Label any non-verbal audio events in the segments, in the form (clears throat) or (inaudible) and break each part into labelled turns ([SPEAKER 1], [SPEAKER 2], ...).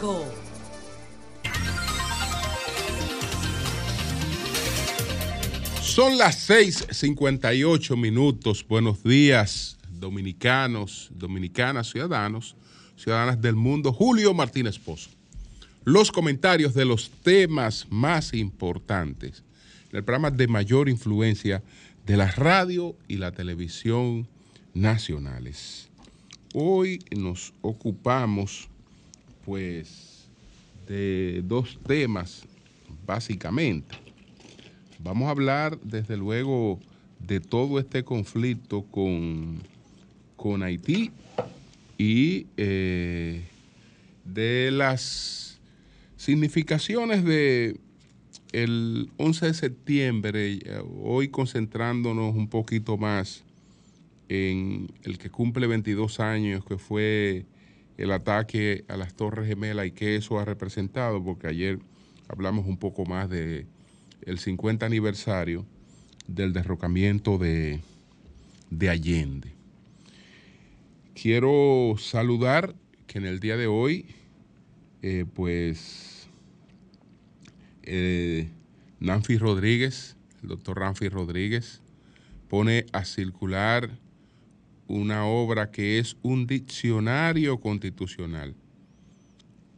[SPEAKER 1] 5.
[SPEAKER 2] Son las 6:58 minutos. Buenos días, dominicanos, dominicanas, ciudadanos, ciudadanas del mundo. Julio Martínez Pozo. Los comentarios de los temas más importantes el programa de mayor influencia de la radio y la televisión nacionales. Hoy nos ocupamos, pues, de dos temas, básicamente. Vamos a hablar, desde luego, de todo este conflicto con, con Haití y eh, de las significaciones de el 11 de septiembre, hoy concentrándonos un poquito más en el que cumple 22 años, que fue el ataque a las Torres Gemelas y que eso ha representado, porque ayer hablamos un poco más de el 50 aniversario del derrocamiento de, de Allende. Quiero saludar que en el día de hoy, eh, pues, eh, Rodríguez, el doctor Nanfi Rodríguez, pone a circular una obra que es un diccionario constitucional.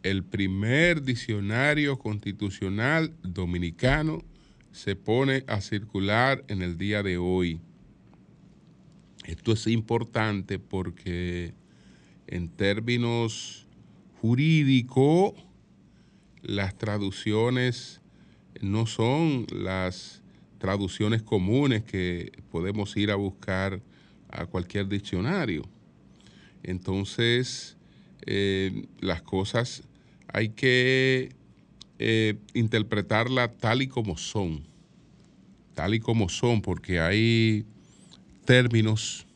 [SPEAKER 2] El primer diccionario constitucional dominicano se pone a circular en el día de hoy. Esto es importante porque en términos jurídicos las traducciones no son las traducciones comunes que podemos ir a buscar a cualquier diccionario. Entonces, eh, las cosas hay que eh, interpretarla tal y como son, tal y como son, porque hay términos,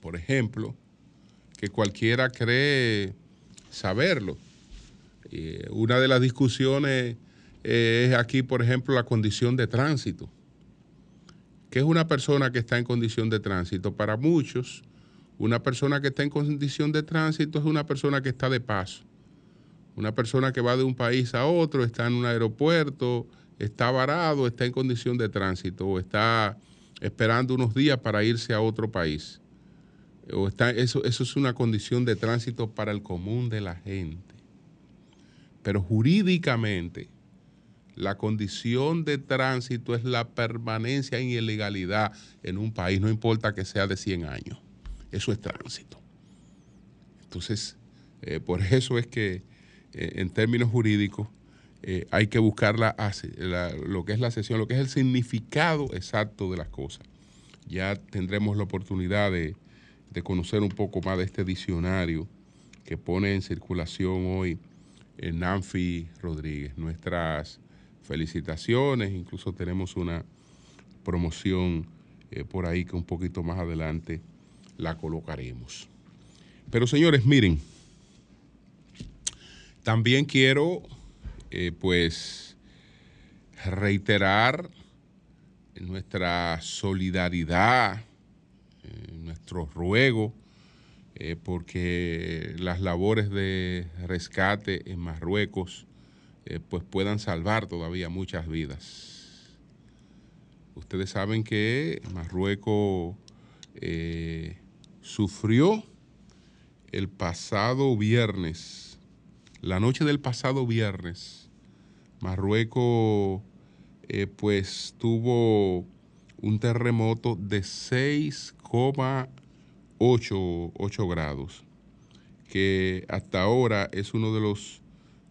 [SPEAKER 2] por ejemplo, que cualquiera cree saberlo. Eh, una de las discusiones eh, es aquí, por ejemplo, la condición de tránsito. ¿Qué es una persona que está en condición de tránsito? Para muchos, una persona que está en condición de tránsito es una persona que está de paso. Una persona que va de un país a otro, está en un aeropuerto, está varado, está en condición de tránsito o está esperando unos días para irse a otro país. O está, eso, eso es una condición de tránsito para el común de la gente. Pero jurídicamente, la condición de tránsito es la permanencia en ilegalidad en un país, no importa que sea de 100 años. Eso es tránsito. Entonces, eh, por eso es que eh, en términos jurídicos, eh, hay que buscar lo que es la sesión, lo que es el significado exacto de las cosas. Ya tendremos la oportunidad de, conocer un poco más de este diccionario que pone en circulación hoy Nanfi Rodríguez. Nuestras felicitaciones, incluso tenemos una promoción eh, por ahí que un poquito más adelante la colocaremos. Pero señores, miren, también quiero, eh, pues, reiterar nuestra solidaridad, eh, nuestro ruego, porque las labores de rescate en Marruecos, pues, puedan salvar todavía muchas vidas. Ustedes saben que Marruecos sufrió el pasado viernes la noche del pasado viernes, Marruecos eh, pues tuvo un terremoto de 6,8 grados, que hasta ahora es uno de los,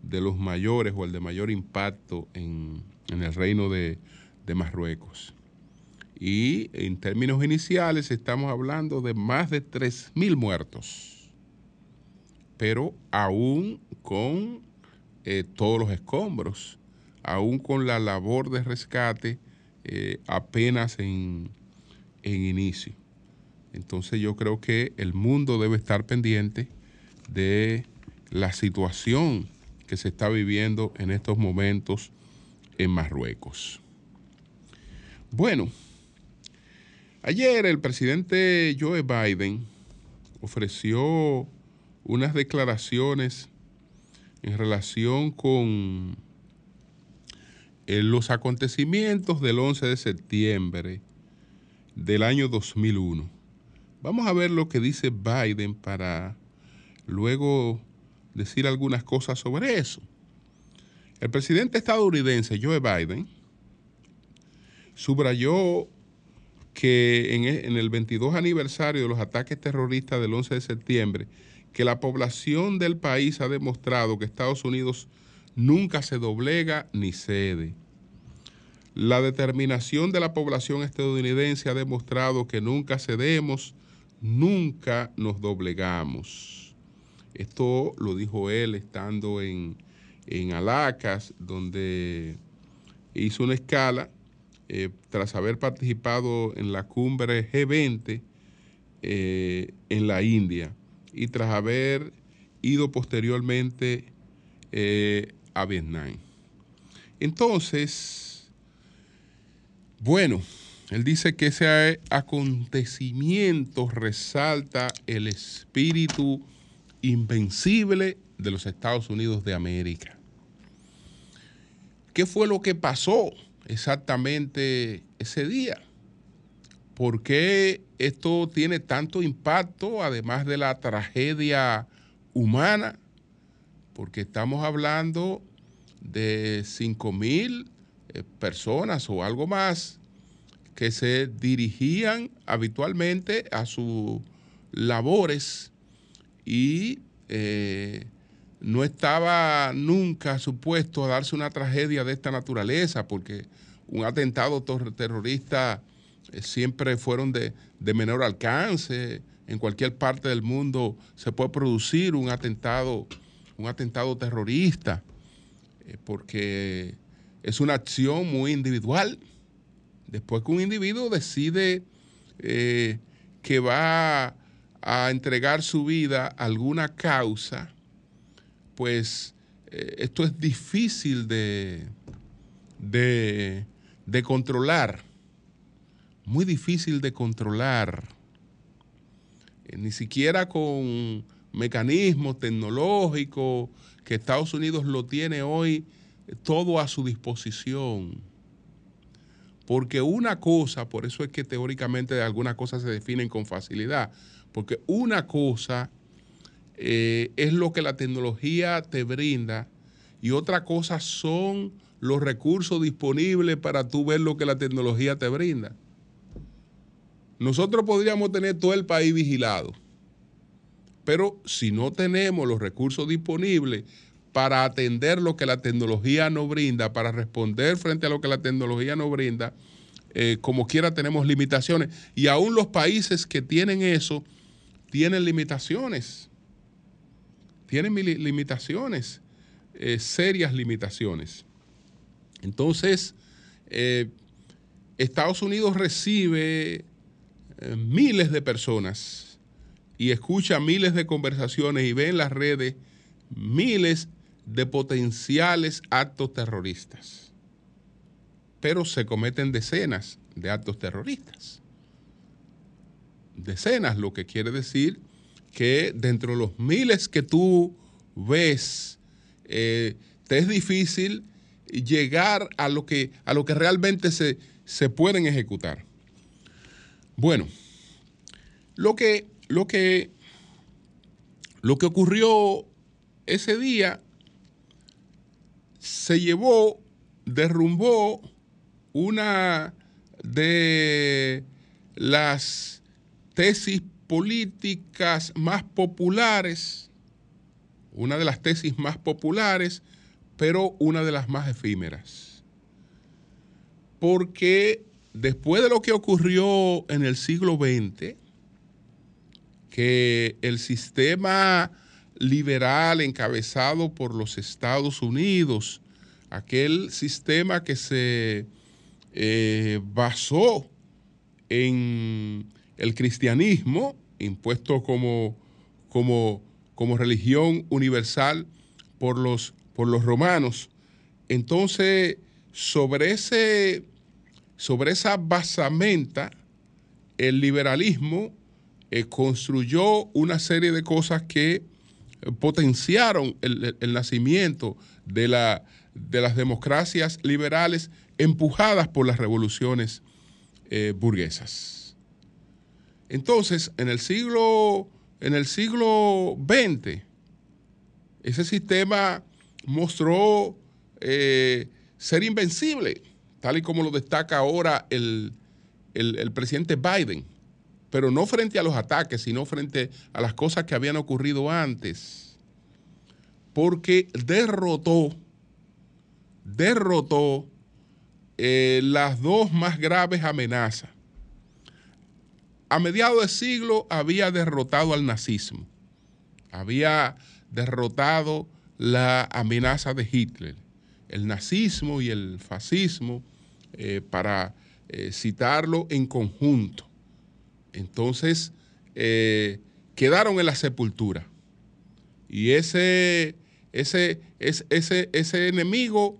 [SPEAKER 2] de los mayores o el de mayor impacto en, el reino de, de Marruecos. Y en términos iniciales estamos hablando de más de 3.000 muertos pero aún con eh, todos los escombros, aún con la labor de rescate eh, apenas en, en inicio. Entonces yo creo que el mundo debe estar pendiente de la situación que se está viviendo en estos momentos en Marruecos. Bueno, ayer el presidente Joe Biden ofreció unas declaraciones en relación con eh, los acontecimientos del 11 de septiembre del año 2001. Vamos a ver lo que dice Biden para luego decir algunas cosas sobre eso. El presidente estadounidense Joe Biden subrayó que en e, el 22 aniversario de los ataques terroristas del 11 de septiembre, que la población del país ha demostrado que Estados Unidos nunca se doblega ni cede. La determinación de la población estadounidense ha demostrado que nunca cedemos, nunca nos doblegamos. Esto lo dijo él estando en, en Alacas, donde hizo una escala eh, tras haber participado en la cumbre G20 eh, en la India y tras haber ido posteriormente eh, a Vietnam. Entonces, bueno, él dice que ese acontecimiento resalta el espíritu invencible de los Estados Unidos de América. ¿Qué fue lo que pasó exactamente ese día? ¿Por qué esto tiene tanto impacto, además de la tragedia humana? Porque estamos hablando de 5 mil eh, personas o algo más que se dirigían habitualmente a sus labores y eh, no estaba nunca supuesto a darse una tragedia de esta naturaleza, porque un atentado terrorista eh, siempre fueron de, menor alcance. En cualquier parte del mundo se puede producir un atentado, un atentado terrorista, eh, porque es una acción muy individual. Después que un individuo decide que va a entregar su vida a alguna causa, pues eh, esto es difícil de, de, controlar, muy difícil de controlar, eh, ni siquiera con mecanismos tecnológicos que Estados Unidos lo tiene hoy todo a su disposición. Porque una cosa, por eso es que teóricamente algunas cosas se definen con facilidad, porque una cosa eh, es lo que la tecnología te brinda y otra cosa son los recursos disponibles para tú ver lo que la tecnología te brinda. Nosotros podríamos tener todo el país vigilado, pero si no tenemos los recursos disponibles para atender lo que la tecnología nos brinda, para responder frente a lo que la tecnología nos brinda, eh, como quiera tenemos limitaciones. Y aún los países que tienen eso tienen limitaciones tienen limitaciones, eh, serias limitaciones. Entonces, eh, Estados Unidos recibe eh, miles de personas y escucha miles de conversaciones y ve en las redes miles de potenciales actos terroristas. Pero se cometen decenas de actos terroristas. Decenas, lo que quiere decir que dentro de los miles que tú ves, eh, te es difícil llegar a lo que, a lo que realmente se, se pueden ejecutar. Bueno, lo que, lo que, lo que ocurrió ese día se llevó, derrumbó una de las tesis políticas más populares, una de las tesis más populares, pero una de las más efímeras. Porque después de lo que ocurrió en el siglo XX, que el sistema liberal encabezado por los Estados Unidos, aquel sistema que se eh, basó en el cristianismo, impuesto como, como, como religión universal por los, por los romanos. Entonces, sobre, ese, sobre esa basamenta, el liberalismo eh, construyó una serie de cosas que potenciaron el, nacimiento de, la, de, las democracias liberales empujadas por las revoluciones eh, burguesas. Entonces, en el siglo, en el siglo XX, ese sistema mostró eh, ser invencible, tal y como lo destaca ahora el, el presidente Biden pero no frente a los ataques, sino frente a las cosas que habían ocurrido antes. Porque derrotó, derrotó eh, las dos más graves amenazas. A mediados de siglo había derrotado al nazismo, había derrotado la amenaza de Hitler, el nazismo y el fascismo, eh, para eh, citarlo en conjunto. Entonces, eh, quedaron en la sepultura. Y ese, ese, ese, ese enemigo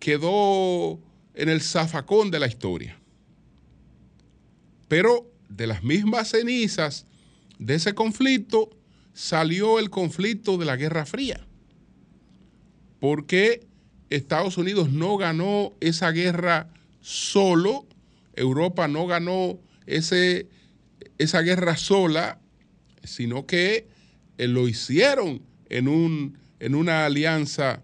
[SPEAKER 2] quedó en el zafacón de la historia. Pero de las mismas cenizas de ese conflicto salió el conflicto de la Guerra Fría. Porque Estados Unidos no ganó esa guerra solo, Europa no ganó ese, esa guerra sola, sino que eh, lo hicieron en, un, en una alianza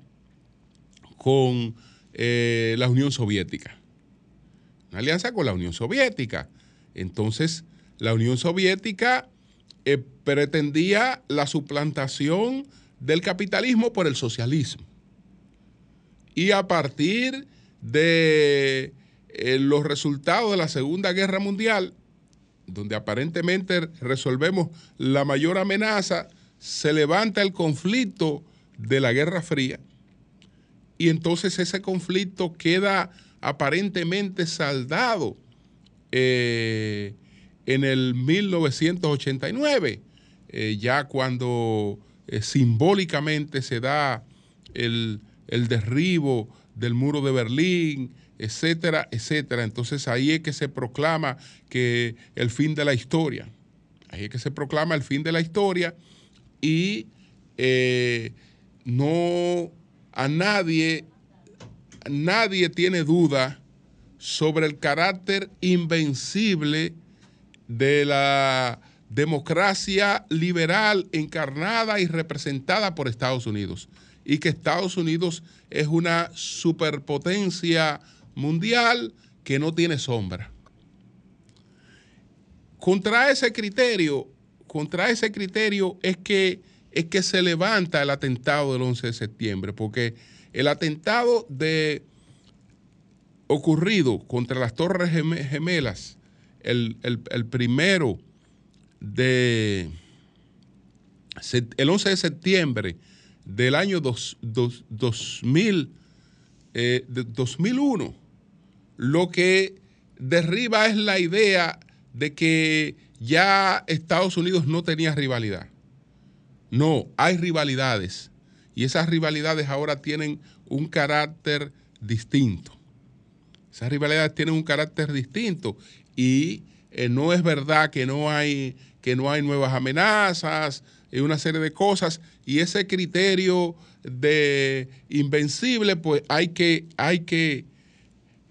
[SPEAKER 2] con eh, la Unión Soviética. Una alianza con la Unión Soviética. Entonces, la Unión Soviética eh, pretendía la suplantación del capitalismo por el socialismo. Y a partir de los resultados de la Segunda Guerra Mundial, donde aparentemente resolvemos la mayor amenaza, se levanta el conflicto de la Guerra Fría y entonces ese conflicto queda aparentemente saldado eh, en el 1989, eh, ya cuando eh, simbólicamente se da el, el derribo del muro de Berlín, etcétera, etcétera. Entonces ahí es que se proclama que el fin de la historia. Ahí es que se proclama el fin de la historia y no a nadie, nadie tiene duda sobre el carácter invencible de la democracia liberal encarnada y representada por Estados Unidos y que Estados Unidos es una superpotencia mundial que no tiene sombra. Contra ese criterio, contra ese criterio es que, es que se levanta el atentado del 11 de septiembre, porque el atentado de ocurrido contra las Torres Gemelas, el, primero de el 11 de septiembre del año 2000, 2001, eh, lo que derriba es la idea de que ya Estados Unidos no tenía rivalidad. No, hay rivalidades. Y esas rivalidades ahora tienen un carácter distinto. Esas rivalidades tienen un carácter distinto. Y eh, no es verdad que no hay, que no hay nuevas amenazas y una serie de cosas. Y ese criterio de invencible, pues hay que, hay que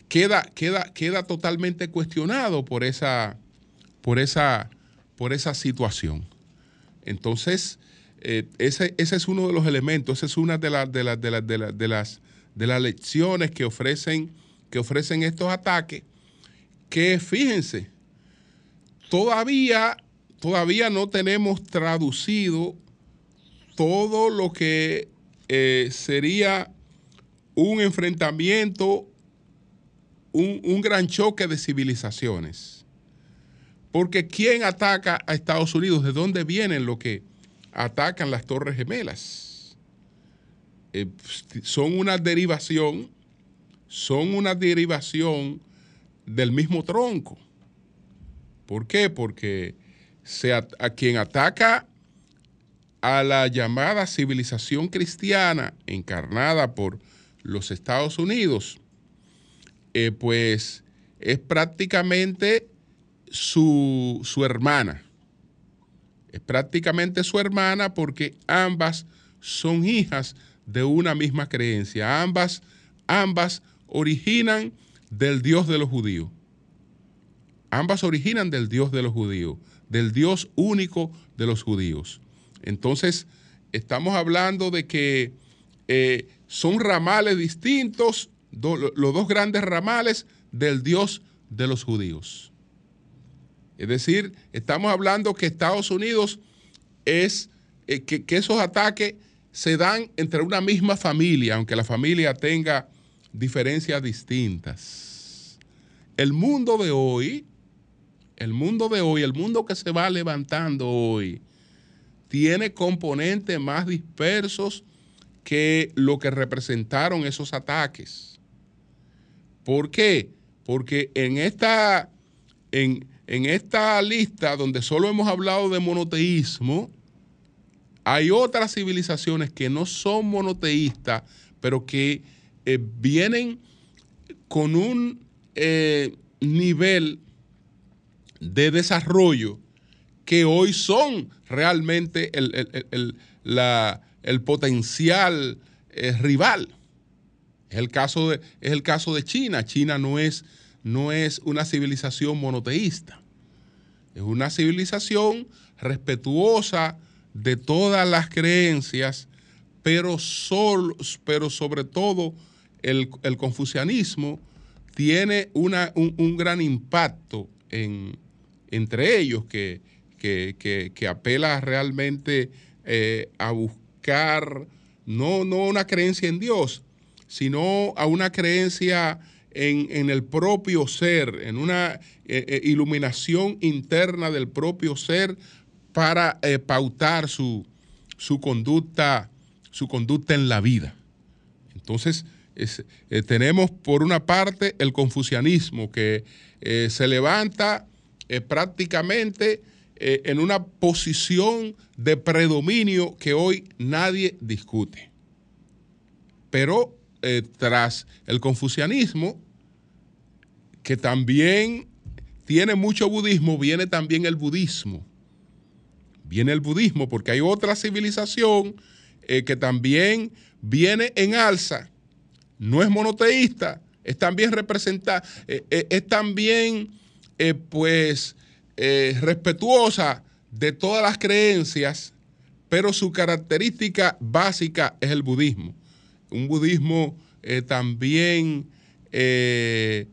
[SPEAKER 2] queda, queda, queda totalmente cuestionado por esa, por esa, por esa situación. Entonces, eh, ese, ese, es uno de los elementos, esa es una de, las de, de, de, las, de las lecciones que ofrecen, que ofrecen estos ataques, que fíjense, todavía, todavía no tenemos traducido todo lo que eh, sería un enfrentamiento un, gran choque de civilizaciones. Porque ¿quién ataca a Estados Unidos? ¿De dónde vienen los que atacan las Torres Gemelas? Eh, son una derivación, son una derivación del mismo tronco. ¿Por qué? Porque a, quien ataca a la llamada civilización cristiana encarnada por los Estados Unidos eh, pues es prácticamente su, hermana. Es prácticamente su hermana porque ambas son hijas de una misma creencia. Ambas, ambas originan del Dios de los judíos. Ambas originan del Dios de los judíos, del Dios único de los judíos. Entonces, estamos hablando de que eh, son ramales distintos, los dos grandes ramales del Dios de los judíos. Es decir, estamos hablando que Estados Unidos es eh, que, que esos ataques se dan entre una misma familia, aunque la familia tenga diferencias distintas. El mundo de hoy, el mundo de hoy, el mundo que se va levantando hoy, tiene componentes más dispersos que lo que representaron esos ataques. ¿Por qué? Porque en esta, en, esta lista donde solo hemos hablado de monoteísmo, hay otras civilizaciones que no son monoteístas, pero que eh, vienen con un eh, nivel de desarrollo que hoy son realmente el, potencial eh, rival. Es el, caso de, es el caso de China. China no es, no es una civilización monoteísta. Es una civilización respetuosa de todas las creencias, pero, pero sobre todo el, confucianismo tiene una, un, gran impacto en, entre ellos que, que, apela realmente eh, a buscar no, no una creencia en Dios, sino a una creencia en, el propio ser, en una eh, eh, iluminación interna del propio ser para pautar su, conducta, su conducta en la vida. Entonces, tenemos por una parte el confucianismo que se levanta prácticamente en una posición de predominio que hoy nadie discute. Pero eh, tras el confucianismo, que también tiene mucho budismo, viene también el budismo. Viene el budismo porque hay otra civilización eh, que también viene en alza. No es monoteísta, es también representada, eh, es también pues respetuosa de todas las creencias, pero su característica básica es el budismo un budismo eh, también eh,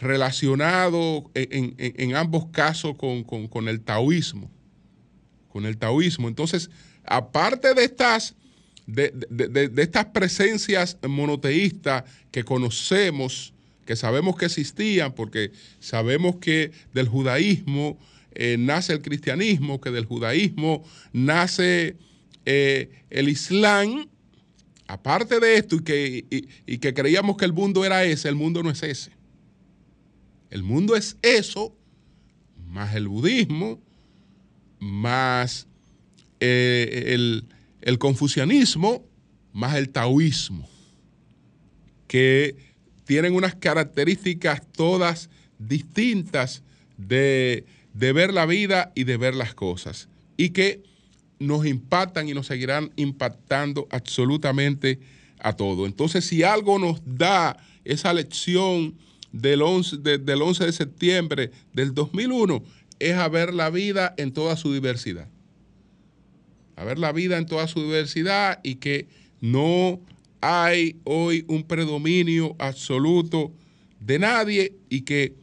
[SPEAKER 2] relacionado en, ambos casos con, el taoísmo. Con el taoísmo. Entonces, aparte de estas, de, estas presencias monoteístas que conocemos, que sabemos que existían, porque sabemos que del judaísmo eh, nace el cristianismo, que del judaísmo nace el islam, aparte de esto y que, y, que creíamos que el mundo era ese, el mundo no es ese. El mundo es eso, más el budismo, más eh, el, el, confucianismo, más el taoísmo, que tienen unas características todas distintas de, de ver la vida y de ver las cosas. Y que nos impactan y nos seguirán impactando absolutamente a todo. Entonces, si algo nos da esa lección del 11 de, del 11 de septiembre del 2001, es a ver la vida en toda su diversidad. A ver la vida en toda su diversidad y que no hay hoy un predominio absoluto de nadie y que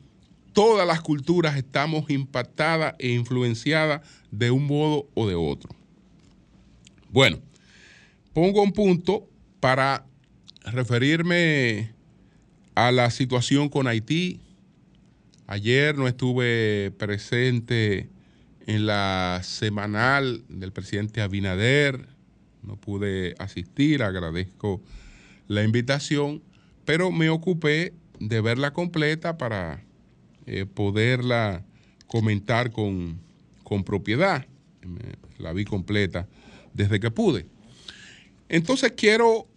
[SPEAKER 2] todas las culturas estamos impactadas e influenciadas de un modo o de otro. Bueno, pongo un punto para referirme a la situación con Haití. Ayer no estuve presente en la semanal del presidente Abinader, no pude asistir, agradezco la invitación, pero me ocupé de verla completa para eh, poderla comentar con, con propiedad. La vi completa desde que pude. Entonces quiero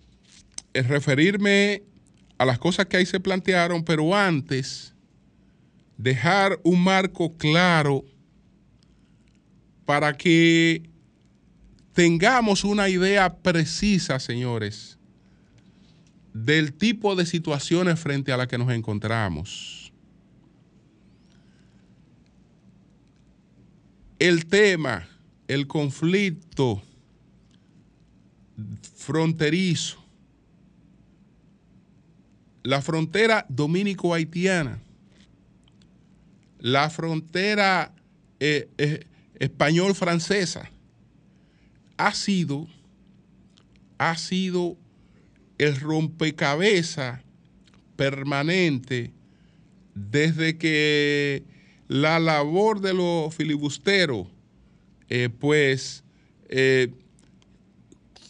[SPEAKER 2] eh, referirme a las cosas que ahí se plantearon, pero antes dejar un marco claro para que tengamos una idea precisa, señores, del tipo de situaciones frente a las que nos encontramos. El tema, el conflicto fronterizo, la frontera dominico-haitiana, la frontera eh, eh, español-francesa, ha sido, ha sido el rompecabezas permanente desde que la labor de los filibusteros, eh, pues, eh,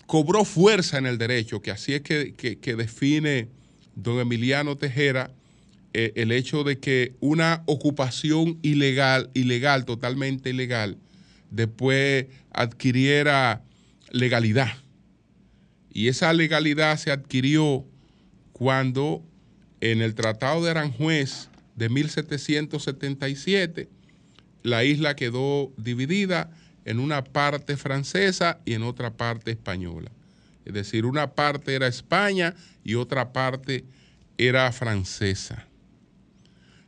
[SPEAKER 2] cobró fuerza en el derecho, que así es que, define don Emiliano Tejera eh, el hecho de que una ocupación ilegal, ilegal, totalmente ilegal, después adquiriera legalidad. Y esa legalidad se adquirió cuando en el Tratado de Aranjuez de 1777 la isla quedó dividida en una parte francesa y en otra parte española. Es decir, una parte era España y otra parte era francesa.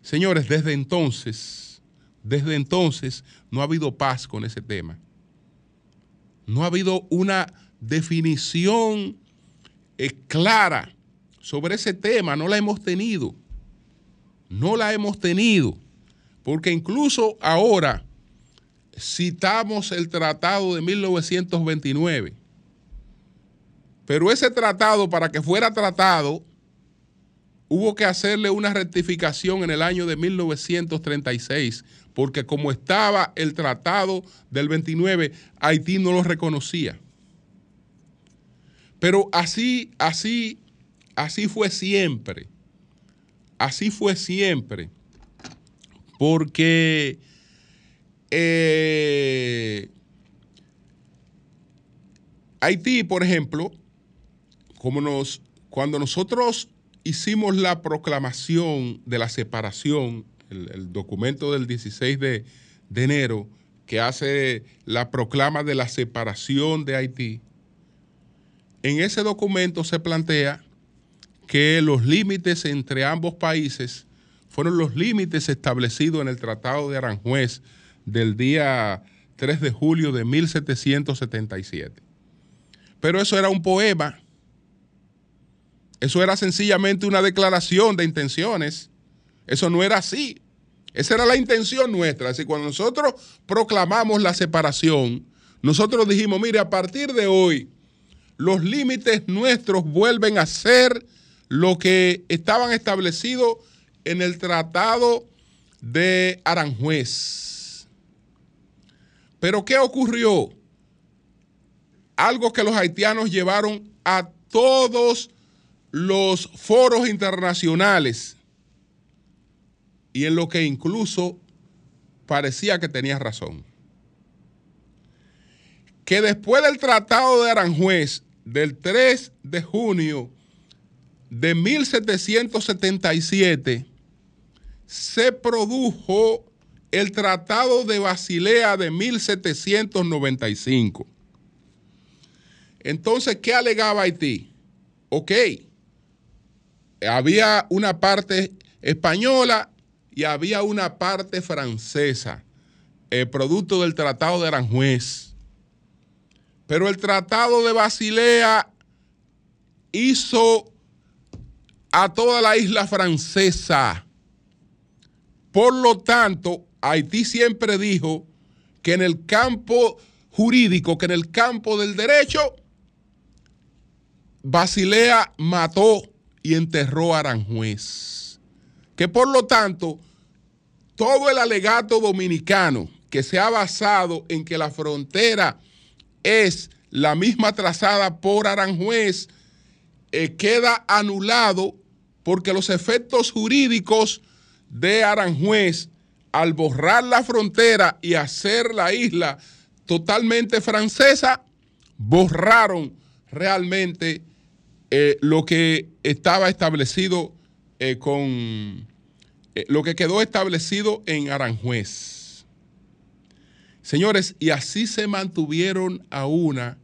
[SPEAKER 2] Señores, desde entonces, desde entonces no ha habido paz con ese tema. No ha habido una definición eh, clara sobre ese tema, no la hemos tenido. No la hemos tenido. Porque incluso ahora citamos el tratado de 1929. Pero ese tratado, para que fuera tratado, hubo que hacerle una rectificación en el año de 1936 porque como estaba el tratado del 29, Haití no lo reconocía. Pero así, así, así fue siempre. Así fue siempre. Porque eh, Haití, por ejemplo, nos, cuando nosotros hicimos la proclamación de la separación el, documento del 16 de, enero que hace la proclama de la separación de Haití, en ese documento se plantea que los límites entre ambos países fueron los límites establecidos en el Tratado de Aranjuez del día 3 de julio de 1777. Pero eso era un poema, eso era sencillamente una declaración de intenciones eso no era así. Esa era la intención nuestra. Así cuando nosotros proclamamos la separación, nosotros dijimos, mire, a partir de hoy, los límites nuestros vuelven a ser lo que estaban establecidos en el Tratado de Aranjuez. Pero ¿qué ocurrió? Algo que los haitianos llevaron a todos los foros internacionales y en lo que incluso parecía que tenía razón. Que después del Tratado de Aranjuez del 3 de junio de 1777 se produjo el Tratado de Basilea de 1795. Entonces, ¿qué alegaba Haití? Ok, había una parte española y había una parte francesa, el producto del Tratado de Aranjuez. Pero el Tratado de Basilea hizo a toda la isla francesa. Por lo tanto, Haití siempre dijo que en el campo jurídico, que en el campo del derecho, Basilea mató y enterró a Aranjuez. Que por lo tanto, todo el alegato dominicano que se ha basado en que la frontera es la misma trazada por Aranjuez, eh, queda anulado porque los efectos jurídicos de Aranjuez, al borrar la frontera y hacer la isla totalmente francesa, borraron realmente eh, lo que estaba establecido eh, con eh, lo que quedó establecido en Aranjuez. Señores, y así se mantuvieron a una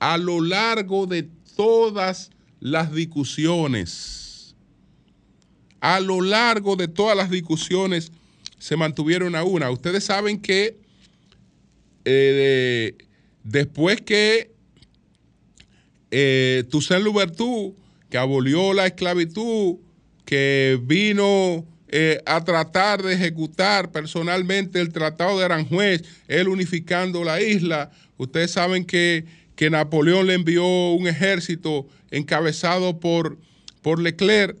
[SPEAKER 2] a lo largo de todas las discusiones. A lo largo de todas las discusiones se mantuvieron a una. Ustedes saben que después que eh, Toussaint Louverture, que abolió la esclavitud, que vino eh, a tratar de ejecutar personalmente el Tratado de Aranjuez, él unificando la isla. Ustedes saben que, que Napoleón le envió un ejército encabezado por, por Leclerc,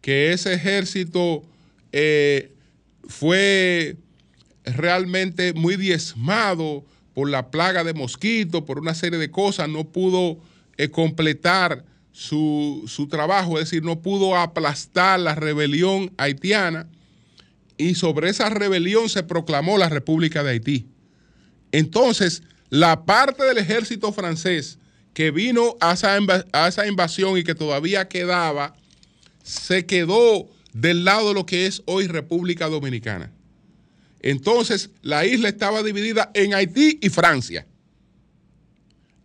[SPEAKER 2] que ese ejército eh, fue realmente muy diezmado por la plaga de mosquitos, por una serie de cosas, no pudo eh, completar su, trabajo, es decir, no pudo aplastar la rebelión haitiana y sobre esa rebelión se proclamó la República de Haití. Entonces, la parte del ejército francés que vino a esa, a esa invasión y que todavía quedaba, se quedó del lado de lo que es hoy República Dominicana. Entonces, la isla estaba dividida en Haití y Francia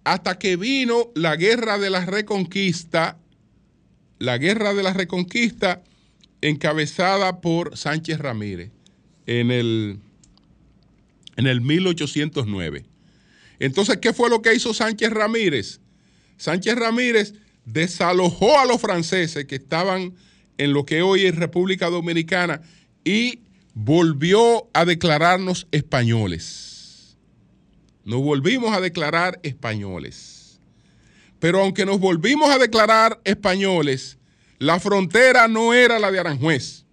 [SPEAKER 2] hasta que vino la guerra de la reconquista, la guerra de la reconquista encabezada por Sánchez Ramírez en el, en el 1809. Entonces, ¿qué fue lo que hizo Sánchez Ramírez? Sánchez Ramírez desalojó a los franceses que estaban en lo que hoy es República Dominicana y volvió a declararnos españoles nos volvimos a declarar españoles. Pero aunque nos volvimos a declarar españoles, la frontera no era la de Aranjuez,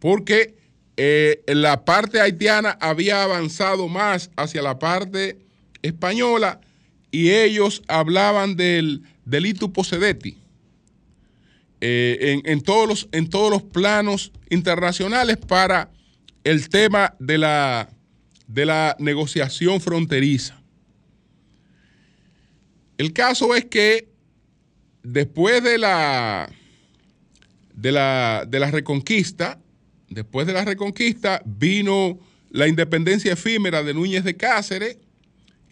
[SPEAKER 2] porque eh, la parte haitiana había avanzado más hacia la parte española y ellos hablaban del delito posedetti. Eh, en, todos los, en todos los planos internacionales para el tema de la, de la negociación fronteriza. El caso es que después de la, de la, de la reconquista, después de la reconquista vino la independencia efímera de Núñez de Cáceres,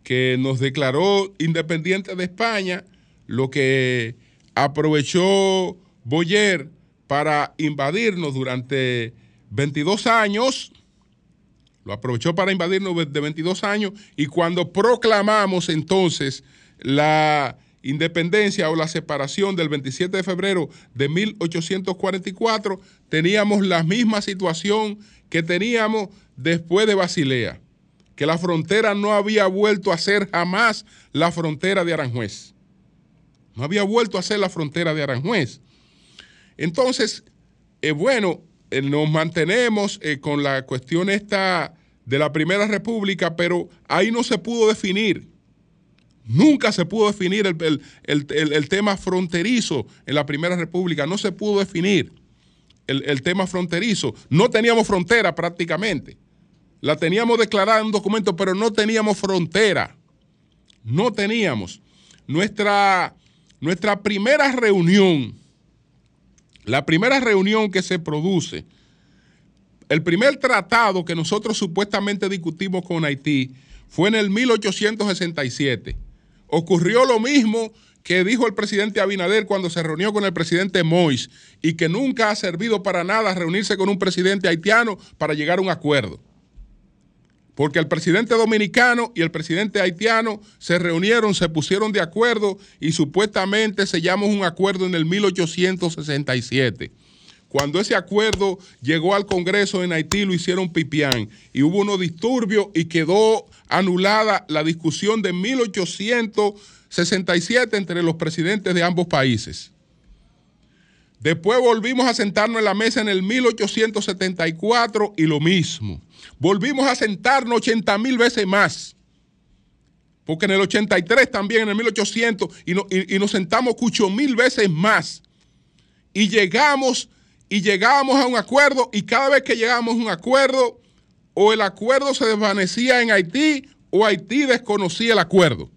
[SPEAKER 2] que nos declaró independiente de España, lo que aprovechó Boyer para invadirnos durante 22 años lo aprovechó para invadirnos de 22 años y cuando proclamamos entonces la independencia o la separación del 27 de febrero de 1844, teníamos la misma situación que teníamos después de Basilea, que la frontera no había vuelto a ser jamás la frontera de Aranjuez. No había vuelto a ser la frontera de Aranjuez. Entonces, eh, bueno, eh, nos mantenemos eh, con la cuestión esta de la Primera República, pero ahí no se pudo definir. Nunca se pudo definir el, tema fronterizo en la Primera República, no se pudo definir el, tema fronterizo. No teníamos frontera prácticamente. La teníamos declarada en un documento, pero no teníamos frontera. No teníamos. Nuestra, nuestra primera reunión la primera reunión que se produce, el primer tratado que nosotros supuestamente discutimos con Haití fue en el 1867. Ocurrió lo mismo que dijo el presidente Abinader cuando se reunió con el presidente Mois y que nunca ha servido para nada reunirse con un presidente haitiano para llegar a un acuerdo. Porque el presidente dominicano y el presidente haitiano se reunieron, se pusieron de acuerdo y supuestamente sellamos un acuerdo en el 1867. Cuando ese acuerdo llegó al Congreso en Haití, lo hicieron pipián y hubo unos disturbios y quedó anulada la discusión de 1867 entre los presidentes de ambos países. Después volvimos a sentarnos en la mesa en el 1874 y lo mismo. Volvimos a sentarnos 80 mil veces más. Porque en el 83 también, en el 1800, y, nos sentamos 8 mil veces más. Y llegamos, y llegamos a un acuerdo, y cada vez que llegamos a un acuerdo, o el acuerdo se desvanecía en Haití, o Haití desconocía el acuerdo.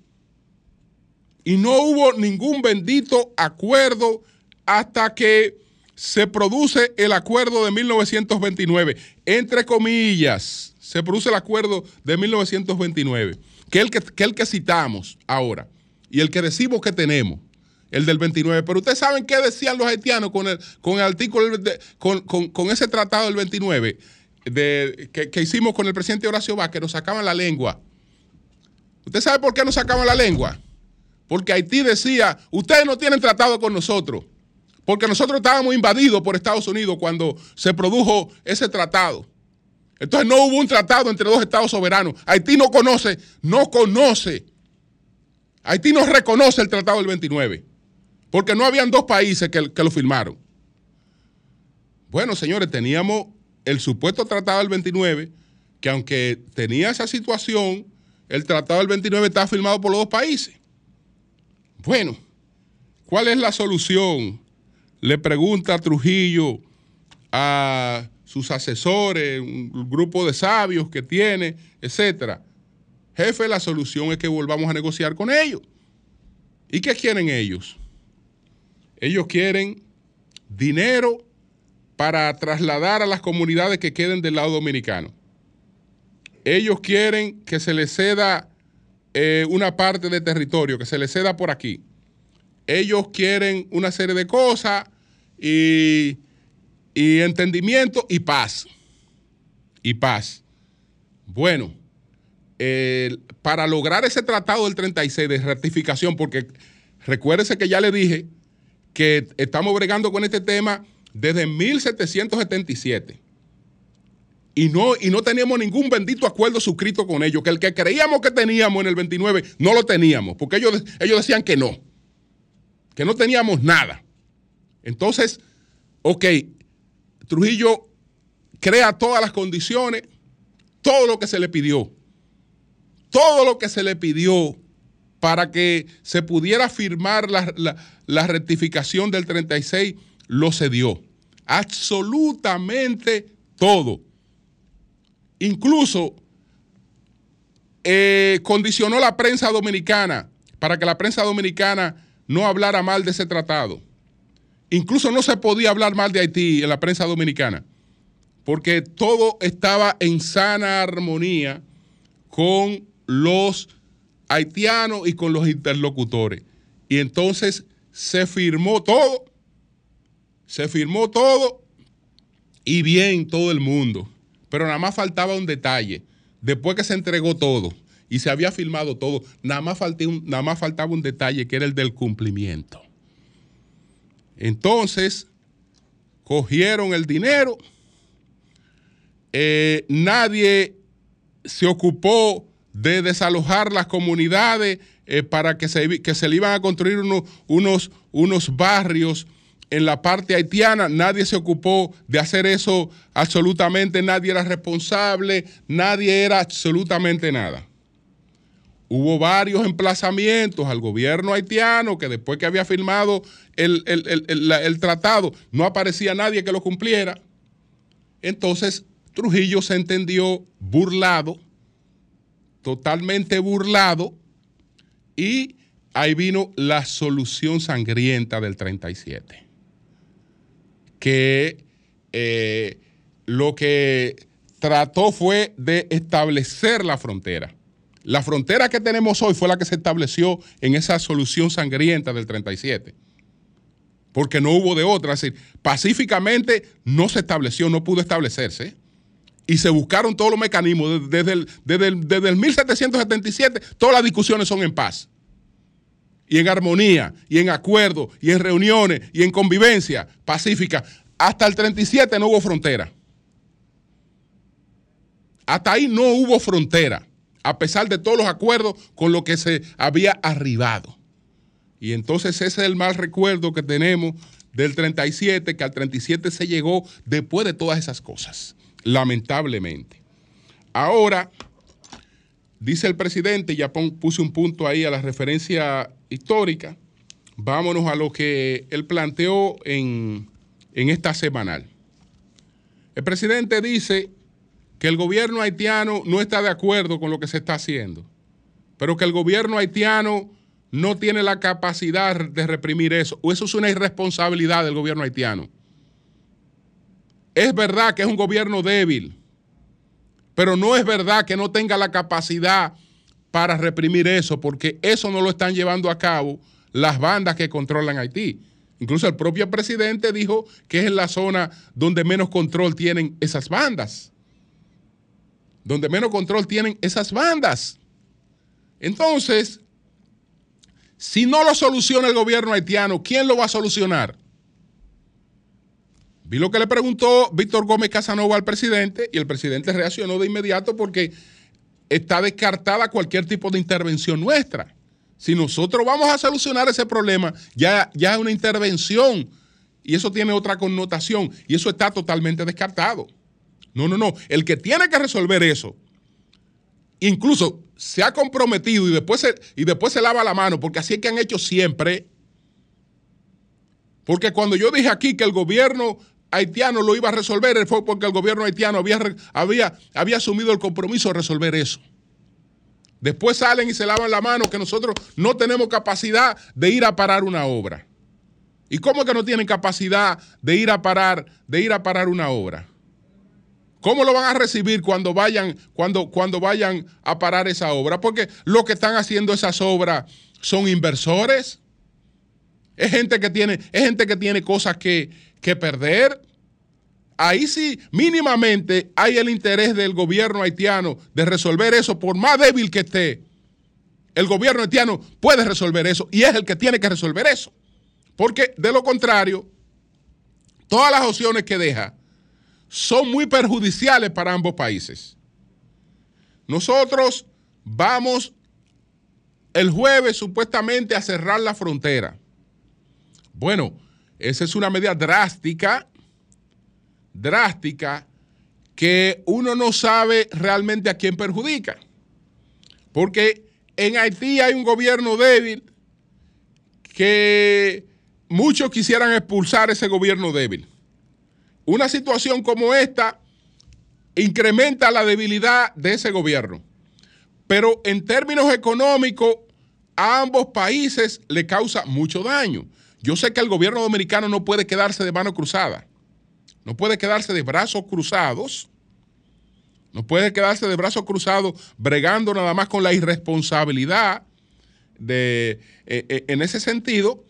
[SPEAKER 2] Y no hubo ningún bendito acuerdo hasta que se produce el acuerdo de 1929, entre comillas, se produce el acuerdo de 1929, que es el que, que, el que citamos ahora y el que decimos que tenemos, el del 29. Pero ustedes saben qué decían los haitianos con el, con el artículo, con, con, con, ese tratado del 29 de, que, que, hicimos con el presidente Horacio Vázquez, nos sacaban la lengua. ¿Usted sabe por qué nos sacaban la lengua? Porque Haití decía, ustedes no tienen tratado con nosotros porque nosotros estábamos invadidos por Estados Unidos cuando se produjo ese tratado. Entonces no hubo un tratado entre dos estados soberanos. Haití no conoce, no conoce. Haití no reconoce el tratado del 29, porque no habían dos países que, que lo firmaron. Bueno, señores, teníamos el supuesto tratado del 29, que aunque tenía esa situación, el tratado del 29 estaba firmado por los dos países. Bueno, ¿cuál es la solución le pregunta a Trujillo a sus asesores, un grupo de sabios que tiene, etcétera. Jefe, la solución es que volvamos a negociar con ellos. ¿Y qué quieren ellos? Ellos quieren dinero para trasladar a las comunidades que queden del lado dominicano. Ellos quieren que se les ceda eh, una parte de territorio, que se les ceda por aquí. Ellos quieren una serie de cosas y, y entendimiento y paz. Y paz. Bueno, para lograr ese tratado del 36 de ratificación, porque recuérdese que ya le dije que estamos bregando con este tema desde 1777. Y no, y no teníamos ningún bendito acuerdo suscrito con ellos, que el que creíamos que teníamos en el 29 no lo teníamos, porque ellos, ellos decían que no, que no teníamos nada. Entonces, ok, Trujillo crea todas las condiciones, todo lo que se le pidió, todo lo que se le pidió para que se pudiera firmar la, la, la rectificación del 36, lo cedió. Absolutamente todo. Incluso eh, condicionó la prensa dominicana para que la prensa dominicana no hablara mal de ese tratado. Incluso no se podía hablar mal de Haití en la prensa dominicana, porque todo estaba en sana armonía con los haitianos y con los interlocutores. Y entonces se firmó todo, se firmó todo y bien todo el mundo. Pero nada más faltaba un detalle. Después que se entregó todo y se había firmado todo, nada más, un, nada más faltaba un detalle que era el del cumplimiento. Entonces, cogieron el dinero, eh, nadie se ocupó de desalojar las comunidades eh, para que se, que se le iban a construir unos, unos, unos barrios en la parte haitiana, nadie se ocupó de hacer eso absolutamente, nadie era responsable, nadie era absolutamente nada. Hubo varios emplazamientos al gobierno haitiano que después que había firmado el, el, tratado no aparecía nadie que lo cumpliera. Entonces Trujillo se entendió burlado, totalmente burlado, y ahí vino la solución sangrienta del 37, que eh, lo que trató fue de establecer la frontera la frontera que tenemos hoy fue la que se estableció en esa solución sangrienta del 37. Porque no hubo de otra. Es decir, pacíficamente no se estableció, no pudo establecerse. Y se buscaron todos los mecanismos. Desde el, desde el, desde el 1777, todas las discusiones son en paz. Y en armonía, y en acuerdo, y en reuniones, y en convivencia pacífica. Hasta el 37 no hubo frontera. Hasta ahí no hubo frontera a pesar de todos los acuerdos con lo que se había arribado. Y entonces ese es el mal recuerdo que tenemos del 37, que al 37 se llegó después de todas esas cosas, lamentablemente. Ahora, dice el presidente, ya puse un punto ahí a la referencia histórica, vámonos a lo que él planteó en, en esta semanal. El presidente dice que el gobierno haitiano no está de acuerdo con lo que se está haciendo, pero que el gobierno haitiano no tiene la capacidad de reprimir eso, o eso es una irresponsabilidad del gobierno haitiano. es verdad que es un gobierno débil, pero no es verdad que no tenga la capacidad para reprimir eso, porque eso no lo están llevando a cabo las bandas que controlan Haití. Incluso el propio presidente dijo que es en la zona donde menos control tienen esas bandas. Donde menos control tienen esas bandas. Entonces, si no lo soluciona el gobierno haitiano, ¿quién lo va a solucionar? Vi lo que le preguntó Víctor Gómez Casanova al presidente y el presidente reaccionó de inmediato porque está descartada cualquier tipo de intervención nuestra. Si nosotros vamos a solucionar ese problema, ya, ya es una intervención y eso tiene otra connotación y eso está totalmente descartado. No, no, no. El que tiene que resolver eso, incluso se ha comprometido y después se, y después se lava la mano, porque así es que han hecho siempre. Porque cuando yo dije aquí que el gobierno haitiano lo iba a resolver fue porque el gobierno haitiano había, había, había asumido el compromiso de resolver eso. Después salen y se lavan la mano que nosotros no tenemos capacidad de ir a parar una obra. ¿Y cómo que no tienen capacidad de ir a parar, de ir a parar una obra? ¿Cómo lo van a recibir cuando vayan, cuando, cuando vayan a parar esa obra? Porque lo que están haciendo esas obras son inversores. Es gente que tiene, es gente que tiene cosas que, que perder. Ahí sí, mínimamente hay el interés del gobierno haitiano de resolver eso, por más débil que esté. El gobierno haitiano puede resolver eso y es el que tiene que resolver eso. Porque de lo contrario, todas las opciones que deja son muy perjudiciales para ambos países. Nosotros vamos el jueves supuestamente a cerrar la frontera. Bueno, esa es una medida drástica, drástica, que uno no sabe realmente a quién perjudica. Porque en Haití hay un gobierno débil que muchos quisieran expulsar ese gobierno débil. Una situación como esta incrementa la debilidad de ese gobierno. Pero en términos económicos, a ambos países le causa mucho daño. Yo sé que el gobierno dominicano no puede quedarse de mano cruzada, no puede quedarse de brazos cruzados, no puede quedarse de brazos cruzados bregando nada más con la irresponsabilidad de, eh, eh, en ese sentido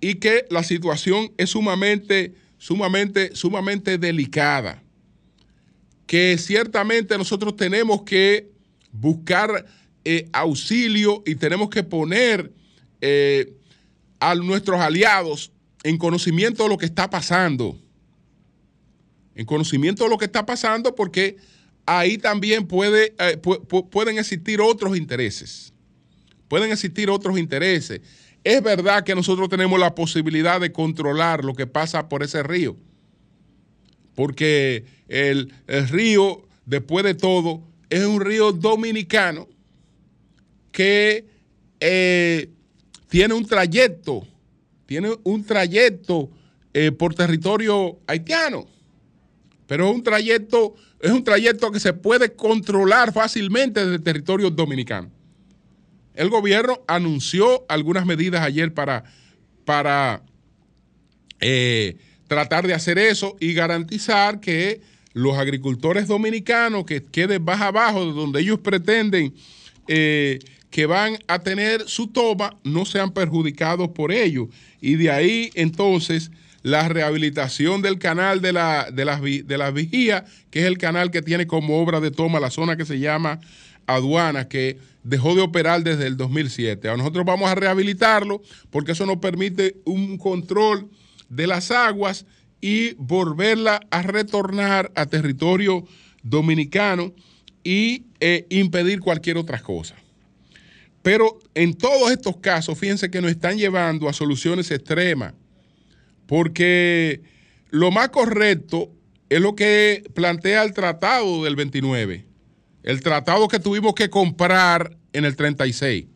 [SPEAKER 2] y que la situación es sumamente, sumamente, sumamente delicada. Que ciertamente nosotros tenemos que buscar eh, auxilio y tenemos que poner a nuestros aliados en conocimiento de lo que está pasando. En conocimiento de lo que está pasando porque ahí también puede, eh, pueden existir otros intereses. Pueden existir otros intereses. Es verdad que nosotros tenemos la posibilidad de controlar lo que pasa por ese río. Porque el, río, después de todo, es un río dominicano que eh, tiene un trayecto, tiene un trayecto eh, por territorio haitiano, pero es un trayecto, es un trayecto que se puede controlar fácilmente desde el territorio dominicano. El gobierno anunció algunas medidas ayer para, para eh, tratar de hacer eso y garantizar que los agricultores dominicanos que queden más abajo de donde ellos pretenden eh, que van a tener su toma no sean perjudicados por ello. Y de ahí entonces la rehabilitación del canal de, la, de, de las vigías, que es el canal que tiene como obra de toma la zona que se llama aduana, que dejó de operar desde el 2007. A nosotros vamos a rehabilitarlo porque eso nos permite un control de las aguas y volverla a retornar a territorio dominicano y eh, impedir cualquier otra cosa. Pero en todos estos casos, fíjense que nos están llevando a soluciones extremas, porque lo más correcto es lo que plantea el tratado del 29, el tratado que tuvimos que comprar en el 36.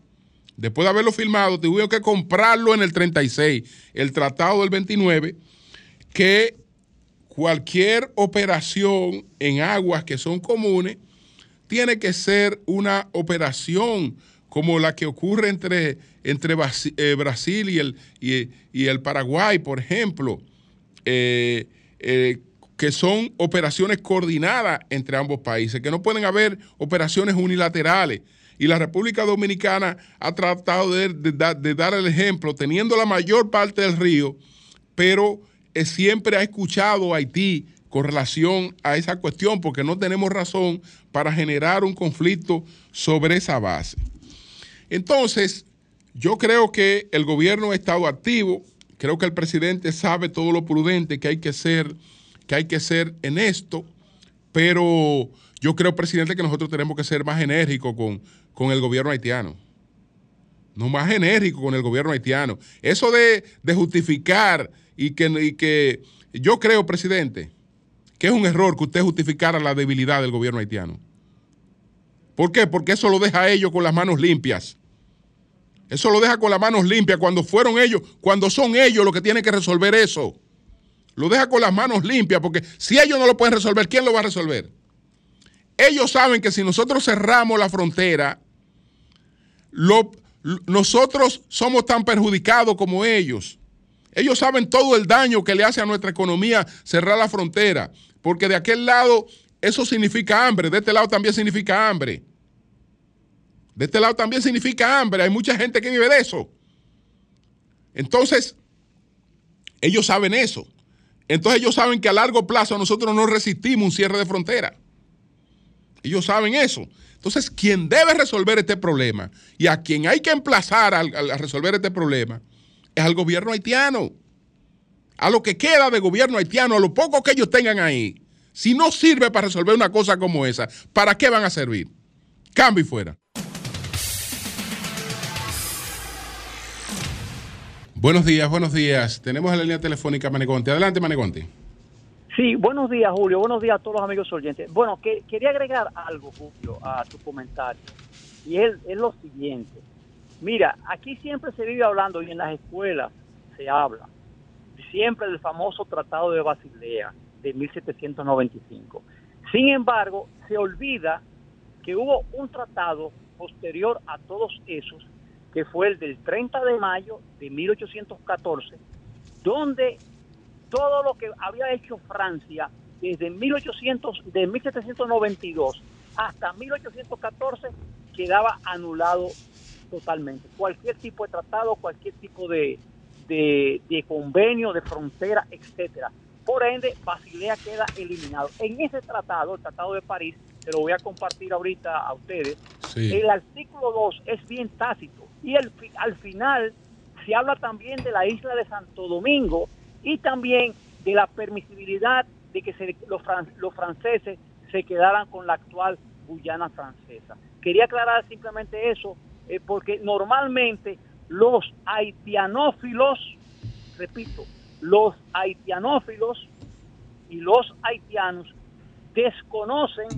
[SPEAKER 2] Después de haberlo firmado, tuvimos que comprarlo en el 36, el tratado del 29, que cualquier operación en aguas que son comunes tiene que ser una operación como la que ocurre entre, entre eh, Brasil y el, y, el, Paraguay, por ejemplo, eh, eh, que son operaciones coordinadas entre ambos países, que no pueden haber operaciones unilaterales. Y la República Dominicana ha tratado de, dar el ejemplo, teniendo la mayor parte del río, pero eh, siempre ha escuchado a Haití con relación a esa cuestión, porque no tenemos razón para generar un conflicto sobre esa base. Entonces, yo creo que el gobierno ha estado activo, creo que el presidente sabe todo lo prudente que hay que ser, que hay que ser en esto, pero yo creo, presidente, que nosotros tenemos que ser más enérgicos con, con el gobierno haitiano. No más enérgicos con el gobierno haitiano. Eso de, justificar y que, y que yo creo, presidente, que es un error que usted justificara la debilidad del gobierno haitiano. ¿Por qué? Porque eso lo deja a ellos con las manos limpias. Eso lo deja con las manos limpias cuando fueron ellos, cuando son ellos los que tienen que resolver eso. Lo deja con las manos limpias porque si ellos no lo pueden resolver, ¿quién lo va a resolver? Ellos saben que si nosotros cerramos la frontera, nosotros somos tan perjudicados como ellos. Ellos saben todo el daño que le hace a nuestra economía cerrar la frontera porque de aquel lado eso significa hambre, de este lado también significa hambre. De este lado también significa hambre, hay mucha gente que vive de eso. Entonces, ellos saben eso. Entonces ellos saben que a largo plazo nosotros no resistimos un cierre de frontera. Ellos saben eso. Entonces, quien debe resolver este problema y a quien hay que emplazar a, resolver este problema es al gobierno haitiano a lo que queda de gobierno haitiano, a lo poco que ellos tengan ahí, si no sirve para resolver una cosa como esa, ¿para qué van a servir? Cambio y fuera. Buenos días, buenos días. Tenemos la línea telefónica Manegonte. Adelante, Manegonte.
[SPEAKER 1] Sí, buenos días, Julio. Buenos días a todos los amigos oyentes. Bueno, que, quería agregar algo, Julio, a tu comentario. Y es, es lo siguiente. Mira, aquí siempre se vive hablando y en las escuelas se habla siempre del famoso Tratado de Basilea de 1795. Sin embargo, se olvida que hubo un tratado posterior a todos esos, que fue el del 30 de mayo de 1814, donde todo lo que había hecho Francia desde 1800, de 1792 hasta 1814 quedaba anulado totalmente. Cualquier tipo de tratado, cualquier tipo de, de, convenio, de frontera, etcétera. Por ende, Basilea queda eliminado. En ese tratado, el Tratado de París, se lo voy a compartir ahorita a ustedes, el artículo 2 es bien tácito y al final se habla también de la isla de Santo Domingo y también de la permisibilidad de que se, los, los franceses se quedaran con la actual Guyana francesa. Quería aclarar simplemente eso, eh, porque normalmente los haitianófilos, repito, los haitianófilos y los haitianos desconocen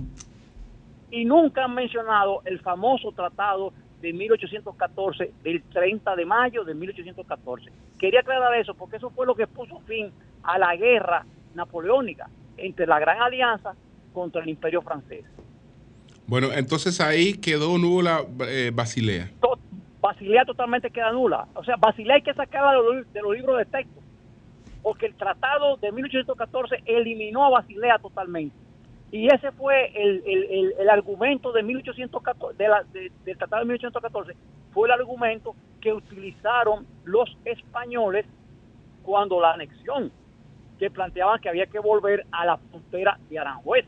[SPEAKER 1] y nunca han mencionado el famoso tratado de 1814, del 30 de mayo de 1814. Quería aclarar eso porque eso fue lo que puso fin a la guerra napoleónica entre la Gran Alianza contra el Imperio francés.
[SPEAKER 2] Bueno, entonces ahí quedó nula eh, Basilea.
[SPEAKER 1] Basilea totalmente queda nula. O sea, Basilea hay que sacarla de los, libros de texto, porque el tratado de 1814 eliminó a Basilea totalmente. Y ese fue el, argumento de 1814, del tratado de 1814, fue el argumento que utilizaron los españoles cuando la anexión, que planteaban que había que volver a la frontera de Aranjuez.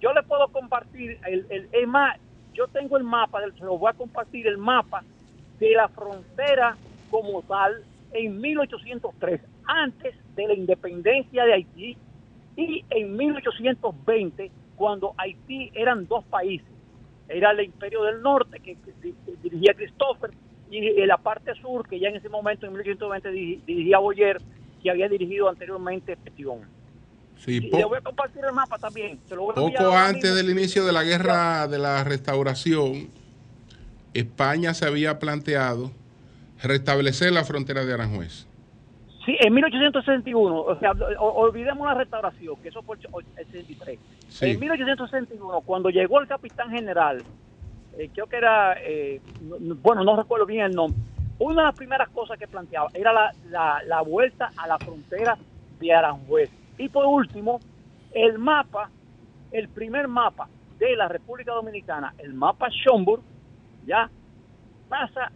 [SPEAKER 1] Yo le puedo compartir el, el, el, yo tengo el mapa, se lo voy a compartir, el mapa de la frontera como tal en 1803, antes de la independencia de Haití, y en 1820, cuando Haití eran dos países. Era el Imperio del Norte, que, dirigía Christopher, y la parte sur, que ya en ese momento, en 1820, dirigía Boyer, que había dirigido anteriormente Petión.
[SPEAKER 2] Sí, le voy a compartir el mapa también. poco antes del inicio de la guerra de la restauración, España se había planteado restablecer la frontera de Aranjuez.
[SPEAKER 1] Sí, en 1861, o sea, olvidemos la restauración, que eso fue el 63. En 1861, cuando llegó el capitán general, eh, creo que era, eh, bueno, no recuerdo bien el nombre, una de las primeras cosas que planteaba era la, la vuelta a la frontera de Aranjuez Y por último, el mapa, el primer mapa de la República Dominicana, el mapa Schomburg, ya pasa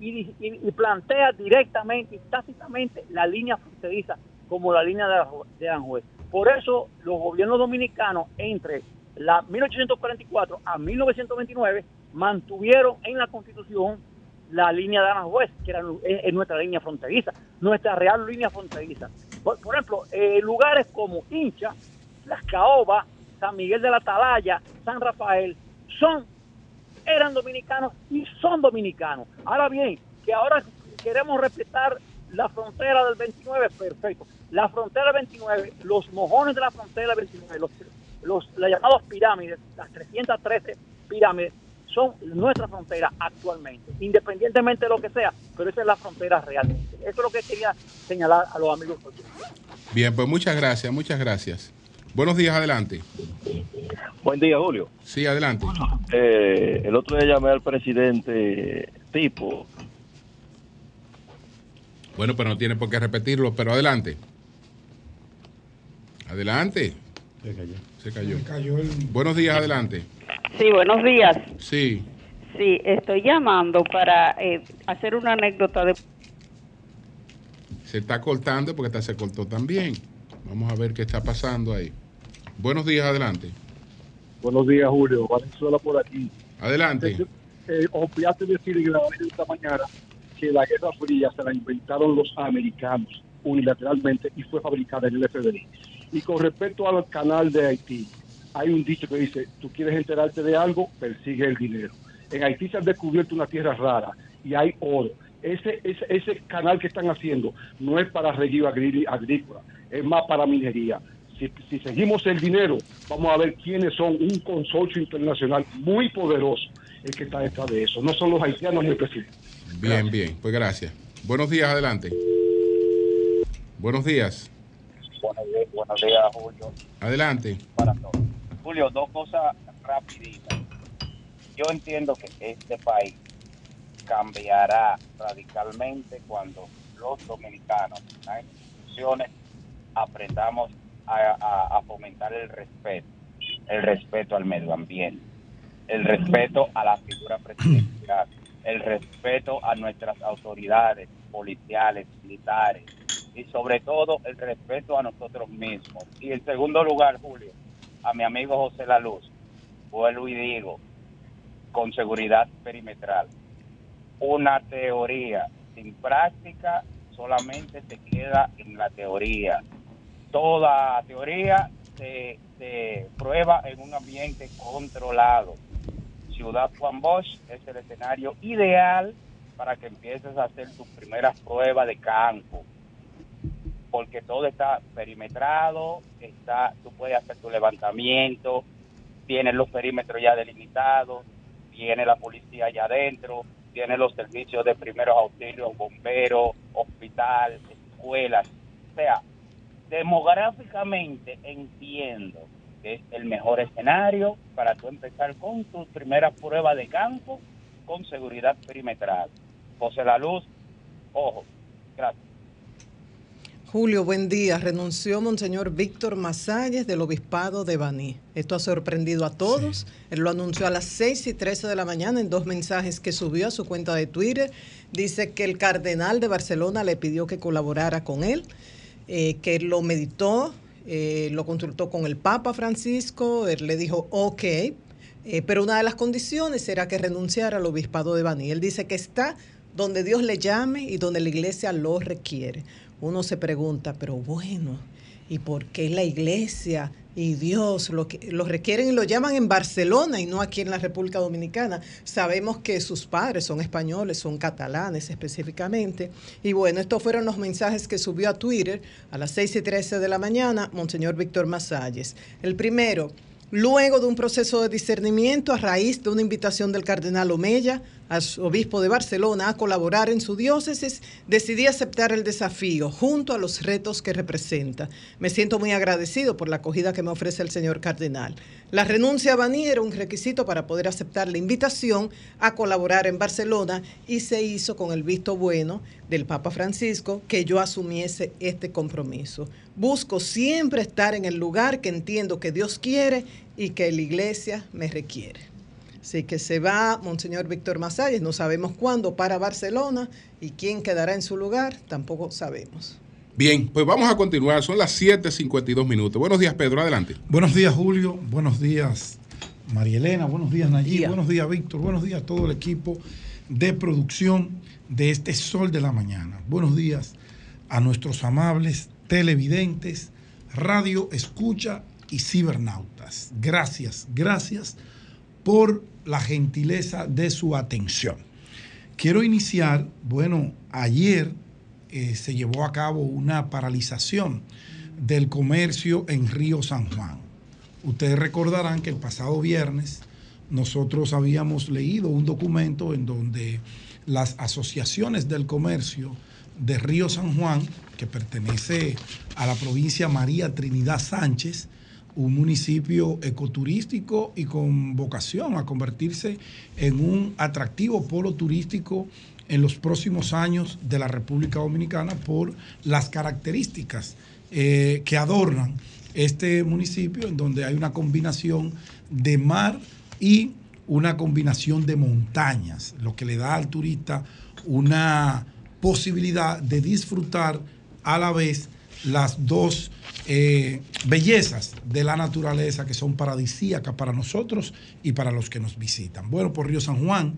[SPEAKER 1] y, plantea directamente y tácitamente la línea fronteriza como la línea de, de Aranjuez. Por eso los gobiernos dominicanos entre la 1844 a 1929 mantuvieron en la Constitución la línea de Aranjuez, que era nuestra línea fronteriza, nuestra real línea fronteriza. Por, ejemplo, eh, lugares como Hincha, Las Caobas, San Miguel de la Atalaya, San Rafael, son, eran dominicanos y son dominicanos. Ahora bien, que ahora queremos respetar la frontera del 29, perfecto. La frontera 29, los mojones de la frontera 29, los, los, las llamadas pirámides, las 313 pirámides, son nuestra frontera actualmente, independientemente de lo que sea, pero esa es la frontera realmente. Eso es lo que quería señalar a los amigos.
[SPEAKER 2] Bien, pues muchas gracias, muchas gracias. Buenos días, adelante.
[SPEAKER 3] Buen día, Julio.
[SPEAKER 2] Sí, adelante.
[SPEAKER 3] Eh, el otro día llamé al presidente Tipo.
[SPEAKER 2] Bueno, pero no tiene por qué repetirlo, pero adelante. Adelante. Se cayó. Se cayó. Se cayó el... Buenos días, adelante.
[SPEAKER 4] Sí, buenos días.
[SPEAKER 2] Sí.
[SPEAKER 4] Sí, estoy llamando para eh, hacer una anécdota de...
[SPEAKER 2] Se está cortando porque está, se cortó también. Vamos a ver qué está pasando ahí. Buenos días, adelante.
[SPEAKER 5] Buenos días, Julio. Valenzuela por aquí.
[SPEAKER 2] Adelante.
[SPEAKER 5] Eh, eh obviaste decir esta mañana que la Guerra Fría se la inventaron los americanos unilateralmente y fue fabricada en el FBI. Y con respecto al canal de Haití, hay un dicho que dice, tú quieres enterarte de algo, persigue el dinero. En Haití se ha descubierto una tierra rara y hay oro. Ese, ese, ese canal que están haciendo no es para reguío agrícola, es más para minería. Si, si, seguimos el dinero, vamos a ver quiénes son un consorcio internacional muy poderoso el que está detrás de eso. No son los haitianos ni el presidente.
[SPEAKER 2] Bien, bien, pues gracias. Buenos días, adelante. Buenos días.
[SPEAKER 6] Buenos días, Julio.
[SPEAKER 2] Adelante.
[SPEAKER 6] Para todos. Julio, dos cosas rapiditas. Yo entiendo que este país cambiará radicalmente cuando los dominicanos, las instituciones, aprendamos a, fomentar el respeto, el respeto al medio ambiente, el respeto a la figura presidencial, el respeto a nuestras autoridades policiales, militares y sobre todo el respeto a nosotros mismos. Y en segundo lugar, Julio, a mi amigo José La Luz, vuelvo y digo, con seguridad perimetral. Una teoría sin práctica solamente se queda en la teoría. Toda teoría se, prueba en un ambiente controlado. Ciudad Juan Bosch es el escenario ideal para que empieces a hacer tus primeras pruebas de campo porque todo está perimetrado, está, tú puedes hacer tu levantamiento, tienes los perímetros ya delimitados, tiene la policía allá adentro, tiene los servicios de primeros auxilios, bomberos, hospital, escuelas. O sea, demográficamente entiendo que es el mejor escenario para tú empezar con tus primeras pruebas de campo con seguridad perimetral. José La Luz, ojo, gracias.
[SPEAKER 7] Julio, buen día. Renunció Monseñor Víctor Masalles del Obispado de Baní. Esto ha sorprendido a todos. Él lo anunció a las 6 y 13 de la mañana en dos mensajes que subió a su cuenta de Twitter. Dice que el cardenal de Barcelona le pidió que colaborara con él, eh, que lo meditó, eh, lo consultó con el Papa Francisco, él le dijo ok, eh, pero una de las condiciones era que renunciara al Obispado de Baní. Él dice que está donde Dios le llame y donde la iglesia lo requiere uno se pregunta, pero bueno, ¿y por qué la iglesia y Dios lo, que, requieren y lo llaman en Barcelona y no aquí en la República Dominicana? Sabemos que sus padres son españoles, son catalanes específicamente. Y bueno, estos fueron los mensajes que subió a Twitter a las 6 y 13 de la mañana Monseñor Víctor Masalles. El primero, luego de un proceso de discernimiento a raíz de una invitación del cardenal Omeya arzobispo de Barcelona, a colaborar en su diócesis, decidí aceptar el desafío junto a los retos que representa. Me siento muy agradecido por la acogida que me ofrece el señor cardenal. La renuncia a Baní era un requisito para poder aceptar la invitación a colaborar en Barcelona y se hizo con el visto bueno del Papa Francisco que yo asumiese este compromiso. Busco siempre estar en el lugar que entiendo que Dios quiere y que la iglesia me requiere. Así que se va Monseñor Víctor Masalles, no sabemos cuándo para Barcelona y quién quedará en su lugar, tampoco sabemos.
[SPEAKER 2] Bien, pues vamos a continuar, son las 7.52 minutos. Buenos días, Pedro, adelante.
[SPEAKER 8] Buenos días, Julio, buenos días, María Elena, buenos días, Nayib, buenos días, Víctor, buenos días a todo el equipo de producción de este Sol de la Mañana. Buenos días a nuestros amables televidentes, radio, escucha y cibernautas. Gracias, gracias por la gentileza de su atención. Quiero iniciar, bueno, ayer eh, se llevó a cabo una paralización del comercio en Río San Juan. Ustedes recordarán que el pasado viernes nosotros habíamos leído un documento en donde las asociaciones del comercio de Río San Juan, que pertenece a la provincia María Trinidad Sánchez, un municipio ecoturístico y con vocación a convertirse en un atractivo polo turístico en los próximos años de la República Dominicana por las características eh, que adornan este municipio, en donde hay una combinación de mar y una combinación de montañas, lo que le da al turista una posibilidad de disfrutar a la vez las dos eh, bellezas de la naturaleza que son paradisíacas para nosotros y para los que nos visitan. Bueno, por Río San Juan,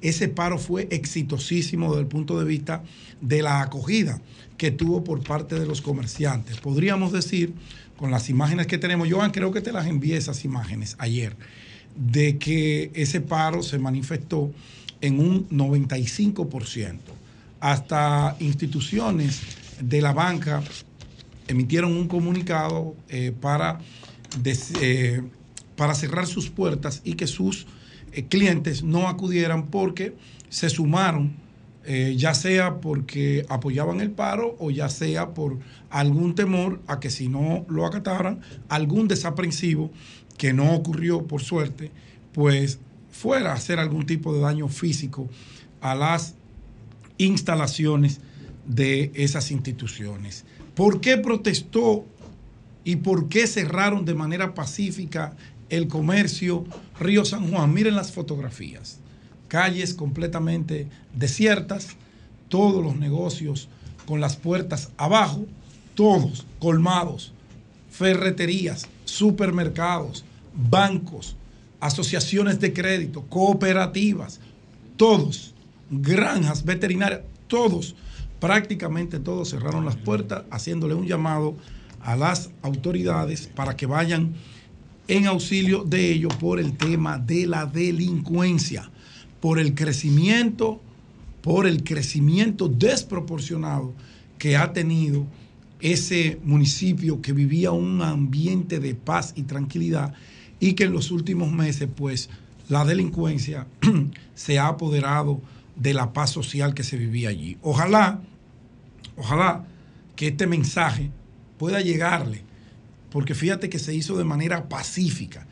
[SPEAKER 8] ese paro fue exitosísimo desde el punto de vista de la acogida que tuvo por parte de los comerciantes. Podríamos decir, con las imágenes que tenemos, Joan, creo que te las envié esas imágenes ayer, de que ese paro se manifestó en un 95%. Hasta instituciones de la banca emitieron un comunicado eh, para, eh, para cerrar sus puertas y que sus eh, clientes no acudieran porque se sumaron, ya sea porque apoyaban el paro o ya sea por algún temor a que si no lo acataran, algún desaprensivo que no ocurrió por suerte, pues fuera a hacer algún tipo de daño físico a las instalaciones de esas instituciones. ¿Por qué protestó y por qué cerraron de manera pacífica el comercio Río San Juan? Miren las fotografías. Calles completamente desiertas, todos los negocios con las puertas abajo, todos colmados, ferreterías, supermercados, bancos, asociaciones de crédito, cooperativas, todos, granjas veterinarias, todos prácticamente todos cerraron las puertas, haciéndole un llamado a las autoridades para que vayan en auxilio de ellos por el tema de la delincuencia, por el crecimiento, por el crecimiento desproporcionado que ha tenido ese municipio que vivía un ambiente de paz y tranquilidad y que en los últimos meses pues la delincuencia (clears throat) se ha apoderado de la paz social que se vivía allí. Ojalá, ojalá que este mensaje pueda llegarle, porque fíjate que se hizo de manera pacífica,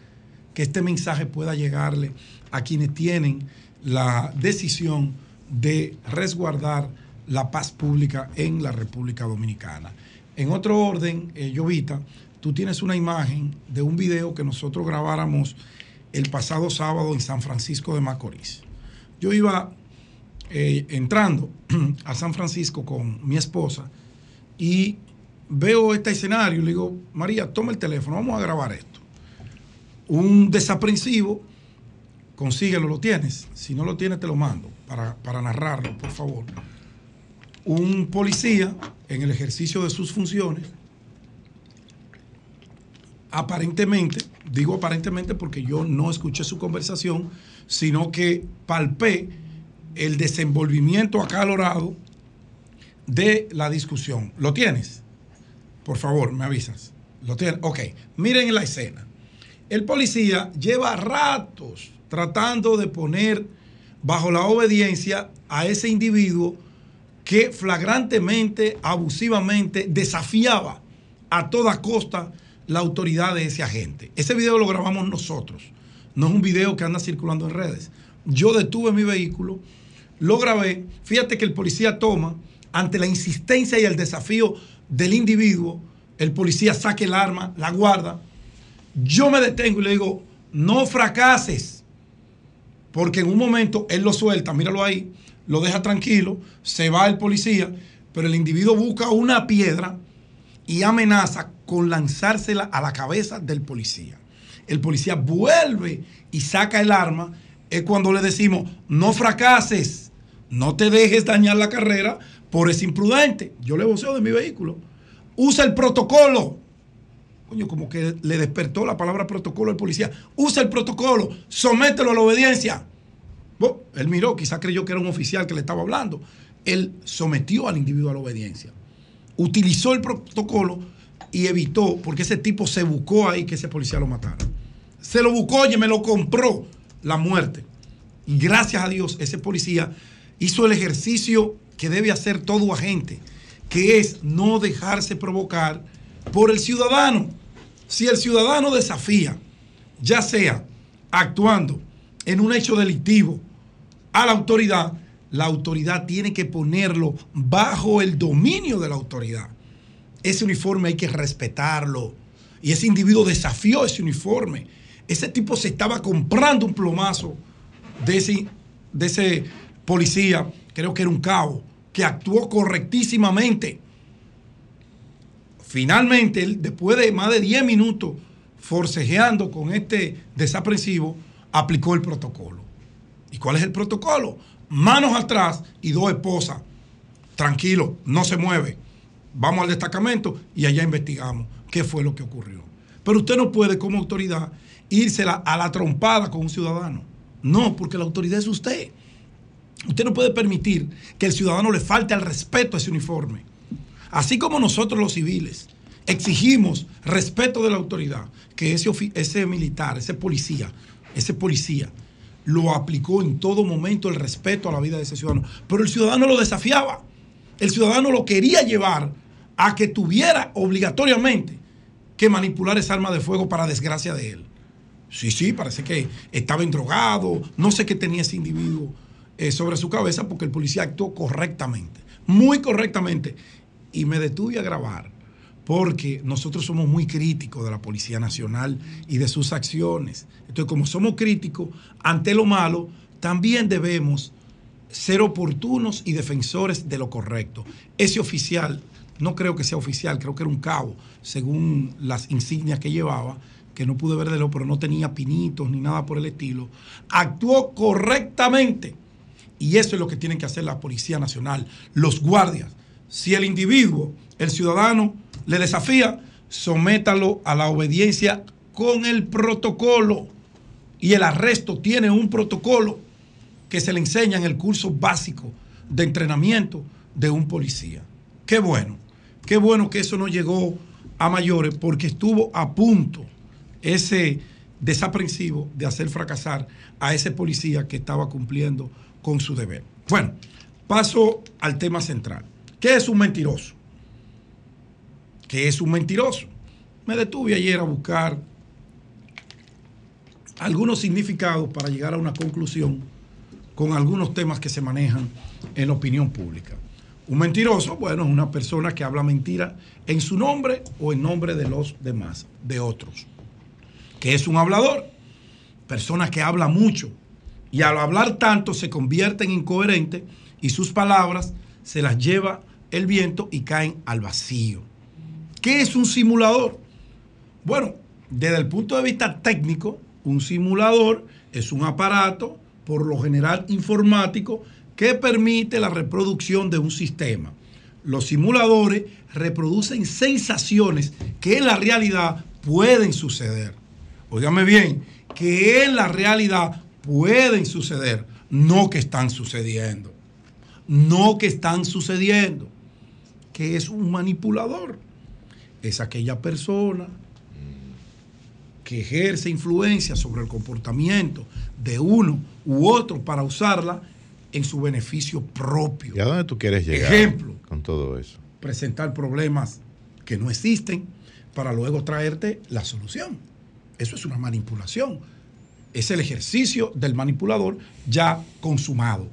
[SPEAKER 8] que este mensaje pueda llegarle a quienes tienen la decisión de resguardar la paz pública en la República Dominicana. En otro orden, eh, Llovita, tú tienes una imagen de un video que nosotros grabáramos el pasado sábado en San Francisco de Macorís. Yo iba eh, entrando (clears throat) a San Francisco con mi esposa y veo este escenario le digo, María, toma el teléfono, vamos a grabar esto. Un desaprensivo, consíguelo, lo tienes. Si no lo tienes, te lo mando para, para narrarlo, por favor. Un policía en el ejercicio de sus funciones, aparentemente, digo aparentemente porque yo no escuché su conversación, sino que palpé el desenvolvimiento acalorado de la discusión. ¿Lo tienes? Por favor, me avisas. ¿Lo tienes? Ok, miren la escena. El policía lleva ratos tratando de poner bajo la obediencia a ese individuo que flagrantemente, abusivamente desafiaba a toda costa la autoridad de ese agente. Ese video lo grabamos nosotros, no es un video que anda circulando en redes. Yo detuve mi vehículo, lo grabé, fíjate que el policía toma, ante la insistencia y el desafío del individuo, el policía saque el arma, la guarda, yo me detengo y le digo, no fracases, porque en un momento él lo suelta, míralo ahí, lo deja tranquilo, se va el policía, pero el individuo busca una piedra y amenaza con lanzársela a la cabeza del policía. El policía vuelve y saca el arma, es cuando le decimos, no fracases, no te dejes dañar la carrera por ese imprudente. Yo le voceo de mi vehículo. Usa el protocolo. Coño, como que le despertó la palabra protocolo al policía. Usa el protocolo, somételo a la obediencia. él miró, quizás creyó que era un oficial que le estaba hablando. Él sometió al individuo a la obediencia. Utilizó el protocolo y evitó, porque ese tipo se buscó ahí que ese policía lo matara. Se lo buscó, oye, me lo compró la muerte. Y gracias a Dios, ese policía hizo el ejercicio que debe hacer todo agente, que es no dejarse provocar por el ciudadano. Si el ciudadano desafía, ya sea actuando en un hecho delictivo a la autoridad, la autoridad tiene que ponerlo bajo el dominio de la autoridad. Ese uniforme hay que respetarlo. Y ese individuo desafió ese uniforme. Ese tipo se estaba comprando un plomazo de ese, de ese policía, creo que era un cabo, que actuó correctísimamente Finalmente, después de más de 10 minutos forcejeando con este desaprensivo, aplicó el protocolo. ¿Y cuál es el protocolo? Manos atrás y dos esposas. Tranquilo, no se mueve. Vamos al destacamento y allá investigamos qué fue lo que ocurrió. Pero usted no puede como autoridad irse a la trompada con un ciudadano. No, porque la autoridad es usted. Usted no puede permitir que el ciudadano le falte al respeto a ese uniforme. Así como nosotros los civiles exigimos respeto de la autoridad, que ese, militar, ese policía, ese policía lo aplicó en todo momento el respeto a la vida de ese ciudadano. Pero el ciudadano lo desafiaba. El ciudadano lo quería llevar a que tuviera obligatoriamente que manipular esa arma de fuego para desgracia de él. Sí, sí, parece que estaba endrogado, no sé qué tenía ese individuo eh, sobre su cabeza porque el policía actuó correctamente, muy correctamente y me detuve a grabar porque nosotros somos muy críticos de la Policía Nacional y de sus acciones. Entonces, como somos críticos ante lo malo, también debemos ser oportunos y defensores de lo correcto. Ese oficial, no creo que sea oficial, creo que era un cabo, según las insignias que llevaba, que no pude ver de lo, pero no tenía pinitos ni nada por el estilo, actuó correctamente. Y eso es lo que tienen que hacer la Policía Nacional, los guardias si el individuo, el ciudadano, le desafía, sométalo a la obediencia con el protocolo. Y el arresto tiene un protocolo que se le enseña en el curso básico de entrenamiento de un policía. Qué bueno, qué bueno que eso no llegó a mayores porque estuvo a punto ese desaprensivo de hacer fracasar a ese policía que estaba cumpliendo con su deber. Bueno, paso al tema central. ¿Qué es un mentiroso? ¿Qué es un mentiroso? Me detuve ayer a buscar algunos significados para llegar a una conclusión con algunos temas que se manejan en la opinión pública. Un mentiroso, bueno, es una persona que habla mentira en su nombre o en nombre de los demás, de otros. ¿Qué es un hablador? Persona que habla mucho y al hablar tanto se convierte en incoherente y sus palabras se las lleva el viento y caen al vacío. ¿Qué es un simulador? Bueno, desde el punto de vista técnico, un simulador es un aparato, por lo general informático, que permite la reproducción de un sistema. Los simuladores reproducen sensaciones que en la realidad pueden suceder. Óigame bien, que en la realidad pueden suceder, no que están sucediendo no que están sucediendo. que es un manipulador? Es aquella persona que ejerce influencia sobre el comportamiento de uno u otro para usarla en su beneficio propio.
[SPEAKER 9] ¿Y a dónde tú quieres llegar
[SPEAKER 8] Ejemplo.
[SPEAKER 9] con todo eso?
[SPEAKER 8] Presentar problemas que no existen para luego traerte la solución. Eso es una manipulación. Es el ejercicio del manipulador ya consumado.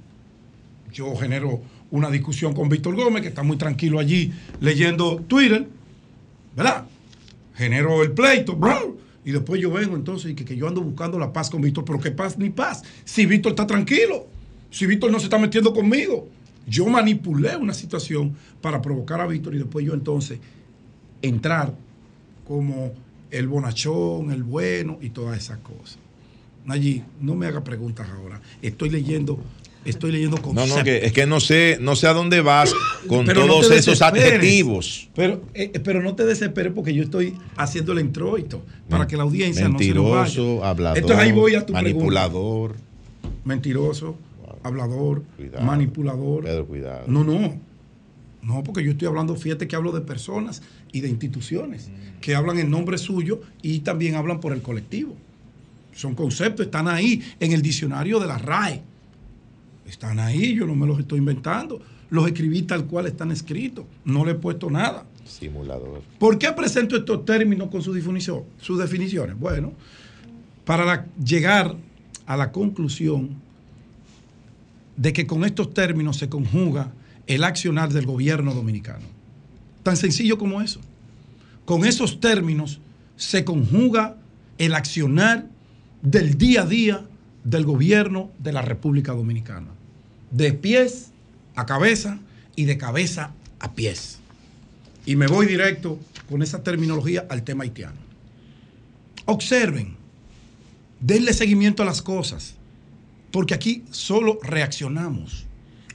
[SPEAKER 8] Yo genero una discusión con Víctor Gómez, que está muy tranquilo allí leyendo Twitter, ¿verdad? Genero el pleito, y después yo vengo entonces y que, que yo ando buscando la paz con Víctor, pero qué paz ni paz. Si Víctor está tranquilo, si Víctor no se está metiendo conmigo, yo manipulé una situación para provocar a Víctor y después yo entonces entrar como el bonachón, el bueno y todas esas cosas. Allí, no me haga preguntas ahora. Estoy leyendo, estoy leyendo
[SPEAKER 9] No,
[SPEAKER 8] conceptos.
[SPEAKER 9] no, que, es que no sé, no sé a dónde vas con
[SPEAKER 8] Pero no
[SPEAKER 9] todos esos adjetivos.
[SPEAKER 8] Pero, eh, pero no te desesperes porque yo estoy haciendo el introito para que la audiencia no se nos vaya.
[SPEAKER 9] Mentiroso, hablador,
[SPEAKER 8] Entonces ahí voy a tu
[SPEAKER 9] manipulador.
[SPEAKER 8] pregunta. Mentiroso, hablador,
[SPEAKER 9] Cuidado.
[SPEAKER 8] manipulador.
[SPEAKER 9] Pedro, cuidado.
[SPEAKER 8] No, no. No, porque yo estoy hablando, fíjate que hablo de personas y de instituciones que hablan en nombre suyo y también hablan por el colectivo. Son conceptos, están ahí en el diccionario de la RAE. Están ahí, yo no me los estoy inventando. Los escribí tal cual están escritos. No le he puesto nada.
[SPEAKER 9] Simulador.
[SPEAKER 8] ¿Por qué presento estos términos con su definición, sus definiciones? Bueno, para la- llegar a la conclusión de que con estos términos se conjuga el accionar del gobierno dominicano. Tan sencillo como eso. Con esos términos se conjuga el accionar del día a día del gobierno de la República Dominicana. De pies a cabeza y de cabeza a pies. Y me voy directo con esa terminología al tema haitiano. Observen, denle seguimiento a las cosas, porque aquí solo reaccionamos,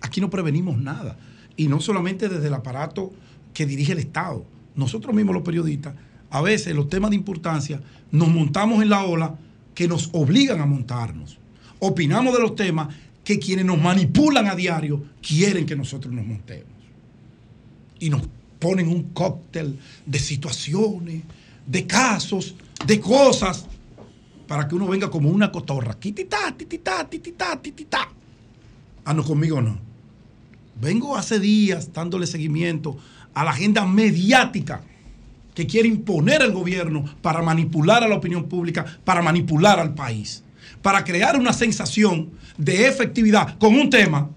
[SPEAKER 8] aquí no prevenimos nada, y no solamente desde el aparato que dirige el Estado, nosotros mismos los periodistas, a veces los temas de importancia nos montamos en la ola que nos obligan a montarnos, opinamos de los temas que quienes nos manipulan a diario quieren que nosotros nos montemos y nos ponen un cóctel de situaciones, de casos, de cosas, para que uno venga como una cotorra. Tititá, tititá, tititá, tititá. Ah, no, conmigo no. Vengo hace días dándole seguimiento a la agenda mediática que quiere imponer el gobierno para manipular a la opinión pública, para manipular al país, para crear una sensación de efectividad con un tema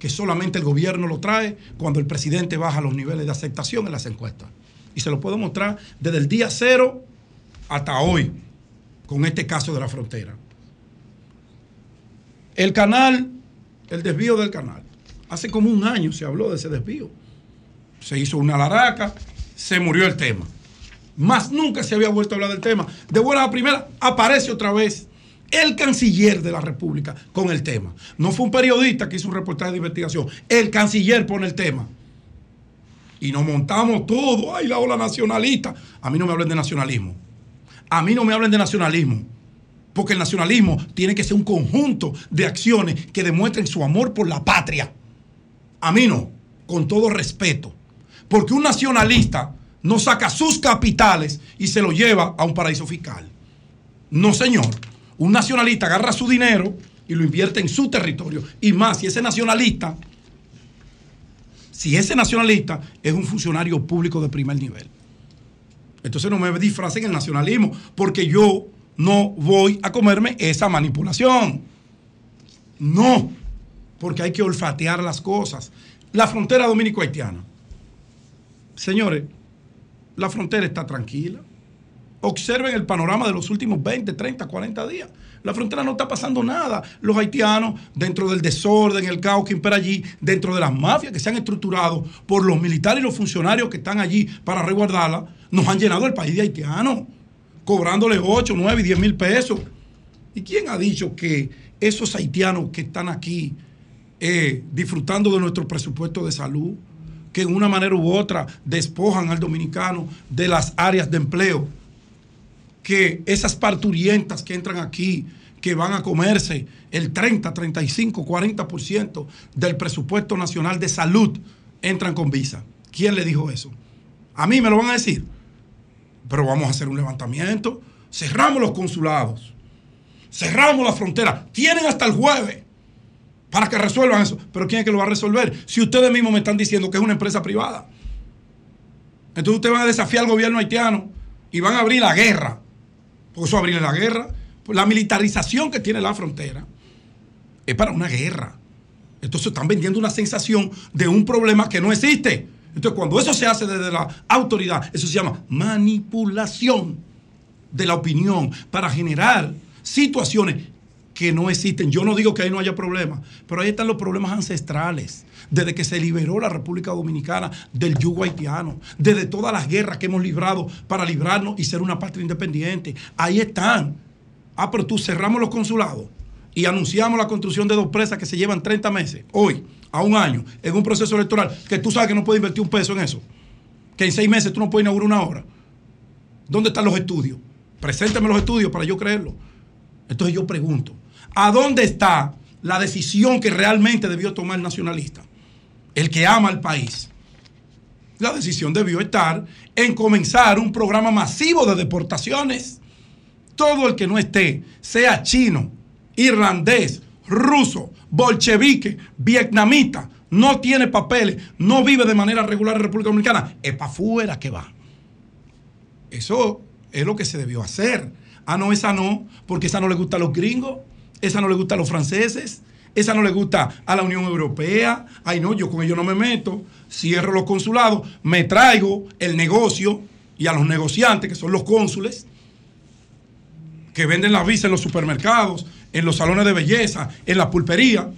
[SPEAKER 8] que solamente el gobierno lo trae cuando el presidente baja los niveles de aceptación en las encuestas. Y se lo puedo mostrar desde el día cero hasta hoy, con este caso de la frontera. El canal, el desvío del canal. Hace como un año se habló de ese desvío. Se hizo una laraca, se murió el tema. Más nunca se había vuelto a hablar del tema. De buena a primera, aparece otra vez el canciller de la República con el tema. No fue un periodista que hizo un reportaje de investigación. El canciller pone el tema. Y nos montamos todo. Ay, la ola nacionalista. A mí no me hablen de nacionalismo. A mí no me hablen de nacionalismo. Porque el nacionalismo tiene que ser un conjunto de acciones que demuestren su amor por la patria. A mí no, con todo respeto. Porque un nacionalista no saca sus capitales y se lo lleva a un paraíso fiscal. No, señor. Un nacionalista agarra su dinero y lo invierte en su territorio. Y más, si ese nacionalista, si ese nacionalista es un funcionario público de primer nivel. Entonces no me disfracen el nacionalismo, porque yo no voy a comerme esa manipulación. No, porque hay que olfatear las cosas. La frontera dominico-haitiana. Señores, la frontera está tranquila. Observen el panorama de los últimos 20, 30, 40 días. La frontera no está pasando nada. Los haitianos, dentro del desorden, el caos que impera allí, dentro de las mafias que se han estructurado por los militares y los funcionarios que están allí para resguardarla, nos han llenado el país de haitianos, cobrándole 8, 9 y 10 mil pesos. ¿Y quién ha dicho que esos haitianos que están aquí eh, disfrutando de nuestro presupuesto de salud, que en una manera u otra despojan al dominicano de las áreas de empleo, que esas parturientas que entran aquí, que van a comerse el 30, 35, 40% del presupuesto nacional de salud, entran con visa. ¿Quién le dijo eso? A mí me lo van a decir. Pero vamos a hacer un levantamiento cerramos los consulados, cerramos la frontera, tienen hasta el jueves para que resuelvan eso. Pero ¿quién es que lo va a resolver? Si ustedes mismos me están diciendo que es una empresa privada. Entonces ustedes van a desafiar al gobierno haitiano y van a abrir la guerra. Porque eso abrir la guerra. La militarización que tiene la frontera es para una guerra. Entonces están vendiendo una sensación de un problema que no existe. Entonces cuando eso se hace desde la autoridad, eso se llama manipulación de la opinión para generar situaciones que no existen. Yo no digo que ahí no haya problemas, pero ahí están los problemas ancestrales. Desde que se liberó la República Dominicana del yugo haitiano, desde todas las guerras que hemos librado para librarnos y ser una patria independiente. Ahí están. Ah, pero tú cerramos los consulados y anunciamos la construcción de dos presas que se llevan 30 meses, hoy, a un año, en un proceso electoral, que tú sabes que no puedes invertir un peso en eso. Que en seis meses tú no puedes inaugurar una obra. ¿Dónde están los estudios? Preséntame los estudios para yo creerlo. Entonces yo pregunto, ¿A dónde está la decisión que realmente debió tomar el nacionalista? El que ama al país. La decisión debió estar en comenzar un programa masivo de deportaciones. Todo el que no esté, sea chino, irlandés, ruso, bolchevique, vietnamita, no tiene papeles, no vive de manera regular en República Dominicana, es para afuera que va. Eso es lo que se debió hacer. Ah, no, esa no, porque esa no le gusta a los gringos esa no le gusta a los franceses, esa no le gusta a la Unión Europea, ay no, yo con ellos no me meto, cierro los consulados, me traigo el negocio y a los negociantes, que son los cónsules, que venden la visa en los supermercados, en los salones de belleza, en la pulpería,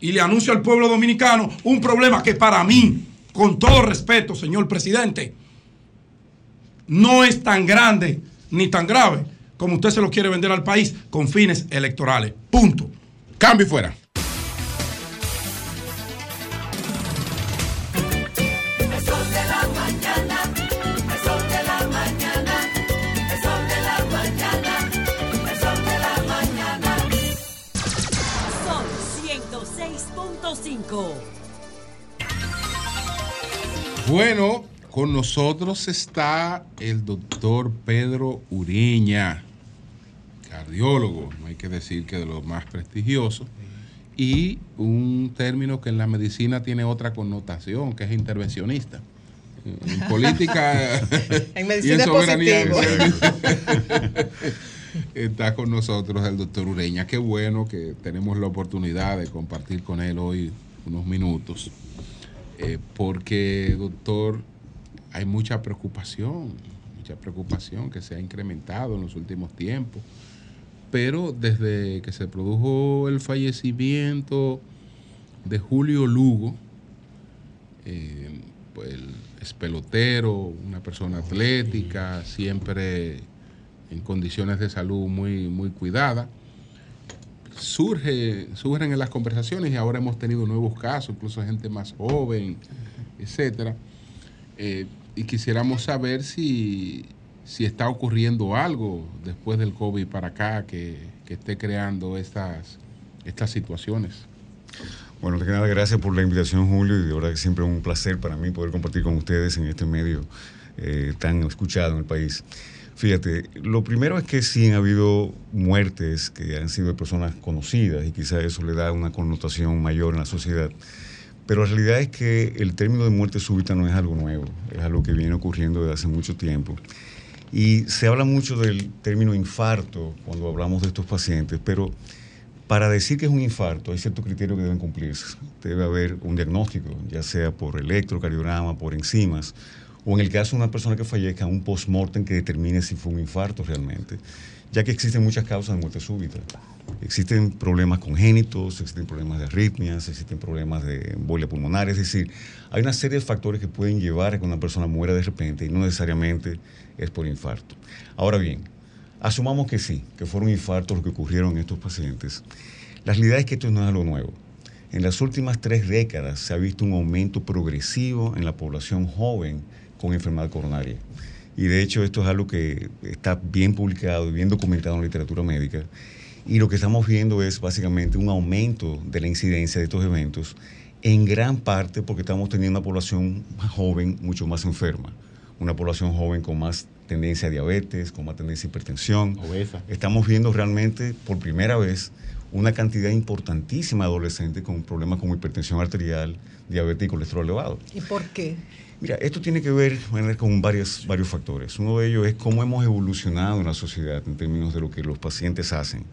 [SPEAKER 8] y le anuncio al pueblo dominicano un problema que para mí, con todo respeto, señor presidente, no es tan grande ni tan grave como usted se lo quiere vender al país con fines electorales. Punto.
[SPEAKER 2] Cambio fuera.
[SPEAKER 10] Son 106.5.
[SPEAKER 2] Bueno, con nosotros está el doctor Pedro Ureña, cardiólogo, no hay que decir que de los más prestigiosos, y un término que en la medicina tiene otra connotación, que es intervencionista. En política (laughs)
[SPEAKER 7] En
[SPEAKER 2] y
[SPEAKER 7] medicina es
[SPEAKER 2] soberanía
[SPEAKER 7] positivo. (laughs)
[SPEAKER 2] está con nosotros el doctor Ureña. Qué bueno que tenemos la oportunidad de compartir con él hoy unos minutos, eh, porque, doctor, hay mucha preocupación, mucha preocupación que se ha incrementado en los últimos tiempos. Pero desde que se produjo el fallecimiento de Julio Lugo, eh, pues el es pelotero, una persona atlética, siempre en condiciones de salud muy, muy cuidada. Surge, surgen en las conversaciones y ahora hemos tenido nuevos casos, incluso gente más joven, etcétera. Eh, y quisiéramos saber si, si está ocurriendo algo después del COVID para acá que, que esté creando estas, estas situaciones.
[SPEAKER 11] Bueno, de nada, gracias por la invitación, Julio, y de verdad que siempre es un placer para mí poder compartir con ustedes en este medio eh, tan escuchado en el país. Fíjate, lo primero es que sí han habido muertes que han sido de personas conocidas y quizá eso le da una connotación mayor en la sociedad. Pero la realidad es que el término de muerte súbita no es algo nuevo, es algo que viene ocurriendo desde hace mucho tiempo. Y se habla mucho del término infarto cuando hablamos de estos pacientes, pero para decir que es un infarto hay ciertos criterios que deben cumplirse. Debe haber un diagnóstico, ya sea por electrocardiograma, por enzimas, o en el caso de una persona que fallezca, un post-mortem que determine si fue un infarto realmente, ya que existen muchas causas de muerte súbita. Existen problemas congénitos, existen problemas de arritmias, existen problemas de embolia pulmonar, es decir, hay una serie de factores que pueden llevar a que una persona muera de repente y no necesariamente es por infarto. Ahora bien, asumamos que sí, que fueron infartos los que ocurrieron en estos pacientes. La realidad es que esto no es algo nuevo. En las últimas tres décadas se ha visto un aumento progresivo en la población joven con enfermedad coronaria. Y de hecho esto es algo que está bien publicado y bien documentado en la literatura médica. Y lo que estamos viendo es básicamente un aumento de la incidencia de estos eventos, en gran parte porque estamos teniendo una población más joven mucho más enferma. una población joven con más tendencia a diabetes, con más tendencia a hipertensión. Estamos viendo realmente por primera vez una cantidad importantísima de adolescentes con problemas como hipertensión arterial, diabetes y colesterol elevado.
[SPEAKER 7] ¿Y por qué?
[SPEAKER 11] Mira, esto tiene que ver con varios, varios factores. Uno de ellos es cómo hemos evolucionado en la sociedad en términos de lo que los pacientes hacen.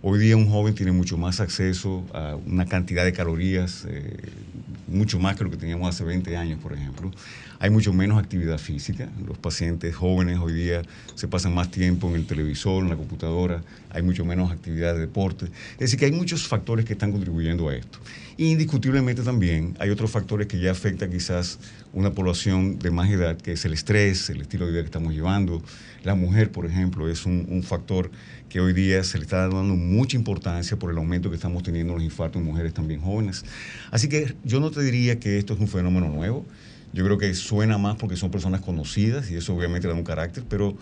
[SPEAKER 11] Hoy día un joven tiene mucho más acceso a una cantidad de calorías, eh, mucho más que lo que teníamos hace 20 años, por ejemplo. Hay mucho menos actividad física. Los pacientes jóvenes hoy día se pasan más tiempo en el televisor, en la computadora. Hay mucho menos actividad de deporte. Es decir, que hay muchos factores que están contribuyendo a esto. Indiscutiblemente también hay otros factores que ya afectan quizás una población de más edad, que es el estrés, el estilo de vida que estamos llevando. La mujer, por ejemplo, es un, factor que hoy día se le está dando mucha importancia por el aumento que estamos teniendo en los infartos en mujeres también jóvenes. Así que yo no te diría que esto es un fenómeno nuevo. Yo creo que suena más porque son personas conocidas y eso obviamente da un carácter, pero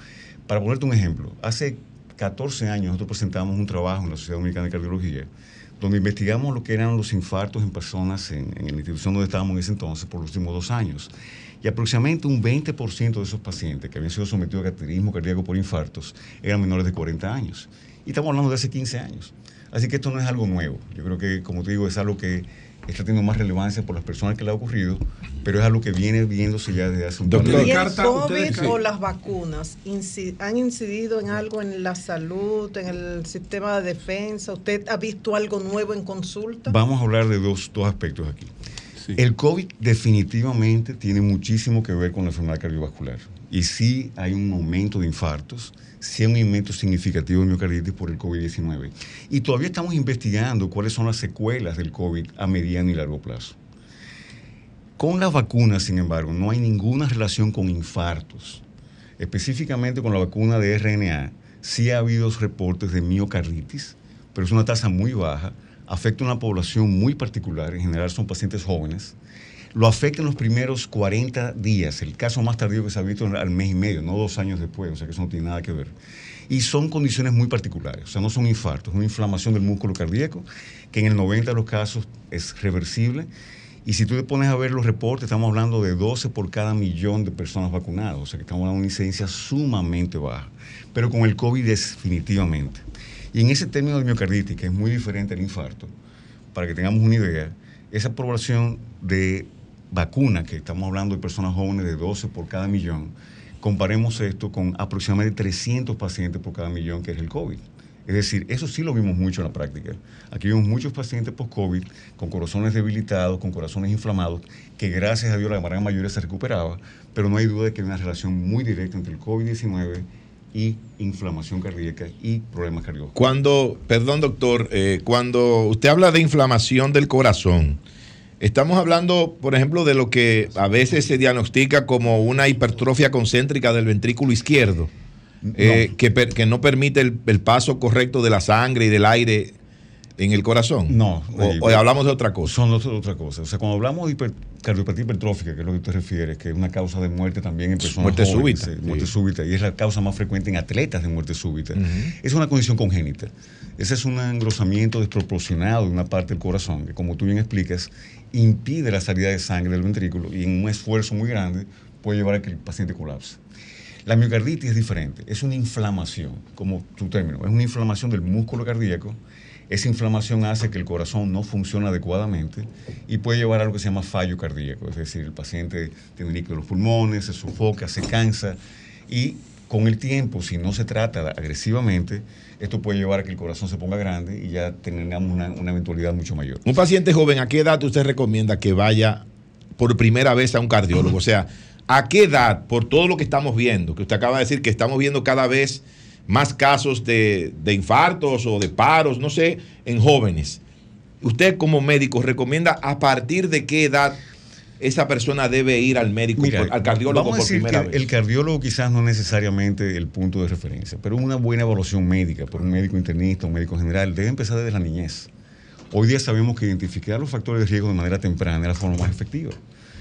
[SPEAKER 11] para ponerte un ejemplo, hace 14 años nosotros presentamos un trabajo en la Sociedad Dominicana de Cardiología donde investigamos lo que eran los infartos en personas en, la institución donde estábamos en ese entonces por los últimos dos años. Y aproximadamente un 20% de esos pacientes que habían sido sometidos a cateterismo cardíaco por infartos eran menores de 40 años. Y estamos hablando de hace 15 años. Así que esto no es algo nuevo. Yo creo que, como te digo, es algo que está teniendo más relevancia por las personas que le ha ocurrido, pero es algo que viene viéndose ya desde hace un
[SPEAKER 7] tiempo. ¿Y el COVID o las vacunas han incidido en algo en la salud, en el sistema de defensa? ¿Usted ha visto algo nuevo en consulta?
[SPEAKER 11] Vamos a hablar de dos, dos aspectos aquí. El COVID definitivamente tiene muchísimo que ver con la enfermedad cardiovascular. Y sí hay un aumento de infartos, hay un aumento significativo de miocarditis por el COVID-19. Y todavía estamos investigando cuáles son las secuelas del COVID a mediano y largo plazo. Con las vacunas, sin embargo, no hay ninguna relación con infartos. Específicamente con la vacuna de RNA, sí ha habido reportes de miocarditis, pero es una tasa muy baja afecta a una población muy particular, en general son pacientes jóvenes, lo afecta en los primeros 40 días, el caso más tardío que se ha visto al mes y medio, no dos años después, o sea que eso no tiene nada que ver. Y son condiciones muy particulares, o sea, no son infartos, es una inflamación del músculo cardíaco, que en el 90 de los casos es reversible. Y si tú te pones a ver los reportes, estamos hablando de 12 por cada millón de personas vacunadas, o sea que estamos hablando de una incidencia sumamente baja. Pero con el COVID definitivamente. Y en ese término de miocarditis, que es muy diferente al infarto, para que tengamos una idea, esa población de vacuna, que estamos hablando de personas jóvenes de 12 por cada millón, comparemos esto con aproximadamente 300 pacientes por cada millón, que es el COVID. Es decir, eso sí lo vimos mucho en la práctica. Aquí vimos muchos pacientes post-COVID con corazones debilitados, con corazones inflamados, que gracias a Dios la gran mayoría se recuperaba, pero no hay duda de que hay una relación muy directa entre el COVID-19 y inflamación cardíaca y problemas cardíacos.
[SPEAKER 9] Cuando, perdón doctor, eh, cuando usted habla de inflamación del corazón, estamos hablando, por ejemplo, de lo que a veces se diagnostica como una hipertrofia concéntrica del ventrículo izquierdo, eh, que, que, no permite el, el, paso correcto de la sangre y del aire en el corazón.
[SPEAKER 11] No.
[SPEAKER 9] O, hablamos de otra cosa.
[SPEAKER 11] Son otra cosa. O sea, cuando hablamos de hiper, cardiopatía hipertrófica, que es lo que usted refiere, que es una causa de muerte también en personas
[SPEAKER 9] Muerte súbita.
[SPEAKER 11] Muerte súbita. Y es la causa más frecuente en atletas de muerte súbita. Es una condición congénita. Ese es un engrosamiento desproporcionado de una parte del corazón, que como tú bien explicas, impide la salida de sangre del ventrículo y en un esfuerzo muy grande puede llevar a que el paciente colapse. La miocarditis es diferente, es una inflamación, como tu término, es una inflamación del músculo cardíaco esa inflamación hace que el corazón no funcione adecuadamente y puede llevar a lo que se llama fallo cardíaco, es decir, el paciente tiene líquido en los pulmones, se sofoca, se cansa y con el tiempo, si no se trata agresivamente, esto puede llevar a que el corazón se ponga grande y ya tengamos una, una eventualidad mucho mayor.
[SPEAKER 9] Un paciente joven, ¿a qué edad usted recomienda que vaya por primera vez a un cardiólogo? O sea, ¿a qué edad, por todo lo que estamos viendo, que usted acaba de decir que estamos viendo cada vez más casos de, infartos o de paros, no sé, en jóvenes. ¿Usted como médico recomienda a partir de qué edad esa persona debe ir al médico, al cardiólogo por primera vez?
[SPEAKER 11] El cardiólogo quizás no necesariamente el punto de referencia, pero una buena evaluación médica por un médico internista, un médico general, debe empezar desde la niñez. Hoy día sabemos que identificar los factores de riesgo de manera temprana es la forma más efectiva.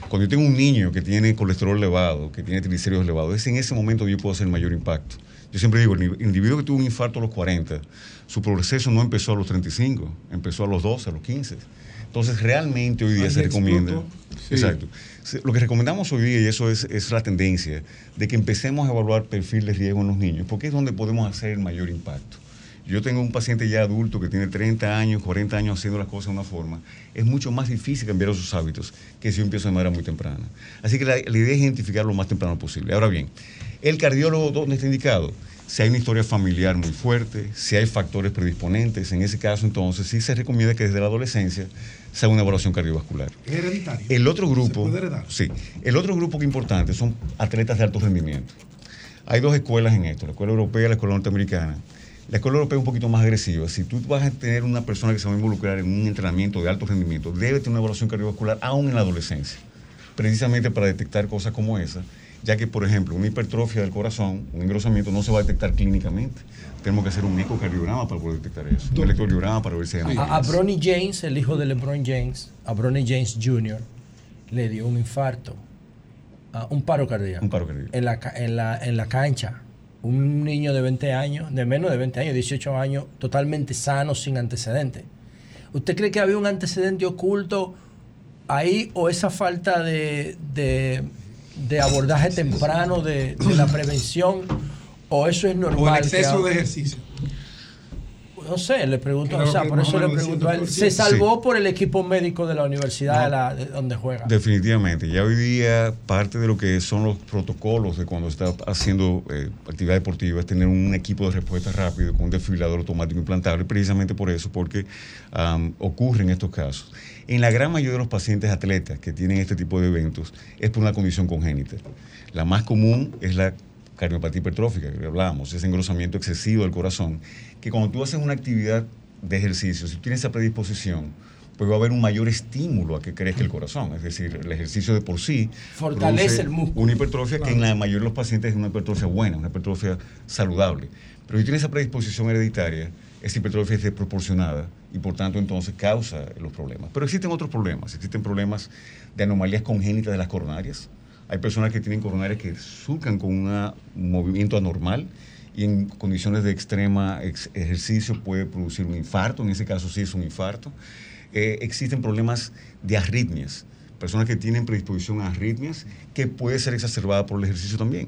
[SPEAKER 11] Cuando yo tengo un niño que tiene colesterol elevado, que tiene triglicéridos elevados, es en ese momento que yo puedo hacer el mayor impacto. Yo siempre digo, el individuo que tuvo un infarto a los 40, su proceso no empezó a los 35, empezó a los 12, a los 15. Entonces, realmente hoy día
[SPEAKER 8] Ahí
[SPEAKER 11] se recomienda.
[SPEAKER 2] Sí.
[SPEAKER 11] Exacto. Lo que recomendamos hoy día, y eso es, es la tendencia, de que empecemos a evaluar perfil de riesgo en los niños, porque es donde podemos hacer el mayor impacto. Yo tengo un paciente ya adulto que tiene 30 años, 40 años haciendo las cosas de una forma. Es mucho más difícil cambiar sus hábitos que si yo empiezo de manera muy temprana. Así que la, la idea es identificar lo más temprano posible. Ahora bien, ¿el cardiólogo dónde está indicado? Si hay una historia familiar muy fuerte, si hay factores predisponentes, en ese caso entonces sí se recomienda que desde la adolescencia se haga una evaluación cardiovascular.
[SPEAKER 8] Hereditario.
[SPEAKER 11] El otro grupo,
[SPEAKER 8] ¿Se puede heredar?
[SPEAKER 11] sí, el otro grupo que es importante son atletas de alto rendimiento. Hay dos escuelas en esto, la escuela europea y la escuela norteamericana. La escuela europea es un poquito más agresiva. Si tú vas a tener una persona que se va a involucrar en un entrenamiento de alto rendimiento, debe tener una evaluación cardiovascular aún en la adolescencia, precisamente para detectar cosas como esa, ya que, por ejemplo, una hipertrofia del corazón, un engrosamiento, no se va a detectar clínicamente. Tenemos que hacer un ecocardiograma para poder detectar eso, un electrocardiograma para ver si hay
[SPEAKER 10] A, a Bronny James, el hijo de LeBron James, a Bronny James Jr., le dio un infarto, un paro cardíaco.
[SPEAKER 11] Un paro cardíaco.
[SPEAKER 10] En la, en, la, en la cancha. Un niño de 20 años, de menos de 20 años, 18 años, totalmente sano, sin antecedentes. ¿Usted cree que había un antecedente oculto ahí o esa falta de, de- de abordaje temprano de, de la prevención? ¿O eso es normal?
[SPEAKER 8] O el exceso de ejercicio.
[SPEAKER 10] no sé, le pregunto,
[SPEAKER 8] Creo
[SPEAKER 10] o sea, por eso le pregunto a él. Se salvó por el equipo médico de la universidad de, la- de donde juega.
[SPEAKER 11] Definitivamente. Ya hoy día parte de lo que son los protocolos de cuando está haciendo eh, actividad deportiva es tener un equipo de respuesta rápido con un desfibrilador automático implantable, precisamente por eso, porque am, ocurren estos casos. En la gran mayoría de los pacientes atletas que tienen este tipo de eventos es por una condición congénita. La más común es la cardiopatía hipertrófica, que hablábamos, ese engrosamiento excesivo del corazón, que cuando tú haces una actividad de ejercicio, si tú tienes esa predisposición, pues va a haber un mayor estímulo a que crezca el corazón. Es decir, el ejercicio de por sí
[SPEAKER 10] Fortalece el músculo.
[SPEAKER 11] Una hipertrofia que en la mayoría de los pacientes es una hipertrofia buena, una hipertrofia saludable. Pero si tienes esa predisposición hereditaria, esa hipertrofia es desproporcionada y por tanto entonces causa los problemas. Pero existen otros problemas. Existen problemas de anomalías congénitas de las coronarias. Hay personas que tienen coronarias que surcan con un movimiento anormal y en condiciones de extrema ex- ejercicio puede producir un infarto. En ese caso sí es un infarto. Eh, existen problemas de arritmias. Personas que tienen predisposición a arritmias que puede ser exacerbada por el ejercicio también.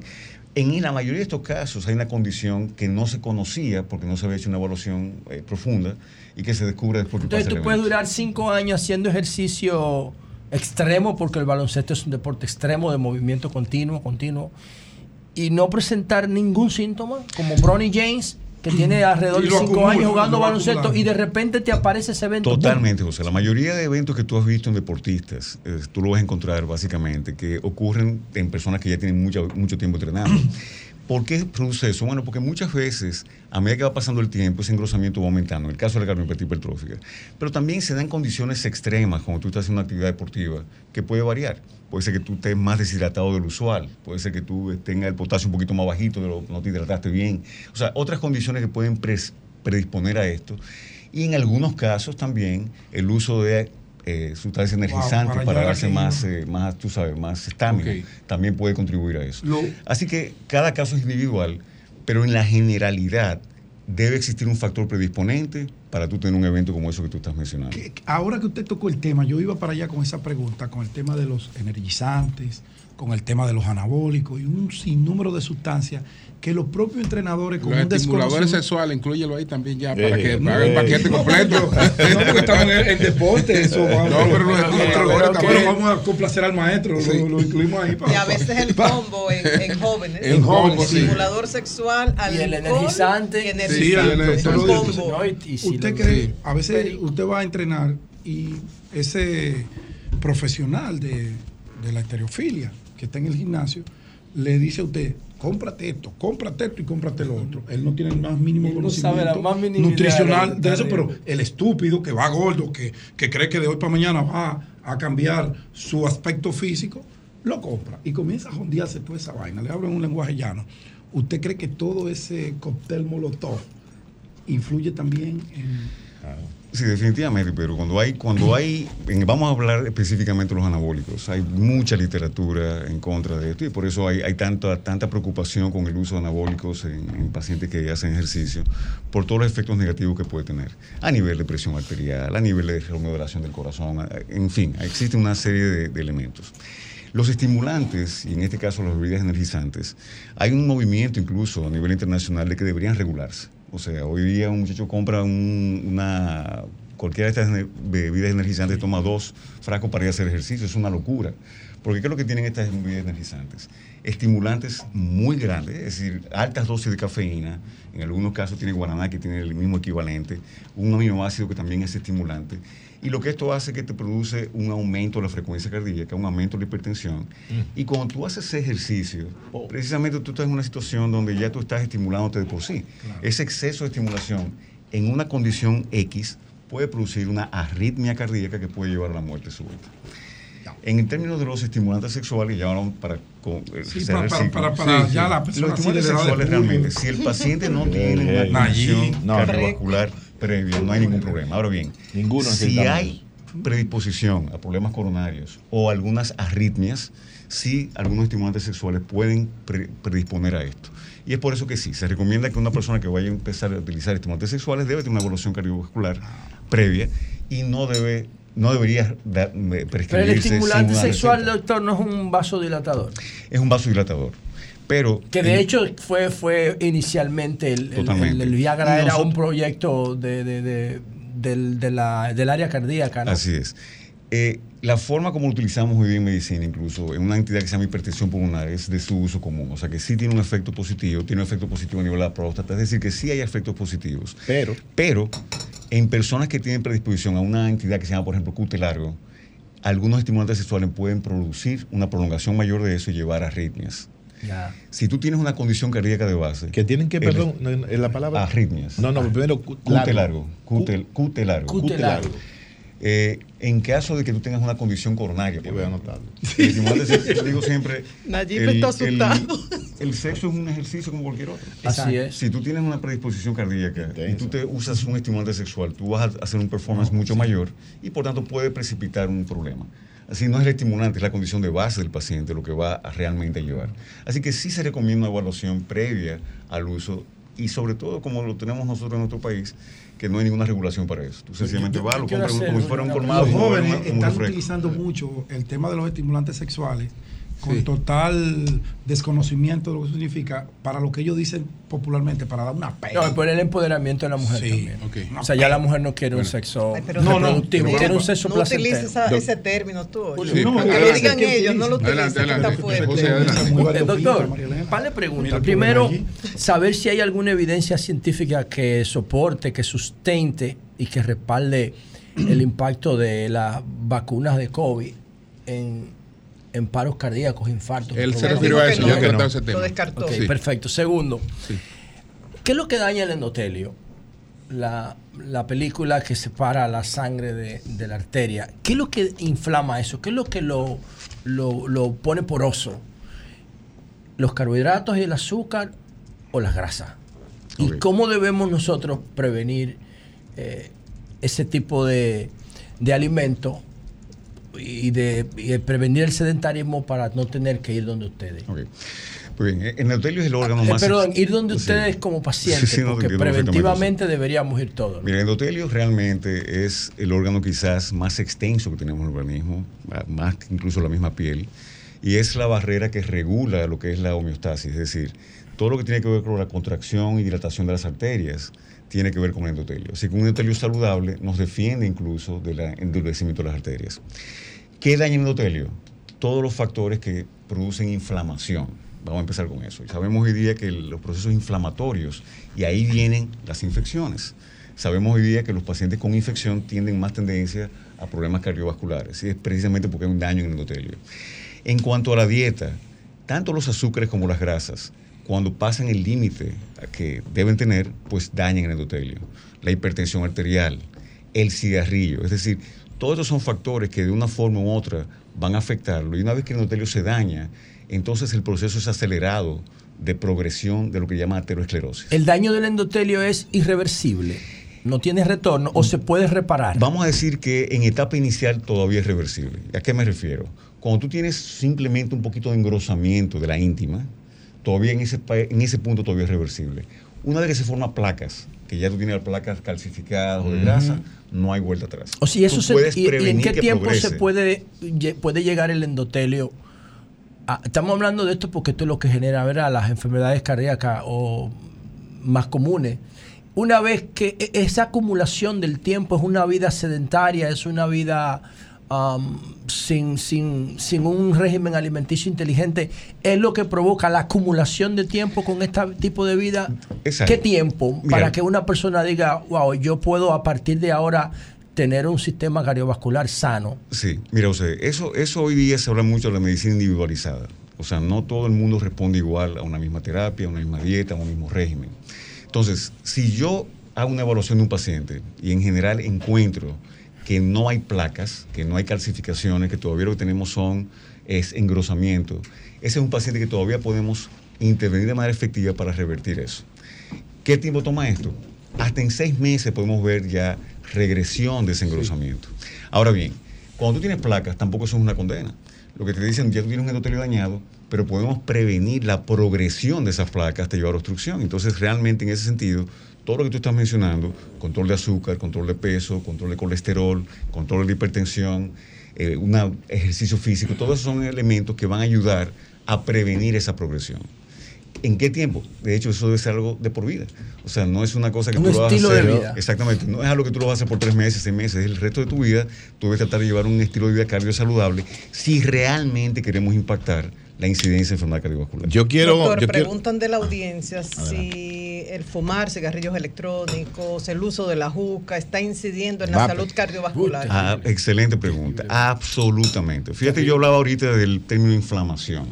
[SPEAKER 11] En la mayoría de estos casos hay una condición que no se conocía porque no se había hecho una evaluación eh, profunda y que se descubre después
[SPEAKER 10] Entonces tú puedes durar cinco años haciendo ejercicio extremo, porque el baloncesto es un deporte extremo de movimiento continuo, continuo, y no presentar ningún síntoma, como Bronny James, que tiene (clears throat) alrededor de
[SPEAKER 11] lo
[SPEAKER 10] cinco
[SPEAKER 11] acumula,
[SPEAKER 10] años jugando baloncesto, y de repente te aparece ese evento.
[SPEAKER 11] Totalmente, José. La mayoría de eventos que tú has visto en deportistas, eh, tú lo vas a encontrar básicamente que ocurren en personas que ya tienen mucha- mucho tiempo entrenando. (clears throat) ¿Por qué produce eso? Bueno, porque muchas veces, a medida que va pasando el tiempo, ese engrosamiento va aumentando, en el caso de la cardiopatía hipertrófica. Pero también se dan condiciones extremas cuando tú estás haciendo una actividad deportiva que puede variar. Puede ser que tú estés más deshidratado del usual, puede ser que tú tengas el potasio un poquito más bajito, de no te hidrataste bien. O sea, otras condiciones que pueden predisponer a esto. Y en algunos casos también el uso de eh, sustancias
[SPEAKER 8] Wow,
[SPEAKER 11] energizantes
[SPEAKER 8] para
[SPEAKER 11] para,
[SPEAKER 8] llegar
[SPEAKER 11] darse más, eh, más, tú sabes, más estamina, también puede contribuir a eso.
[SPEAKER 8] Lo-
[SPEAKER 11] Así que cada caso es individual, pero en la generalidad debe existir un factor predisponente para tú tener un evento como eso que tú estás mencionando.
[SPEAKER 8] Ahora que usted tocó el tema, yo iba para allá con esa pregunta, con el tema de los energizantes, con el tema de los anabólicos y un sinnúmero de sustancias que los propios entrenadores con
[SPEAKER 2] Los
[SPEAKER 8] un
[SPEAKER 2] estimuladores sexuales, incluyelo ahí también ya, para
[SPEAKER 8] Eh,
[SPEAKER 2] que
[SPEAKER 8] no,
[SPEAKER 2] haga el
[SPEAKER 8] eh,
[SPEAKER 2] paquete
[SPEAKER 8] no,
[SPEAKER 2] completo.
[SPEAKER 8] pero- no, porque estamos en, en deporte, eso vamos.
[SPEAKER 2] No, pero los estimuladores
[SPEAKER 8] Pero
[SPEAKER 2] también.
[SPEAKER 8] vamos a complacer al maestro, lo, lo incluimos ahí.
[SPEAKER 7] Y a veces el combo en, en jóvenes.
[SPEAKER 8] En jóvenes, sí.
[SPEAKER 7] Estimulador sexual,
[SPEAKER 10] Y el energizante.
[SPEAKER 7] y
[SPEAKER 8] Sí,
[SPEAKER 7] energizante.
[SPEAKER 8] el lo dice.
[SPEAKER 7] combo.
[SPEAKER 8] Usted cree,
[SPEAKER 10] sí.
[SPEAKER 8] a veces usted va a entrenar y ese profesional de, de la estereofilia que está en el gimnasio le dice a usted, cómprate esto, cómprate esto y cómprate lo otro. Él no tiene el más mínimo
[SPEAKER 10] Él
[SPEAKER 8] conocimiento
[SPEAKER 10] más
[SPEAKER 8] nutricional de eso, pero el estúpido que va gordo, que, que cree que de hoy para mañana va a cambiar su aspecto físico, lo compra y comienza a jondearse toda esa vaina. Le hablo en un lenguaje llano. ¿Usted cree que todo ese cóctel molotov influye también en,
[SPEAKER 11] Sí, definitivamente, pero cuando hay, cuando hay, vamos a hablar específicamente de los anabólicos, hay mucha literatura en contra de esto y por eso hay, tanta, tanta preocupación con el uso de anabólicos en, en pacientes que hacen ejercicio, por todos los efectos negativos que puede tener, a nivel de presión arterial, a nivel de remodelación del corazón, en fin, existe una serie de, de elementos. Los estimulantes, y en este caso las bebidas energizantes, hay un movimiento incluso a nivel internacional de que deberían regularse. O sea, hoy día un muchacho compra un- una cualquiera de estas bebidas energizantes toma dos frascos para ir a hacer ejercicio, es una locura. Porque ¿qué es lo que tienen estas bebidas energizantes? Estimulantes muy grandes, es decir, altas dosis de cafeína, en algunos casos tiene guaraná que tiene el mismo equivalente, un aminoácido que también es estimulante, y lo que esto hace es que te produce un aumento de la frecuencia cardíaca, un aumento de la hipertensión, y cuando tú haces ese ejercicio, precisamente tú estás en una situación donde ya tú estás estimulándote de por sí. Ese exceso de estimulación en una condición X puede producir una arritmia cardíaca que puede llevar a la muerte súbita. En términos de los estimulantes sexuales, ya vamos para, con- eh,
[SPEAKER 8] Sí, para- para- para ya la persona
[SPEAKER 11] Los estimulantes sexuales realmente, si el paciente no tiene (laughs) una condición
[SPEAKER 9] No,
[SPEAKER 11] cardiovascular previa, no hay ningún problema. Ahora bien,
[SPEAKER 9] Ninguno
[SPEAKER 11] si hay predisposición a problemas coronarios o algunas arritmias, sí algunos estimulantes sexuales pueden pre- predisponer a esto. Y es por eso que sí, se recomienda que una persona que vaya a empezar a utilizar estimulantes sexuales debe tener una evaluación cardiovascular previa y no debe no debería dar- me- prescribirse
[SPEAKER 10] Pero el estimulante sexual,
[SPEAKER 11] receta.
[SPEAKER 10] doctor, no es un vasodilatador.
[SPEAKER 11] Es un vasodilatador. Pero
[SPEAKER 10] Que de hecho fue, fue inicialmente el, el- Viagra era un proyecto de, de- de- del, de la- del área cardíaca. ¿no?
[SPEAKER 11] Así es. Eh, la forma como lo utilizamos hoy día en medicina, incluso en una entidad que se llama hipertensión pulmonar, es de su uso común. O sea que sí tiene un efecto positivo, tiene un efecto positivo a nivel de la próstata, es decir, que sí hay efectos positivos.
[SPEAKER 9] Pero,
[SPEAKER 11] Pero en personas que tienen predisposición a una entidad que se llama, por ejemplo, QT largo, algunos estimulantes sexuales pueden producir una prolongación mayor de eso y llevar a arritmias.
[SPEAKER 10] Ya.
[SPEAKER 11] Si tú tienes una condición cardíaca de base.
[SPEAKER 9] que tienen que,
[SPEAKER 11] el-
[SPEAKER 9] perdón, no, en la palabra.
[SPEAKER 11] Arritmias.
[SPEAKER 9] No, no, primero cu-
[SPEAKER 11] QT largo. QT, QT largo.
[SPEAKER 10] QT largo.
[SPEAKER 11] Eh, en caso de que tú tengas una condición coronaria, por
[SPEAKER 9] Yo voy a anotarlo.
[SPEAKER 11] el estimulante sexo, yo digo siempre,
[SPEAKER 7] Nayib está asustado.
[SPEAKER 11] El, el sexo es un ejercicio como cualquier otro.
[SPEAKER 10] Así es.
[SPEAKER 11] Si tú tienes una predisposición cardíaca y
[SPEAKER 9] Intenso.
[SPEAKER 11] tú te usas un estimulante sexual, tú vas a hacer un performance mucho mayor y por tanto puede precipitar un problema. Así no es el estimulante, es la condición de base del paciente lo que va a realmente llevar. Así que sí se recomienda una evaluación previa al uso y sobre todo como lo tenemos nosotros en nuestro país, que no hay ninguna regulación para eso. Tú sencillamente vas, lo compras como si fuera un colmado.
[SPEAKER 8] Los jóvenes están utilizando mucho el tema de los estimulantes sexuales con
[SPEAKER 2] Sí.
[SPEAKER 8] total desconocimiento de lo que significa para lo que ellos dicen popularmente, para dar una pena.
[SPEAKER 10] No, por el empoderamiento de la mujer
[SPEAKER 8] Sí.
[SPEAKER 10] también. O sea, ya la mujer no quiere un sexo
[SPEAKER 7] Ay, pero
[SPEAKER 8] No, no,
[SPEAKER 10] reproductivo,
[SPEAKER 8] pero-
[SPEAKER 10] quiere un sexo
[SPEAKER 7] No
[SPEAKER 10] placentero.
[SPEAKER 7] esa- ese término tú.
[SPEAKER 2] Sí,
[SPEAKER 8] no,
[SPEAKER 7] Aunque lo digan ellos, no lo
[SPEAKER 2] Adelante,
[SPEAKER 7] utilicen,
[SPEAKER 10] Eh, doctor.
[SPEAKER 8] Mira tú,
[SPEAKER 10] Primero, saber si hay alguna evidencia científica que soporte, que sustente y que respalde el impacto de las vacunas de COVID en, en paros cardíacos, infartos.
[SPEAKER 2] Él se refirió a eso,
[SPEAKER 7] no.
[SPEAKER 2] que
[SPEAKER 9] no.
[SPEAKER 2] ese tema.
[SPEAKER 7] Lo descartó.
[SPEAKER 2] Sí.
[SPEAKER 10] perfecto. Segundo,
[SPEAKER 2] Sí.
[SPEAKER 10] ¿qué es lo que daña el endotelio? La, la película que separa la sangre de, de la arteria. ¿Qué es lo que inflama eso? ¿Qué es lo que lo, lo, lo pone poroso? ¿Los carbohidratos y el azúcar o las grasas? ¿Y cómo debemos nosotros prevenir eh, ese tipo de, de alimento y de, y de prevenir el sedentarismo para no tener que ir donde ustedes?
[SPEAKER 11] Ok. Muy bien, el endotelio es el órgano
[SPEAKER 10] Eh,
[SPEAKER 11] más...
[SPEAKER 10] perdón, ir donde
[SPEAKER 11] Sí.
[SPEAKER 10] ustedes como pacientes,
[SPEAKER 11] Sí, sí, no,
[SPEAKER 10] porque preventivamente deberíamos ir todos.
[SPEAKER 11] Mira, el endotelio realmente es el órgano quizás más extenso que tenemos en el organismo, más que incluso la misma piel, y es la barrera que regula lo que es la homeostasis, es decir, todo lo que tiene que ver con la contracción y dilatación de las arterias tiene que ver con el endotelio. Así que un endotelio saludable nos defiende incluso del endurecimiento de las arterias. ¿Qué daña el endotelio? Todos los factores que producen inflamación. Vamos a empezar con eso. Y sabemos hoy día que los procesos inflamatorios, y ahí vienen las infecciones. Sabemos hoy día que los pacientes con infección tienden más tendencia a problemas cardiovasculares, y es precisamente porque hay un daño en el endotelio. En cuanto a la dieta, tanto los azúcares como las grasas, cuando pasan el límite que deben tener, pues dañan el endotelio. La hipertensión arterial, el cigarrillo, es decir, todos estos son factores que de una forma u otra van a afectarlo. Y una vez que el endotelio se daña, entonces el proceso es acelerado de progresión de lo que llama aterosclerosis.
[SPEAKER 10] El daño del endotelio es irreversible. no tiene retorno o se puede reparar.
[SPEAKER 11] Vamos a decir que en etapa inicial todavía es reversible. ¿A qué me refiero? Cuando tú tienes simplemente un poquito de engrosamiento de la íntima, todavía en ese, en ese punto todavía es reversible. Una vez que se forman placas, que ya tú tienes placas calcificadas o de grasa, no hay vuelta atrás.
[SPEAKER 10] O si eso se, y, y en qué tiempo se puede, puede llegar el endotelio? a- estamos hablando de esto porque esto es lo que genera ¿verdad? las enfermedades cardíacas o más comunes. Una vez que e- esa acumulación del tiempo es una vida sedentaria, es una vida um, sin, sin, sin un régimen alimenticio inteligente, es lo que provoca la acumulación de tiempo con este tipo de vida.
[SPEAKER 11] Exacto.
[SPEAKER 10] ¿Qué tiempo
[SPEAKER 11] Mira.
[SPEAKER 10] para que una persona diga, wow, yo puedo a partir de ahora tener un sistema cardiovascular sano?
[SPEAKER 11] Sí, mira, sea, eso, eso hoy día se habla mucho de la medicina individualizada. O sea, no todo el mundo responde igual a una misma terapia, a una misma dieta, a un mismo régimen. Entonces, si yo hago una evaluación de un paciente y en general encuentro que no hay placas, que no hay calcificaciones, que todavía lo que tenemos son es engrosamiento, ese es un paciente que todavía podemos intervenir de manera efectiva para revertir eso. ¿Qué tiempo toma esto? Hasta en seis meses podemos ver ya regresión de ese engrosamiento. Ahora bien, cuando tú tienes placas, tampoco eso es una condena. Lo que te dicen, ya tú tienes un endotelio dañado, pero podemos prevenir la progresión de esas placas hasta llevar a obstrucción. Entonces, realmente en ese sentido, todo lo que tú estás mencionando, control de azúcar, control de peso, control de colesterol, control de hipertensión, eh, una- ejercicio físico, todos esos son elementos que van a ayudar a prevenir esa progresión. ¿En qué tiempo? De hecho, eso debe ser algo de por vida. O sea, no es una cosa que
[SPEAKER 10] Un
[SPEAKER 11] tú lo vas a
[SPEAKER 10] estilo de
[SPEAKER 11] hacer.
[SPEAKER 10] vida.
[SPEAKER 11] Exactamente. No es algo que tú lo vas a hacer por tres meses, seis meses. Es el resto de tu vida. Tú debes tratar de llevar un estilo de vida cardio saludable si realmente queremos impactar la incidencia de enfermedad cardiovascular.
[SPEAKER 9] Yo
[SPEAKER 7] Doctor, preguntan de la audiencia si el fumar cigarrillos electrónicos, el uso de la juca está incidiendo en la
[SPEAKER 11] Va,
[SPEAKER 7] salud cardiovascular.
[SPEAKER 11] Ah, excelente pregunta. Absolutamente. Fíjate, yo hablaba ahorita del término inflamación.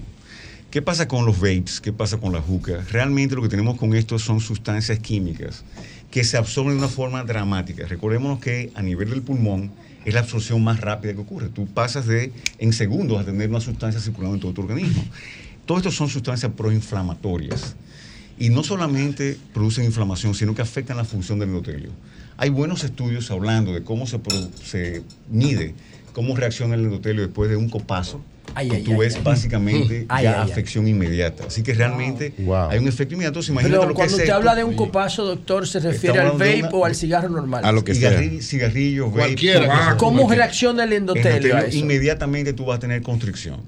[SPEAKER 11] ¿Qué pasa con los vapes? ¿Qué pasa con la juca? Realmente lo que tenemos con esto son sustancias químicas que se absorben de una forma dramática. Recordémonos que a nivel del pulmón es la absorción más rápida que ocurre. Tú pasas de en segundos a tener una sustancia circulando en todo tu organismo. Todo esto son sustancias proinflamatorias. Y no solamente producen inflamación, sino que afectan la función del endotelio. Hay buenos estudios hablando de cómo se, se mide, cómo reacciona el endotelio después de un copazo.
[SPEAKER 10] Ay,
[SPEAKER 11] tú
[SPEAKER 10] ay,
[SPEAKER 11] ves
[SPEAKER 10] ay.
[SPEAKER 11] básicamente (laughs)
[SPEAKER 10] Ay,
[SPEAKER 11] ya
[SPEAKER 10] ay, ay.
[SPEAKER 11] afección inmediata. Así que realmente hay un efecto inmediato. Entonces, imagínate
[SPEAKER 10] Pero
[SPEAKER 11] lo que
[SPEAKER 10] cuando
[SPEAKER 11] es
[SPEAKER 10] usted habla de un copazo, doctor, ¿se refiere al vape
[SPEAKER 11] una-
[SPEAKER 10] o al cigarro normal?
[SPEAKER 11] Cigarri- vape,
[SPEAKER 10] Cualquiera que
[SPEAKER 11] tabaco,
[SPEAKER 10] sea. ¿Cómo
[SPEAKER 11] cualquiera.
[SPEAKER 10] reacciona el endotelio a eso?
[SPEAKER 11] Inmediatamente tú vas a tener constricción.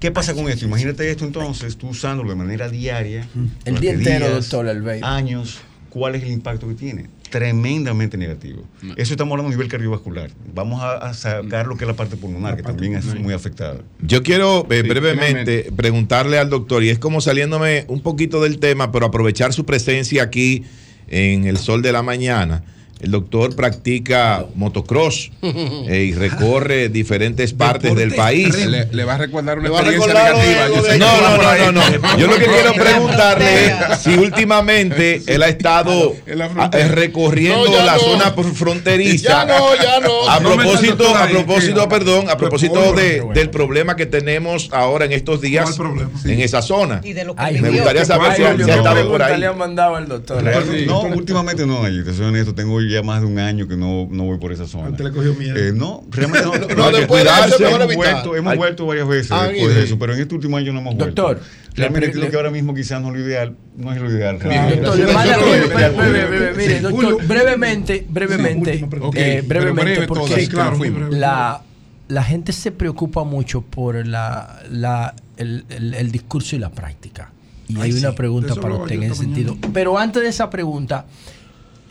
[SPEAKER 11] ¿Qué pasa con esto? Imagínate esto entonces, tú usándolo de manera diaria.
[SPEAKER 10] El día entero,
[SPEAKER 11] días,
[SPEAKER 10] doctor, el vape.
[SPEAKER 11] Años. ¿Cuál es el impacto que tiene? Tremendamente negativo. Eso estamos hablando a nivel cardiovascular. Vamos a, a sacar lo que es la parte pulmonar, que también es muy afectada.
[SPEAKER 9] Yo quiero eh,
[SPEAKER 11] Sí,
[SPEAKER 9] brevemente preguntarle al doctor, y es como saliéndome un poquito del tema, pero aprovechar su presencia aquí en el sol de la mañana. El doctor practica motocross eh, y recorre diferentes (laughs) partes del país.
[SPEAKER 2] Le, le va a recordar una experiencia negativa. Yo sé
[SPEAKER 9] No, no, no, no, no. Yo lo que quiero preguntarle es si últimamente él ha estado ah, eh, recorriendo
[SPEAKER 12] No,
[SPEAKER 9] la
[SPEAKER 12] no.
[SPEAKER 9] zona por- fronteriza.
[SPEAKER 12] Ya no, ya no.
[SPEAKER 9] A propósito, a propósito, perdón, a propósito de- del problema que tenemos ahora en estos días en esa zona.
[SPEAKER 7] Y de lo que
[SPEAKER 10] Ay,
[SPEAKER 9] Me gustaría saber si, ha estado por ahí.
[SPEAKER 10] le han mandado al doctor.
[SPEAKER 11] Últimamente no, te soy honesto, tengo ya más de un año que no, no voy por esa zona.
[SPEAKER 8] Antes le cogió miedo.
[SPEAKER 11] Eh, no, realmente no. (laughs)
[SPEAKER 8] No, de eso,
[SPEAKER 11] cuidarse, hemos vuelto, hemos vuelto varias veces
[SPEAKER 8] Ah,
[SPEAKER 11] después de eso, pero en este último año no hemos vuelto.
[SPEAKER 10] Doctor,
[SPEAKER 11] realmente creo que ahora mismo quizás no es lo ideal, no es lo ideal.
[SPEAKER 10] Doctor, mire, doctor, brevemente, brevemente, eh, brevemente,
[SPEAKER 11] breve
[SPEAKER 10] porque la, la gente se preocupa mucho por la, la, el, el- el discurso y la práctica. Y
[SPEAKER 8] Ay,
[SPEAKER 10] hay una
[SPEAKER 8] sí,
[SPEAKER 10] pregunta para usted en ese sentido. Pero antes de esa pregunta,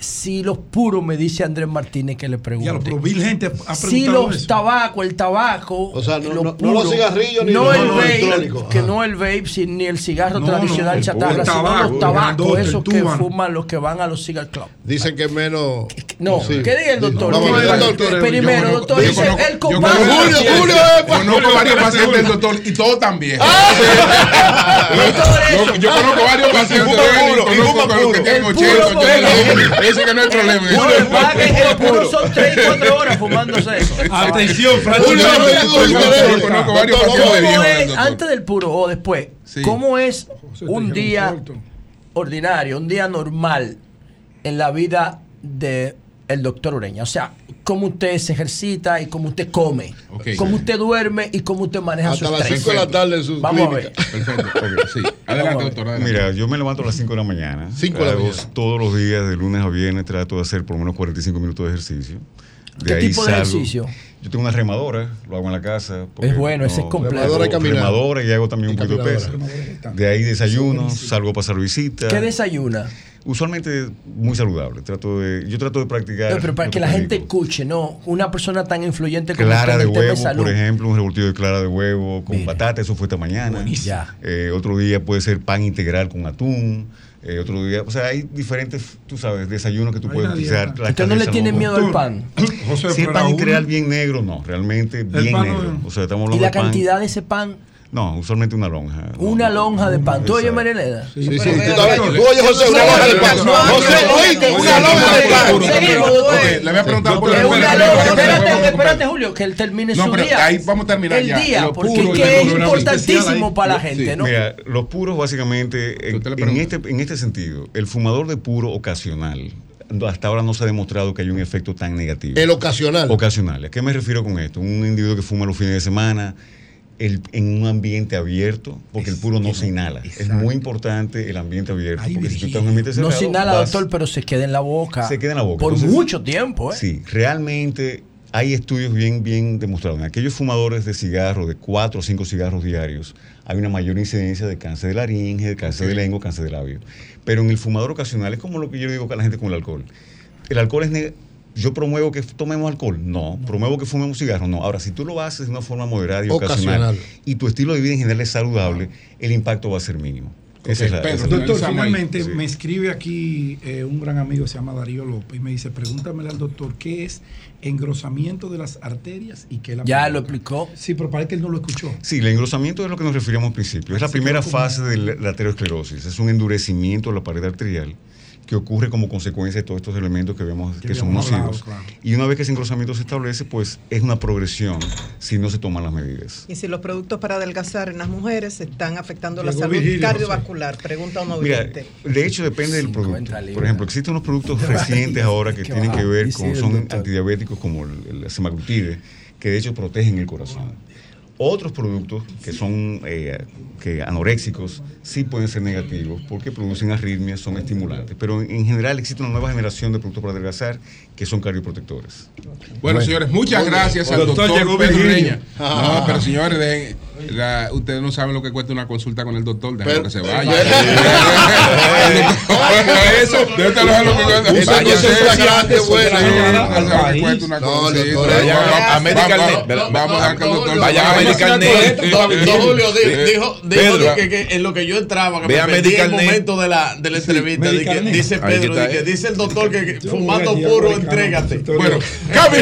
[SPEAKER 10] si los puros, me dice Andrés Martínez que le pregunte.
[SPEAKER 8] Ya pero vi gente ha
[SPEAKER 10] si los
[SPEAKER 8] eso.
[SPEAKER 10] tabacos, el tabaco,
[SPEAKER 12] O sea, no-
[SPEAKER 10] lo
[SPEAKER 12] no- no los cigarrillos ni
[SPEAKER 10] no
[SPEAKER 12] los
[SPEAKER 10] el vape,
[SPEAKER 12] electrónicos.
[SPEAKER 10] que
[SPEAKER 12] Ajá.
[SPEAKER 10] no el vape si- ni el cigarro
[SPEAKER 12] No,
[SPEAKER 10] tradicional
[SPEAKER 12] no, el
[SPEAKER 10] chatarra,
[SPEAKER 12] puro
[SPEAKER 10] sino
[SPEAKER 12] tabaco,
[SPEAKER 10] los tabacos, esos
[SPEAKER 12] el
[SPEAKER 10] que fuman los que van a los cigar club.
[SPEAKER 12] Dicen que es menos.
[SPEAKER 10] No,
[SPEAKER 12] Sí.
[SPEAKER 10] ¿qué diga el doctor? Primero,
[SPEAKER 12] doctor,
[SPEAKER 10] Primero,
[SPEAKER 2] yo
[SPEAKER 10] doctor, dice
[SPEAKER 2] yo
[SPEAKER 10] el
[SPEAKER 2] yo
[SPEAKER 10] compadre.
[SPEAKER 2] conozco
[SPEAKER 12] Julio,
[SPEAKER 2] pacientes-
[SPEAKER 12] Julio, eh,
[SPEAKER 2] Conozco varios pacientes del doctor y todos también.
[SPEAKER 10] Doctor,
[SPEAKER 2] Yo, yo conozco varios pacientes
[SPEAKER 9] fuma
[SPEAKER 2] de él y
[SPEAKER 9] puro, y
[SPEAKER 2] conozco
[SPEAKER 9] fuma
[SPEAKER 2] con los que
[SPEAKER 9] puro.
[SPEAKER 2] tienen
[SPEAKER 10] El
[SPEAKER 2] 80,
[SPEAKER 10] puro
[SPEAKER 2] 80. Ese que no hay problema.
[SPEAKER 10] No, el pague, el puro son 3 y 4 horas fumándose eso. (laughs)
[SPEAKER 8] Atención, Francis.
[SPEAKER 12] Julio,
[SPEAKER 2] Yo
[SPEAKER 12] Julio,
[SPEAKER 2] conozco-
[SPEAKER 12] Julio,
[SPEAKER 2] yo conozco varios
[SPEAKER 12] Doctor,
[SPEAKER 2] pacientes
[SPEAKER 10] ¿Cómo
[SPEAKER 2] viejos del
[SPEAKER 10] es,
[SPEAKER 2] doctor.
[SPEAKER 10] antes del puro o después, cómo es un día ordinario, un día normal en la vida de el doctor Ureña. O sea, cómo usted se ejercita y cómo usted come. Cómo usted duerme y cómo usted maneja
[SPEAKER 12] Hasta
[SPEAKER 10] su
[SPEAKER 12] las
[SPEAKER 10] estrés.
[SPEAKER 12] 5 de la tarde en su
[SPEAKER 10] Vamos a
[SPEAKER 12] clínica.
[SPEAKER 10] ver.
[SPEAKER 2] Perfecto. ok, sí. Adelante, doctor. adelante.
[SPEAKER 11] Mira, yo me levanto a las 5 de la mañana.
[SPEAKER 12] Cinco de la mañana.
[SPEAKER 11] Todos los días, de lunes a viernes, trato de hacer por lo menos 45 minutos de ejercicio. De
[SPEAKER 10] ¿Qué
[SPEAKER 11] ahí
[SPEAKER 10] tipo de
[SPEAKER 11] salgo-
[SPEAKER 10] ejercicio?
[SPEAKER 11] Yo tengo una remadora, lo hago en la casa.
[SPEAKER 10] Es bueno, ese es completo.
[SPEAKER 12] Remadora y
[SPEAKER 11] hago
[SPEAKER 12] caminar.
[SPEAKER 11] Remadora y hago también un poquito de peso. De ahí desayuno, salgo a pasar visita.
[SPEAKER 10] ¿Qué desayuna?
[SPEAKER 11] Usualmente muy saludable. Trato de, yo trato de practicar.
[SPEAKER 10] No, pero para que la gente escuche, ¿no? Una persona tan influyente como
[SPEAKER 11] Clara
[SPEAKER 10] usted
[SPEAKER 11] de
[SPEAKER 10] el
[SPEAKER 11] huevo,
[SPEAKER 10] salud.
[SPEAKER 11] por ejemplo, un revoltillo de clara de huevo con
[SPEAKER 10] Mire.
[SPEAKER 11] patata, eso fue esta mañana.
[SPEAKER 10] Ya.
[SPEAKER 11] Eh, otro día puede ser pan integral con atún. Eh, otro día, o sea, hay diferentes, tú sabes, desayunos que tú puedes utilizar.
[SPEAKER 10] ¿Usted no le
[SPEAKER 11] cabeza
[SPEAKER 10] tiene miedo al pan?
[SPEAKER 8] José,
[SPEAKER 11] Si es
[SPEAKER 8] pero
[SPEAKER 11] pan integral bien negro, no, realmente bien negro.
[SPEAKER 8] no-
[SPEAKER 11] O sea, estamos
[SPEAKER 10] ¿Y
[SPEAKER 11] hablando
[SPEAKER 10] la
[SPEAKER 11] de pan.
[SPEAKER 10] cantidad de ese pan?
[SPEAKER 11] No, usualmente una lonja.
[SPEAKER 10] Una
[SPEAKER 11] no.
[SPEAKER 10] lonja de pan. ¿Tú oyes. María Elena?
[SPEAKER 12] Sí, sí, tú oyes, José, una lonja de pan. José, oíste, una lonja de pan.
[SPEAKER 10] Seguimos,
[SPEAKER 2] le voy a preguntar por
[SPEAKER 10] una
[SPEAKER 2] espérate,
[SPEAKER 10] lonja.
[SPEAKER 2] espérate,
[SPEAKER 10] Julio, que él termine
[SPEAKER 2] No,
[SPEAKER 10] su
[SPEAKER 2] pero
[SPEAKER 10] día.
[SPEAKER 2] ahí vamos a terminar
[SPEAKER 10] El
[SPEAKER 2] ya.
[SPEAKER 10] día,
[SPEAKER 2] Lo
[SPEAKER 10] porque
[SPEAKER 2] el
[SPEAKER 10] es importantísimo para la
[SPEAKER 2] Sí.
[SPEAKER 10] gente, ¿no?
[SPEAKER 11] Mira, los puros básicamente, en, este, en este sentido, el fumador de puro ocasional, hasta ahora no se ha demostrado que hay un efecto tan negativo.
[SPEAKER 12] El ocasional.
[SPEAKER 11] Ocasional. ¿A qué me refiero con esto? Un individuo que fuma los fines de semana el- en un ambiente abierto, porque el puro no se inhala. Es muy importante el ambiente abierto,
[SPEAKER 8] Ay,
[SPEAKER 11] porque si tú estás en un ambiente
[SPEAKER 10] No
[SPEAKER 11] cerrado,
[SPEAKER 10] se inhala,
[SPEAKER 11] vas-
[SPEAKER 10] doctor, pero se queda en la boca.
[SPEAKER 11] Se queda en la boca.
[SPEAKER 10] Por
[SPEAKER 11] Entonces-
[SPEAKER 10] mucho tiempo, ¿eh?
[SPEAKER 11] Sí, realmente hay estudios bien, bien demostrados. En aquellos fumadores de cigarro, de cuatro o cinco cigarros diarios, hay una mayor incidencia de cáncer de laringe, de cáncer de lengua, cáncer de labio. Pero en el fumador ocasional es como lo que yo digo a la gente con el alcohol. El alcohol es... Yo promuevo que tomemos alcohol, no. Promuevo que fumemos cigarros, no. Ahora, si tú lo haces de una forma moderada y ocasional,
[SPEAKER 12] Ocasional.
[SPEAKER 11] y tu estilo de vida en general es saludable, el impacto va a ser mínimo. Esa es la-
[SPEAKER 2] Pedro,
[SPEAKER 11] esa es la-
[SPEAKER 8] Doctor,
[SPEAKER 2] ahí.
[SPEAKER 8] finalmente
[SPEAKER 11] Sí.
[SPEAKER 8] me escribe aquí eh, un gran amigo, se llama Darío López, y me dice, pregúntamele al doctor, ¿qué es engrosamiento de las arterias y qué es la
[SPEAKER 10] Ya
[SPEAKER 8] provoca?"
[SPEAKER 10] lo explicó.
[SPEAKER 8] Sí, pero parece que él no lo escuchó.
[SPEAKER 11] Sí, el engrosamiento es lo que nos referíamos al principio. Es la primera fase de la la aterosclerosis. Es un endurecimiento de la pared arterial que ocurre como consecuencia de todos estos elementos que vemos que,
[SPEAKER 8] Que
[SPEAKER 11] son nocivos.
[SPEAKER 8] claro.
[SPEAKER 11] Y una vez que ese engrosamiento se establece, pues es una progresión si no se toman las medidas.
[SPEAKER 7] Y si los productos para adelgazar en las mujeres están afectando la salud cardiovascular, pregunta un
[SPEAKER 11] Mira,
[SPEAKER 7] oyente.
[SPEAKER 11] de hecho depende del
[SPEAKER 10] 50
[SPEAKER 11] producto.
[SPEAKER 10] libras.
[SPEAKER 11] Por ejemplo, existen unos productos (laughs) recientes ahora que tienen que ver con, son antidiabéticos como el, el semaglutide, que de hecho protegen el corazón. Otros productos que son eh, que anoréxicos sí pueden ser negativos porque producen arritmias, son estimulantes. Pero en, en general existe una nueva generación de productos para adelgazar que son cardioprotectores.
[SPEAKER 2] Bueno, señores, muchas gracias al
[SPEAKER 8] Doctor,
[SPEAKER 2] doctor. Ureña. No, pero señores, dejen- la- ustedes no saben lo que cuesta una consulta con el doctor.
[SPEAKER 12] Pero-
[SPEAKER 2] que se vaya. (laughs) Eso, déjenlo lo que cuesta.
[SPEAKER 12] Esa
[SPEAKER 2] Vaya,
[SPEAKER 12] cosa es
[SPEAKER 2] César.
[SPEAKER 12] grande, buena.
[SPEAKER 2] Sí,
[SPEAKER 12] No,
[SPEAKER 2] déjenlo lo que cuesta una
[SPEAKER 12] No, el
[SPEAKER 2] consulta.
[SPEAKER 12] doctor-
[SPEAKER 2] Vamos,
[SPEAKER 9] a
[SPEAKER 2] vamos,
[SPEAKER 9] Medical
[SPEAKER 2] vamos,
[SPEAKER 9] Net.
[SPEAKER 2] Vamos a dar que el doctor
[SPEAKER 9] Vayan a
[SPEAKER 2] vaya.
[SPEAKER 9] Medical
[SPEAKER 12] Julio
[SPEAKER 2] Eh,
[SPEAKER 12] dijo, de que, que en lo que yo entraba, que
[SPEAKER 9] Ve a
[SPEAKER 12] me perdí el momento de la, de la entrevista, de dice Pedro, de
[SPEAKER 9] eh.
[SPEAKER 12] dice el doctor que, fumando puro, entrégate.
[SPEAKER 2] Bueno, cambio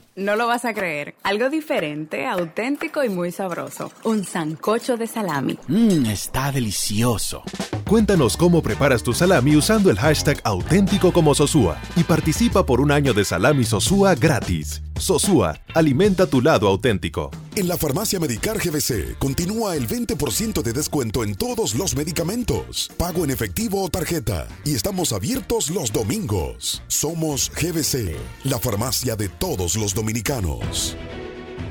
[SPEAKER 13] No lo vas a creer. Algo diferente, auténtico y muy sabroso. Un sancocho de salami.
[SPEAKER 14] Mmm, está delicioso.
[SPEAKER 15] Cuéntanos cómo preparas tu salami usando el hashtag auténtico como Sosúa y participa por un año de salami Sosúa gratis. Sosúa, alimenta tu lado auténtico.
[SPEAKER 16] En la farmacia Medicar GBC continúa el 20% de descuento en todos los medicamentos, pago en efectivo o tarjeta, y estamos abiertos los domingos. Somos GBC, la farmacia de todos los dominicanos.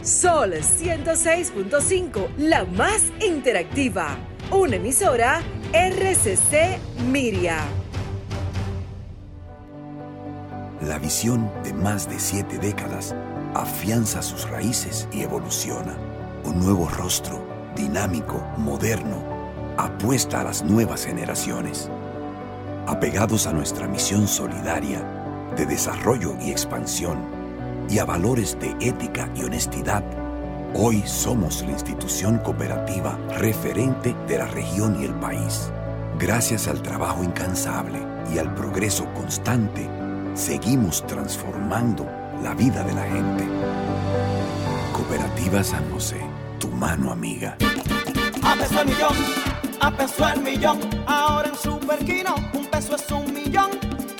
[SPEAKER 17] Sol 106.5, la más interactiva. Una emisora RCC Miria.
[SPEAKER 18] La visión de más de siete décadas afianza sus raíces y evoluciona. Un nuevo rostro, dinámico, moderno, apuesta a las nuevas generaciones. Apegados a nuestra misión solidaria de desarrollo y expansión, y a valores de ética y honestidad, hoy somos la institución cooperativa referente de la región y el país. Gracias al trabajo incansable y al progreso constante, seguimos transformando la vida de la gente. Cooperativa San José, tu mano amiga.
[SPEAKER 19] A peso el millón, a peso el millón. Ahora en Superquino, un peso es un millón.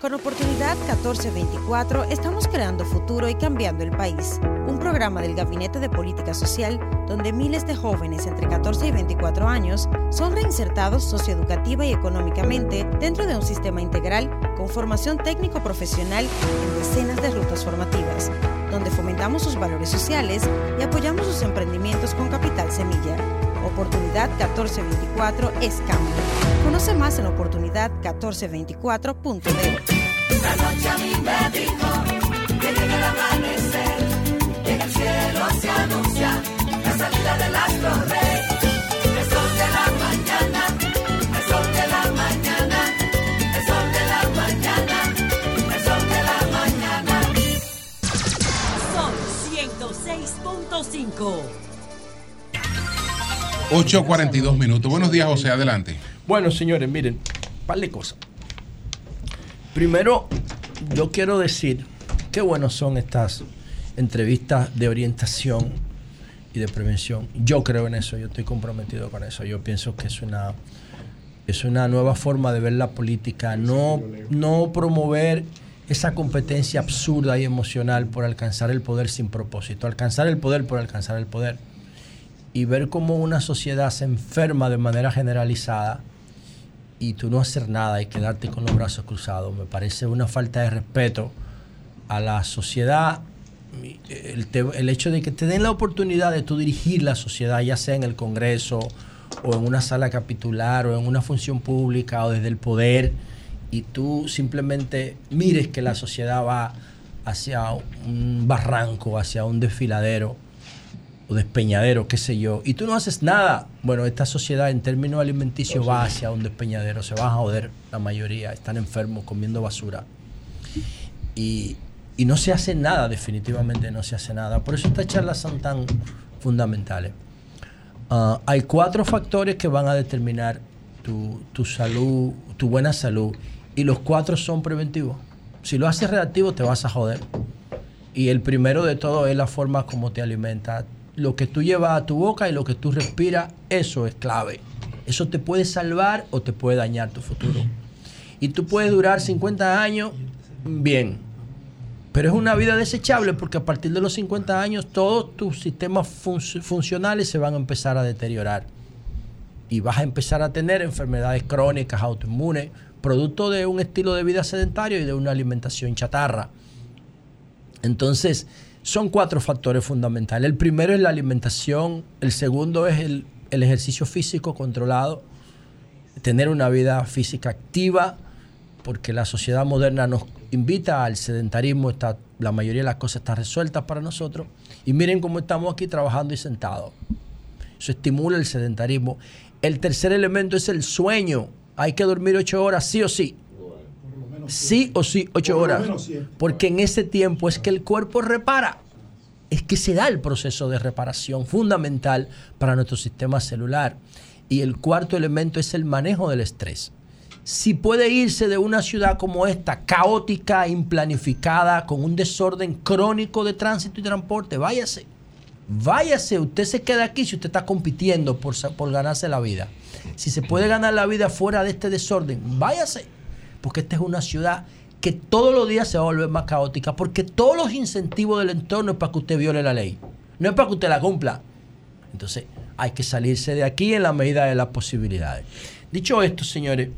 [SPEAKER 20] Con Oportunidad 1424 estamos creando futuro y cambiando el país. Un programa del Gabinete de Política Social donde miles de jóvenes entre 14 y 24 años son reinsertados socioeducativa y económicamente dentro de un sistema integral con formación técnico-profesional en decenas de rutas formativas, donde fomentamos sus valores sociales y apoyamos sus emprendimientos con capital semilla. Oportunidad 1424 es cambio. Conoce más en oportunidad1424.de.
[SPEAKER 19] La noche a mí me dijo que llega el amanecer, que en el cielo se anuncia la salida del astro rey. El sol de la mañana, el sol de la mañana, el sol de la mañana, el sol de la mañana.
[SPEAKER 21] Son 106.5.
[SPEAKER 2] 8.42 minutos. Buenos días, José. Adelante.
[SPEAKER 10] Bueno, señores, miren, par de cosas. Primero, yo quiero decir qué buenos son estas entrevistas de orientación y de prevención. Yo creo en eso, yo estoy comprometido con eso. Yo pienso que es una es una nueva forma de ver la política, no, no promover esa competencia absurda y emocional por alcanzar el poder sin propósito, alcanzar el poder por alcanzar el poder y ver cómo una sociedad se enferma de manera generalizada y tú no hacer nada y quedarte con los brazos cruzados, me parece una falta de respeto a la sociedad. El, te- el hecho de que te den la oportunidad de tú dirigir la sociedad, ya sea en el Congreso o en una sala capitular o en una función pública o desde el poder, y tú simplemente mires que la sociedad va hacia un barranco, hacia un desfiladero o despeñadero, qué sé yo, y tú no haces nada, bueno, esta sociedad en términos alimenticios va hacia un despeñadero, se va a joder la mayoría, están enfermos comiendo basura. Y, y no se hace nada, definitivamente no se hace nada. Por eso estas charlas son tan fundamentales. Ah, hay cuatro factores que van a determinar tu, tu salud, tu buena salud, y los cuatro son preventivos. Si lo haces reactivo, te vas a joder. Y el primero de todo es la forma como te alimentas. Lo que tú llevas a tu boca y lo que tú respiras, eso es clave. Eso te puede salvar o te puede dañar tu futuro. Y tú puedes durar 50 años bien. Pero es una vida desechable porque a partir de los 50 años todos tus sistemas fun- funcionales se van a empezar a deteriorar. Y vas a empezar a tener enfermedades crónicas, autoinmunes, producto de un estilo de vida sedentario y de una alimentación chatarra. Entonces, son cuatro factores fundamentales. El primero es la alimentación, el segundo es el, el ejercicio físico controlado, tener una vida física activa, porque la sociedad moderna nos invita al sedentarismo, está, la mayoría de las cosas están resueltas para nosotros, y miren cómo estamos aquí trabajando y sentados. Eso estimula el sedentarismo. El tercer elemento es el sueño. Hay que dormir ocho horas, sí o sí. Sí o sí, ocho horas. Porque en ese tiempo es que el cuerpo repara. Es que se da el proceso de reparación fundamental para nuestro sistema celular. Y el cuarto elemento es el manejo del estrés. Si puede irse de una ciudad como esta, caótica, implanificada, con un desorden crónico de tránsito y transporte, váyase. Váyase, usted se queda aquí si usted está compitiendo por, por ganarse la vida. Si se puede ganar la vida fuera de este desorden, váyase. Porque esta es una ciudad que todos los días se va a volver más caótica, porque todos los incentivos del entorno es para que usted viole la ley, no es para que usted la cumpla. Entonces, hay que salirse de aquí en la medida de las posibilidades. Dicho esto, señores,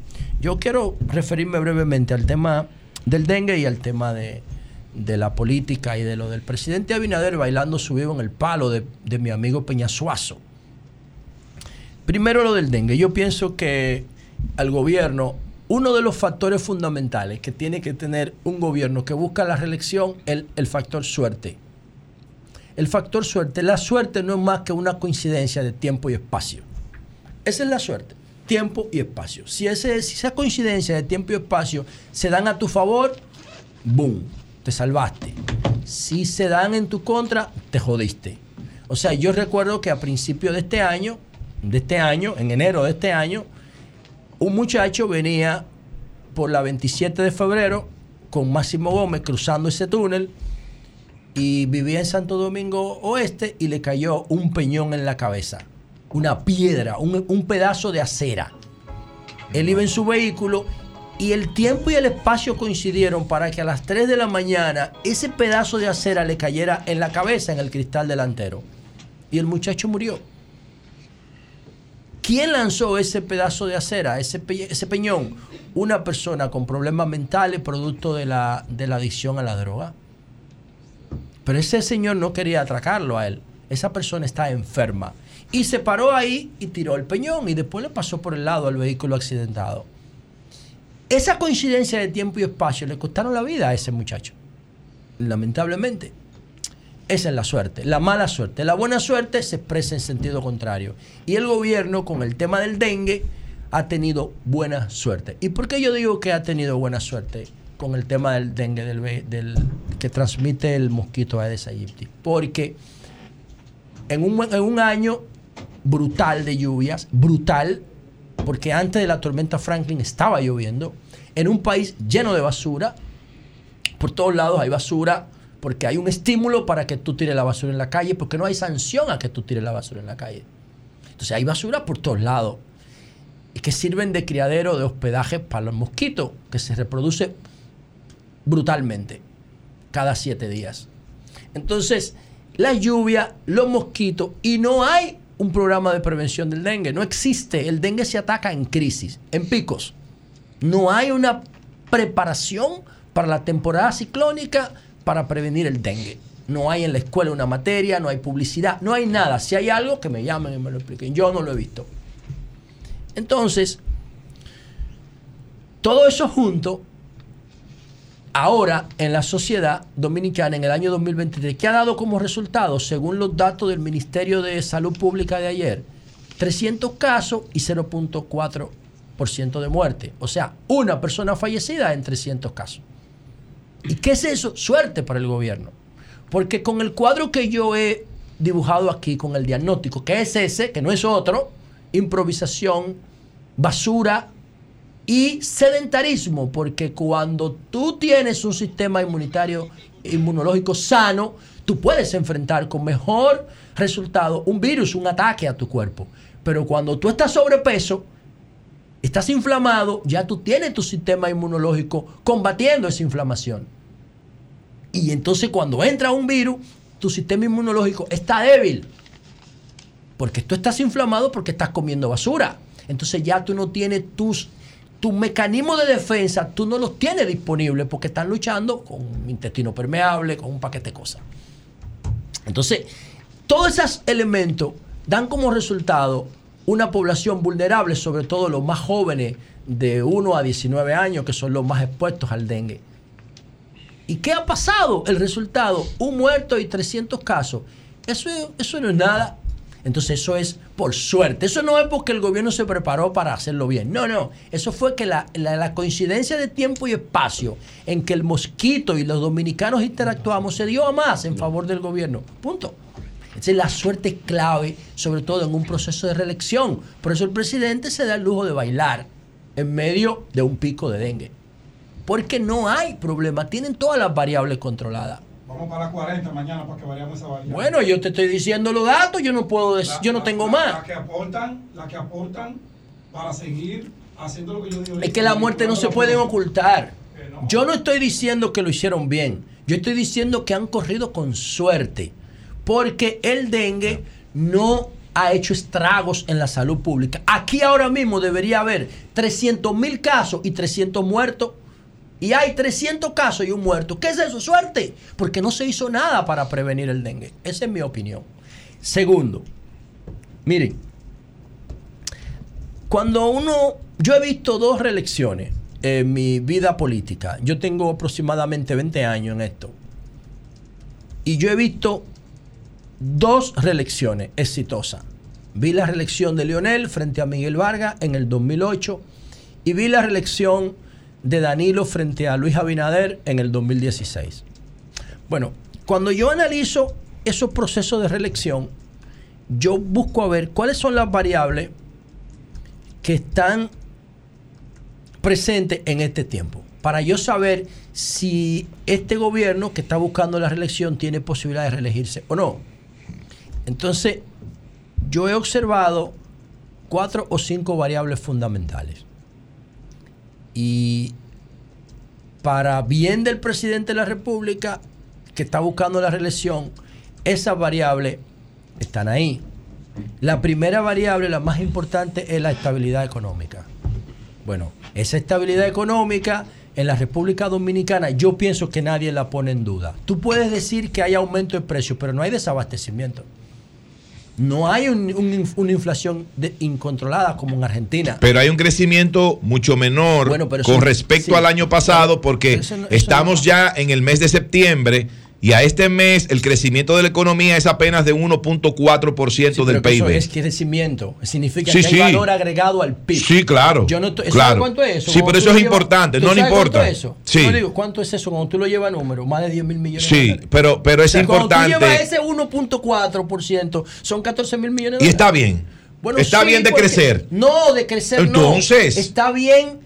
[SPEAKER 10] yo quiero referirme brevemente al tema del dengue y al tema de, de la política y de lo del presidente Abinader bailando subido en el palo de, de mi amigo Peñasuazo. Primero lo del dengue. Yo pienso que al gobierno, uno de los factores fundamentales que tiene que tener un gobierno que busca la reelección es el, factor suerte. El factor suerte. La suerte no es más que una coincidencia de tiempo y espacio. Esa es la suerte. Tiempo y espacio. Si, si esa coincidencia de tiempo y espacio se dan a tu favor, boom, te salvaste. Si se dan en tu contra, te jodiste. O sea, yo recuerdo que a principio de este año, de este año, en enero de este año, un muchacho venía por la 27 de febrero con Máximo Gómez cruzando ese túnel y vivía en Santo Domingo Oeste y le cayó un peñón en la cabeza, una piedra, un, un pedazo de acera. Él iba en su vehículo y el tiempo y el espacio coincidieron para que a las 3 de la mañana ese pedazo de acera le cayera en la cabeza, en el cristal delantero. Y el muchacho murió. ¿Quién lanzó ese pedazo de acera, ese, pe- ese peñón? Una persona con problemas mentales producto de la, de la adicción a la droga. Pero ese señor no quería atracarlo a él. Esa persona está enferma. Y se paró ahí y tiró el peñón y después le pasó por el lado al vehículo accidentado. Esa coincidencia de tiempo y espacio le costaron la vida a ese muchacho. Lamentablemente. Esa es la suerte, la mala suerte. La buena suerte se expresa en sentido contrario. Y el gobierno con el tema del dengue ha tenido buena suerte. ¿Y por qué yo digo que ha tenido buena suerte con el tema del dengue del, que transmite el mosquito Aedes aegypti? Porque en un, en un año brutal de lluvias, brutal, porque antes de la tormenta Franklin estaba lloviendo, en un país lleno de basura, por todos lados hay basura, porque hay un estímulo para que tú tires la basura en la calle, porque no hay sanción a que tú tires la basura en la calle. Entonces hay basura por todos lados, y que sirven de criadero, de hospedaje para los mosquitos, que se reproduce brutalmente cada siete días. Entonces, la lluvia, los mosquitos, y no hay un programa de prevención del dengue, no existe. El dengue se ataca en crisis, en picos. No hay una preparación para la temporada ciclónica para prevenir el dengue. No hay en la escuela una materia, no hay publicidad, no hay nada. Si hay algo, que me llamen y me lo expliquen. Yo no lo he visto. Entonces, todo eso junto, ahora en la sociedad dominicana, en el año 2023, que ha dado como resultado, según los datos del Ministerio de Salud Pública de ayer, 300 casos y 0.4% de muerte. O sea, una persona fallecida en 300 casos. ¿Y qué es eso? Suerte para el gobierno. Porque con el cuadro que yo he dibujado aquí, con el diagnóstico, que es ese, que no es otro, improvisación, basura y sedentarismo, porque cuando tú tienes un sistema inmunitario, inmunológico sano, tú puedes enfrentar con mejor resultado un virus, un ataque a tu cuerpo. Pero cuando tú estás sobrepeso, estás inflamado, ya tú tienes tu sistema inmunológico combatiendo esa inflamación. Y entonces cuando entra un virus, tu sistema inmunológico está débil. Porque tú estás inflamado porque estás comiendo basura. Entonces ya tú no tienes tus tu mecanismo de defensa, tú no los tienes disponibles porque están luchando con un intestino permeable, con un paquete de cosas. Entonces, todos esos elementos dan como resultado una población vulnerable, sobre todo los más jóvenes de 1 a 19 años, que son los más expuestos al dengue. ¿Y qué ha pasado? El resultado, un muerto y 300 casos. Eso, eso no es nada. Entonces eso es por suerte. Eso no es porque el gobierno se preparó para hacerlo bien. No, no. Eso fue que la, la- la coincidencia de tiempo y espacio en que el mosquito y los dominicanos interactuamos se dio a más en favor del gobierno. Punto. Entonces la suerte es clave, sobre todo en un proceso de reelección. Por eso el presidente se da el lujo de bailar en medio de un pico de dengue. Porque no hay problema. Tienen todas las variables controladas.
[SPEAKER 8] Vamos para las 40 mañana para que variamos esa variable.
[SPEAKER 10] Bueno, yo te estoy diciendo los datos, yo no puedo decir, yo no tengo más.
[SPEAKER 8] Las que aportan, las que aportan para seguir haciendo lo que yo digo.
[SPEAKER 10] Es que la muerte no se pueden ocultar. Yo no estoy diciendo que lo hicieron bien. Yo estoy diciendo que han corrido con suerte. Porque el dengue no ha hecho estragos en la salud pública. Aquí ahora mismo debería haber 300 mil casos y 300 muertos. Y hay 300 casos y un muerto. ¿Qué es eso? Suerte. Porque no se hizo nada para prevenir el dengue. Esa es mi opinión. Segundo, miren, cuando uno, yo he visto dos reelecciones en mi vida política. Yo tengo aproximadamente 20 años en esto. Y yo he visto dos reelecciones exitosas. Vi la reelección de Leonel frente a Miguel Vargas en el 2008 y vi la reelección de Danilo frente a Luis Abinader en el 2016. Bueno, cuando yo analizo esos procesos de reelección, yo busco a ver cuáles son las variables que están presentes en este tiempo. Para yo saber si este gobierno que está buscando la reelección tiene posibilidad de reelegirse o no. Entonces, yo he observado cuatro o cinco variables fundamentales. Y para bien del presidente de la República que está buscando la reelección, esas variables están ahí. La primera variable, la más importante, es la estabilidad económica. Bueno, esa estabilidad económica en la República Dominicana yo pienso que nadie la pone en duda. Tú puedes decir que hay aumento de precios, pero no hay desabastecimiento. No hay un- un- una inflación de- incontrolada como en Argentina.
[SPEAKER 9] Pero hay un crecimiento mucho menor
[SPEAKER 10] Bueno,
[SPEAKER 9] con respecto
[SPEAKER 10] sí.
[SPEAKER 9] al año pasado porque
[SPEAKER 10] no-
[SPEAKER 9] estamos ya en el mes de septiembre y a este mes el crecimiento de la economía es apenas de 1.4% del
[SPEAKER 10] Pero que eso
[SPEAKER 9] PIB.
[SPEAKER 10] es crecimiento. Significa
[SPEAKER 9] Sí,
[SPEAKER 10] que hay
[SPEAKER 9] sí.
[SPEAKER 10] valor agregado al PIB.
[SPEAKER 9] Sí, claro.
[SPEAKER 10] Yo no estoy- ¿sabes
[SPEAKER 9] claro.
[SPEAKER 10] cuánto es eso?
[SPEAKER 9] Sí, pero eso es importante,
[SPEAKER 10] ¿tú
[SPEAKER 9] no le importa.
[SPEAKER 10] ¿Cuánto es eso?
[SPEAKER 9] Sí.
[SPEAKER 10] Yo digo, ¿cuánto es eso cuando tú lo llevas a número? Más de 10 mil millones de
[SPEAKER 9] Sí,
[SPEAKER 10] dólares.
[SPEAKER 9] pero, pero
[SPEAKER 10] O
[SPEAKER 9] es
[SPEAKER 10] sea, Cuando tú
[SPEAKER 9] importante
[SPEAKER 10] llevas ese 1.4%, son 14 mil millones de
[SPEAKER 9] y
[SPEAKER 10] dólares.
[SPEAKER 9] está bien.
[SPEAKER 10] Bueno,
[SPEAKER 9] está
[SPEAKER 10] sí,
[SPEAKER 9] bien de crecer.
[SPEAKER 10] No, de crecer
[SPEAKER 9] Entonces.
[SPEAKER 10] no. Está bien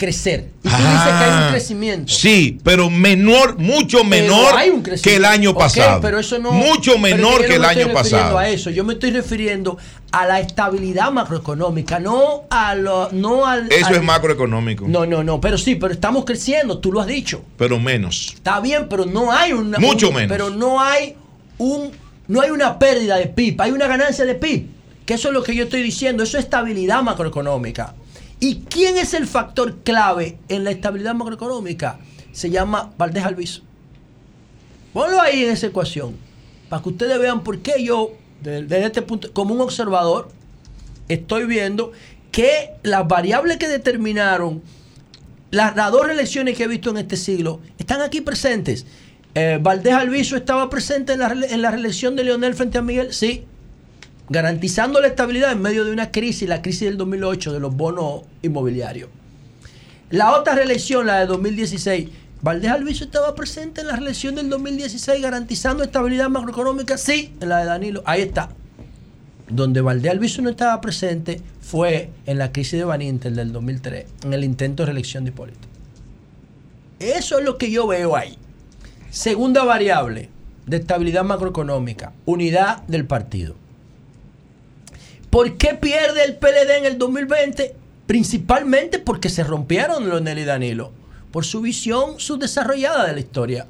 [SPEAKER 10] crecer. Y tú dices que hay un
[SPEAKER 9] Ah,
[SPEAKER 10] crecimiento.
[SPEAKER 9] Sí, pero menor, mucho menor que el año pasado.
[SPEAKER 10] pero eso no,
[SPEAKER 9] mucho menor
[SPEAKER 10] yo
[SPEAKER 9] que
[SPEAKER 10] no
[SPEAKER 9] el
[SPEAKER 10] me estoy
[SPEAKER 9] año
[SPEAKER 10] refiriendo
[SPEAKER 9] pasado.
[SPEAKER 10] A eso. Yo me estoy refiriendo a la estabilidad macroeconómica, no a lo, no al.
[SPEAKER 9] Eso
[SPEAKER 10] al-
[SPEAKER 9] es macroeconómico.
[SPEAKER 10] No, no, no, pero sí, pero estamos creciendo, tú lo has dicho.
[SPEAKER 9] Pero menos.
[SPEAKER 10] Está bien, pero no hay una.
[SPEAKER 9] Mucho
[SPEAKER 10] un-
[SPEAKER 9] menos.
[SPEAKER 10] Pero no hay un. No hay una pérdida de PIB, hay una ganancia de PIB. Que eso es lo que yo estoy diciendo, eso es estabilidad macroeconómica. ¿Y quién es el factor clave en la estabilidad macroeconómica? Se llama Valdés Alviso. Ponlo ahí en esa ecuación, para que ustedes vean por qué yo, desde, este punto, como un observador, estoy viendo que las variables que determinaron las, dos elecciones que he visto en este siglo están aquí presentes. Eh, Valdés Alviso estaba presente en la, en la reelección de Leonel frente a Miguel, sí, garantizando la estabilidad en medio de una crisis, la crisis del 2008 de los bonos inmobiliarios. La otra reelección, la de 2016, Valdés Alviso estaba presente en la reelección del 2016 garantizando estabilidad macroeconómica, sí, en la de Danilo, ahí está. Donde Valdés Alviso no estaba presente fue en la crisis de Van Inter del 2003, en el intento de reelección de Hipólito. Eso es lo que yo veo ahí. Segunda variable de estabilidad macroeconómica, unidad del partido. ¿Por qué pierde el PLD en el 2020? Principalmente porque se rompieron Leonel y Danilo. Por su visión subdesarrollada de la historia.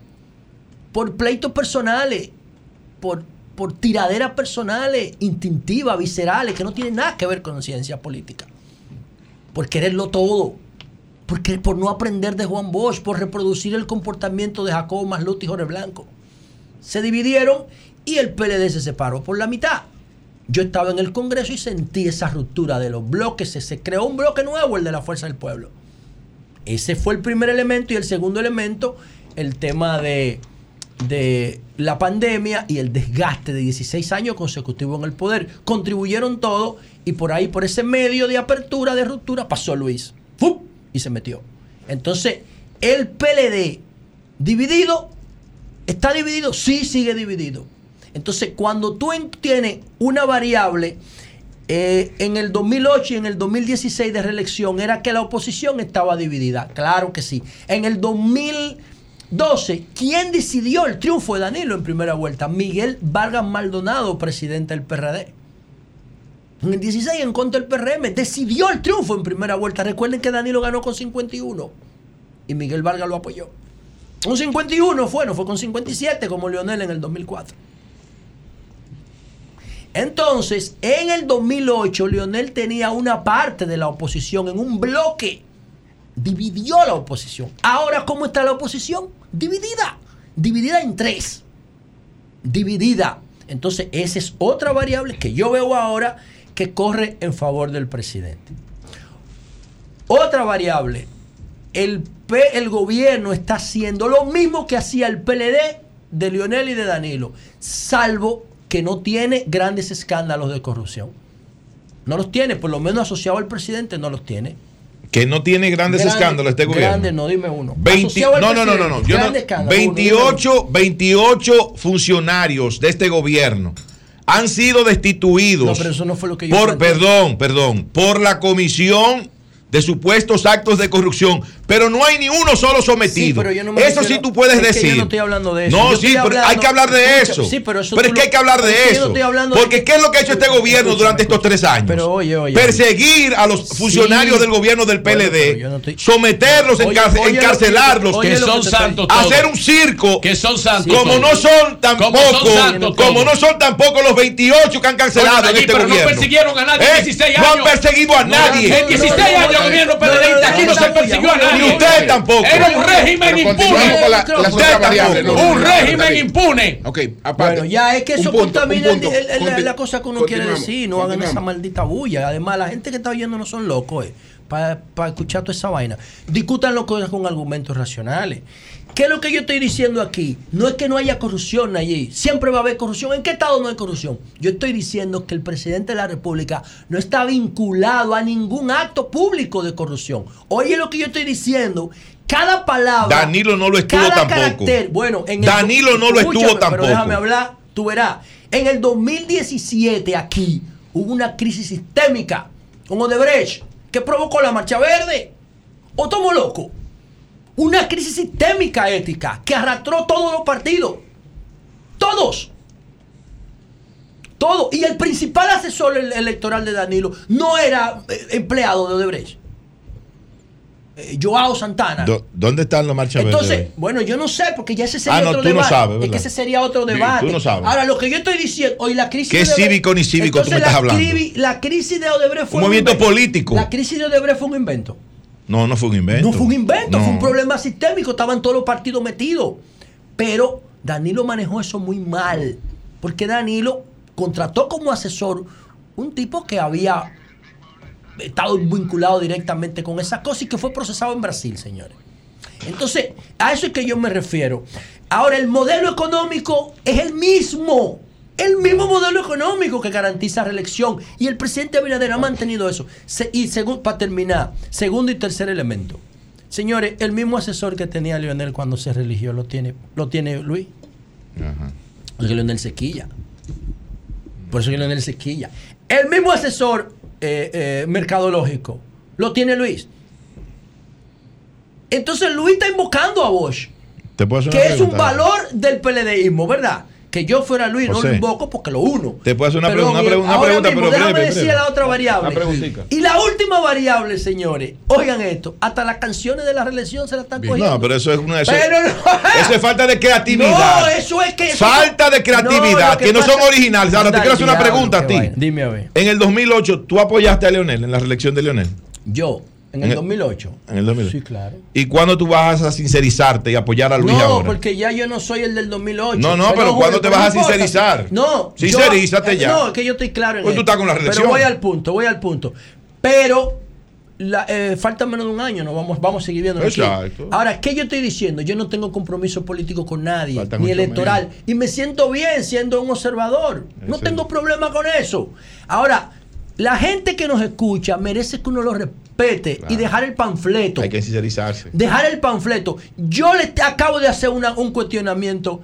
[SPEAKER 10] Por pleitos personales. Por, por tiraderas personales, instintivas, viscerales, que no tienen nada que ver con ciencia política. Por quererlo todo. Porque, por no aprender de Juan Bosch, por reproducir el comportamiento de Jacobo Masluti y Jorge Blanco. Se dividieron y el PLD se separó por la mitad. Yo estaba en el Congreso y sentí esa ruptura de los bloques. Se, creó un bloque nuevo, el de la Fuerza del Pueblo. Ese fue el primer elemento. Y el segundo elemento, el tema de, de la pandemia y el desgaste de 16 años consecutivos en el poder. Contribuyeron todo y por ahí, por ese medio de apertura, de ruptura, pasó Luis. ¡Fu! Y se metió. Entonces, el PLD dividido, ¿está dividido? Sí, sigue dividido. Entonces, cuando tú en- tienes una variable eh, en el 2008 y en el 2016 de reelección, era que la oposición estaba dividida. Claro que sí. En el 2012, ¿quién decidió el triunfo de Danilo en primera vuelta? Miguel Vargas Maldonado, presidente del PRD. En el 16, en contra del PRM, decidió el triunfo en primera vuelta. Recuerden que Danilo ganó con 51 y Miguel Vargas lo apoyó. Un 51 fue, no fue con 57 como Leonel en el 2004. Entonces, en el 2008, Leonel tenía una parte de la oposición en un bloque. Dividió la oposición. Ahora, ¿cómo está la oposición? Dividida. Dividida en tres. Dividida. Entonces, esa es otra variable que yo veo ahora que corre en favor del presidente. Otra variable, el, P- el gobierno está haciendo lo mismo que hacía el PLD de Lionel y de Danilo, salvo que no tiene grandes escándalos de corrupción. No los tiene, por lo menos asociado al presidente no los tiene.
[SPEAKER 9] Que no tiene grandes
[SPEAKER 10] Grande-
[SPEAKER 9] escándalos este gobierno.
[SPEAKER 10] Grandes, no, dime uno.
[SPEAKER 9] 20
[SPEAKER 10] Asociado al
[SPEAKER 9] no, no, no, no, no. Yo no-
[SPEAKER 10] grande escándalo, uno, dime
[SPEAKER 9] 28, 28 funcionarios de este gobierno han sido destituidos.
[SPEAKER 10] No, pero eso no fue lo que yo
[SPEAKER 9] por,
[SPEAKER 10] planteé.
[SPEAKER 9] perdón, perdón, por la comisión de supuestos actos de corrupción, pero no hay ni uno solo sometido.
[SPEAKER 10] Sí, pero yo no me
[SPEAKER 9] eso
[SPEAKER 10] refiero-
[SPEAKER 9] sí tú puedes
[SPEAKER 10] es que
[SPEAKER 9] decir.
[SPEAKER 10] yo no estoy hablando de eso.
[SPEAKER 9] No,
[SPEAKER 10] Yo
[SPEAKER 9] sí,
[SPEAKER 10] estoy
[SPEAKER 9] pero
[SPEAKER 10] hablando-
[SPEAKER 9] hay que hablar de
[SPEAKER 10] escucha,
[SPEAKER 9] eso.
[SPEAKER 10] sí, pero eso
[SPEAKER 9] pero es que hay que hablar de eso.
[SPEAKER 10] estoy hablando de
[SPEAKER 9] porque
[SPEAKER 10] que-
[SPEAKER 9] ¿qué es lo que ha hecho este gobierno durante estos tres años?
[SPEAKER 10] Pero oye, oye.
[SPEAKER 9] Perseguir a los funcionarios
[SPEAKER 10] Sí.
[SPEAKER 9] del gobierno del PLD,
[SPEAKER 10] no estoy-
[SPEAKER 9] someterlos,
[SPEAKER 10] Oye, que-
[SPEAKER 9] encarcelarlos,
[SPEAKER 10] oye
[SPEAKER 22] Que son santos
[SPEAKER 9] hacer un circo.
[SPEAKER 22] Que son santos.
[SPEAKER 9] Como no son tampoco,
[SPEAKER 22] Como
[SPEAKER 9] no son tampoco los 28 que han cancelado
[SPEAKER 22] Oye,
[SPEAKER 9] en este
[SPEAKER 22] pero no
[SPEAKER 9] gobierno.
[SPEAKER 22] persiguieron a nadie en
[SPEAKER 9] ¿Eh?
[SPEAKER 22] 16
[SPEAKER 9] No han perseguido a
[SPEAKER 22] No,
[SPEAKER 9] nadie.
[SPEAKER 22] En 16 años gobierno PLDista aquí no se persiguió a nadie.
[SPEAKER 9] Ni usted tampoco.
[SPEAKER 22] Era un régimen impune.
[SPEAKER 2] con la-
[SPEAKER 22] Usted tampoco.
[SPEAKER 2] no,
[SPEAKER 22] Un
[SPEAKER 2] no,
[SPEAKER 22] régimen impune.
[SPEAKER 2] Ok, aparte.
[SPEAKER 10] Bueno, ya es que eso
[SPEAKER 2] un punto,
[SPEAKER 10] contamina
[SPEAKER 2] un punto.
[SPEAKER 10] el- el- la- cosa que uno quiere decir. No hagan esa maldita bulla. Además, la gente que está oyendo no son locos, eh, para escuchar toda esa vaina. Discutan las cosas con argumentos racionales. ¿Qué es lo que yo estoy diciendo aquí? No es que no haya corrupción allí. Siempre va a haber corrupción. ¿En qué estado no hay corrupción? Yo estoy diciendo que el presidente de la República no está vinculado a ningún acto público de corrupción. Oye lo que yo estoy diciendo. Cada palabra.
[SPEAKER 9] Danilo no lo estuvo
[SPEAKER 10] cada
[SPEAKER 9] tampoco.
[SPEAKER 10] carácter- bueno, en el-
[SPEAKER 9] Danilo no lo estuvo tampoco.
[SPEAKER 10] Pero déjame hablar, tú verás. En el 2017 aquí hubo una crisis sistémica con Odebrecht que provocó la marcha verde. ¿O estamos locos? Una crisis sistémica ética que arrastró todos los partidos. Todos. Todos. Y el principal asesor ele- electoral de Danilo no era eh, empleado de Odebrecht. Eh, Joao Santana.
[SPEAKER 9] Do- ¿Dónde están los marchas
[SPEAKER 10] Entonces, bueno, yo no sé, porque ya ese sería
[SPEAKER 9] Ah, no,
[SPEAKER 10] otro
[SPEAKER 9] tú no
[SPEAKER 10] debate.
[SPEAKER 9] sabes,
[SPEAKER 10] es que ese sería otro
[SPEAKER 9] Sí,
[SPEAKER 10] debate.
[SPEAKER 9] tú no sabes.
[SPEAKER 10] Ahora, lo que yo estoy diciendo, hoy la crisis
[SPEAKER 9] ¿Qué
[SPEAKER 10] de
[SPEAKER 9] cívico ni cívico tú me estás
[SPEAKER 10] la
[SPEAKER 9] hablando?
[SPEAKER 10] La crisis de Odebrecht fue
[SPEAKER 9] Un movimiento
[SPEAKER 10] invento.
[SPEAKER 9] político.
[SPEAKER 10] La crisis de Odebrecht fue un invento.
[SPEAKER 9] No, no fue un invento.
[SPEAKER 10] No fue un invento,
[SPEAKER 9] No.
[SPEAKER 10] fue un problema sistémico, estaban todos los partidos metidos. Pero Danilo manejó eso muy mal, porque Danilo contrató como asesor un tipo que había estado vinculado directamente con esa cosa y que fue procesado en Brasil, señores. Entonces, a eso es que yo me refiero. Ahora, el modelo económico es el mismo. El mismo modelo económico que garantiza reelección. Y el presidente Abinader ha mantenido eso. Se- y según, para terminar, segundo y tercer elemento. Señores, el mismo asesor que tenía Leonel cuando se religió lo tiene, lo tiene Luis. Porque Leonel se quilla. Por eso que Leonel se quilla. El mismo asesor eh, eh, mercadológico lo tiene Luis. Entonces Luis está invocando a Bosch,
[SPEAKER 9] ¿Te puedo hacer
[SPEAKER 10] que
[SPEAKER 9] una
[SPEAKER 10] es un valor del PLDismo, ¿verdad? Que yo fuera Luis, no lo invoco porque lo uno.
[SPEAKER 9] Te puedo hacer una, pregunta, una, pregunta, una
[SPEAKER 10] ahora
[SPEAKER 9] pregunta,
[SPEAKER 10] mismo,
[SPEAKER 9] pero
[SPEAKER 10] déjame
[SPEAKER 9] breve,
[SPEAKER 10] decir
[SPEAKER 9] breve.
[SPEAKER 10] la otra variable. Y la última variable, señores, oigan esto, hasta las canciones de la reelección se la están cogiendo.
[SPEAKER 9] No, pero eso es una eso,
[SPEAKER 10] Pero no.
[SPEAKER 9] eso es falta de creatividad.
[SPEAKER 10] No, eso es que. eso-
[SPEAKER 9] falta de creatividad, que, no son originales. Ahora te quiero hacer una pregunta a ti.
[SPEAKER 10] Dime a ver.
[SPEAKER 9] En el 2008, ¿tú apoyaste a Leonel en la reelección de Leonel?
[SPEAKER 10] Yo, en el 2008.
[SPEAKER 9] En el 2008.
[SPEAKER 10] Sí, claro.
[SPEAKER 9] ¿Y cuándo tú vas a sincerizarte y apoyar a Luis
[SPEAKER 10] no,
[SPEAKER 9] ahora?
[SPEAKER 10] porque ya yo no soy el del 2008.
[SPEAKER 9] No, no, pero
[SPEAKER 10] Julio,
[SPEAKER 9] ¿cuándo te
[SPEAKER 10] pero
[SPEAKER 9] vas a
[SPEAKER 10] no
[SPEAKER 9] sincerizar?
[SPEAKER 10] No. yo-
[SPEAKER 9] Sincerízate ya.
[SPEAKER 10] No, es que yo estoy claro en
[SPEAKER 9] Pues tú estás con la reelección.
[SPEAKER 10] Pero voy al punto, voy al punto. Pero la- eh, falta menos de un año, no vamos, vamos a seguir viendo.
[SPEAKER 9] Exacto.
[SPEAKER 10] Ahora, ¿qué yo estoy diciendo? Yo no tengo compromiso político con nadie,
[SPEAKER 9] Faltan
[SPEAKER 10] ni electoral. Y me siento bien siendo un observador. No tengo problema con eso. Ahora, la gente que nos escucha merece que uno lo respete y dejar el panfleto.
[SPEAKER 9] Hay que sincerizarse.
[SPEAKER 10] Dejar el panfleto. Yo le acabo de hacer una- un cuestionamiento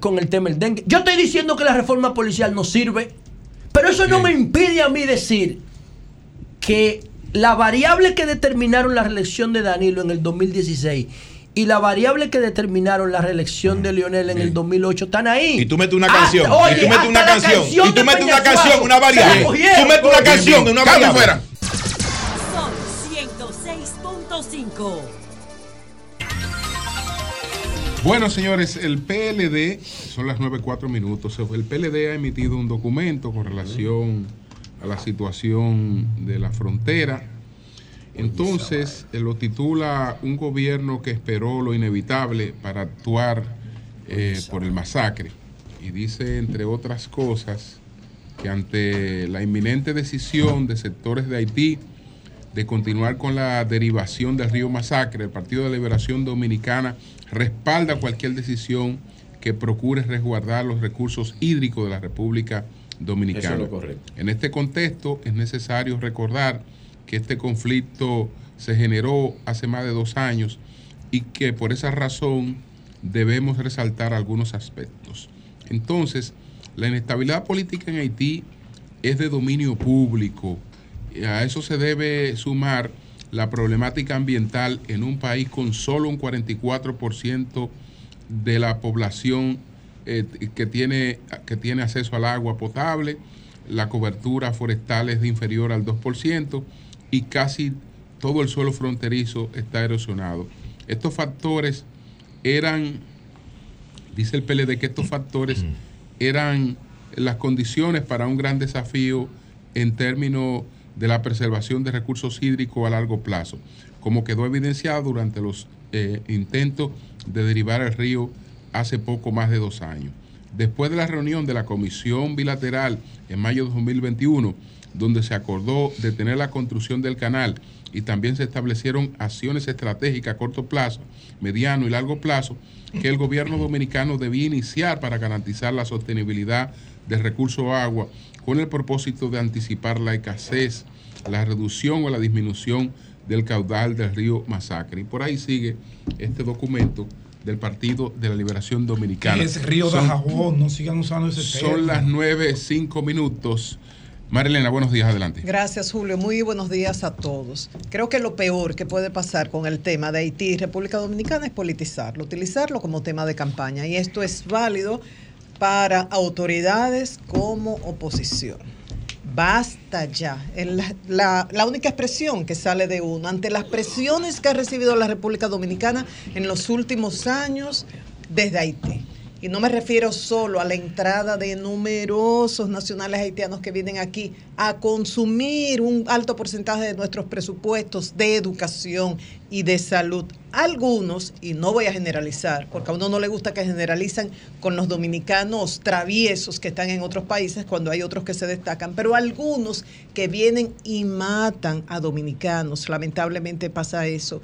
[SPEAKER 10] con el tema del dengue. Yo estoy diciendo que la reforma policial no sirve, pero eso no me impide a mí decir que la variable que determinaron la reelección de Danilo en el 2016 y la variable que determinaron la reelección de Lionel en el 2008 están ahí.
[SPEAKER 9] Y tú metes una
[SPEAKER 10] Hasta-
[SPEAKER 9] canción.
[SPEAKER 10] oye,
[SPEAKER 9] y tú metes una
[SPEAKER 10] hasta la
[SPEAKER 9] canción. Y tú metes una canción, una variable. Tú metes una canción, una variable.
[SPEAKER 10] Fuera.
[SPEAKER 17] Sol 106.5.
[SPEAKER 2] Bueno, señores, el PLD, son las 9.4 minutos, el PLD ha emitido un documento con relación a la situación de la frontera. Entonces, eh, lo titula Un gobierno que esperó lo inevitable para actuar eh, por el masacre. Y dice, entre otras cosas, que ante la inminente decisión de sectores de Haití de continuar con la derivación del río Masacre, el Partido de Liberación Dominicana respalda cualquier decisión que procure resguardar los recursos hídricos de la República Dominicana.
[SPEAKER 23] Eso es lo correcto.
[SPEAKER 2] En este contexto es necesario recordar que este conflicto se generó hace más de dos años y que por esa razón debemos resaltar algunos aspectos. Entonces, la inestabilidad política en Haití es de dominio público. A eso se debe sumar la problemática ambiental en un país con solo un 44% de la población eh, que, tiene, que tiene acceso al agua potable, la cobertura forestal es de inferior al 2% y casi todo el suelo fronterizo está erosionado. Estos factores eran, dice el PLD que estos factores eran las condiciones para un gran desafío en términos de la preservación de recursos hídricos a largo plazo, como quedó evidenciado durante los eh, intentos de derivar el río hace poco más de dos años. Después de la reunión de la Comisión Bilateral en mayo de 2021, donde se acordó detener la construcción del canal y también se establecieron acciones estratégicas a corto plazo, mediano y largo plazo, que el gobierno dominicano debía iniciar para garantizar la sostenibilidad del recurso agua con el propósito de anticipar la escasez, la reducción o la disminución del caudal del río Masacre. Y por ahí sigue este documento del Partido de la Liberación Dominicana.
[SPEAKER 8] Es Río de
[SPEAKER 2] Son-
[SPEAKER 8] Jabón, no sigan usando ese término.
[SPEAKER 2] Son las 9, 5 minutos. Marilena, buenos días, adelante.
[SPEAKER 7] Gracias, Julio. Muy buenos días a todos. Creo que lo peor que puede pasar con el tema de Haití y República Dominicana es politizarlo, utilizarlo como tema de campaña. Y esto es válido para autoridades como oposición. Basta ya. La- la única expresión que sale de uno ante las presiones que ha recibido la República Dominicana en los últimos años desde Haití. Y no me refiero solo a la entrada de numerosos nacionales haitianos que vienen aquí a consumir un alto porcentaje de nuestros presupuestos de educación y de salud. Algunos, y no voy a generalizar, porque a uno no le gusta que generalizan con los dominicanos traviesos que están en otros países cuando hay otros que se destacan, pero algunos que vienen y matan a dominicanos, lamentablemente pasa eso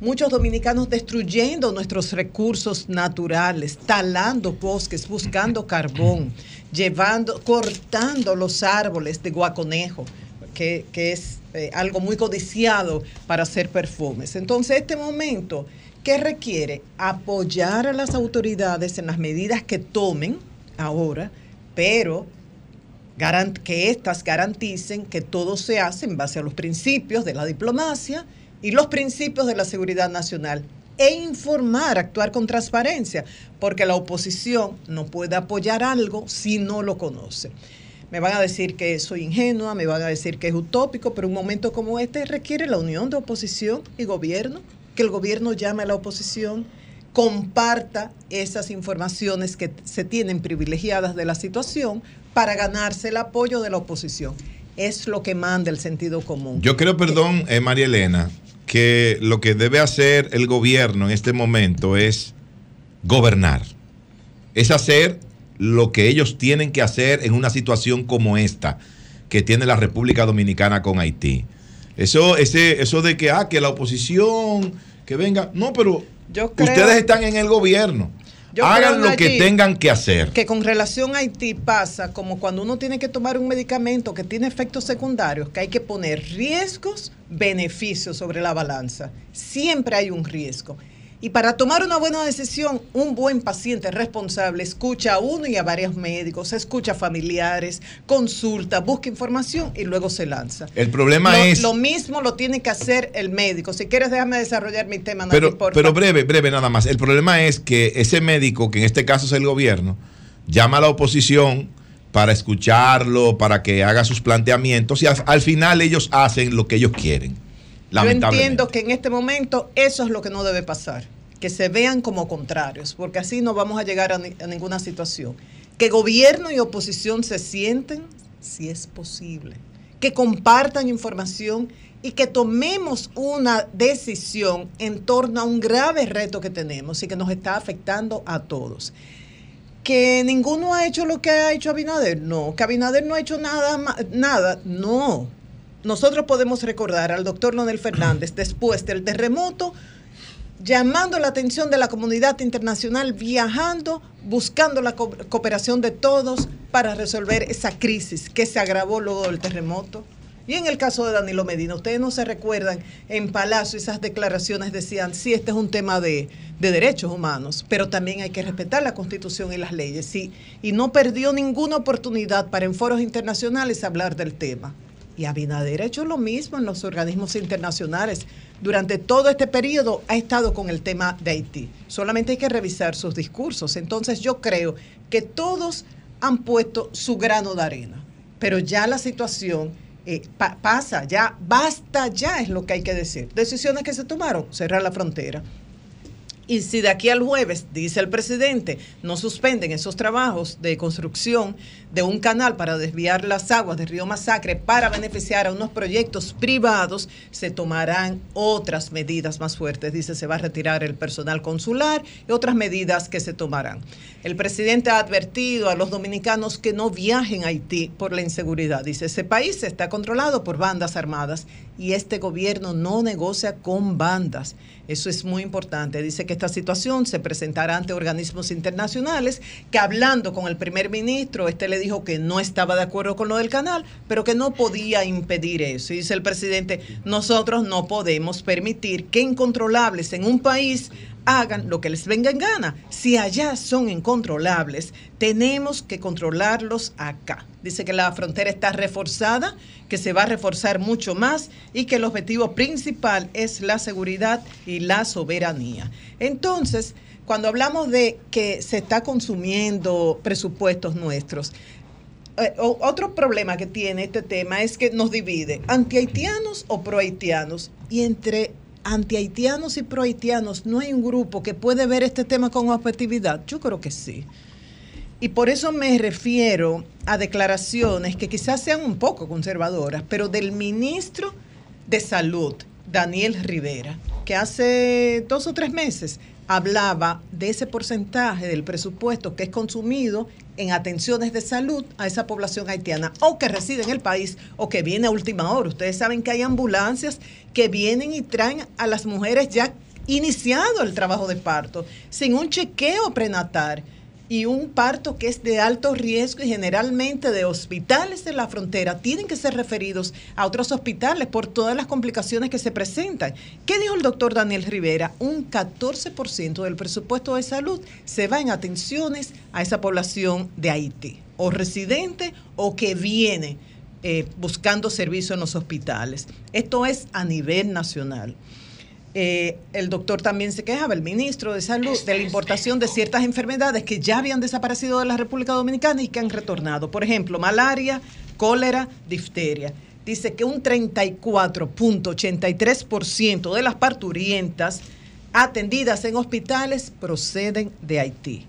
[SPEAKER 7] muchos dominicanos destruyendo nuestros recursos naturales, talando bosques, buscando carbón, llevando, cortando los árboles de guaconejo, que, que es eh, algo muy codiciado para hacer perfumes. Entonces, este momento, ¿qué requiere? Apoyar a las autoridades en las medidas que tomen ahora, pero que éstas garanticen que todo se hace en base a los principios de la diplomacia y los principios de la seguridad nacional e informar, actuar con transparencia, porque la oposición no puede apoyar algo si no lo conoce. Me van a decir que soy ingenua, me van a decir que es utópico, pero un momento como este requiere la unión de oposición y gobierno, que el gobierno llame a la oposición, comparta esas informaciones que se tienen privilegiadas de la situación para ganarse el apoyo de la oposición. Es lo que manda el sentido común.
[SPEAKER 9] Yo creo, perdón, eh, María Elena, que lo que debe hacer el gobierno en este momento es gobernar. Es hacer lo que ellos tienen que hacer en una situación como esta que tiene la República Dominicana con Haití. Eso, ese, eso de que, ah, que la oposición, que venga. No, pero
[SPEAKER 7] Yo creo-
[SPEAKER 9] ustedes están en el gobierno.
[SPEAKER 7] Yo
[SPEAKER 9] Hagan lo que tengan que hacer.
[SPEAKER 7] Que con relación a Haití pasa como cuando uno tiene que tomar un medicamento que tiene efectos secundarios, que hay que poner riesgos, beneficios sobre la balanza. Siempre hay un riesgo. Y para tomar una buena decisión, un buen paciente responsable escucha a uno y a varios médicos, escucha a familiares, consulta, busca información y luego se lanza.
[SPEAKER 9] El problema
[SPEAKER 7] lo,
[SPEAKER 9] es...
[SPEAKER 7] Lo mismo lo tiene que hacer el médico. Si quieres, déjame desarrollar mi tema,
[SPEAKER 9] Pero,
[SPEAKER 7] porfa.
[SPEAKER 9] pero breve, breve nada más. El problema es que ese médico, que en este caso es el gobierno, llama a la oposición para escucharlo, para que haga sus planteamientos y al, al final ellos hacen lo que ellos quieren.
[SPEAKER 7] Yo entiendo que en este momento eso es lo que no debe pasar, que se vean como contrarios, porque así no vamos a llegar a, ni- a ninguna situación. Que gobierno y oposición se sienten, si es posible, que compartan información y que tomemos una decisión en torno a un grave reto que tenemos y que nos está afectando a todos. que ninguno ha hecho lo que ha hecho Abinader. No, que Abinader no ha hecho nada, nada. No. Nosotros podemos recordar al doctor Leonel Fernández después del terremoto llamando la atención de la comunidad internacional, viajando, buscando la co- cooperación de todos para resolver esa crisis que se agravó luego del terremoto. Y en el caso de Danilo Medina, ustedes no se recuerdan, en Palacio esas declaraciones decían, sí, este es un tema de, de derechos humanos, pero también hay que respetar la constitución y las leyes. Sí, y no perdió ninguna oportunidad para en foros internacionales hablar del tema. Y Abinader ha hecho lo mismo en los organismos internacionales. Durante todo este periodo ha estado con el tema de Haití. Solamente hay que revisar sus discursos. Entonces yo creo que todos han puesto su grano de arena. Pero ya la situación eh, pa- pasa, ya basta, ya es lo que hay que decir. Decisiones que se tomaron, cerrar la frontera. Y si de aquí al jueves, dice el presidente, no suspenden esos trabajos de construcción de un canal para desviar las aguas del río Masacre para beneficiar a unos proyectos privados, se tomarán otras medidas más fuertes. Dice, se va a retirar el personal consular y otras medidas que se tomarán. El presidente ha advertido a los dominicanos que no viajen a Haití por la inseguridad. Dice, ese país está controlado por bandas armadas y este gobierno no negocia con bandas. Eso es muy importante. Dice que esta situación se presentará ante organismos internacionales que hablando con el primer ministro, este le dijo que no estaba de acuerdo con lo del canal, pero que no podía impedir eso. Y dice el presidente, nosotros no podemos permitir que incontrolables en un país hagan lo que les venga en gana. Si allá son incontrolables, tenemos que controlarlos acá. Dice que la frontera está reforzada, que se va a reforzar mucho más y que el objetivo principal es la seguridad y la soberanía. Entonces, cuando hablamos de que se está consumiendo presupuestos nuestros, eh, otro problema que tiene este tema es que nos divide antihaitianos o prohaitianos y entre antihaitianos y prohaitianos no hay un grupo que puede ver este tema con objetividad. Yo creo que sí. Y por eso me refiero a declaraciones que quizás sean un poco conservadoras, pero del ministro de Salud, Daniel Rivera, que hace dos o tres meses hablaba de ese porcentaje del presupuesto que es consumido en atenciones de salud a esa población haitiana o que reside en el país o que viene a última hora. Ustedes saben que hay ambulancias que vienen y traen a las mujeres ya iniciado el trabajo de parto, sin un chequeo prenatal y un parto que es de alto riesgo y generalmente de hospitales de la frontera tienen que ser referidos a otros hospitales por todas las complicaciones que se presentan. ¿Qué dijo el doctor Daniel Rivera? Un 14% del presupuesto de salud se va en atenciones a esa población de Haití, o residente o que viene eh, buscando servicio en los hospitales. Esto es a nivel nacional. Eh, el doctor también se quejaba, el ministro de Salud, de la importación de ciertas enfermedades que ya habían desaparecido de la República Dominicana y que han retornado. Por ejemplo, malaria, cólera, difteria. Dice que un 34.83% de las parturientas atendidas en hospitales proceden de Haití.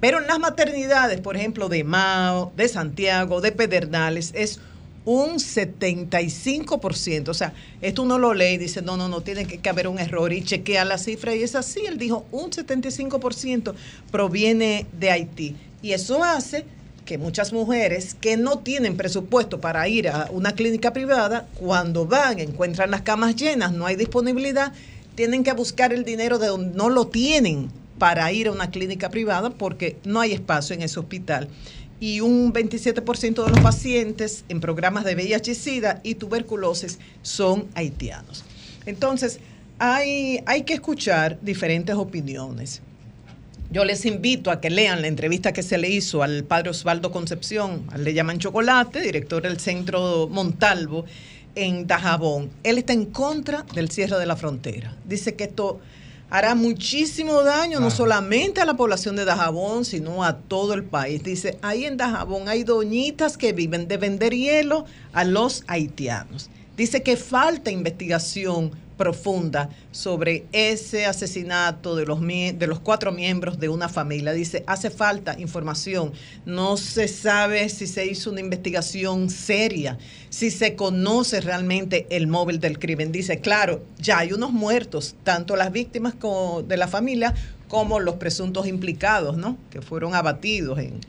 [SPEAKER 7] Pero en las maternidades, por ejemplo, de Mao, de Santiago, de Pedernales, es un 75%. O sea, esto uno lo lee y dice, no, no, no, tiene que, haber un error y chequea la cifra y es así. Él dijo, un 75% proviene de Haití. Y eso hace que muchas mujeres que no tienen presupuesto para ir a una clínica privada, cuando van, encuentran las camas llenas, no hay disponibilidad, tienen que buscar el dinero de donde no lo tienen para ir a una clínica privada porque no hay espacio en ese hospital. Y un 27% de los pacientes en programas de VIH, SIDA y tuberculosis son haitianos. Entonces, hay, hay que escuchar diferentes opiniones. Yo les invito a que lean la entrevista que se le hizo al padre Osvaldo Concepción, al le llaman Chocolate, director del centro Montalvo en Dajabón. Él está en contra del cierre de la frontera. Dice que esto hará muchísimo daño no solamente a la población de Dajabón, sino a todo el país. Dice, ahí en Dajabón hay doñitas que viven de vender hielo a los haitianos. Dice que falta investigación profunda sobre ese asesinato de los, de los cuatro miembros de una familia. Dice, hace falta información. No se sabe si se hizo una investigación seria, si se conoce realmente el móvil del crimen. Dice, claro, ya hay unos muertos, tanto las víctimas como de la familia como los presuntos implicados, ¿no? Que fueron abatidos en,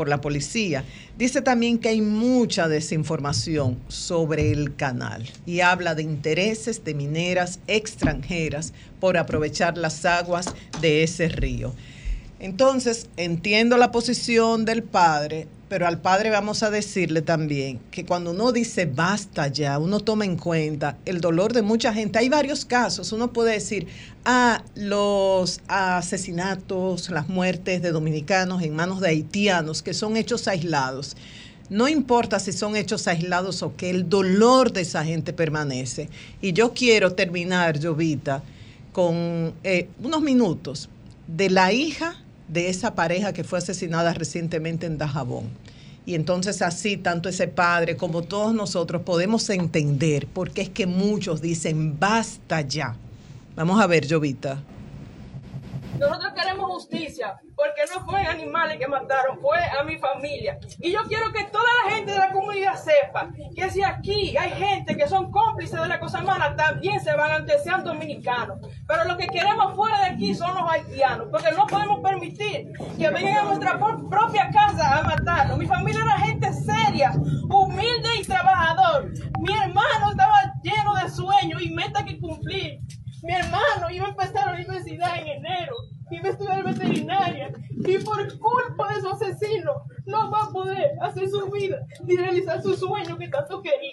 [SPEAKER 7] por la policía. Dice también que hay mucha desinformación sobre el canal y habla de intereses de mineras extranjeras por aprovechar las aguas de ese río. Entonces, entiendo la posición del padre, pero al padre vamos a decirle también que cuando uno dice basta ya, uno toma en cuenta el dolor de mucha gente. Hay varios casos. Uno puede decir, ah, los asesinatos, las muertes de dominicanos en manos de haitianos, que son hechos aislados. No importa si son hechos aislados o que el dolor de esa gente permanece. Y yo quiero terminar, Jovita, con eh, unos minutos de la hija de esa pareja que fue asesinada recientemente en Dajabón. Y entonces así, tanto ese padre como todos nosotros podemos entender por qué es que muchos dicen, basta ya. Vamos a ver, Jovita.
[SPEAKER 23] Nosotros queremos justicia, porque no fue animales que mataron, fue a mi familia. Y yo quiero que toda la gente de la comunidad sepa que si aquí hay gente que son cómplices de la cosa mala, también se van a sean dominicanos. Pero lo que queremos fuera de aquí son los haitianos, porque no podemos permitir que vengan a nuestra propia casa a matarnos. Mi familia era gente seria, humilde y trabajador. Mi hermano estaba lleno de sueños y metas que cumplir. Mi hermano iba a empezar la universidad en enero, iba a estudiar veterinaria y por culpa de su asesino no va a poder hacer su vida ni realizar su sueño que tanto quería.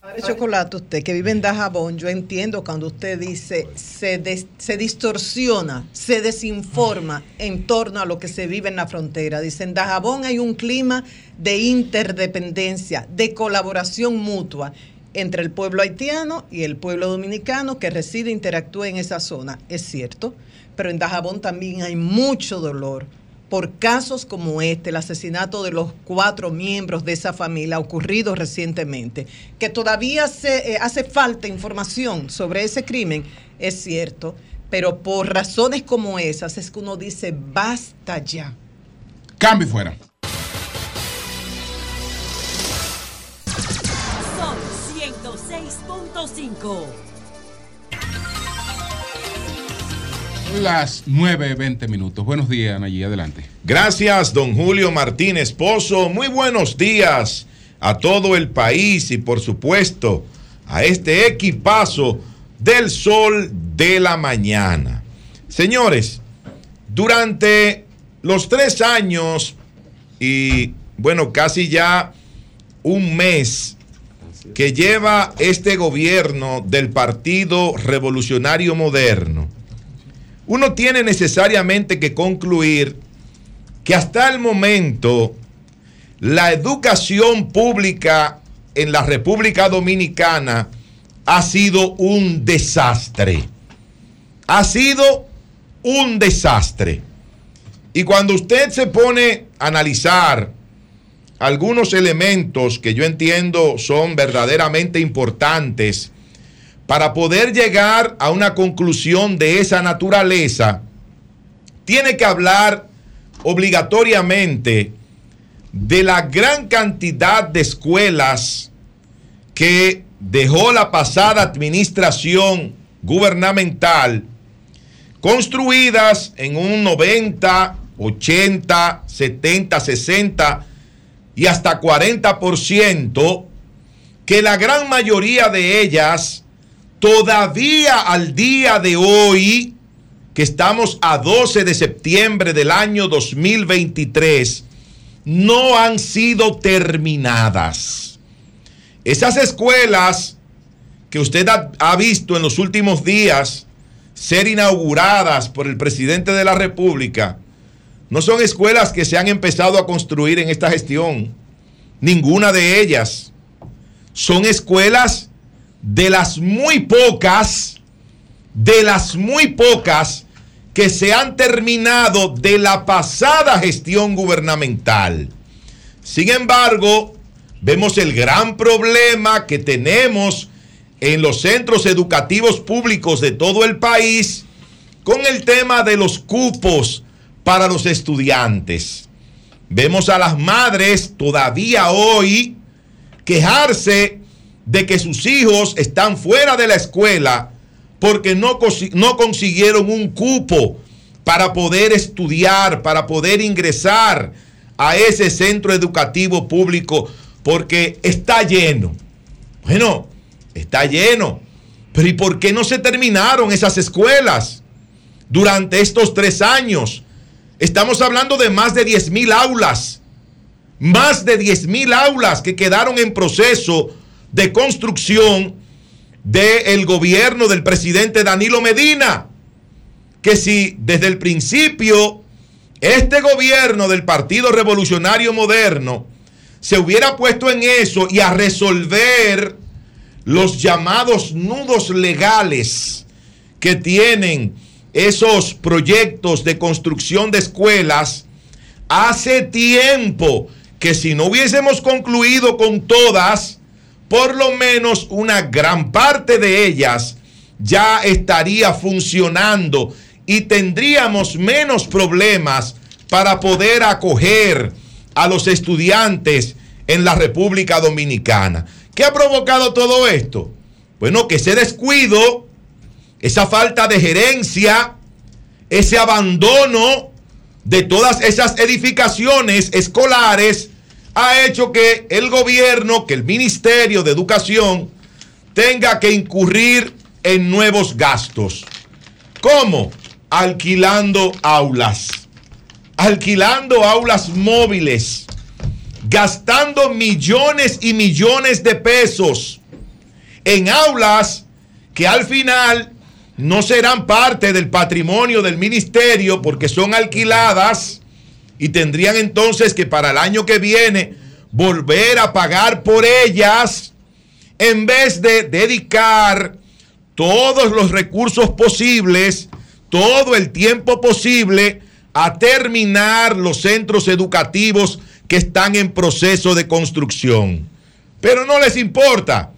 [SPEAKER 7] Padre Chocolate, usted que vive en Dajabón, yo entiendo cuando usted dice se, des- se distorsiona, se desinforma en torno a lo que se vive en la frontera. Dice, en Dajabón hay un clima de interdependencia, de colaboración mutua entre el pueblo haitiano y el pueblo dominicano que reside e interactúa en esa zona. Es cierto, pero en Dajabón también hay mucho dolor por casos como este, el asesinato de los cuatro miembros de esa familia ocurrido recientemente, que todavía se, eh, hace falta información sobre ese crimen, es cierto, pero por razones como esas es que uno dice, basta ya.
[SPEAKER 2] Cambio fuera.
[SPEAKER 24] Sol 106.5.
[SPEAKER 2] Las 9.20 minutos. Buenos días, Nayí. Adelante.
[SPEAKER 9] Gracias, don Julio Martínez Pozo. Muy buenos días a todo el país y por supuesto a este equipazo del sol de la mañana. Señores, durante los tres años y bueno, casi ya un mes que lleva este gobierno del Partido Revolucionario Moderno, uno tiene necesariamente que concluir que hasta el momento la educación pública en la República Dominicana ha sido un desastre. Ha sido un desastre. Y cuando usted se pone a analizar algunos elementos que yo entiendo son verdaderamente importantes para poder llegar a una conclusión de esa naturaleza, tiene que hablar obligatoriamente de la gran cantidad de escuelas que dejó la pasada administración gubernamental construidas en un 90, 80, 70, 60 y hasta 40%, que la gran mayoría de ellas todavía al día de hoy, que estamos a 12 de septiembre del año 2023, no han sido terminadas. Esas escuelas que usted ha, ha visto en los últimos días ser inauguradas por el presidente de la República, no son escuelas que se han empezado a construir en esta gestión. Ninguna de ellas. Son escuelas de las muy pocas, de las muy pocas que se han terminado de la pasada gestión gubernamental. Sin embargo, vemos el gran problema que tenemos en los centros educativos públicos de todo el país con el tema de los cupos para los estudiantes. Vemos a las madres todavía hoy quejarse de que sus hijos están fuera de la escuela porque no, no consiguieron un cupo para poder estudiar, para poder ingresar a ese centro educativo público, porque está lleno. Bueno, está lleno. Pero ¿y por qué no se terminaron esas escuelas durante estos tres años? Estamos hablando de más de 10 mil aulas. Más de 10 mil aulas que quedaron en proceso de construcción del gobierno del presidente Danilo Medina. Que si desde el principio este gobierno del Partido Revolucionario Moderno se hubiera puesto en eso y a resolver los llamados nudos legales que tienen esos proyectos de construcción de escuelas, hace tiempo que si no hubiésemos concluido con todas, por lo menos una gran parte de ellas ya estaría funcionando y tendríamos menos problemas para poder acoger a los estudiantes en la República Dominicana. ¿Qué ha provocado todo esto? Bueno, que ese descuido, esa falta de gerencia, ese abandono de todas esas edificaciones escolares ha hecho que el gobierno, que el Ministerio de Educación tenga que incurrir en nuevos gastos. ¿Cómo? Alquilando aulas. Alquilando aulas móviles. Gastando millones y millones de pesos en aulas que al final no serán parte del patrimonio del ministerio porque son alquiladas y tendrían entonces que para el año que viene volver a pagar por ellas en vez de dedicar todos los recursos posibles, todo el tiempo posible a terminar los centros educativos que están en proceso de construcción. Pero no les importa.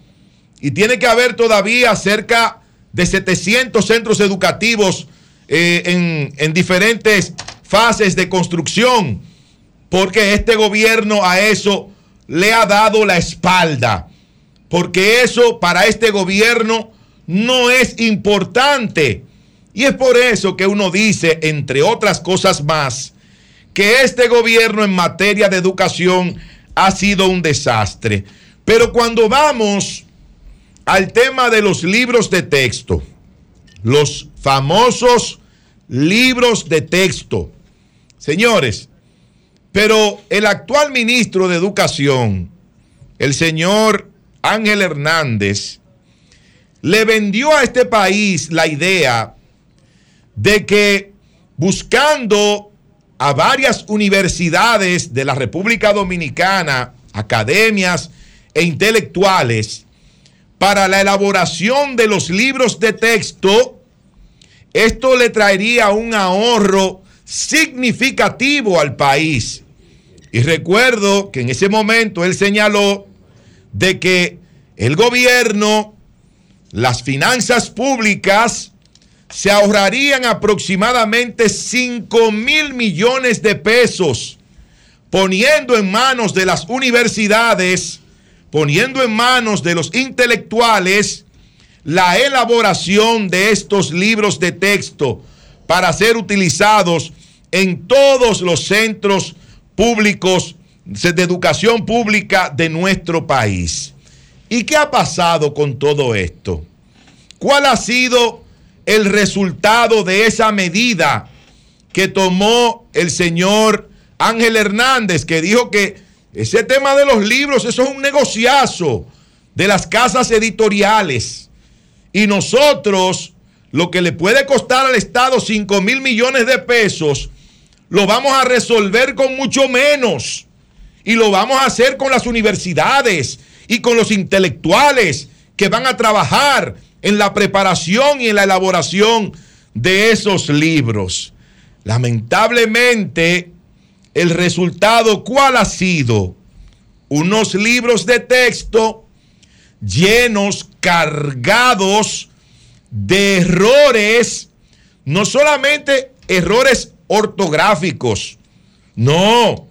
[SPEAKER 9] Y tiene que haber todavía cerca de 700 centros educativos eh, en, en diferentes fases de construcción, porque este gobierno a eso le ha dado la espalda, porque eso para este gobierno no es importante. Y es por eso que uno dice, entre otras cosas más, que este gobierno en materia de educación ha sido un desastre. Pero cuando vamos al tema de los libros de texto, los famosos libros de texto, señores, pero el actual ministro de Educación, el señor Ángel Hernández, le vendió a este país la idea de que buscando a varias universidades de la República Dominicana, academias e intelectuales, para la elaboración de los libros de texto, esto le traería un ahorro significativo al país. Y recuerdo que en ese momento él señaló de que el gobierno, las finanzas públicas, se ahorrarían aproximadamente 5 mil millones de pesos poniendo en manos de las universidades, poniendo en manos de los intelectuales la elaboración de estos libros de texto para ser utilizados en todos los centros públicos de educación pública de nuestro país. ¿Y qué ha pasado con todo esto? ¿Cuál ha sido el resultado de esa medida que tomó el señor Ángel Hernández, que dijo que ese tema de los libros, eso es un negociazo de las casas editoriales. Y nosotros, lo que le puede costar al Estado 5 mil millones de pesos, lo vamos a resolver con mucho menos. Y lo vamos a hacer con las universidades y con los intelectuales que van a trabajar en la preparación y en la elaboración de esos libros. Lamentablemente, el resultado, ¿cuál ha sido? Unos libros de texto llenos, cargados de errores, no solamente errores ortográficos, no,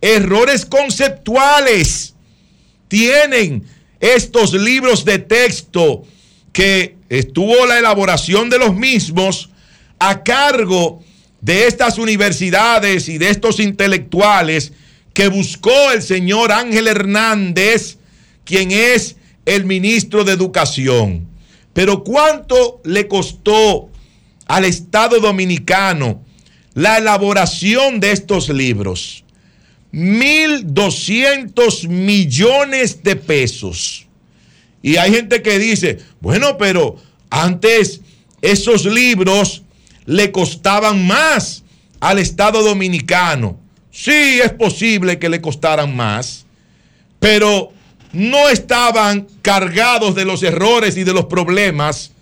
[SPEAKER 9] errores conceptuales. Tienen estos libros de texto que estuvo la elaboración de los mismos a cargo de estas universidades y de estos intelectuales que buscó el señor Ángel Hernández, quien es el ministro de Educación. Pero ¿cuánto le costó al Estado dominicano la elaboración de estos libros? 1.200 millones de pesos. Y hay gente que dice, bueno, pero antes esos libros le costaban más al Estado dominicano. Sí, es posible que le costaran más, pero no estaban cargados de los errores y de los problemas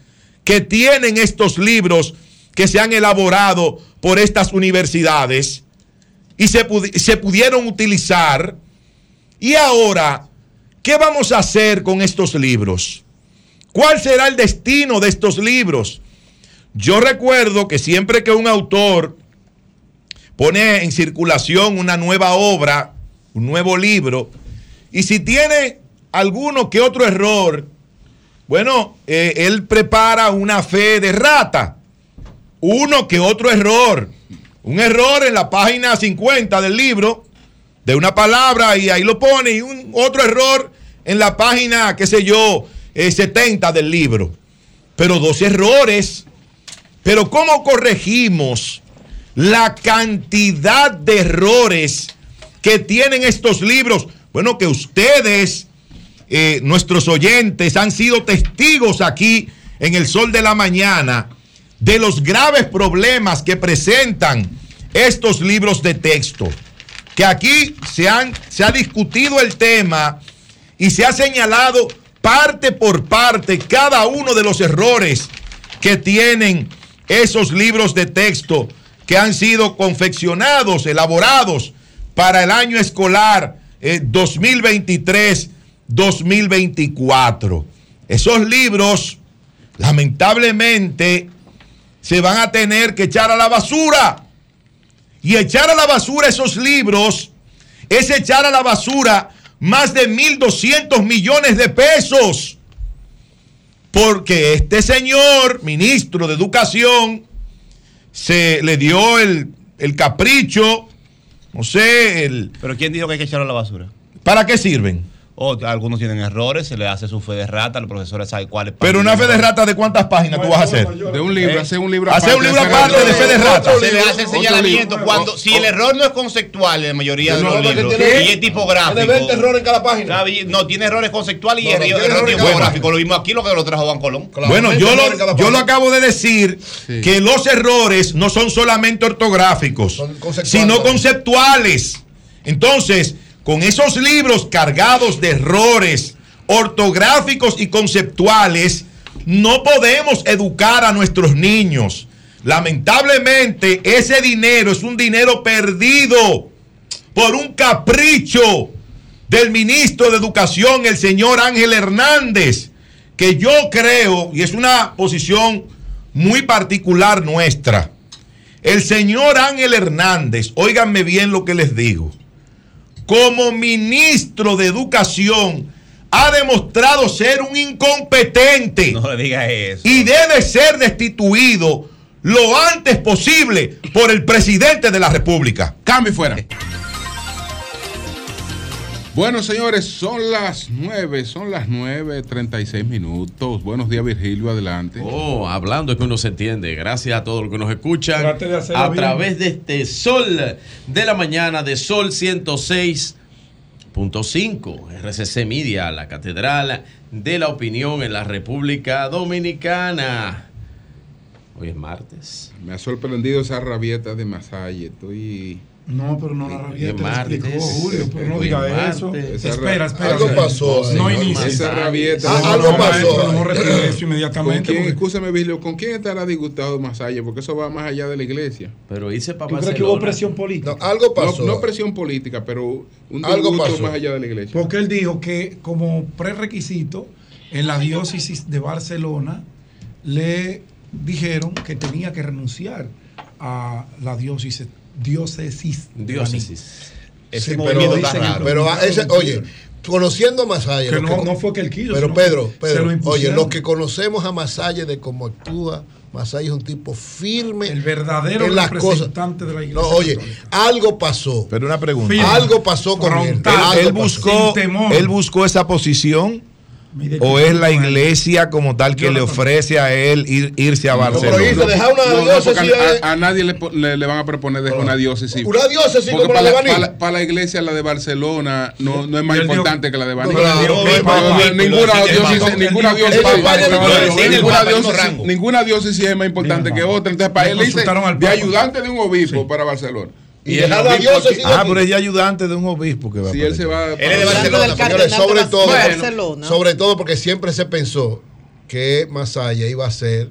[SPEAKER 9] que tienen estos libros que se han elaborado por estas universidades y se, se pudieron utilizar. Y ahora, ¿qué vamos a hacer con estos libros? ¿Cuál será el destino de estos libros? Yo recuerdo que siempre que un autor pone en circulación una nueva obra, un nuevo libro, y si tiene alguno que otro error, bueno, eh, él prepara una fe de rata, uno que otro error, un error en la página 50 del libro, de una palabra, y ahí lo pone, y un otro error en la página, qué sé yo, eh, 70 del libro. Pero dos errores. Pero ¿cómo corregimos la cantidad de errores que tienen estos libros? Bueno, que ustedes, eh, nuestros oyentes, han sido testigos aquí en el sol de la mañana de los graves problemas que presentan estos libros de texto. Que aquí se, han, se ha discutido el tema y se ha señalado parte por parte cada uno de los errores que tienen esos libros de texto que han sido confeccionados, elaborados para el año escolar eh, 2023-2024. Esos libros, lamentablemente, se van a tener que echar a la basura. Y echar a la basura esos libros es echar a la basura más de 1.200 millones de pesos. Porque este señor, ministro de Educación, se le dio el, el capricho, no sé, el...
[SPEAKER 24] Pero ¿quién dijo que hay que echarlo a la basura?
[SPEAKER 9] ¿Para qué sirven?
[SPEAKER 24] O algunos tienen errores, se le hace su fe de rata, los profesores saben cuáles.
[SPEAKER 9] Pero una fe de rata, ¿de cuántas páginas tú vas a hacer?
[SPEAKER 2] De un libro, hacer un libro
[SPEAKER 9] Hacer un libro aparte de fe de rata.
[SPEAKER 24] Se le hace señalamiento cuando si el error no es conceptual en la mayoría de los libros y es tipográfico.
[SPEAKER 12] tiene 20 errores en cada página.
[SPEAKER 24] No, tiene errores conceptuales y
[SPEAKER 12] errores en cada
[SPEAKER 24] tipográfico. Lo mismo aquí lo que lo trajo Juan Colón.
[SPEAKER 9] Bueno, yo lo, yo lo acabo de decir que los errores no son solamente ortográficos, sino conceptuales. Entonces, con esos libros cargados de errores ortográficos y conceptuales, no podemos educar a nuestros niños. Lamentablemente, ese dinero es un dinero perdido por un capricho del ministro de Educación, el señor Ángel Hernández, que yo creo, y es una posición muy particular nuestra, el señor Ángel Hernández, óiganme bien lo que les digo, como ministro de Educación ha demostrado ser un incompetente
[SPEAKER 24] No eso.
[SPEAKER 9] y debe ser destituido lo antes posible por el presidente de la República.
[SPEAKER 2] Cambio fuera. (laughs) Bueno, señores, son las 9, son las 9.36 minutos. Buenos días, Virgilio, adelante.
[SPEAKER 25] Oh, hablando es que uno se entiende. Gracias a todos los que nos escuchan
[SPEAKER 2] Trate de hacerlo
[SPEAKER 25] a
[SPEAKER 2] bien.
[SPEAKER 25] través de este Sol de la mañana de Sol 106.5, RCC Media, la catedral de la opinión en la República Dominicana. Hoy es martes.
[SPEAKER 2] Me ha sorprendido esa rabieta de Masalle. Estoy
[SPEAKER 8] No, pero no la rabieta.
[SPEAKER 25] Martes.
[SPEAKER 8] explicó, Julio, pero no diga eso.
[SPEAKER 25] Esa
[SPEAKER 8] Espera,
[SPEAKER 2] ra-
[SPEAKER 8] espera.
[SPEAKER 12] Algo pasó.
[SPEAKER 8] No inicies.
[SPEAKER 2] Esa rabieta.
[SPEAKER 12] Ah,
[SPEAKER 8] no,
[SPEAKER 12] algo
[SPEAKER 8] no,
[SPEAKER 12] pasó
[SPEAKER 8] maestro, No retire eso
[SPEAKER 2] ¿Con
[SPEAKER 8] inmediatamente.
[SPEAKER 2] quién,
[SPEAKER 8] porque-
[SPEAKER 2] escúchame, Virgilio, ¿con quién estará disgustado Masaya? Porque eso va más allá de la iglesia.
[SPEAKER 25] Pero hice para
[SPEAKER 8] ¿Tú crees que hubo presión política?
[SPEAKER 12] No, algo pasó.
[SPEAKER 2] No, no presión política, pero un
[SPEAKER 12] Algo
[SPEAKER 2] disgusto
[SPEAKER 12] pasó.
[SPEAKER 2] más allá de la iglesia.
[SPEAKER 8] Porque él dijo que como prerequisito en la diócesis de Barcelona le dijeron que tenía que renunciar a la diócesis diócesis.
[SPEAKER 25] Diócesis.
[SPEAKER 9] Ese
[SPEAKER 12] Sí, pero,
[SPEAKER 9] está raro.
[SPEAKER 12] pero a ese- oye, conociendo a Masaya.
[SPEAKER 8] Que no- no fue que él quiso,
[SPEAKER 12] Pero Pedro,
[SPEAKER 8] se lo
[SPEAKER 12] Pedro, oye, los que conocemos a Masaya de cómo actúa, Masaya es un tipo firme.
[SPEAKER 8] El verdadero
[SPEAKER 12] en las cosas.
[SPEAKER 8] representante de la iglesia.
[SPEAKER 12] No, oye,
[SPEAKER 8] católica.
[SPEAKER 12] algo pasó.
[SPEAKER 9] Pero una pregunta.
[SPEAKER 8] Firme.
[SPEAKER 12] Algo pasó con él.
[SPEAKER 8] Frontal.
[SPEAKER 9] Buscó, él buscó esa posición o es la iglesia como tal que le ofrece a él ir- irse a Barcelona.
[SPEAKER 2] No, no, a, a nadie le, po- le- le van a proponer dejar una diócesis.
[SPEAKER 12] Una diócesis como la
[SPEAKER 2] para,
[SPEAKER 12] de Baní.
[SPEAKER 2] para la- para la iglesia, la de Barcelona no, no es más importante que la de Baní. Ninguna diócesis, ninguna diócesis, es más importante que otra. Entonces, para él le dice de ayudante de un obispo para Barcelona.
[SPEAKER 12] Y
[SPEAKER 2] el
[SPEAKER 12] dejar la
[SPEAKER 2] obispo
[SPEAKER 12] diócesis
[SPEAKER 2] aquí-
[SPEAKER 9] Ah, pero ella ayudante de un obispo que va
[SPEAKER 2] Si
[SPEAKER 9] para
[SPEAKER 2] él se va.
[SPEAKER 9] Él es de Barcelona,
[SPEAKER 12] señores, sobre
[SPEAKER 7] de
[SPEAKER 12] todo,
[SPEAKER 7] Barcelona.
[SPEAKER 12] sobre todo porque siempre se pensó que Masaya iba a ser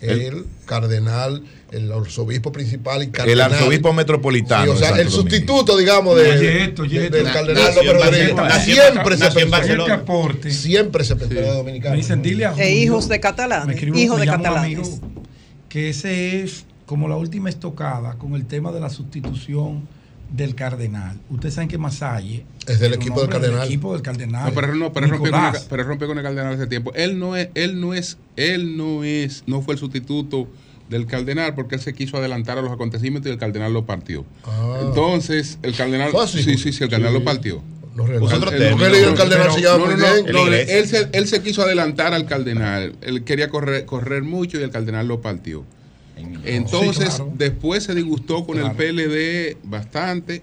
[SPEAKER 12] el, cardenal, el arzobispo principal y
[SPEAKER 9] El
[SPEAKER 12] cardenal.
[SPEAKER 9] arzobispo metropolitano.
[SPEAKER 12] Sí, o sea, el
[SPEAKER 9] Domingo.
[SPEAKER 12] sustituto, digamos, de,
[SPEAKER 8] Oye, esto, oye,
[SPEAKER 12] de-
[SPEAKER 8] esto.
[SPEAKER 12] del
[SPEAKER 8] Na-
[SPEAKER 12] cardenal López. Rodríguez. Siempre
[SPEAKER 24] Bar-
[SPEAKER 12] se pensó. Siempre se pensó. Dominicano.
[SPEAKER 8] Me dicen, dile a
[SPEAKER 7] E hijos de
[SPEAKER 8] me
[SPEAKER 7] catalanes.
[SPEAKER 8] escribió-
[SPEAKER 7] Hijos
[SPEAKER 8] me
[SPEAKER 7] de
[SPEAKER 8] amigo que ese es como la última estocada con el tema de la sustitución del cardenal. Ustedes saben que Masalle
[SPEAKER 12] Es del equipo del cardenal.
[SPEAKER 8] equipo del cardenal.
[SPEAKER 2] No, pero él no, pero él rompió con el,
[SPEAKER 8] Nicolás.
[SPEAKER 2] pero él rompió con el cardenal hace tiempo. Él no es, él no es, él no es, no fue el sustituto del cardenal porque él se quiso adelantar a los acontecimientos y el cardenal lo partió.
[SPEAKER 12] Ah.
[SPEAKER 2] Entonces, el cardenal,
[SPEAKER 12] ¿Fue así?
[SPEAKER 2] sí, sí, sí, el cardenal lo partió.
[SPEAKER 12] No él, se,
[SPEAKER 2] él se quiso adelantar al cardenal. Él quería correr, correr mucho y el cardenal lo partió. Entonces,
[SPEAKER 8] Sí, claro.
[SPEAKER 2] después se disgustó con
[SPEAKER 8] Claro.
[SPEAKER 2] el PLD bastante,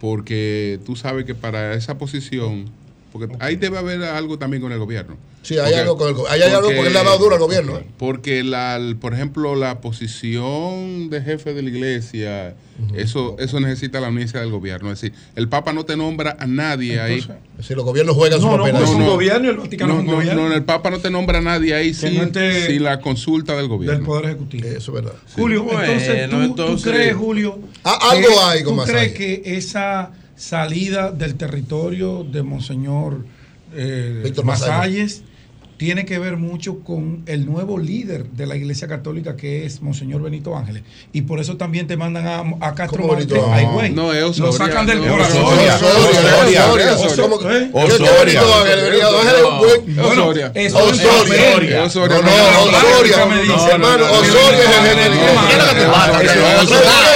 [SPEAKER 2] porque tú sabes que para esa posición, porque ahí debe haber algo también con el gobierno.
[SPEAKER 12] Sí, hay
[SPEAKER 2] Porque-
[SPEAKER 12] algo con el hay algo porque él le ha dado duro al gobierno. ¿eh?
[SPEAKER 2] Porque, la, por ejemplo, la posición de jefe de la iglesia, eso, eso necesita la anuencia del gobierno. Es decir, el Papa no te nombra a nadie ahí.
[SPEAKER 12] Si los gobiernos juegan su
[SPEAKER 8] No, no,
[SPEAKER 12] papel.
[SPEAKER 8] pues es
[SPEAKER 12] ahí.
[SPEAKER 8] un gobierno y el Vaticano
[SPEAKER 2] No,
[SPEAKER 8] es un
[SPEAKER 2] no,
[SPEAKER 8] gobierno
[SPEAKER 2] no, el Papa no te nombra a nadie ahí sin,
[SPEAKER 8] no esté-
[SPEAKER 2] sin la consulta del gobierno.
[SPEAKER 8] del Poder Ejecutivo.
[SPEAKER 12] Eso es verdad.
[SPEAKER 8] Julio,
[SPEAKER 25] Bueno,
[SPEAKER 8] entonces, ¿tú, tú
[SPEAKER 25] entonces-
[SPEAKER 8] crees, Julio,
[SPEAKER 12] Ah, algo
[SPEAKER 8] que-
[SPEAKER 12] hay con
[SPEAKER 8] ¿tú crees que esa salida del territorio de Monseñor eh,
[SPEAKER 12] Víctor.
[SPEAKER 8] Masalles tiene que ver mucho con el nuevo líder de la Iglesia Católica que es Monseñor Benito Ángeles? Y por eso también te mandan a, a Castro
[SPEAKER 12] ¿Cómo Benito
[SPEAKER 8] Marte.
[SPEAKER 12] Ángeles?
[SPEAKER 8] Ay, güey.
[SPEAKER 2] No, es
[SPEAKER 8] Lo
[SPEAKER 2] Osoria,
[SPEAKER 8] sacan del corazón.
[SPEAKER 9] Osoria, Osoria,
[SPEAKER 12] Osoria, ¿cómo que-
[SPEAKER 8] ¿Eh?
[SPEAKER 12] ¿Qué- qué
[SPEAKER 9] Osoria.
[SPEAKER 12] No, no. Hermano,
[SPEAKER 2] no, no,
[SPEAKER 12] Osoria es el
[SPEAKER 2] no, no,
[SPEAKER 12] el-
[SPEAKER 2] no,
[SPEAKER 12] el-
[SPEAKER 2] no,
[SPEAKER 12] ¿Qué es lo que te pasa?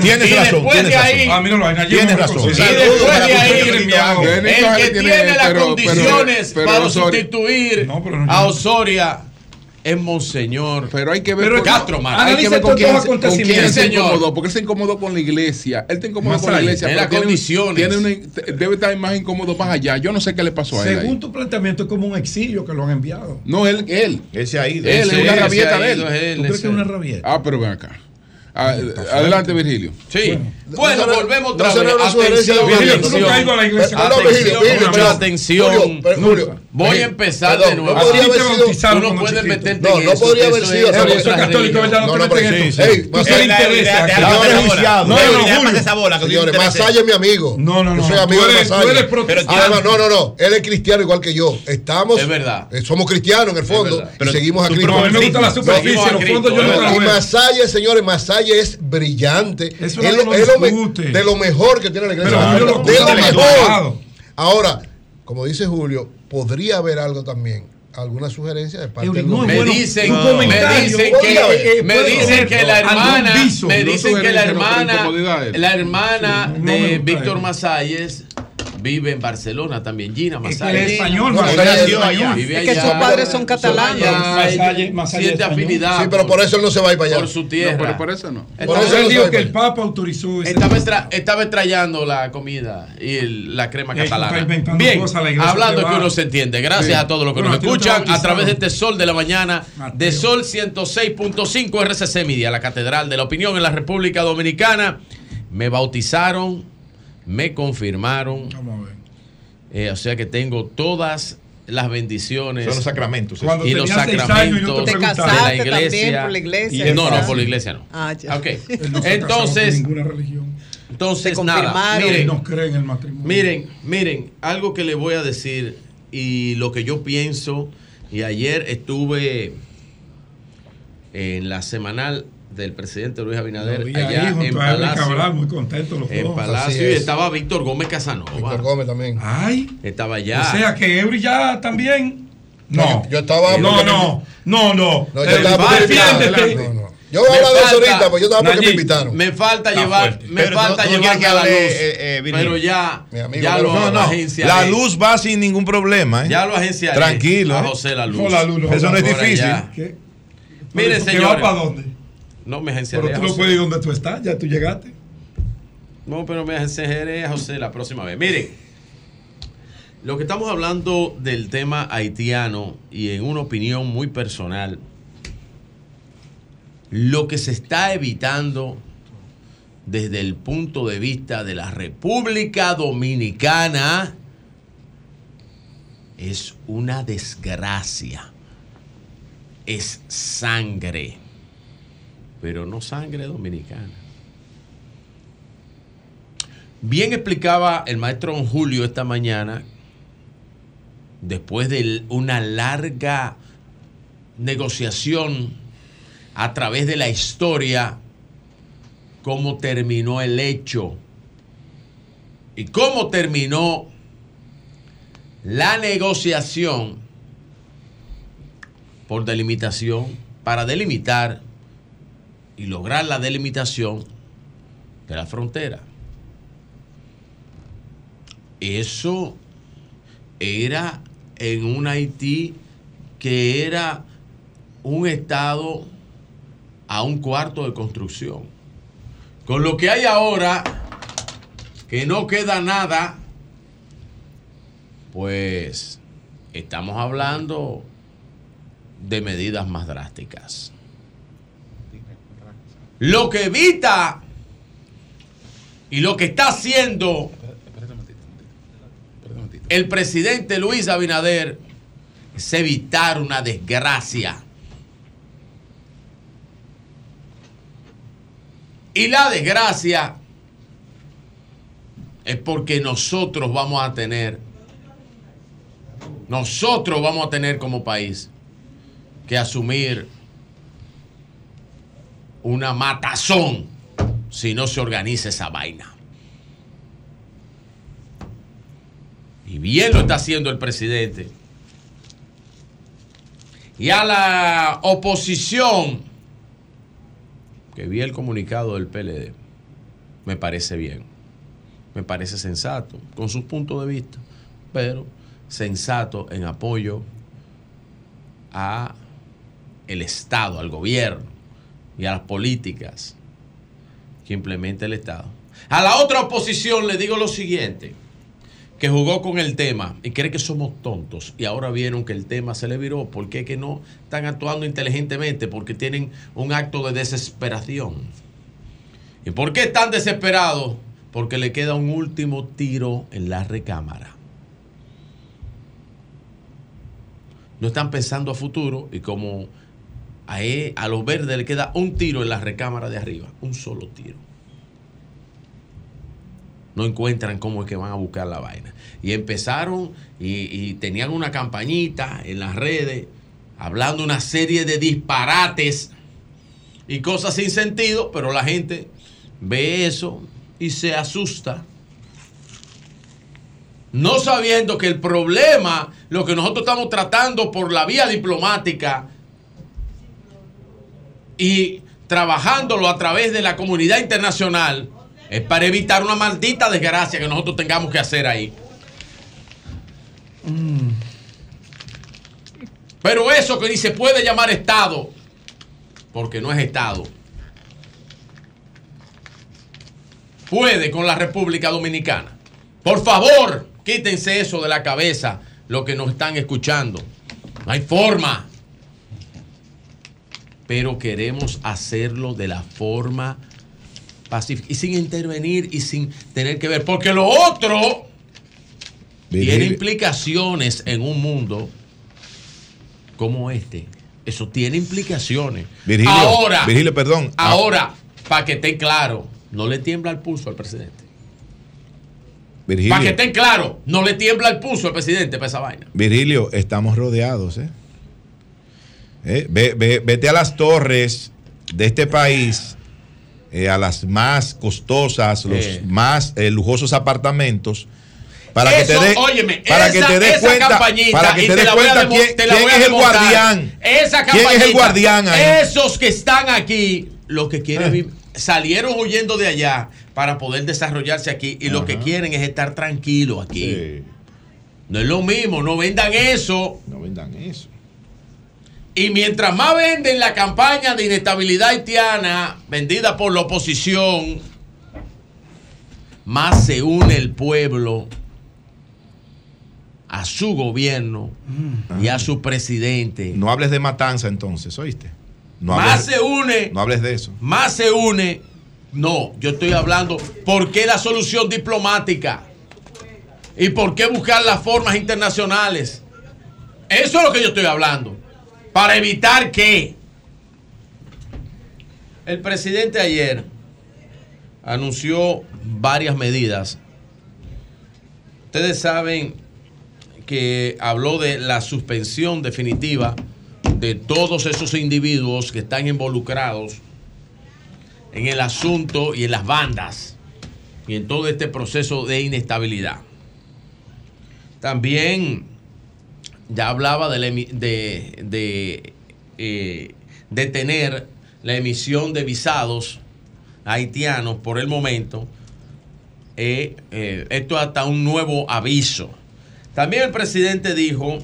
[SPEAKER 9] Tienes razón, tienes
[SPEAKER 25] de
[SPEAKER 9] razón.
[SPEAKER 8] Ah.
[SPEAKER 25] Y después de ahí, el que
[SPEAKER 2] tiene-
[SPEAKER 25] las condiciones para sustituir a Osoria es Monseñor.
[SPEAKER 2] Pero hay que ver
[SPEAKER 8] Pero
[SPEAKER 2] con-
[SPEAKER 25] Castro Marte.
[SPEAKER 2] hay que ver con quién, con quién se incomodó, porque él se incomodó con la iglesia. Él está incómodo
[SPEAKER 8] Más
[SPEAKER 2] con la iglesia.
[SPEAKER 25] en las condiciones.
[SPEAKER 2] tiene una- debe estar más incómodo más allá. Yo no sé qué le pasó a él. ahí.
[SPEAKER 8] Según tu planteamiento, es como un exilio que lo han enviado.
[SPEAKER 2] No, él, él.
[SPEAKER 9] Él se ha ido.
[SPEAKER 2] Él,
[SPEAKER 25] Ese-
[SPEAKER 2] es una
[SPEAKER 25] ese
[SPEAKER 2] rabieta de él.
[SPEAKER 25] es él,
[SPEAKER 8] ¿Tú crees
[SPEAKER 25] ese.
[SPEAKER 8] que es una rabieta?
[SPEAKER 2] Ah, pero ven acá. Ah, adelante, Virgilio.
[SPEAKER 25] Sí. Bueno,
[SPEAKER 12] No se-
[SPEAKER 25] volvemos
[SPEAKER 12] no
[SPEAKER 25] otra
[SPEAKER 12] se
[SPEAKER 25] vez.
[SPEAKER 12] una
[SPEAKER 25] Atención,
[SPEAKER 12] Virgilio,
[SPEAKER 8] tú
[SPEAKER 25] atención.
[SPEAKER 8] nunca has ido a la iglesia.
[SPEAKER 25] Atención,
[SPEAKER 12] pero-
[SPEAKER 25] atención.
[SPEAKER 12] Julio, pero- Julio,
[SPEAKER 25] Voy a empezar de nuevo.
[SPEAKER 12] no podría haber sido-
[SPEAKER 25] Tú no puedes meterte
[SPEAKER 12] No,
[SPEAKER 25] en
[SPEAKER 12] no podría haber sido,
[SPEAKER 25] es
[SPEAKER 8] soy católico. No
[SPEAKER 12] No,
[SPEAKER 8] te
[SPEAKER 12] no, pero-
[SPEAKER 8] en esto.
[SPEAKER 9] No,
[SPEAKER 8] No,
[SPEAKER 9] no,
[SPEAKER 8] no, Julio.
[SPEAKER 9] esa bola.
[SPEAKER 12] Señores. Masaya es mi amigo.
[SPEAKER 8] No, no, no,
[SPEAKER 12] Yo soy
[SPEAKER 8] no.
[SPEAKER 12] amigo de Masaya. Además, no, no, no. Él es cristiano igual que yo. Estamos.
[SPEAKER 25] Es verdad.
[SPEAKER 12] eh, Somos cristianos en el fondo. y
[SPEAKER 9] Pero
[SPEAKER 12] seguimos a Cristo.
[SPEAKER 8] No, a mí me gusta la superficie,
[SPEAKER 25] a
[SPEAKER 8] los
[SPEAKER 25] Cristo,
[SPEAKER 8] fondos yo no
[SPEAKER 12] Y. Masaya, señores, Masaya es brillante.
[SPEAKER 8] Eso
[SPEAKER 12] es
[SPEAKER 8] no
[SPEAKER 12] me- de lo mejor que tiene la iglesia.
[SPEAKER 8] Pero Julio lo
[SPEAKER 12] de lo mejor. Ahora, como dice Julio, podría haber algo también, alguna sugerencia de parte del
[SPEAKER 8] no,
[SPEAKER 12] gobierno.
[SPEAKER 25] Me
[SPEAKER 8] Bueno,
[SPEAKER 25] dicen, me dicen que,
[SPEAKER 12] eh,
[SPEAKER 25] me
[SPEAKER 12] puede
[SPEAKER 25] dicen que la hermana, me
[SPEAKER 2] no
[SPEAKER 25] dicen que la hermana, la hermana
[SPEAKER 8] Sí, no me
[SPEAKER 25] de Víctor. Masalles vive en Barcelona también. Gina Masaya.
[SPEAKER 8] él es español, Masaya es
[SPEAKER 25] nació
[SPEAKER 8] español.
[SPEAKER 25] Vive
[SPEAKER 7] Es que
[SPEAKER 25] allá.
[SPEAKER 7] sus padres son catalanes.
[SPEAKER 25] Siente afinidad.
[SPEAKER 12] Sí, pero por eso él no se va a ir para allá.
[SPEAKER 25] Por su tierra.
[SPEAKER 2] No, pero por eso no.
[SPEAKER 12] Por eso
[SPEAKER 8] Él dijo que el Papa autorizó ese
[SPEAKER 25] Estaba, extra- estaba extrayendo la comida y el- la crema catalana. Bien, hablando que uno se entiende. Gracias
[SPEAKER 8] Sí.
[SPEAKER 25] a todos los que
[SPEAKER 8] Bueno,
[SPEAKER 25] nos escuchan a través de este sol de la mañana de Sol 106.5 RCC Media, la Catedral de la Opinión en la República Dominicana. Me bautizaron, me confirmaron.
[SPEAKER 8] Vamos a ver.
[SPEAKER 25] Eh, o sea que tengo todas las bendiciones.
[SPEAKER 9] Son los sacramentos.
[SPEAKER 8] Cuando
[SPEAKER 25] y los sacramentos
[SPEAKER 8] te
[SPEAKER 25] de la
[SPEAKER 7] casaste
[SPEAKER 25] iglesia.
[SPEAKER 7] también por la iglesia.
[SPEAKER 25] Y- no, no, por la iglesia no.
[SPEAKER 7] Ah, ya.
[SPEAKER 25] Ok.
[SPEAKER 8] Él no
[SPEAKER 25] Entonces,
[SPEAKER 8] con ninguna religión.
[SPEAKER 25] entonces nada.
[SPEAKER 7] confirmaron.
[SPEAKER 25] Miren,
[SPEAKER 8] no cree en el matrimonio.
[SPEAKER 25] Miren, miren, algo que les voy a decir y lo que yo pienso, y ayer estuve en la semanal del presidente Luis Abinader
[SPEAKER 8] vi
[SPEAKER 25] allá
[SPEAKER 8] ahí junto
[SPEAKER 25] en Palacio.
[SPEAKER 8] Cabral, muy contento los
[SPEAKER 25] En
[SPEAKER 8] dos.
[SPEAKER 25] Palacio
[SPEAKER 12] Así
[SPEAKER 25] y
[SPEAKER 12] es.
[SPEAKER 25] estaba Víctor Gómez Casanova.
[SPEAKER 12] Víctor Gómez también.
[SPEAKER 8] Ay,
[SPEAKER 25] Estaba allá.
[SPEAKER 8] o sea que Eury ya también. No,
[SPEAKER 12] No, yo- yo estaba
[SPEAKER 8] No, no, no, no.
[SPEAKER 12] No, yo estaba. Yo voy a hablar de eso ahorita, pues yo estaba porque me invitaron.
[SPEAKER 25] Me falta
[SPEAKER 8] Está
[SPEAKER 25] llevar,
[SPEAKER 8] fuerte.
[SPEAKER 25] me
[SPEAKER 9] Pero
[SPEAKER 25] falta
[SPEAKER 9] no
[SPEAKER 25] llevarme
[SPEAKER 9] quieres
[SPEAKER 25] a la
[SPEAKER 9] que
[SPEAKER 25] luz.
[SPEAKER 9] eh, eh,
[SPEAKER 25] pero ya,
[SPEAKER 12] Mi amigo,
[SPEAKER 25] ya lo
[SPEAKER 9] No, no.
[SPEAKER 25] agenciaré.
[SPEAKER 9] La luz va sin ningún problema. ¿eh?
[SPEAKER 25] Ya lo agenciaré.
[SPEAKER 9] Tranquilo,
[SPEAKER 25] A
[SPEAKER 9] ¿eh?
[SPEAKER 25] José La Luz.
[SPEAKER 8] La luz no.
[SPEAKER 9] Eso no es difícil.
[SPEAKER 8] ¿Qué?
[SPEAKER 25] Miren,
[SPEAKER 8] ¿Que va
[SPEAKER 25] señores.
[SPEAKER 8] para dónde?
[SPEAKER 25] No me agenciaré.
[SPEAKER 8] Pero
[SPEAKER 25] a
[SPEAKER 8] tú no puedes ir donde tú estás, ya tú llegaste.
[SPEAKER 25] No, pero me aconsejaré a José la próxima vez. Miren, lo que estamos hablando del tema haitiano y en una opinión muy personal, lo que se está evitando desde el punto de vista de la República Dominicana es una desgracia. Es sangre, pero no sangre dominicana. Bien explicaba el maestro don Julio esta mañana, después de una larga negociación a través de la historia, cómo terminó el hecho y cómo terminó la negociación por delimitación para delimitar y lograr la delimitación de la frontera. Eso era en un Haití que era un estado a un cuarto de construcción. Con lo que hay ahora, que no queda nada, pues estamos hablando de medidas más drásticas. Lo que evita y lo que está haciendo el presidente Luis Abinader es evitar una desgracia. Y la desgracia es porque nosotros vamos a tener, nosotros vamos a tener como país que asumir una matazón si no se organiza esa vaina. Y bien lo está haciendo el presidente. Y a la oposición, que vi el comunicado del PLD, me parece bien. Me parece sensato, con sus puntos de vista, pero sensato en apoyo a el Estado, al gobierno y a las políticas que implementa el Estado. A la otra oposición le digo lo siguiente, que jugó con el tema y cree que somos tontos y ahora vieron que el tema se le viró. ¿Por qué que no están actuando inteligentemente? Porque tienen un acto de desesperación. ¿Y por qué están desesperados? Porque le queda un último tiro en la recámara. No están pensando a futuro y como a, e- a los verdes le queda un tiro en la recámara de arriba, un solo tiro. No encuentran cómo es que van a buscar la vaina. Y empezaron y, y tenían una campañita en las redes hablando una serie de disparates y cosas sin sentido, pero la gente ve eso y se asusta. No sabiendo que el problema, lo que nosotros estamos tratando por la vía diplomática y trabajándolo a través de la comunidad internacional, es para evitar una maldita desgracia que nosotros tengamos que hacer ahí. Pero eso que dice puede llamar Estado, porque no es Estado, puede con la República Dominicana. Por favor, quítense eso de la cabeza, lo que nos están escuchando. No hay forma. Pero queremos hacerlo de la forma pacífica y sin intervenir y sin tener que ver. Porque lo otro tiene implicaciones en un mundo como este. Eso tiene implicaciones.
[SPEAKER 9] Virgilio,
[SPEAKER 25] ahora,
[SPEAKER 9] Virgilio, perdón. Ah,
[SPEAKER 25] ahora, para que esté claro, no le tiembla el pulso al presidente. Para que estén claros, no le tiembla el pulso al presidente para esa vaina.
[SPEAKER 9] Virgilio, estamos rodeados. ¿eh? Eh, ve- ve- vete a las torres de este país, eh, a las más costosas, los
[SPEAKER 25] Eh.
[SPEAKER 9] más eh, lujosos apartamentos. Para que te
[SPEAKER 25] óyeme,
[SPEAKER 9] para que te des cuenta, para que te des cuenta quién, es el guardián.
[SPEAKER 25] Esa
[SPEAKER 9] ¿Quién es el
[SPEAKER 25] campañita,
[SPEAKER 9] guardián ahí?
[SPEAKER 25] Esos que están aquí, los que quieren vivir, salieron huyendo de allá para poder desarrollarse aquí y lo que quieren es estar tranquilos aquí. No es lo mismo, no vendan eso.
[SPEAKER 9] No vendan eso.
[SPEAKER 25] Y mientras más venden la campaña de inestabilidad haitiana vendida por la oposición, más se une el pueblo a su gobierno y a su presidente.
[SPEAKER 9] No hables de matanza entonces, ¿oíste? No
[SPEAKER 25] más se une,
[SPEAKER 9] no hables de eso.
[SPEAKER 25] más se une. No, yo estoy hablando, ¿por qué la solución diplomática? ¿Y por qué buscar las formas internacionales? Eso es lo que yo estoy hablando. Para evitar que el presidente ayer anunció varias medidas. Ustedes saben que habló de la suspensión definitiva de todos esos individuos que están involucrados en el asunto y en las bandas y en todo este proceso de inestabilidad. También ya hablaba de, la de, de, eh, detener la emisión de visados haitianos por el momento. Eh, eh, esto hasta un nuevo aviso. También el presidente dijo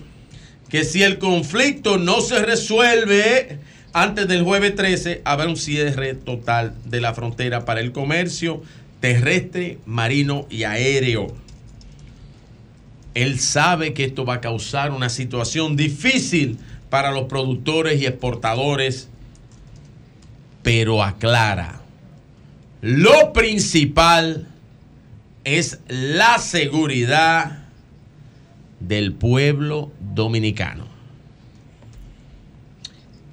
[SPEAKER 25] que si el conflicto no se resuelve antes del jueves 13, habrá un cierre total de la frontera para el comercio terrestre, marino y aéreo. Él sabe que esto va a causar una situación difícil para los productores y exportadores, pero aclara, lo principal es la seguridad del pueblo dominicano.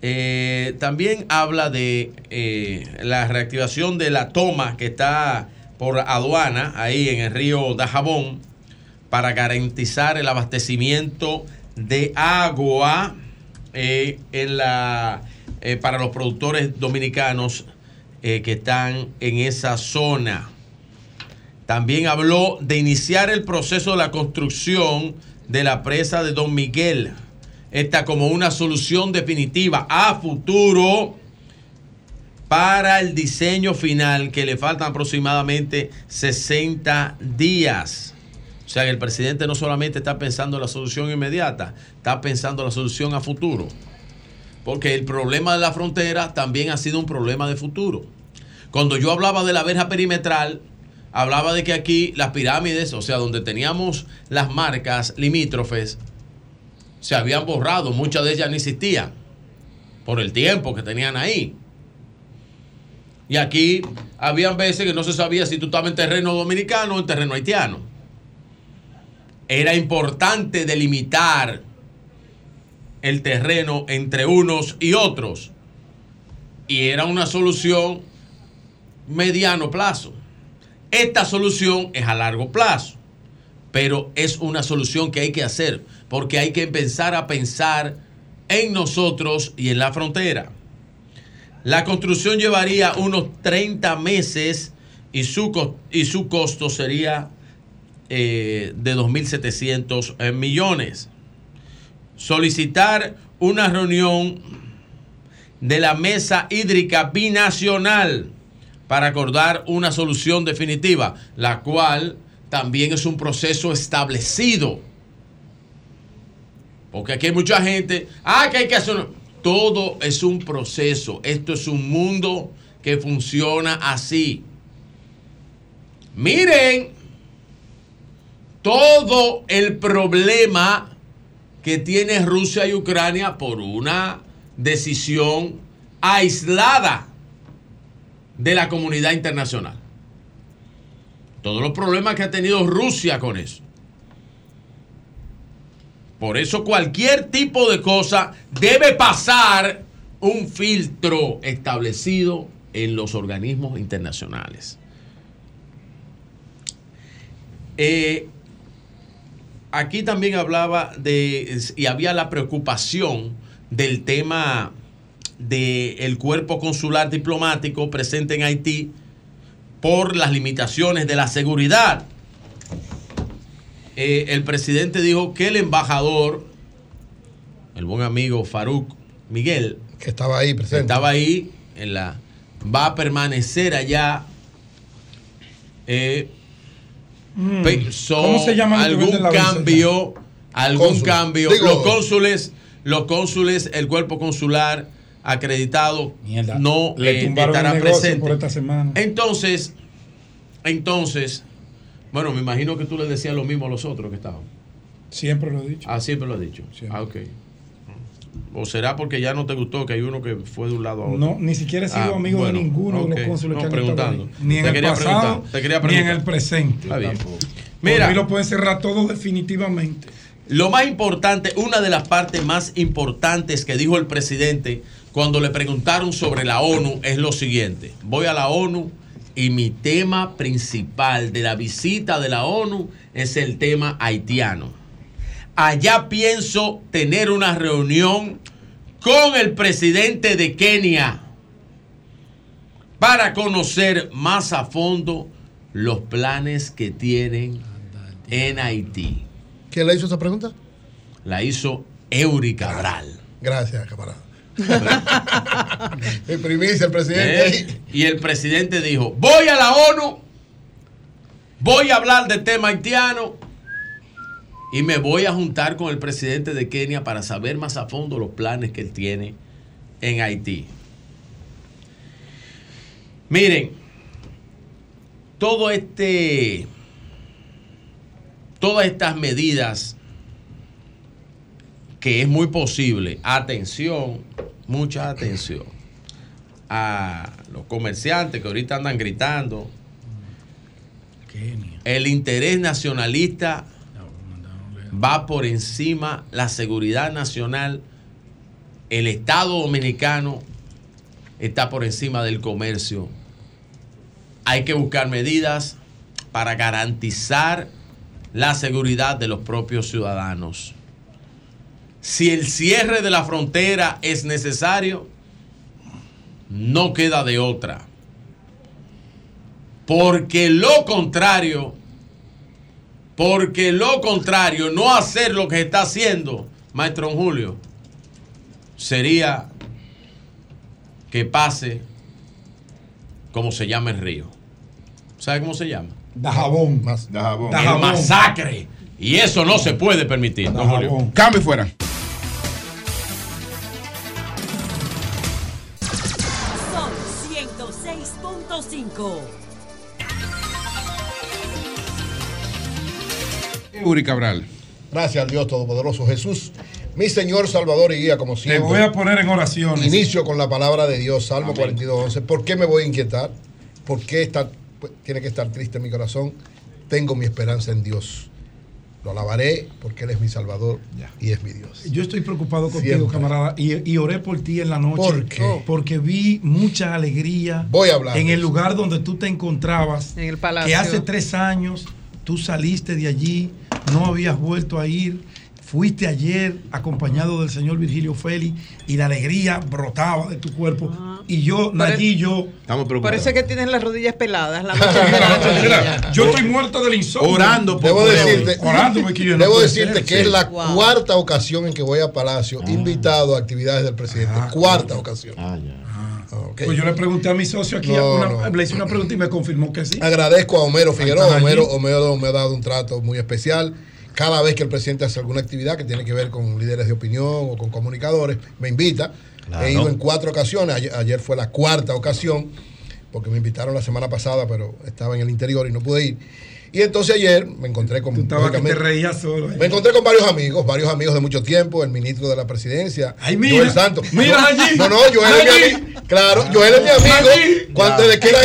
[SPEAKER 25] Eh, también habla de eh, la reactivación de la toma que está por aduana ahí en el río Dajabón para garantizar el abastecimiento de agua eh, en la, eh, para los productores dominicanos eh, que están en esa zona. También habló de iniciar el proceso de la construcción de la presa de Don Miguel. Esta como una solución definitiva a futuro para el diseño final que le faltan aproximadamente 60 días. Sea que el presidente no solamente está pensando en la solución inmediata, está pensando en la solución a futuro. Porque el problema de la frontera también ha sido un problema de futuro. Cuando yo hablaba de la verja perimetral, hablaba de que aquí las pirámides, o sea, donde teníamos las marcas limítrofes, se habían borrado, muchas de ellas no existían por el tiempo que tenían ahí. Y aquí habían veces que no se sabía si tú estabas en terreno dominicano o en terreno haitiano. Era importante delimitar el terreno entre unos y otros. Y era una solución mediano plazo. Esta solución es a largo plazo, pero es una solución que hay que hacer porque hay que empezar a pensar en nosotros y en la frontera. La construcción llevaría unos 30 meses y su, y su costo sería eh, de 2.700 eh, millones. Solicitar una reunión de la mesa hídrica binacional para acordar una solución definitiva, la cual también es un proceso establecido Porque aquí hay mucha gente, ah, que hay que hacer... una-". Todo es un proceso. Esto es un mundo que funciona así. Miren todo el problema que tiene Rusia y Ucrania por una decisión aislada de la comunidad internacional. Todos los problemas que ha tenido Rusia con eso. Por eso cualquier tipo de cosa debe pasar un filtro establecido en los organismos internacionales. Eh, aquí también hablaba de, y había la preocupación del tema del cuerpo consular diplomático presente en Haití por las limitaciones de la seguridad. Eh, el presidente dijo que el embajador, el buen amigo Farouk Miguel,
[SPEAKER 12] que estaba ahí presente,
[SPEAKER 25] estaba ahí en la, va a permanecer allá. eh,
[SPEAKER 8] Mm.
[SPEAKER 25] pensó
[SPEAKER 8] ¿Cómo se llama
[SPEAKER 25] algún cambio, algún cambio.
[SPEAKER 12] Digo-
[SPEAKER 25] los cónsules, los cónsules, el cuerpo consular acreditado no
[SPEAKER 8] Le
[SPEAKER 25] eh, estará presente.
[SPEAKER 8] por esta semana.
[SPEAKER 25] Entonces, entonces, bueno, me imagino que tú le decías lo mismo a los otros que estaban.
[SPEAKER 8] Siempre lo he dicho.
[SPEAKER 25] Ah, siempre lo has dicho. Ah, ok. ¿O será porque ya no te gustó que hay uno que fue de un lado a otro?
[SPEAKER 8] No, ni siquiera he sido
[SPEAKER 25] Ah,
[SPEAKER 8] amigo
[SPEAKER 25] bueno,
[SPEAKER 8] de ninguno de
[SPEAKER 25] ok.
[SPEAKER 8] los cónsules
[SPEAKER 25] No,
[SPEAKER 8] que han
[SPEAKER 25] preguntando.
[SPEAKER 8] Ni en
[SPEAKER 25] Te
[SPEAKER 8] el
[SPEAKER 25] quería
[SPEAKER 8] pasado,
[SPEAKER 25] preguntar, te
[SPEAKER 8] ni en el presente.
[SPEAKER 25] Está bien.
[SPEAKER 8] Mira, mí lo pueden cerrar todo definitivamente.
[SPEAKER 25] Lo más importante, una de las partes más importantes que dijo el presidente cuando le preguntaron sobre la ONU es lo siguiente. Voy a la ONU y mi tema principal de la visita de la ONU es el tema haitiano. Allá pienso tener una reunión con el presidente de Kenia para conocer más a fondo los planes que tienen en Haití.
[SPEAKER 12] ¿Quién le hizo esa pregunta?
[SPEAKER 25] La hizo Eury Cabral.
[SPEAKER 12] Gracias, camarada. Mi (laughs) primicia, el presidente.
[SPEAKER 25] ¿Eh? Y el presidente dijo, voy a la ONU, voy a hablar del tema haitiano y me voy a juntar con el presidente de Kenia para saber más a fondo los planes que él tiene en Haití. Miren, todo este, todas estas medidas que es muy posible, atención, mucha atención a los comerciantes que ahorita andan gritando. El interés nacionalista va por encima la seguridad nacional. El Estado dominicano está por encima del comercio. Hay que buscar medidas para garantizar la seguridad de los propios ciudadanos. Si el cierre de la frontera es necesario, no queda de otra. Porque lo contrario, porque lo contrario, no hacer lo que está haciendo, maestro Don Julio, sería que pase como se llama el río. ¿Sabe cómo se llama?
[SPEAKER 8] Dajabón.
[SPEAKER 25] El masacre. Y eso no se puede permitir, don Julio.
[SPEAKER 2] Cambio fuera.
[SPEAKER 21] Son 106.5.
[SPEAKER 2] Eury Cabral.
[SPEAKER 12] Gracias al Dios Todopoderoso Jesús. Mi Señor Salvador y Guía, como
[SPEAKER 8] Te
[SPEAKER 12] siempre.
[SPEAKER 8] voy a poner en oraciones.
[SPEAKER 12] Inicio con la palabra de Dios, Salmo 42, 11. ¿Por qué me voy a inquietar? ¿Por qué está- tiene que estar triste mi corazón? Tengo mi esperanza en Dios. Lo alabaré porque Él es mi Salvador y es mi Dios.
[SPEAKER 8] Yo estoy preocupado contigo,
[SPEAKER 12] Siempre.
[SPEAKER 8] camarada, y, y oré por ti en la noche.
[SPEAKER 12] ¿Por qué?
[SPEAKER 8] Porque vi mucha alegría
[SPEAKER 12] Voy a hablar
[SPEAKER 8] en el lugar donde tú te encontrabas.
[SPEAKER 7] En el palacio.
[SPEAKER 8] Que hace tres años tú saliste de allí, no habías vuelto a ir. Fuiste ayer acompañado del señor Virgilio Félix y la alegría brotaba de tu cuerpo. Y yo, Nayí yo,
[SPEAKER 9] Estamos
[SPEAKER 7] Parece que tienes las rodillas peladas. La (laughs)
[SPEAKER 8] yo estoy muerto del insomnio.
[SPEAKER 9] Orando por
[SPEAKER 12] Debo decirte,
[SPEAKER 8] Orando porque yo no
[SPEAKER 12] debo decirte
[SPEAKER 8] ser,
[SPEAKER 12] que
[SPEAKER 8] sí.
[SPEAKER 12] es la
[SPEAKER 7] Wow.
[SPEAKER 12] cuarta ocasión en que voy a Palacio, invitado a actividades del presidente. cuarta ocasión.
[SPEAKER 8] Pues yo le pregunté a mi socio aquí,
[SPEAKER 12] No,
[SPEAKER 8] una-
[SPEAKER 12] no.
[SPEAKER 8] le hice una pregunta y me confirmó que sí.
[SPEAKER 12] Agradezco a Homero Figueroa. Homero, me ha dado un trato muy especial. cada vez que el presidente hace alguna actividad que tiene que ver con líderes de opinión o con comunicadores, me invita.
[SPEAKER 9] Claro.
[SPEAKER 12] He ido en cuatro ocasiones, ayer, ayer fue la cuarta ocasión, porque me invitaron la semana pasada, pero estaba en el interior y no pude ir. Y entonces ayer me encontré con...
[SPEAKER 8] Estaba que te reías solo. ahí.
[SPEAKER 12] me encontré con varios amigos, varios amigos de mucho tiempo, el ministro de la presidencia,
[SPEAKER 8] Ay, mira,
[SPEAKER 12] Joel Santos.
[SPEAKER 8] mira
[SPEAKER 12] no,
[SPEAKER 8] allí.
[SPEAKER 12] No, no, Joel es mi
[SPEAKER 8] Allí.
[SPEAKER 12] amigo. Claro, Joel es mi amigo. Cuando desde que era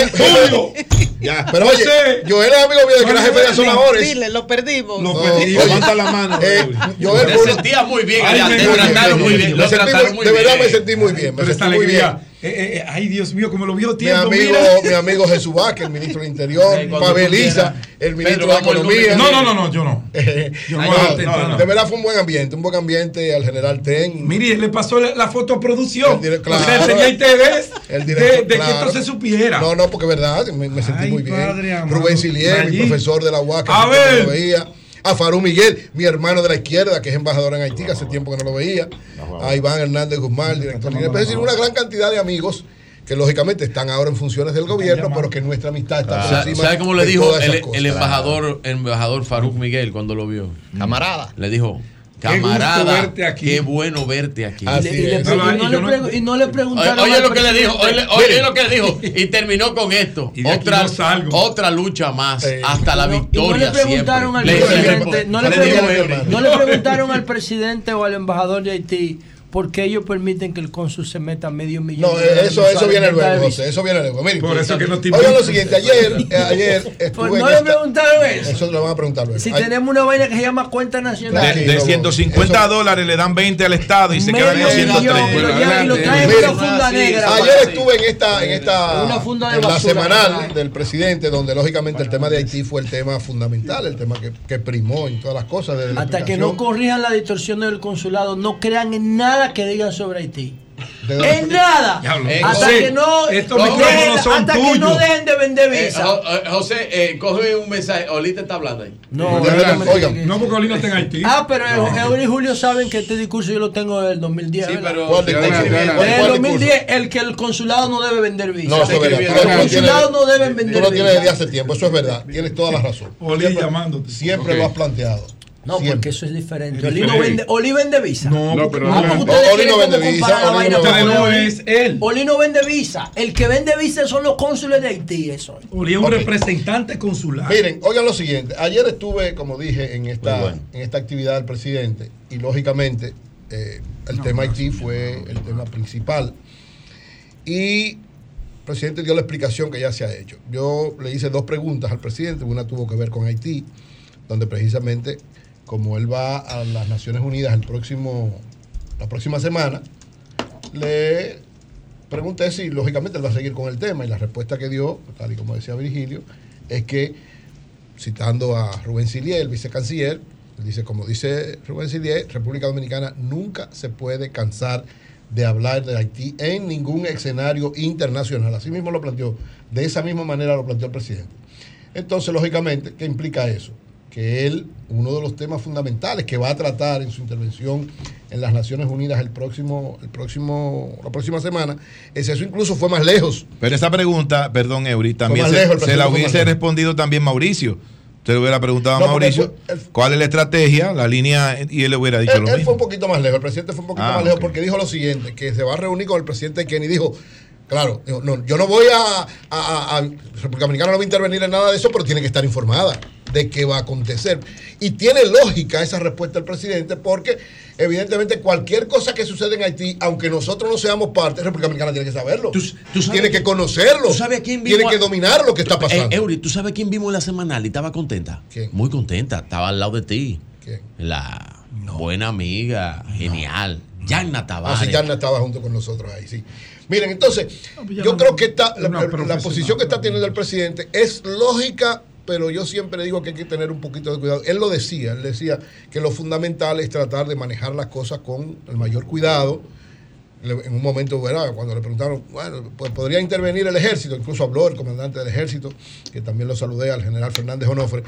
[SPEAKER 9] Ya.
[SPEAKER 12] Pero oye, Joel es amigo mío desde que era jefe de asonadores.
[SPEAKER 7] Dile, lo perdimos.
[SPEAKER 12] No,
[SPEAKER 8] perdimos. Levanta la mano.
[SPEAKER 12] eh, Joel uno-
[SPEAKER 25] sentías muy bien
[SPEAKER 8] Ay, me gusta,
[SPEAKER 25] trataron
[SPEAKER 8] me
[SPEAKER 25] muy
[SPEAKER 8] gusta.
[SPEAKER 25] bien.
[SPEAKER 12] Me
[SPEAKER 25] Lo
[SPEAKER 12] sentí muy- de verdad
[SPEAKER 25] bien.
[SPEAKER 12] me sentí muy bien. Me sentí muy bien.
[SPEAKER 8] Eh, eh, eh, ay, Dios mío, como lo vio
[SPEAKER 12] Mi
[SPEAKER 8] tiempo.
[SPEAKER 12] amigo,
[SPEAKER 8] mira.
[SPEAKER 12] mi amigo Jesús Vázquez, el ministro del Interior,
[SPEAKER 25] Sí,
[SPEAKER 12] Pabeliza,
[SPEAKER 25] quieras.
[SPEAKER 12] el ministro
[SPEAKER 25] Pedro,
[SPEAKER 12] de
[SPEAKER 25] el
[SPEAKER 12] Economía.
[SPEAKER 8] No, no, no, no, yo no. (laughs) Yo no,
[SPEAKER 12] No,
[SPEAKER 8] no, no.
[SPEAKER 12] De verdad fue un buen ambiente, un buen ambiente al general Ten.
[SPEAKER 8] Mire, le pasó la, la foto a producción.
[SPEAKER 12] El dire-
[SPEAKER 8] o sea,
[SPEAKER 12] claro.
[SPEAKER 8] tenía interés (laughs)
[SPEAKER 12] El
[SPEAKER 8] de,
[SPEAKER 12] director,
[SPEAKER 8] de que
[SPEAKER 12] claro.
[SPEAKER 8] esto se supiera.
[SPEAKER 12] No, no, porque es verdad, me, me sentí
[SPEAKER 8] Ay,
[SPEAKER 12] muy bien.
[SPEAKER 8] padre.
[SPEAKER 12] Rubén Silier, mi profesor de la UAC, que lo veía. A Farú Miguel, mi hermano de la izquierda, que es embajador en Haití, que hace tiempo que no lo veía. A Iván Hernández Guzmán, director de Es decir, una gran cantidad de amigos que lógicamente están ahora en funciones del gobierno, pero que nuestra amistad está por
[SPEAKER 25] Sa-
[SPEAKER 12] encima
[SPEAKER 25] ¿Sabe cómo le dijo el, embajador, el embajador Faruk Miguel cuando lo vio?
[SPEAKER 24] Camarada.
[SPEAKER 25] Le dijo,
[SPEAKER 8] Qué
[SPEAKER 25] camarada,
[SPEAKER 8] verte aquí".
[SPEAKER 25] qué bueno verte aquí.
[SPEAKER 12] Así
[SPEAKER 10] Y le- y le
[SPEAKER 12] es.
[SPEAKER 10] pre-
[SPEAKER 8] No,
[SPEAKER 10] y le
[SPEAKER 8] yo no-
[SPEAKER 10] pregu- y no le
[SPEAKER 25] Oye,
[SPEAKER 10] preguntaron.
[SPEAKER 25] oye lo que le dijo, oye, oye lo que le dijo y terminó con esto.
[SPEAKER 8] Y
[SPEAKER 25] Otra,
[SPEAKER 8] no salgo.
[SPEAKER 25] otra lucha más
[SPEAKER 12] Sí.
[SPEAKER 25] hasta la victoria.
[SPEAKER 10] no le preguntaron
[SPEAKER 25] siempre.
[SPEAKER 10] al presidente, no le preguntaron al presidente o al embajador de Haití por qué ellos permiten que el cónsul se meta medio millón
[SPEAKER 12] No,
[SPEAKER 10] de dólares
[SPEAKER 12] eso, eso viene luego. José, eso viene luego. Miren,
[SPEAKER 8] Por eso que no te
[SPEAKER 12] Oigan lo siguiente, ayer, eh, (laughs) ayer estuve
[SPEAKER 10] Pues no le preguntaron eso.
[SPEAKER 12] Eso lo van a preguntar luego.
[SPEAKER 10] Si
[SPEAKER 12] Ay,
[SPEAKER 10] tenemos una vaina que se llama cuenta nacional.
[SPEAKER 9] De, de 150
[SPEAKER 12] eso-
[SPEAKER 9] dólares le dan 20 al Estado y se quedan en
[SPEAKER 10] millón,
[SPEAKER 9] 103.
[SPEAKER 10] y lo llevan- y lo traen en una funda negra.
[SPEAKER 12] Ayer estuve en esta, en esta
[SPEAKER 10] Una funda de
[SPEAKER 12] en la
[SPEAKER 10] basura.
[SPEAKER 12] semanal del presidente, donde lógicamente el tema de Haití fue el tema fundamental, el tema que, que primó en todas las cosas. desde la
[SPEAKER 10] Hasta que no corrijan la distorsión del consulado, no crean en nada que digan sobre Haití. En nada. Hasta
[SPEAKER 8] José,
[SPEAKER 10] que no,
[SPEAKER 8] estos
[SPEAKER 10] dejen-
[SPEAKER 8] micrófonos son
[SPEAKER 10] hasta que no
[SPEAKER 8] tuyos.
[SPEAKER 10] dejen de vender
[SPEAKER 25] Eh,
[SPEAKER 10] visa.
[SPEAKER 25] Eh, José, eh, coge un mensaje. Olita está hablando ahí.
[SPEAKER 10] no, no
[SPEAKER 12] oigan,
[SPEAKER 8] No,
[SPEAKER 10] eso.
[SPEAKER 8] porque Olino está en Haití.
[SPEAKER 10] Ah, pero Eury y Julio saben que este discurso yo lo tengo del 2010.
[SPEAKER 25] Sí, pero.
[SPEAKER 12] ¿Cuál
[SPEAKER 25] Sí,
[SPEAKER 12] discurso?
[SPEAKER 25] adelante,
[SPEAKER 12] ¿Cuál-
[SPEAKER 25] adelante.
[SPEAKER 10] Desde el
[SPEAKER 12] cuál
[SPEAKER 10] 2010, el que el consulado no debe vender visa.
[SPEAKER 12] No, eso es verdad.
[SPEAKER 25] El
[SPEAKER 12] Tú lo- tú lo
[SPEAKER 10] consulado
[SPEAKER 12] tienes-
[SPEAKER 10] no debe vender
[SPEAKER 12] Tú lo tienes
[SPEAKER 10] visa.
[SPEAKER 12] desde hace tiempo, eso es verdad. Tienes toda la razón.
[SPEAKER 8] Oli
[SPEAKER 12] Siempre-
[SPEAKER 8] llamándote.
[SPEAKER 12] Siempre lo has planteado.
[SPEAKER 10] No,
[SPEAKER 12] Siempre.
[SPEAKER 10] porque eso es diferente.
[SPEAKER 8] Es
[SPEAKER 10] Oli no vende, Oli vende visa.
[SPEAKER 8] No,
[SPEAKER 2] No, pero no,
[SPEAKER 12] Oli no vende visa, Oli no
[SPEAKER 10] Oli.
[SPEAKER 8] no es él.
[SPEAKER 10] Oli no vende visa. El que vende visa son los cónsules de Haití, eso.
[SPEAKER 8] Oli es un representante consular.
[SPEAKER 12] Miren, oigan lo siguiente. Ayer estuve, como dije, en esta,
[SPEAKER 9] bueno.
[SPEAKER 12] en esta actividad del presidente y lógicamente eh, el tema Haití fue el tema principal. Y el presidente dio la explicación que ya se ha hecho. Yo le hice dos preguntas al presidente. Una tuvo que ver con Haití, donde precisamente como él va a las Naciones Unidas el próximo, la próxima semana, le pregunté si lógicamente él va a seguir con el tema y la respuesta que dio, tal y como decía Virgilio, es que citando a Rubén Silier, el vicecanciller, dice, como dice Rubén Silier, República Dominicana nunca se puede cansar de hablar de Haití en ningún escenario internacional. Así mismo lo planteó, de esa misma manera lo planteó el presidente. Entonces, lógicamente, ¿qué implica eso? Que él, uno de los temas fundamentales que va a tratar en su intervención en las Naciones Unidas el próximo, el próximo, la próxima semana, es eso incluso fue más lejos.
[SPEAKER 9] Pero esa pregunta, perdón, Eury, también se,
[SPEAKER 12] lejos,
[SPEAKER 9] se la hubiese respondido también Mauricio. Usted le hubiera preguntado a
[SPEAKER 12] No,
[SPEAKER 9] Mauricio
[SPEAKER 12] fue- él-
[SPEAKER 9] cuál es la estrategia, la línea, y él le hubiera dicho
[SPEAKER 12] Él,
[SPEAKER 9] lo
[SPEAKER 12] él fue
[SPEAKER 9] mismo.
[SPEAKER 12] un poquito más lejos, el presidente fue un poquito
[SPEAKER 9] Ah,
[SPEAKER 12] más lejos porque dijo lo siguiente, que se va a reunir con el presidente Kenny. Dijo, claro, no, yo no voy a, a, a- a- República Dominicana no va a intervenir en nada de eso, pero tiene que estar informada de qué va a acontecer. Y tiene lógica esa respuesta del presidente porque evidentemente cualquier cosa que sucede en Haití, aunque nosotros no seamos parte, República Dominicana tiene que saberlo.
[SPEAKER 25] Tú- tú sabes-
[SPEAKER 12] tiene que conocerlo.
[SPEAKER 25] ¿Tú sabes a quién
[SPEAKER 12] Tiene
[SPEAKER 25] vimos
[SPEAKER 12] que
[SPEAKER 25] a-
[SPEAKER 12] dominar lo que está pasando.
[SPEAKER 25] Eh, Eury, ¿tú sabes quién vimos en la semanal y estaba contenta?
[SPEAKER 12] ¿Quién?
[SPEAKER 25] Muy contenta, estaba al lado de ti.
[SPEAKER 12] ¿Quién?
[SPEAKER 25] La buena amiga, genial. Yanna Tavares.
[SPEAKER 12] Así Yarna estaba junto con nosotros ahí, sí. Miren, entonces,
[SPEAKER 8] pues
[SPEAKER 12] yo
[SPEAKER 8] no-
[SPEAKER 12] creo que esta, la, posición que está teniendo el presidente es lógica, pero yo siempre digo que hay que tener un poquito de cuidado. Él lo decía, él decía que lo fundamental es tratar de manejar las cosas con el mayor cuidado. En un momento, cuando le preguntaron, bueno, pues podría intervenir el ejército, incluso habló el comandante del ejército, que también lo saludé al general Fernández Onofre.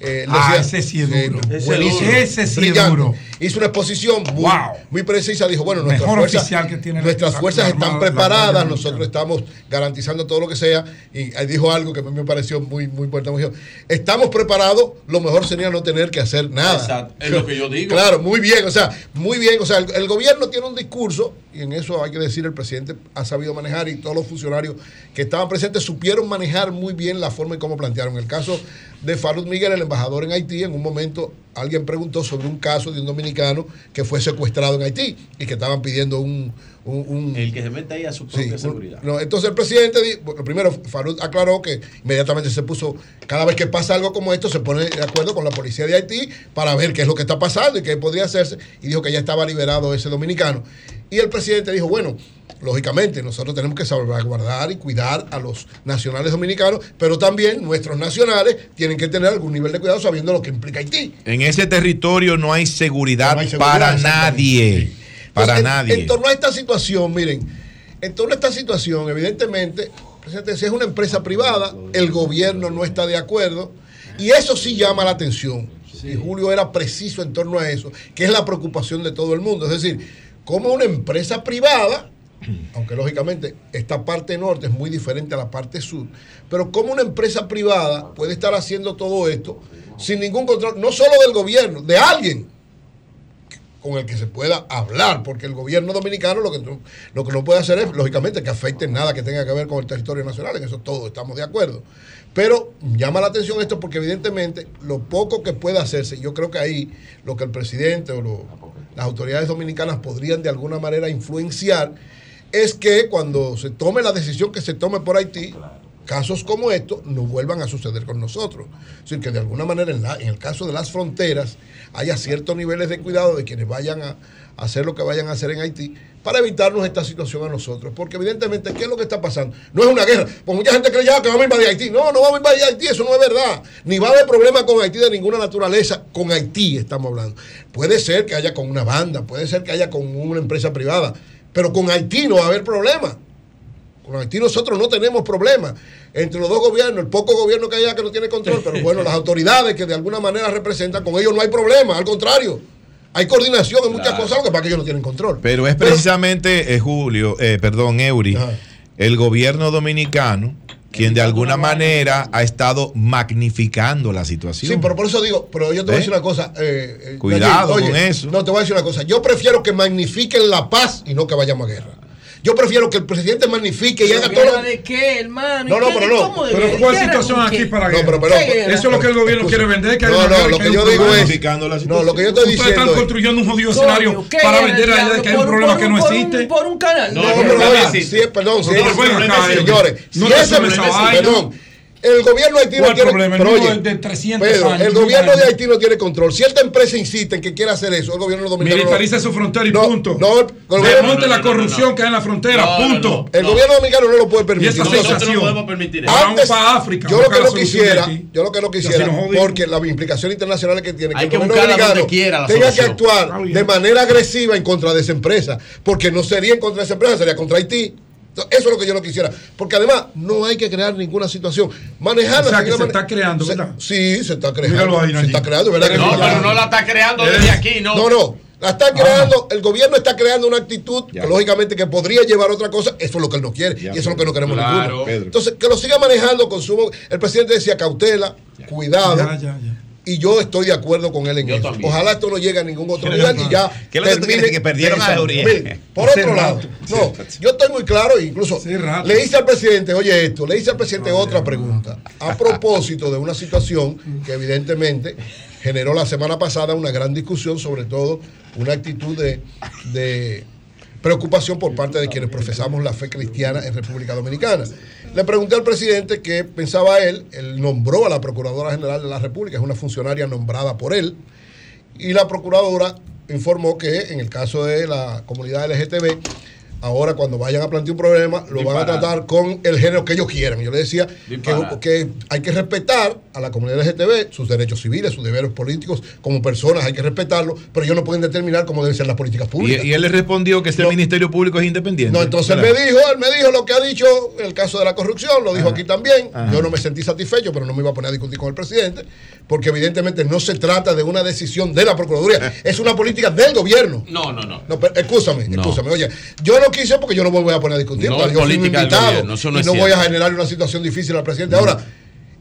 [SPEAKER 12] Eh,
[SPEAKER 8] Ah, ese sí es duro. Ese
[SPEAKER 12] buenísimo,
[SPEAKER 8] duro. Ese sí es
[SPEAKER 12] brillante.
[SPEAKER 8] duro.
[SPEAKER 12] Hizo una exposición muy,
[SPEAKER 8] Wow.
[SPEAKER 12] muy precisa. Dijo, bueno, nuestras
[SPEAKER 8] Mejor
[SPEAKER 12] fuerzas,
[SPEAKER 8] oficial que tiene la-
[SPEAKER 12] nuestras
[SPEAKER 8] la-
[SPEAKER 12] fuerzas
[SPEAKER 8] la
[SPEAKER 12] están preparadas, nosotros estamos garantizando todo lo que sea. Y ahí dijo algo que a mí me pareció muy, muy importante. Dijo, estamos preparados, lo mejor sería no tener que hacer nada.
[SPEAKER 25] Exacto, es lo que yo digo.
[SPEAKER 12] Claro, muy bien, o sea, muy bien. O sea, el, el gobierno tiene un discurso, y en eso hay que decir, el presidente ha sabido manejar y todos los funcionarios que estaban presentes supieron manejar muy bien la forma y cómo plantearon. El caso de Farud Miguel, el embajador en Haití, en un momento alguien preguntó sobre un caso de un dominicano que fue secuestrado en Haití y que estaban pidiendo un... un- un-
[SPEAKER 25] El que se mete ahí a su
[SPEAKER 12] Sí,
[SPEAKER 25] propia
[SPEAKER 12] un-
[SPEAKER 25] seguridad.
[SPEAKER 12] no, entonces el presidente, di- bueno, primero Farud aclaró que inmediatamente se puso, cada vez que pasa algo como esto, se pone de acuerdo con la policía de Haití para ver qué es lo que está pasando y qué podría hacerse, y dijo que ya estaba liberado ese dominicano. Y el presidente dijo, bueno, lógicamente nosotros tenemos que salvaguardar y cuidar a los nacionales dominicanos, pero también nuestros nacionales tienen que tener algún nivel de cuidado sabiendo lo que implica Haití.
[SPEAKER 9] En ese territorio no hay seguridad,
[SPEAKER 12] No hay seguridad,
[SPEAKER 9] para nadie. Para
[SPEAKER 12] Entonces,
[SPEAKER 9] nadie.
[SPEAKER 12] En, torno a esta situación, miren, en torno a esta situación, evidentemente, presidente, si es una empresa privada, el gobierno no está de acuerdo, y eso sí llama la atención. Y Julio era preciso en torno a eso, que es la preocupación de todo el mundo. Es decir, como una empresa privada, (clears throat) aunque lógicamente esta parte norte es muy diferente a la parte sur, pero como una empresa privada puede estar haciendo todo esto sin ningún control, no solo del gobierno, de alguien con el que se pueda hablar, porque el gobierno dominicano lo que, lo que no puede hacer es, lógicamente, que afecte nada que tenga que ver con el territorio nacional, en eso todos estamos de acuerdo. Pero llama la atención esto porque evidentemente lo poco que pueda hacerse, yo creo que ahí lo que el presidente o las autoridades dominicanas podrían de alguna manera influenciar es que cuando se tome la decisión que se tome por Haití, casos como estos no vuelvan a suceder con nosotros. Es decir, que de alguna manera en, la- en el caso de las fronteras haya ciertos niveles de cuidado de quienes vayan a, hacer lo que vayan a hacer en Haití para evitarnos esta situación a nosotros. Porque evidentemente, ¿qué es lo que está pasando? No es una guerra. Pues mucha gente cree que vamos a invadir Haití. No, no vamos a invadir Haití, eso no es verdad. Ni va a haber problema con Haití de ninguna naturaleza. Con Haití estamos hablando. Puede ser que haya con una banda, puede ser que haya con una empresa privada, pero con Haití no va a haber problema. Con Haití nosotros no tenemos problemas. Entre los dos gobiernos, el poco gobierno que hay allá que no tiene control, pero bueno, las autoridades que de alguna manera representan, con ellos no hay problema, al contrario. Hay coordinación en muchas cosas, lo que pasa es que ellos no tienen control.
[SPEAKER 9] Pero es precisamente, eh, Julio, eh, perdón, Eury, el gobierno dominicano quien de alguna manera ha estado magnificando la situación.
[SPEAKER 12] Sí, pero por eso digo, pero yo te voy a
[SPEAKER 9] ¿Ve?
[SPEAKER 12] decir una cosa. eh, eh,
[SPEAKER 9] Cuidado
[SPEAKER 12] Nayib,
[SPEAKER 9] con eso.
[SPEAKER 12] No, te voy a decir una cosa. Yo prefiero que magnifiquen la paz y no que vayamos a guerra. Yo prefiero que el presidente magnifique y haga todo.
[SPEAKER 10] ¿Guerra
[SPEAKER 12] lo-
[SPEAKER 10] de qué, hermano?
[SPEAKER 12] No, no,
[SPEAKER 10] ¿Y qué-
[SPEAKER 12] pero no.
[SPEAKER 10] cómo de
[SPEAKER 8] Pero? ¿cuál
[SPEAKER 10] ¿Qué
[SPEAKER 8] situación aquí
[SPEAKER 10] ¿Qué?
[SPEAKER 8] para
[SPEAKER 12] No, pero, pero,
[SPEAKER 10] ¿Qué guerra?
[SPEAKER 8] Eso es lo que el gobierno quiere vender. Que
[SPEAKER 12] No, no, lo
[SPEAKER 8] que
[SPEAKER 12] yo digo es. No, lo que yo estoy
[SPEAKER 8] Ustedes
[SPEAKER 12] diciendo.
[SPEAKER 8] están
[SPEAKER 12] es-
[SPEAKER 8] construyendo un jodido escenario
[SPEAKER 10] ¿qué
[SPEAKER 8] para vender a
[SPEAKER 10] diablo?
[SPEAKER 8] que hay un problema que no existe.
[SPEAKER 10] Por un canal.
[SPEAKER 12] No,
[SPEAKER 10] No,
[SPEAKER 12] pero
[SPEAKER 10] no,
[SPEAKER 12] perdón, señores,
[SPEAKER 8] no
[SPEAKER 12] si ese- perdón, el gobierno haití no
[SPEAKER 8] ¿Cuál
[SPEAKER 12] tiene oye,
[SPEAKER 8] de 300
[SPEAKER 12] Pedro,
[SPEAKER 8] años,
[SPEAKER 12] el gobierno de Haití no tiene control. Si esta empresa insiste en que quiera hacer eso, el gobierno dominicano no-
[SPEAKER 8] Militariza su frontera y
[SPEAKER 12] No,
[SPEAKER 8] punto.
[SPEAKER 12] no, el gobierno-
[SPEAKER 8] Desmonte la corrupción que hay en la frontera, punto.
[SPEAKER 12] El gobierno dominicano no lo puede
[SPEAKER 8] Y
[SPEAKER 12] permitir.
[SPEAKER 8] esa
[SPEAKER 12] Entonces,
[SPEAKER 25] permitir
[SPEAKER 8] Ahora vamos
[SPEAKER 12] Antes,
[SPEAKER 8] para África.
[SPEAKER 12] yo lo que no
[SPEAKER 8] de
[SPEAKER 12] quisiera, yo lo que no
[SPEAKER 8] Y
[SPEAKER 12] quisiera, porque las implicaciones internacionales que tiene, que
[SPEAKER 25] Hay
[SPEAKER 12] el
[SPEAKER 25] que
[SPEAKER 12] gobierno dominicano tenga que actuar de manera agresiva en contra de esa empresa, porque no sería en contra de esa empresa, sería contra Haití. Entonces, Eso es lo que yo no quisiera. Porque además no hay que crear ninguna situación. Manejarla.
[SPEAKER 8] O sea,
[SPEAKER 12] de
[SPEAKER 8] que
[SPEAKER 12] una
[SPEAKER 8] se está creando,
[SPEAKER 12] Se-
[SPEAKER 8] ¿verdad?
[SPEAKER 12] Sí, se está creando.
[SPEAKER 8] Ahí,
[SPEAKER 12] se está creando, ¿verdad?
[SPEAKER 25] No, pero no la está creando desde aquí, ¿no?
[SPEAKER 12] No, no. La está creando, el gobierno está creando una actitud que lógicamente que podría llevar a otra cosa. Eso es lo que él no quiere. y eso es lo que no queremos
[SPEAKER 25] Claro.
[SPEAKER 12] ninguno.
[SPEAKER 25] Pedro.
[SPEAKER 12] Entonces, que lo siga manejando con su. El presidente decía cautela, cuidado.
[SPEAKER 8] Ya, ya, ya.
[SPEAKER 12] Y yo estoy de acuerdo con él en eso. Ojalá esto no llegue a ningún otro
[SPEAKER 9] ¿Qué
[SPEAKER 12] nivel y ya.
[SPEAKER 9] ¿Qué es lo que tú? Que perdieron a. Uriel.
[SPEAKER 12] Por otro lado, no, yo estoy muy claro, incluso le hice al presidente, oye esto, le hice al presidente otra pregunta. A propósito de una situación que evidentemente generó la semana pasada una gran discusión, sobre todo una actitud de, de preocupación por parte de quienes profesamos la fe cristiana en República Dominicana. Le pregunté al presidente qué pensaba él, él nombró a la Procuradora General de la República, es una funcionaria nombrada por él, y la Procuradora informó que en el caso de la comunidad LGTB ahora cuando vayan a plantear un problema, lo van a tratar con el género que ellos quieran. Yo le decía que, hay que respetar a la comunidad LGTB, sus derechos civiles, sus deberes políticos, como personas hay que respetarlo, pero ellos no pueden determinar cómo deben ser las políticas públicas.
[SPEAKER 9] Y, y él le respondió que este Ministerio Público es independiente.
[SPEAKER 12] No, entonces él me dijo, él me dijo lo que ha dicho el caso de la corrupción, lo dijo
[SPEAKER 9] Ajá.
[SPEAKER 12] aquí también.
[SPEAKER 9] Ajá.
[SPEAKER 12] Yo no me sentí satisfecho, pero no me iba a poner a discutir con el presidente, porque evidentemente no se trata de una decisión de la Procuraduría, es una política del gobierno.
[SPEAKER 25] No, no, no.
[SPEAKER 12] No, pero, escúchame,
[SPEAKER 25] No.
[SPEAKER 12] escúchame. Oye, yo no quise porque yo no me voy a poner a discutir.
[SPEAKER 25] No
[SPEAKER 12] yo
[SPEAKER 25] del
[SPEAKER 12] invitado
[SPEAKER 25] gobierno, eso no
[SPEAKER 12] y no voy a generar una situación difícil al presidente. Ahora,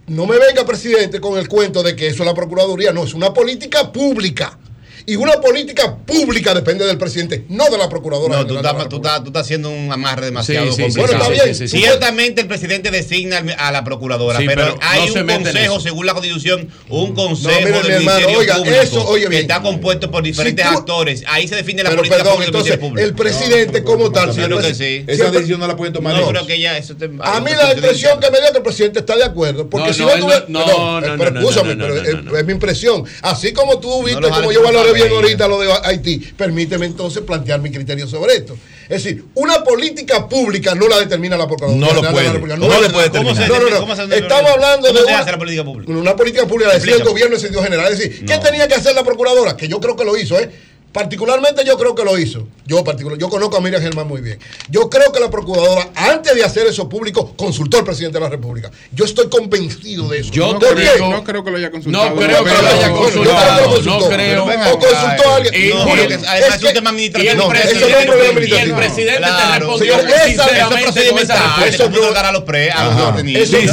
[SPEAKER 12] no me venga, presidente, con el cuento de que eso es la Procuraduría. No, es una política pública. Y una política pública depende del presidente, no de la Procuradora.
[SPEAKER 26] No, tú
[SPEAKER 12] la
[SPEAKER 26] estás, tú, estás, tú estás haciendo un amarre demasiado
[SPEAKER 12] Sí, sí,
[SPEAKER 26] complicado.
[SPEAKER 12] sí, Bueno, está bien. sí, sí, sí.
[SPEAKER 26] Ciertamente el presidente designa a la procuradora,
[SPEAKER 12] Sí,
[SPEAKER 26] pero,
[SPEAKER 12] pero
[SPEAKER 26] hay
[SPEAKER 12] no
[SPEAKER 26] un consejo, según la constitución, un consejo
[SPEAKER 12] mire, mi
[SPEAKER 26] del
[SPEAKER 12] hermano, oiga,
[SPEAKER 26] Público
[SPEAKER 12] eso, oye
[SPEAKER 26] que está compuesto por diferentes
[SPEAKER 12] Si tú-
[SPEAKER 26] actores. Ahí se define la
[SPEAKER 12] Pero
[SPEAKER 26] política
[SPEAKER 12] perdón,
[SPEAKER 26] pública
[SPEAKER 12] entonces, el presidente como tal, si el
[SPEAKER 26] Claro que
[SPEAKER 12] presi-
[SPEAKER 26] sí.
[SPEAKER 12] si el pre-
[SPEAKER 26] No, pero que ya eso te-
[SPEAKER 12] A mí la impresión que me dio es que el presidente está de acuerdo. Porque
[SPEAKER 25] No,
[SPEAKER 12] si
[SPEAKER 25] no,
[SPEAKER 12] no, tuve-
[SPEAKER 25] no- no,
[SPEAKER 12] eh,
[SPEAKER 25] no,
[SPEAKER 12] pero
[SPEAKER 25] no,
[SPEAKER 12] escúchame,
[SPEAKER 25] no, no,
[SPEAKER 12] pero
[SPEAKER 25] no,
[SPEAKER 12] es, mi impresión. Así como tú viste como yo valoré bien
[SPEAKER 26] cabello.
[SPEAKER 12] ahorita lo de Haití, permíteme entonces plantear mi criterio sobre esto. Es decir, una política pública no la determina la Procuraduría.
[SPEAKER 9] No lo
[SPEAKER 12] General de la
[SPEAKER 9] puede.
[SPEAKER 12] República,
[SPEAKER 9] No
[SPEAKER 12] la
[SPEAKER 9] le puede
[SPEAKER 12] ¿Cómo se
[SPEAKER 9] determinar.
[SPEAKER 12] No, no,
[SPEAKER 26] ¿Cómo se
[SPEAKER 12] no. Estamos hablando
[SPEAKER 26] ¿Cómo
[SPEAKER 12] de
[SPEAKER 26] se
[SPEAKER 12] una,
[SPEAKER 26] hace la política pública?
[SPEAKER 12] una política pública, la decía el gobierno en sentido general. Es decir, ¿qué tenía que hacer la Procuradora? Que yo creo que lo hizo, ¿eh? Particularmente yo creo que lo hizo. Yo particular, yo conozco a Miriam Germán muy bien. Yo creo que la procuradora, antes de hacer eso público, consultó al presidente de la República. Yo estoy convencido de eso.
[SPEAKER 2] Yo no creo que lo haya consultado.
[SPEAKER 25] No creo que lo haya consultado.
[SPEAKER 12] que
[SPEAKER 25] No creo.
[SPEAKER 12] O consultó a alguien.
[SPEAKER 25] Y-
[SPEAKER 12] No,
[SPEAKER 26] que además es un tema administrativo.
[SPEAKER 25] Y el
[SPEAKER 12] No, eso no es un
[SPEAKER 25] presidente,
[SPEAKER 12] problema
[SPEAKER 25] el presidente te respondió sinceramente
[SPEAKER 26] procedimental. Eso pudo dar a los pre, a los
[SPEAKER 12] no.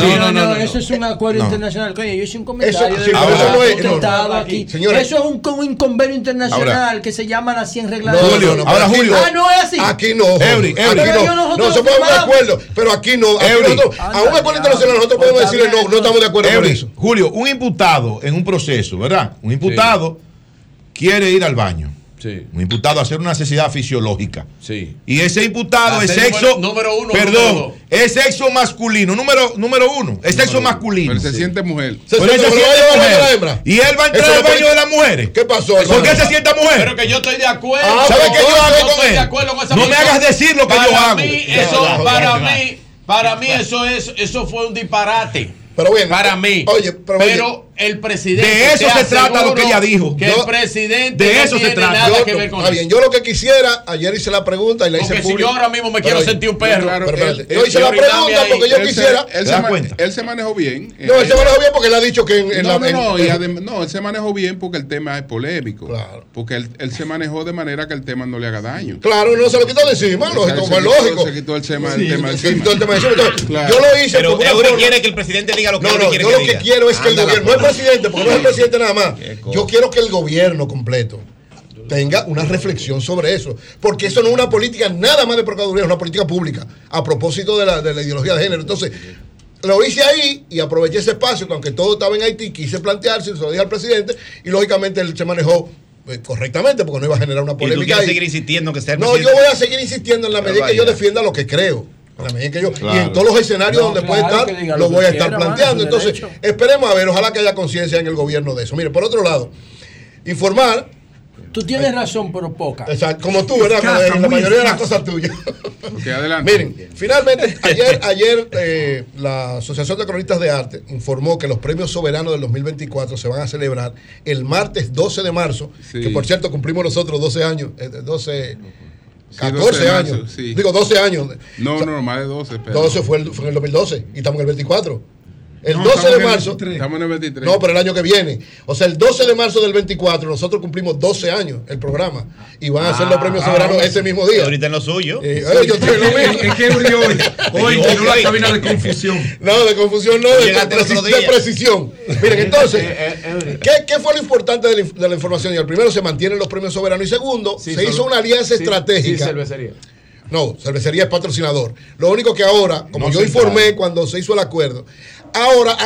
[SPEAKER 10] No, no,
[SPEAKER 12] no,
[SPEAKER 10] no, eso es un acuerdo internacional. Coño, yo hice un comentario
[SPEAKER 12] Eso-
[SPEAKER 10] que
[SPEAKER 12] no es- no.
[SPEAKER 10] eso es un, con un convenio internacional
[SPEAKER 9] Ahora.
[SPEAKER 10] Que se llama las 100 reglas
[SPEAKER 12] No,
[SPEAKER 10] de
[SPEAKER 9] Julio,
[SPEAKER 12] no,
[SPEAKER 9] ahora
[SPEAKER 12] aquí
[SPEAKER 9] Julio.
[SPEAKER 10] Ah, no es así.
[SPEAKER 12] Aquí no.
[SPEAKER 9] Eury,
[SPEAKER 12] Aquí
[SPEAKER 9] Eury.
[SPEAKER 12] no. No, se acuerdo. Pero aquí no. Aquí a un acuerdo internacional nosotros podemos decirle no, no estamos de acuerdo con
[SPEAKER 9] Eury,
[SPEAKER 12] eso.
[SPEAKER 9] Julio, un imputado en un proceso, ¿verdad? Un imputado quiere ir al baño.
[SPEAKER 25] Sí.
[SPEAKER 9] Un imputado a hacer una necesidad fisiológica.
[SPEAKER 25] Sí.
[SPEAKER 9] Y ese imputado es sexo.
[SPEAKER 25] número- número uno,
[SPEAKER 9] Perdón,
[SPEAKER 25] número
[SPEAKER 9] es sexo masculino. Número, número uno. Es sexo masculino.
[SPEAKER 2] Pero se siente mujer.
[SPEAKER 12] Se
[SPEAKER 9] Pero se siente mujer.
[SPEAKER 12] a la hembra.
[SPEAKER 9] Y él va a entrar al baño de las mujeres.
[SPEAKER 12] ¿Qué pasó?
[SPEAKER 9] ¿Por qué se sienta mujer?
[SPEAKER 25] Pero que yo estoy de acuerdo.
[SPEAKER 12] Ah,
[SPEAKER 9] ¿Sabe
[SPEAKER 12] pero
[SPEAKER 9] qué yo hago con él?
[SPEAKER 25] con
[SPEAKER 9] No me hagas decir lo que
[SPEAKER 25] para
[SPEAKER 9] yo hago.
[SPEAKER 25] Mí, eso, para mí, para mí eso es, eso fue un disparate.
[SPEAKER 12] Pero bueno,
[SPEAKER 25] para mí.
[SPEAKER 12] oye, pero
[SPEAKER 25] el presidente.
[SPEAKER 9] De eso se trata lo que ella dijo.
[SPEAKER 25] Que
[SPEAKER 12] Yo-
[SPEAKER 25] el presidente
[SPEAKER 9] de
[SPEAKER 25] no
[SPEAKER 9] eso se
[SPEAKER 25] tiene
[SPEAKER 9] trata.
[SPEAKER 25] nada
[SPEAKER 12] Yo-
[SPEAKER 25] que ver con
[SPEAKER 12] está
[SPEAKER 25] eso.
[SPEAKER 12] bien, yo lo que quisiera, ayer hice la pregunta y la hice
[SPEAKER 25] Porque si yo ahora mismo me
[SPEAKER 12] Pero
[SPEAKER 25] quiero sentir un perro.
[SPEAKER 2] claro,
[SPEAKER 12] Pero
[SPEAKER 2] él-
[SPEAKER 12] yo hice la pregunta
[SPEAKER 25] ahí.
[SPEAKER 12] porque yo
[SPEAKER 2] él,
[SPEAKER 12] quisiera.
[SPEAKER 2] se, él,
[SPEAKER 9] ¿Te
[SPEAKER 2] se él se manejó bien.
[SPEAKER 12] No, él se manejó bien porque él ha dicho que en, en
[SPEAKER 2] no,
[SPEAKER 12] la.
[SPEAKER 2] no,
[SPEAKER 12] en-
[SPEAKER 2] no, y adem- no, él se manejó bien porque el tema es polémico.
[SPEAKER 12] Claro.
[SPEAKER 2] Porque él, él se manejó de manera que el tema no le haga daño.
[SPEAKER 12] Claro, no se lo quitó de encima,
[SPEAKER 2] Se-
[SPEAKER 12] lógico,
[SPEAKER 2] se
[SPEAKER 12] fue lógico.
[SPEAKER 2] Se quitó el tema,
[SPEAKER 12] Sí,
[SPEAKER 2] el tema
[SPEAKER 12] se. Yo lo hice
[SPEAKER 26] Pero quiere que el presidente diga lo que
[SPEAKER 12] No, no,
[SPEAKER 26] quiere
[SPEAKER 12] yo lo que quiero es que el gobierno, no. Presidente, porque no es el presidente nada más. Yo quiero que el gobierno completo tenga una reflexión sobre eso, porque eso no es una política nada más de procuraduría, es una política pública, a propósito de la, de la ideología de género. Entonces, lo hice ahí y aproveché ese espacio, que aunque todo estaba en Haití, quise plantearse, se lo dije al presidente, y lógicamente él se manejó eh, correctamente, porque no iba a generar una
[SPEAKER 26] Y tú
[SPEAKER 12] polémica.
[SPEAKER 26] quieres seguir insistiendo que sea el
[SPEAKER 12] No, yo voy a seguir insistiendo en la medida que yo defienda lo que creo. En la medida que yo, Y en todos los escenarios
[SPEAKER 10] No,
[SPEAKER 12] donde
[SPEAKER 10] claro,
[SPEAKER 12] puede estar,
[SPEAKER 10] diga
[SPEAKER 12] lo, voy a estar
[SPEAKER 10] quiera,
[SPEAKER 12] planteando. Entonces,
[SPEAKER 10] derecho.
[SPEAKER 12] esperemos a ver, ojalá que haya conciencia en el gobierno de eso. Mire, por otro lado, informar,
[SPEAKER 10] Tú tienes razón, pero poca.
[SPEAKER 12] exacto, como tú, ¿verdad?
[SPEAKER 8] Escasa,
[SPEAKER 12] Como en la mayoría de las cosas tuyas.
[SPEAKER 2] Ok, adelante.
[SPEAKER 12] Miren, finalmente, ayer, ayer eh, la Asociación de Cronistas de Arte informó que los premios soberanos del 2024 se van a celebrar el martes 12 de marzo,
[SPEAKER 2] Sí.
[SPEAKER 12] que por cierto cumplimos nosotros 12 años, eh, 12,
[SPEAKER 2] Sí,
[SPEAKER 12] 14
[SPEAKER 2] 12 de marzo,
[SPEAKER 12] años, digo 12 años.
[SPEAKER 2] No,
[SPEAKER 12] O sea,
[SPEAKER 2] no, más de 12. Pero
[SPEAKER 12] 12 fue, el- fue en el 2012 y estamos en el 24. El
[SPEAKER 8] No,
[SPEAKER 12] 12
[SPEAKER 8] estamos
[SPEAKER 12] de
[SPEAKER 8] en el
[SPEAKER 12] marzo.
[SPEAKER 8] 23.
[SPEAKER 2] Estamos en el 23.
[SPEAKER 12] No, pero el año que viene. O sea, el 12 de marzo del 24, nosotros cumplimos 12 años el programa. Y van a hacer los premios soberanos ese mismo día.
[SPEAKER 26] ahorita en lo suyo.
[SPEAKER 12] Eh, eh, yo estoy en lo mismo.
[SPEAKER 8] Es que Eury hoy, (laughs) hoy llenó la cabina de confusión. (laughs)
[SPEAKER 12] No, de confusión no, de, precisión. Miren, entonces, (laughs)
[SPEAKER 10] Eh,
[SPEAKER 12] ¿qué, qué fue lo importante de la, inf- de la información? Y el primero, se mantienen los premios soberanos. Y segundo, se hizo una alianza estratégica.
[SPEAKER 25] cervecería.
[SPEAKER 12] No, cervecería es patrocinador. Lo único que ahora, como
[SPEAKER 9] No
[SPEAKER 12] yo informé cuando se hizo el acuerdo, ahora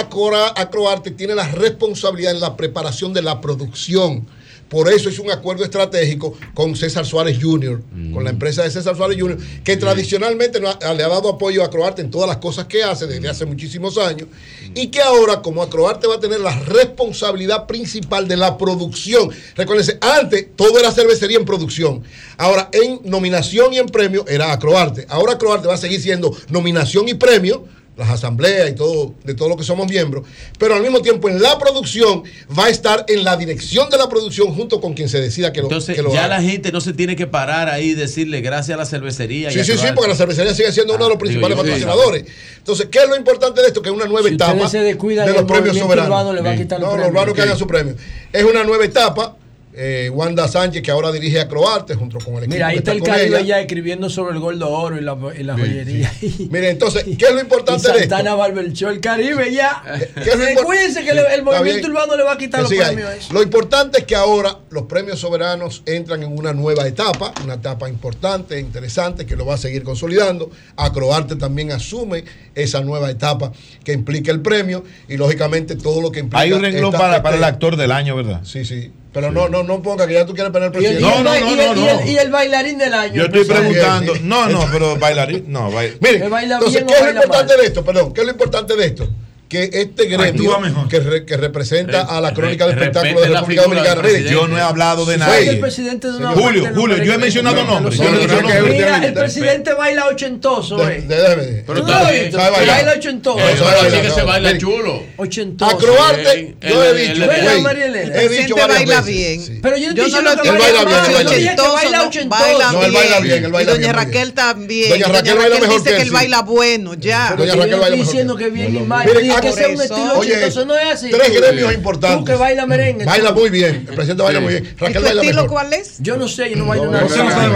[SPEAKER 12] Acroarte tiene la responsabilidad en la preparación de la producción. Por eso es un acuerdo estratégico con César Suárez Jr., con la empresa de César Suárez Jr., que tradicionalmente le ha dado apoyo a Croarte en todas las cosas que hace desde hace muchísimos años, y que ahora, como Acroarte va a tener la responsabilidad principal de la producción. Recuérdense, antes todo era cervecería en producción. Ahora, en nominación y en premio era Acroarte. Ahora Acroarte va a seguir siendo nominación y premio, las asambleas y todo, de todo lo que somos miembros, pero al mismo tiempo en la producción va a estar en la dirección de la producción junto con quien se decida que lo,
[SPEAKER 25] Entonces,
[SPEAKER 12] que lo
[SPEAKER 25] ya
[SPEAKER 12] haga.
[SPEAKER 25] la gente no se tiene que parar ahí y decirle gracias a la cervecería. y
[SPEAKER 12] Sí, sí, sí, porque la cervecería sigue siendo uno de los principales
[SPEAKER 25] digo
[SPEAKER 12] patrocinadores. Entonces, ¿qué es lo importante de esto? Que es una nueva
[SPEAKER 10] Si
[SPEAKER 12] etapa
[SPEAKER 10] se
[SPEAKER 12] de los premios soberanos.
[SPEAKER 10] le va a quitar los
[SPEAKER 12] no,
[SPEAKER 10] premios.
[SPEAKER 12] los urbanos que hagan su premio. Es una nueva etapa. Eh, Wanda Sánchez, que ahora dirige a Croarte junto con el equipo.
[SPEAKER 10] Mira, ahí
[SPEAKER 12] que
[SPEAKER 10] está el Caribe
[SPEAKER 12] ella.
[SPEAKER 10] ya escribiendo sobre el gordo oro y la, y la joyería. (laughs)
[SPEAKER 12] Mire, entonces, ¿qué es lo
[SPEAKER 10] Y
[SPEAKER 12] importante de esto?
[SPEAKER 10] Santana Barberchó, el Caribe ya.
[SPEAKER 12] ¿Qué es lo
[SPEAKER 10] Eh,
[SPEAKER 12] impor-
[SPEAKER 10] Cuídense que el
[SPEAKER 12] Está
[SPEAKER 10] movimiento urbano le va a quitar
[SPEAKER 12] Que
[SPEAKER 10] los
[SPEAKER 12] ahí.
[SPEAKER 10] premios. a eso.
[SPEAKER 12] Lo importante es que ahora los premios soberanos entran en una nueva etapa, una etapa importante, interesante, que lo va a seguir consolidando. Acroarte también asume esa nueva etapa que implica el premio y lógicamente todo lo que implica.
[SPEAKER 9] Hay un renglón para, para el
[SPEAKER 12] este-
[SPEAKER 9] actor del año, ¿verdad?
[SPEAKER 12] Sí, sí. Pero no, no, no ponga que ya tú quieres poner el presidente.
[SPEAKER 10] y el ba- y el- y el- y el bailarín del año.
[SPEAKER 9] Yo estoy
[SPEAKER 10] pues,
[SPEAKER 9] preguntando. No, no, pero bailarín. No, bail-
[SPEAKER 12] Miren,
[SPEAKER 10] ¿Que baila
[SPEAKER 12] entonces, ¿qué es lo importante
[SPEAKER 10] mal?
[SPEAKER 12] de esto? Perdón, ¿qué es lo importante de esto? Que este gremio que, re- que representa a la crónica de espectáculos de
[SPEAKER 25] la
[SPEAKER 12] República Dominicana. Mire,
[SPEAKER 9] Yo no he hablado de
[SPEAKER 10] Soy
[SPEAKER 9] nadie.
[SPEAKER 10] el presidente de una
[SPEAKER 9] Julio, Julio, yo he mencionado
[SPEAKER 10] No,
[SPEAKER 9] nombres.
[SPEAKER 10] no,
[SPEAKER 9] Yo no.
[SPEAKER 10] Mira, el presidente baila ochentoso,
[SPEAKER 12] de-
[SPEAKER 10] eh.
[SPEAKER 12] de- déjeme.
[SPEAKER 25] Pero
[SPEAKER 10] ¿Tú. Baila ochentoso.
[SPEAKER 25] Así que
[SPEAKER 12] no,
[SPEAKER 25] se baila chulo.
[SPEAKER 10] Ochentoso.
[SPEAKER 12] Acroarte, yo he dicho, he dicho
[SPEAKER 7] baila bien.
[SPEAKER 10] Pero yo no
[SPEAKER 7] lo
[SPEAKER 10] que
[SPEAKER 12] baila bien, baila bien.
[SPEAKER 10] que baila
[SPEAKER 12] bien,
[SPEAKER 7] doña Raquel también.
[SPEAKER 12] Doña Raquel baila mejor
[SPEAKER 7] dice
[SPEAKER 12] que él,
[SPEAKER 7] baila bueno, ya.
[SPEAKER 12] Doña Raquel
[SPEAKER 10] yo
[SPEAKER 12] baila mejor
[SPEAKER 10] diciendo
[SPEAKER 12] que
[SPEAKER 10] que bien y mal.
[SPEAKER 12] Miren,
[SPEAKER 10] Tiene que
[SPEAKER 12] por
[SPEAKER 10] ser un
[SPEAKER 7] eso.
[SPEAKER 10] estilo
[SPEAKER 12] Oye,
[SPEAKER 10] ochentoso, no es así.
[SPEAKER 12] Tres gremios importantes.
[SPEAKER 10] Tú que baila merengue.
[SPEAKER 12] Baila muy bien. El presidente baila muy bien.
[SPEAKER 7] ¿Y
[SPEAKER 12] Raquel
[SPEAKER 7] tu
[SPEAKER 12] baila
[SPEAKER 7] estilo
[SPEAKER 12] mejor.
[SPEAKER 7] cuál es?
[SPEAKER 10] Yo no sé, yo no bailo
[SPEAKER 12] No,
[SPEAKER 10] nada.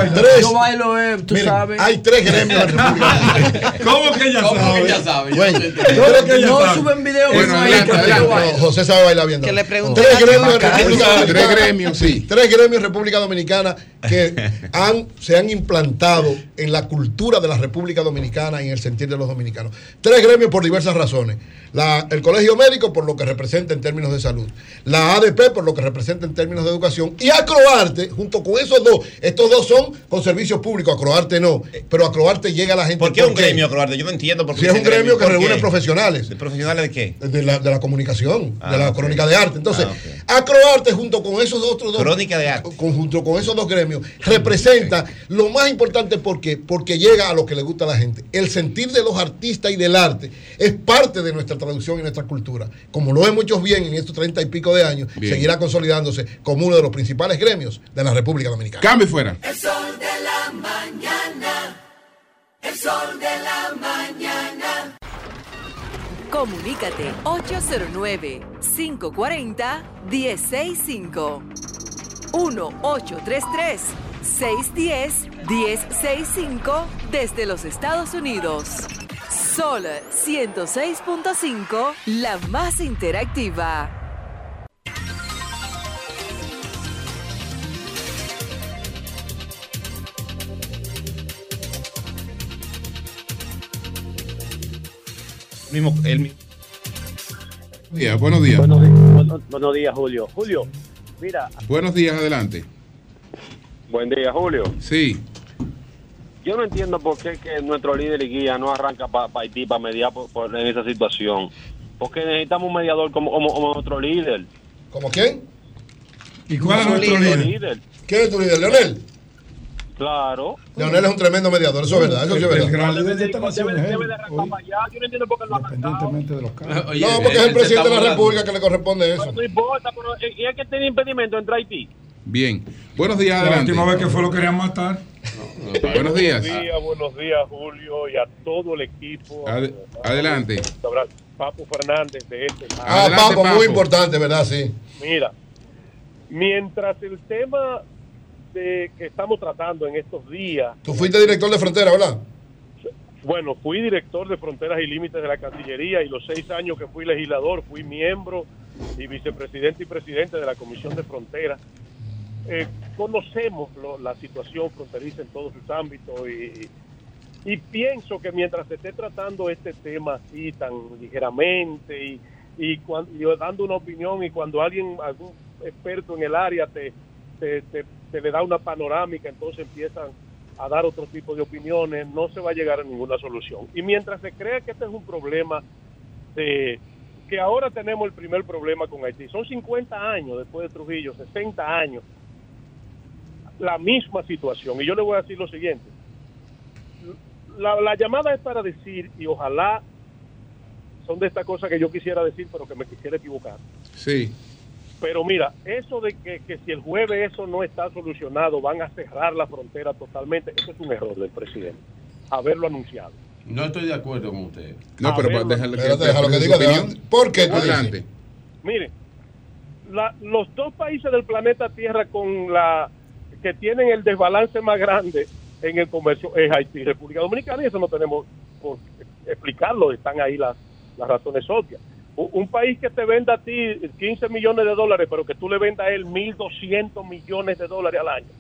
[SPEAKER 10] Yo
[SPEAKER 12] Tres.
[SPEAKER 10] bailo, eh, tú
[SPEAKER 12] Miren,
[SPEAKER 10] sabes.
[SPEAKER 12] hay tres gremios en (laughs) República Dominicana.
[SPEAKER 8] ¿Cómo que ella
[SPEAKER 25] ¿Cómo
[SPEAKER 8] sabe?
[SPEAKER 25] que
[SPEAKER 10] No suben videos
[SPEAKER 12] José sabe bailar bien.
[SPEAKER 7] Le pregunte
[SPEAKER 12] Tres gremios en. República
[SPEAKER 2] Tres
[SPEAKER 12] Dominicana.
[SPEAKER 2] gremios, sí.
[SPEAKER 12] Tres gremios en República Dominicana que (laughs) han, se han implantado en la cultura de la República Dominicana y en el sentir de los dominicanos. Tres gremios por diversas razones. La- el Colegio Médico por lo que representa en términos de salud. La ADP por lo que representa en términos de educación. Y Acroarte, junto con esos dos. Estos dos son con servicios públicos. Acroarte no. Pero Acroarte llega a la gente.
[SPEAKER 26] ¿Por qué un gremio, Croarte? Yo no entiendo por qué
[SPEAKER 12] Si es un gremio que
[SPEAKER 26] ¿Por
[SPEAKER 12] reúne
[SPEAKER 26] qué?
[SPEAKER 12] profesionales.
[SPEAKER 26] ¿De profesionales de qué?
[SPEAKER 12] De la, de la comunicación,
[SPEAKER 26] Ah,
[SPEAKER 12] de la
[SPEAKER 26] ok.
[SPEAKER 12] crónica de arte. Entonces,
[SPEAKER 26] Ah,
[SPEAKER 12] Acroarte junto con esos otros dos.
[SPEAKER 26] Crónica de arte.
[SPEAKER 12] con- junto con esos dos gremios, representa lo más importante porque, porque llega a lo que le gusta a la gente. El sentir de los artistas y del arte es parte de nuestra traducción y nuestra cultura. Como lo hemos hecho bien en estos treinta y pico de años,
[SPEAKER 2] Bien.
[SPEAKER 12] seguirá consolidándose como uno de los principales gremios de la República Dominicana.
[SPEAKER 2] Cambio fuera.
[SPEAKER 19] El sol de la mañana. El sol de la mañana.
[SPEAKER 17] Comunícate 809-540-1065. 1-833-610-1065 desde los Estados Unidos. Sol 106.5, la más interactiva.
[SPEAKER 26] Mismo, el mismo.
[SPEAKER 2] Días, buenos días.
[SPEAKER 27] Buenos, buenos- buenos días, Julio. Julio, mira,
[SPEAKER 2] Buenos días, adelante.
[SPEAKER 27] Buen día, Julio.
[SPEAKER 2] Sí.
[SPEAKER 27] Yo no entiendo por qué que nuestro líder y guía no arranca para Haití para mediar por, por- en esa situación. Porque necesitamos un mediador como, como, como nuestro líder.
[SPEAKER 12] ¿Como quién?
[SPEAKER 8] ¿Y cuál es
[SPEAKER 27] Como
[SPEAKER 8] nuestro
[SPEAKER 27] nuestro
[SPEAKER 8] líder?
[SPEAKER 12] ¿Quién es tu líder? ¿Leonel?
[SPEAKER 27] Claro.
[SPEAKER 12] Leonel es un tremendo mediador, eso es verdad, eso sí es
[SPEAKER 8] El
[SPEAKER 12] verdad.
[SPEAKER 8] gran líder de esta nación es él,
[SPEAKER 27] Debe de arrancar para allá. Yo no entiendo por qué
[SPEAKER 8] independientemente de los casos.
[SPEAKER 25] Oye,
[SPEAKER 12] No, porque es el presidente de la. República que le corresponde eso.
[SPEAKER 27] No importa, pero eh, y es que tiene impedimento entrar a Haití.
[SPEAKER 2] Bien. Buenos días,
[SPEAKER 8] La última vez que fue lo querían matar.
[SPEAKER 2] Buenos días.
[SPEAKER 28] Buenos días, buenos días, Julio, y a todo el equipo.
[SPEAKER 2] Ad- adelante.
[SPEAKER 28] Papo Fernández de este.
[SPEAKER 12] Ah,
[SPEAKER 2] Adelante,
[SPEAKER 12] Papo, muy importante, ¿verdad? Sí.
[SPEAKER 28] Mira, mientras el tema de que estamos tratando en estos días,
[SPEAKER 12] Tú fuiste director de frontera, ¿verdad?
[SPEAKER 28] bueno, fui director de Fronteras y Límites de la Cancillería y los seis años que fui legislador, fui miembro y vicepresidente y presidente de la Comisión de Fronteras. Eh, conocemos lo- la situación fronteriza en todos sus ámbitos y, y pienso que mientras se esté tratando este tema así tan ligeramente y, y, cuan- y dando una opinión y cuando alguien, algún experto en el área te, te, te- le da una panorámica, entonces empiezan a dar otro tipo de opiniones, no se va a llegar a ninguna solución. Y mientras se cree que este es un problema de que ahora tenemos el primer problema con Haití, son 50 años después de Trujillo, 60 años, la misma situación. Y yo le voy a decir lo siguiente, la, la llamada es para decir, y ojalá son de estas cosas que yo quisiera decir, pero que me quisiera equivocar.
[SPEAKER 2] Sí.
[SPEAKER 28] Pero mira, eso de que, que si el jueves eso no está solucionado, van a cerrar la frontera totalmente, eso es un error del presidente, haberlo anunciado.
[SPEAKER 25] No estoy de acuerdo con usted.
[SPEAKER 2] No, pero que,
[SPEAKER 12] déjalo que
[SPEAKER 2] exprese
[SPEAKER 12] diga. ¿Por qué
[SPEAKER 2] Adelante.
[SPEAKER 28] Mire, la- los dos países del planeta Tierra con la que tienen el desbalance más grande en el comercio es Haití República Dominicana, y eso no tenemos por explicarlo, están ahí las, las razones obvias. Un país que te venda a ti 15 millones de dólares, pero que tú le vendas a él 1.200 millones de dólares al año.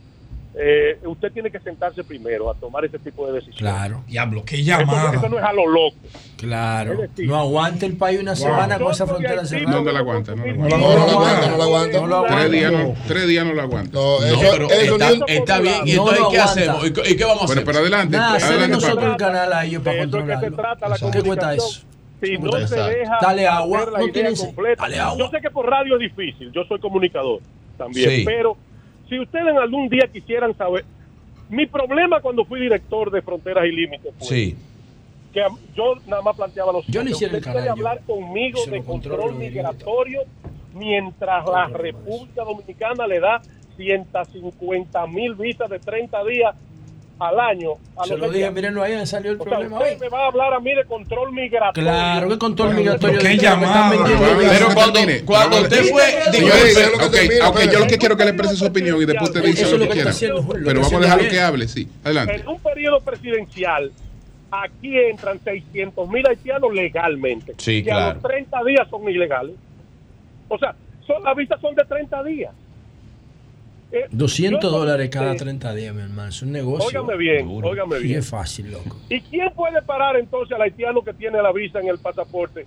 [SPEAKER 28] Eh, usted tiene que sentarse primero a tomar ese tipo de decisiones.
[SPEAKER 10] Claro.
[SPEAKER 8] Diablo, qué
[SPEAKER 28] Eso,
[SPEAKER 8] llamada.
[SPEAKER 28] eso no es a lo loco.
[SPEAKER 10] Claro.
[SPEAKER 28] Decir,
[SPEAKER 10] No aguanta el país una semana con esa frontera cerrada.
[SPEAKER 2] No, no la aguanta. No la
[SPEAKER 12] No,
[SPEAKER 2] aguanta.
[SPEAKER 12] no, no la aguanta, no la aguanta.
[SPEAKER 10] No lo aguanta.
[SPEAKER 2] Tres días no, tres días no la aguanta.
[SPEAKER 12] No,
[SPEAKER 25] No,
[SPEAKER 12] eso,
[SPEAKER 25] pero
[SPEAKER 12] eso
[SPEAKER 25] está, bien. ¿Y entonces qué hacemos? ¿Y qué- ¿Y qué vamos a
[SPEAKER 2] Pero,
[SPEAKER 25] hacer?
[SPEAKER 2] pero adelante.
[SPEAKER 10] Nada, hacemos
[SPEAKER 2] adelante,
[SPEAKER 10] nosotros el canal a ellos para
[SPEAKER 28] eso
[SPEAKER 10] controlarlo. ¿Qué cuesta eso?
[SPEAKER 28] Si no se deja
[SPEAKER 10] Dale agua, no tienen-
[SPEAKER 28] completa.
[SPEAKER 10] dale agua.
[SPEAKER 28] Yo sé que por radio es difícil, yo soy comunicador también,
[SPEAKER 25] Sí.
[SPEAKER 28] pero si ustedes en algún día quisieran saber, mi problema cuando fui director de Fronteras y Límites fue
[SPEAKER 25] Sí.
[SPEAKER 28] que yo nada más planteaba los
[SPEAKER 10] Yo el
[SPEAKER 28] Usted puede hablar conmigo de control migratorio mientras la República Dominicana le da 150 mil visas de 30 días al año a
[SPEAKER 10] Se lo dije, mírenlo ahí, me salió el
[SPEAKER 28] O sea,
[SPEAKER 10] problema
[SPEAKER 28] usted
[SPEAKER 10] hoy.
[SPEAKER 28] me va a hablar a mí de control migratorio.
[SPEAKER 10] Claro, que control migratorio.
[SPEAKER 8] qué
[SPEAKER 10] vendiendo
[SPEAKER 2] Pero
[SPEAKER 25] cuando, cuando usted
[SPEAKER 2] a-
[SPEAKER 25] fue
[SPEAKER 12] Señores,
[SPEAKER 2] yo lo que quiero es que le exprese su opinión y después usted dice lo que quiera. Pero vamos a dejarlo que hable, sí. Adelante.
[SPEAKER 28] En un periodo presidencial, aquí entran 600 mil haitianos legalmente.
[SPEAKER 25] Sí,
[SPEAKER 28] que a
[SPEAKER 25] claro.
[SPEAKER 28] los 30 días son ilegales. O sea, son, las visas son de 30 días. Eh,
[SPEAKER 10] 200
[SPEAKER 28] yo-
[SPEAKER 10] dólares cada
[SPEAKER 28] eh,
[SPEAKER 10] 30 días, mi hermano. Es un negocio.
[SPEAKER 28] Óigame bien,
[SPEAKER 10] duro.
[SPEAKER 28] óigame
[SPEAKER 10] Y
[SPEAKER 28] bien.
[SPEAKER 10] es fácil, loco.
[SPEAKER 28] ¿Y quién puede parar entonces al haitiano que tiene la visa en el pasaporte?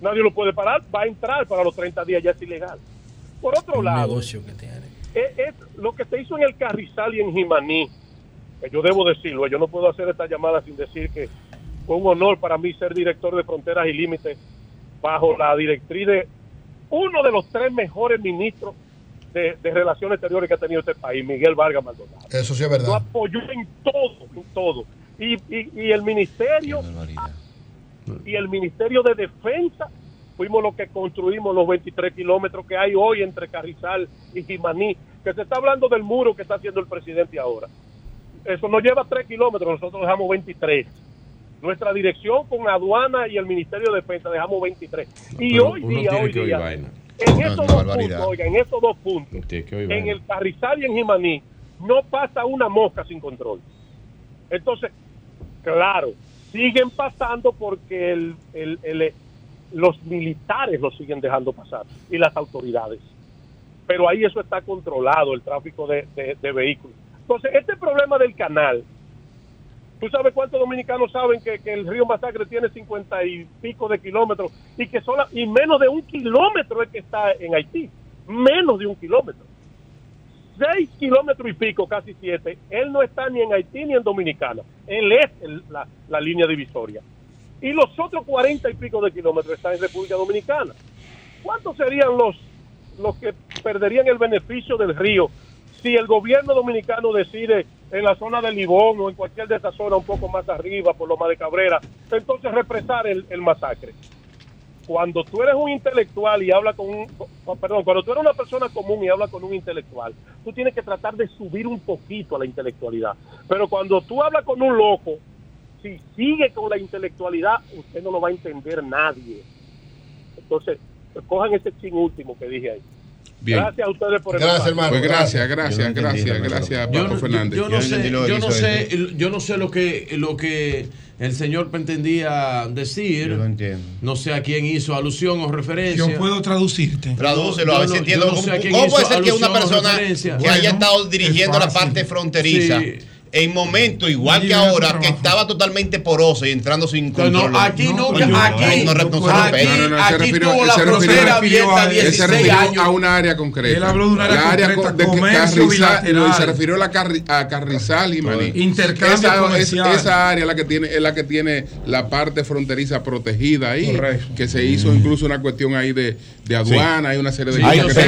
[SPEAKER 28] Nadie lo puede parar, va a entrar para los 30 días, ya es ilegal. Por otro
[SPEAKER 10] Un
[SPEAKER 28] lado,
[SPEAKER 10] negocio que tiene.
[SPEAKER 28] es, es lo que se hizo en el Carrizal y en Jimaní, que yo debo decirlo, yo no puedo hacer esta llamada sin decir que fue un honor para mí ser director de Fronteras y Límites bajo la directriz de uno de los tres mejores ministros de, de Relaciones Exteriores que ha tenido este país, Miguel Vargas Maldonado.
[SPEAKER 12] Eso sí es
[SPEAKER 28] Lo
[SPEAKER 12] verdad.
[SPEAKER 28] apoyó en todo, en todo. Y, y, y el ministerio y el Ministerio de Defensa fuimos los que construimos los 23 kilómetros que hay hoy entre Carrizal y Jimaní, que se está hablando del muro que está haciendo el presidente ahora. Eso nos lleva 3 kilómetros, nosotros dejamos 23. Nuestra dirección con aduana y el Ministerio de Defensa dejamos 23. Y
[SPEAKER 25] Pero
[SPEAKER 28] hoy día, hoy. En
[SPEAKER 9] No,
[SPEAKER 28] esos dos
[SPEAKER 9] barbaridad.
[SPEAKER 28] puntos, oiga, en esos dos puntos, en el Carrizal y en Jimaní, no pasa una mosca sin control. Entonces, claro, siguen pasando porque el, el- el- los militares lo siguen dejando pasar y las autoridades. Pero ahí eso está controlado, el tráfico de, de- de vehículos. Entonces, este problema del canal, ¿tú sabes cuántos dominicanos saben que, que el río Masacre tiene cincuenta y pico de kilómetros y que sola, y menos de un kilómetro es que está en Haití? Menos de un kilómetro seis kilómetros y pico, casi siete, él no está ni en Haití ni en Dominicana. Él es la, la línea divisoria. Y los otros cuarenta y pico de kilómetros están en República Dominicana. ¿Cuántos serían los, los que perderían el beneficio del río si el gobierno dominicano decide en la zona de Libón o en cualquier de esas zonas un poco más arriba, por Loma de Cabrera, entonces represar el, el masacre? cuando tú eres un intelectual y hablas con un, perdón, cuando tú eres una persona común y hablas con un intelectual, tú tienes que tratar de subir un poquito a la intelectualidad. Pero cuando tú hablas con un loco, si sigue con la intelectualidad, usted no lo va a entender nadie. Entonces, cojan ese chin último que dije ahí.
[SPEAKER 2] Bien.
[SPEAKER 28] Gracias a ustedes por el
[SPEAKER 12] Gracias,
[SPEAKER 28] espacio.
[SPEAKER 12] hermano.
[SPEAKER 2] Pues gracias, gracias, gracias, gracias,
[SPEAKER 9] lo
[SPEAKER 25] Yo
[SPEAKER 2] Paco
[SPEAKER 25] no,
[SPEAKER 2] Fernández.
[SPEAKER 25] yo no
[SPEAKER 9] Yo no
[SPEAKER 25] sé,
[SPEAKER 9] lo
[SPEAKER 25] yo no sé, yo no sé lo que lo que el señor pretendía decir.
[SPEAKER 9] Yo no entiendo.
[SPEAKER 25] No sé a quién hizo alusión o referencia.
[SPEAKER 8] Yo puedo traducirte.
[SPEAKER 9] Tradúcelo, a ver si entiendo. cómo
[SPEAKER 25] sé a quién
[SPEAKER 9] ¿cómo
[SPEAKER 25] hizo
[SPEAKER 9] puede ser que una persona que haya estado dirigiendo
[SPEAKER 8] es
[SPEAKER 9] la parte fronteriza
[SPEAKER 25] Sí.
[SPEAKER 26] En momento igual que ahora, que estaba totalmente poroso y entrando sin
[SPEAKER 25] Pero no,
[SPEAKER 26] control.
[SPEAKER 25] aquí nunca-
[SPEAKER 26] no,
[SPEAKER 25] aquí-
[SPEAKER 26] no, no,
[SPEAKER 25] aquí-
[SPEAKER 26] respeta.
[SPEAKER 2] No, no, no,
[SPEAKER 25] aquí
[SPEAKER 2] se refirió,
[SPEAKER 25] tuvo la frontera abierta
[SPEAKER 2] él se
[SPEAKER 25] 16
[SPEAKER 2] refirió
[SPEAKER 25] años.
[SPEAKER 2] a una área concreta.
[SPEAKER 8] Él habló de un área
[SPEAKER 2] La área
[SPEAKER 8] concreta,
[SPEAKER 2] con- de Carrizal- y se refirió a, la Carri- a Carrizal y Maní.
[SPEAKER 8] Intercambio
[SPEAKER 2] esa, es-
[SPEAKER 8] comercial.
[SPEAKER 2] esa área es la que tiene es la que tiene la parte fronteriza protegida ahí,
[SPEAKER 8] Correcto.
[SPEAKER 2] que se hizo incluso una cuestión ahí de, de aduana, hay una serie de
[SPEAKER 9] Sí,
[SPEAKER 2] cosas que.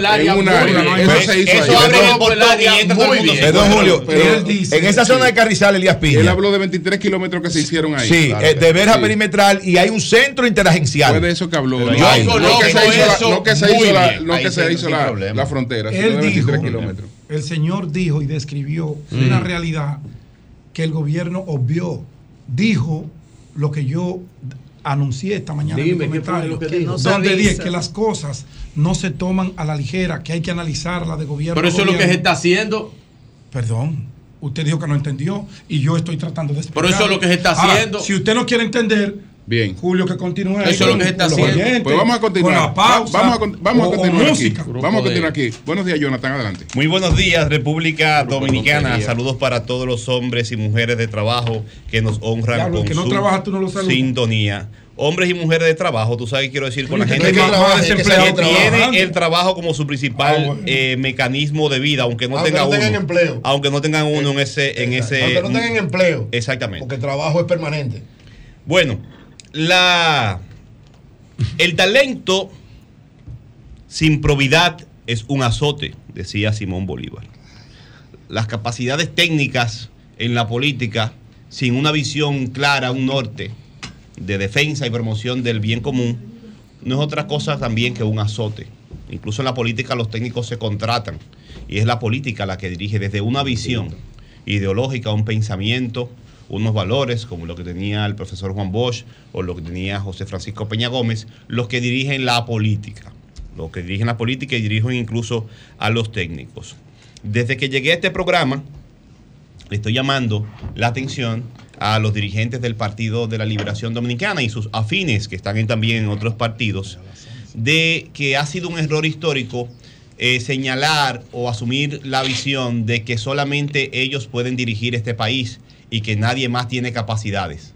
[SPEAKER 2] Eso se hizo
[SPEAKER 9] eso abre el portón y entra todo el mundo.
[SPEAKER 2] bien.
[SPEAKER 9] Perdón, Julio. Él dice- en esa zona de Carrizal, Elías Piña.
[SPEAKER 2] Él habló de 23 kilómetros que se hicieron ahí.
[SPEAKER 9] Sí,
[SPEAKER 2] Claro.
[SPEAKER 9] eh, de verja
[SPEAKER 2] Sí.
[SPEAKER 9] perimetral y hay un centro interagencial.
[SPEAKER 2] Fue de eso que habló.
[SPEAKER 9] Pero
[SPEAKER 2] No,
[SPEAKER 9] yo
[SPEAKER 2] no,
[SPEAKER 9] conozco
[SPEAKER 2] que se hizo la- no que se hizo la, no que se hizo la, la frontera, sino
[SPEAKER 8] Él
[SPEAKER 2] de 23
[SPEAKER 8] dijo,
[SPEAKER 2] kilómetros.
[SPEAKER 8] el señor dijo y describió
[SPEAKER 2] Mm.
[SPEAKER 8] una realidad que el gobierno obvió. Dijo lo que yo anuncié esta mañana
[SPEAKER 25] Dime,
[SPEAKER 8] en mi
[SPEAKER 25] ¿qué fue
[SPEAKER 8] comentario,
[SPEAKER 25] que no
[SPEAKER 8] donde dije que las cosas no se toman a la ligera, que hay que analizarla de gobierno
[SPEAKER 25] Pero
[SPEAKER 8] a
[SPEAKER 25] eso es lo que se
[SPEAKER 8] gobierno.
[SPEAKER 25] está haciendo.
[SPEAKER 8] Perdón, usted dijo que no entendió y yo estoy tratando de explicar.
[SPEAKER 25] Pero eso es lo que se está haciendo.
[SPEAKER 8] Si usted no quiere entender,
[SPEAKER 2] Bien.
[SPEAKER 8] Julio, que continúe.
[SPEAKER 25] Eso es lo que se está haciendo.
[SPEAKER 8] oyentes,
[SPEAKER 2] Pues vamos a continuar.
[SPEAKER 8] Con la pausa,
[SPEAKER 2] vamos a, vamos a
[SPEAKER 8] o-
[SPEAKER 2] continuar aquí. Vamos a continuar aquí. Buenos días, Jonathan, adelante.
[SPEAKER 26] Muy buenos días, República Dominicana.
[SPEAKER 2] Lotería.
[SPEAKER 26] Saludos para todos los hombres y mujeres de trabajo que nos honran con
[SPEAKER 8] que no
[SPEAKER 26] su
[SPEAKER 8] trabaja, tú no lo
[SPEAKER 26] sintonía. Hombres y mujeres de trabajo, tú sabes qué quiero decir con la gente
[SPEAKER 8] que
[SPEAKER 26] que,
[SPEAKER 8] trabaja,
[SPEAKER 26] que
[SPEAKER 8] desempleado
[SPEAKER 26] tiene el trabajo como su principal
[SPEAKER 12] Ah, bueno.
[SPEAKER 26] eh, mecanismo de vida, aunque no
[SPEAKER 12] Aunque
[SPEAKER 26] tenga
[SPEAKER 12] no tengan
[SPEAKER 26] uno,
[SPEAKER 12] empleo.
[SPEAKER 26] aunque no tengan uno en ese, en ese,
[SPEAKER 12] Aunque no tengan empleo.
[SPEAKER 26] exactamente.
[SPEAKER 12] Porque el trabajo es permanente.
[SPEAKER 26] Bueno, la el talento sin probidad es un azote, decía Simón Bolívar. Las capacidades técnicas en la política sin una visión clara, un norte de defensa y promoción del bien común, no es otra cosa también que un azote. Incluso en la política los técnicos se contratan y es la política la que dirige desde una visión ideológica, un pensamiento, unos valores, como lo que tenía el profesor Juan Bosch o lo que tenía José Francisco Peña Gómez, los que dirigen la política, los que dirigen la política y dirigen incluso a los técnicos. Desde que llegué a este programa, le estoy llamando la atención a los dirigentes del Partido de la Liberación Dominicana y sus afines que están en- también en otros partidos, de que ha sido un error histórico eh, señalar o asumir la visión de que solamente ellos pueden dirigir este país y que nadie más tiene capacidades.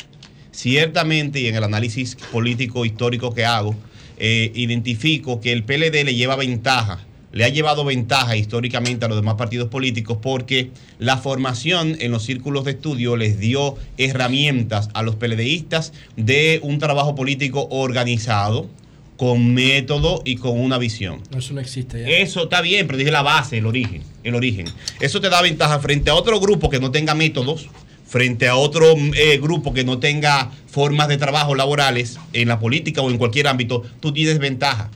[SPEAKER 26] Ciertamente, y en el análisis político histórico que hago, eh, identifico que el PLD le lleva ventaja, le ha llevado ventaja históricamente a los demás partidos políticos porque la formación en los círculos de estudio les dio herramientas a los PLDistas de un trabajo político organizado, con método y con una visión.
[SPEAKER 10] Eso no existe ya.
[SPEAKER 26] Eso está bien, pero dije la base, el origen, el origen. Eso te da ventaja frente a otro grupo que no tenga métodos, frente a otro eh, grupo que no tenga formas de trabajo laborales en la política o en cualquier ámbito, tú tienes ventaja.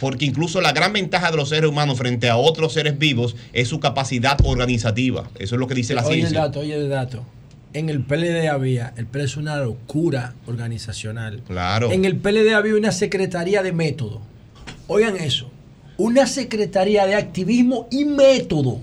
[SPEAKER 26] Porque incluso la gran ventaja de los seres humanos frente a otros seres vivos es su capacidad organizativa. Eso es lo que dice la
[SPEAKER 10] oye el
[SPEAKER 26] ciencia.
[SPEAKER 10] dato, oye el dato. En el PLD había, el PLD es una locura organizacional.
[SPEAKER 26] Claro.
[SPEAKER 10] En el PLD había una secretaría de método. Oigan eso. Una secretaría de activismo y método.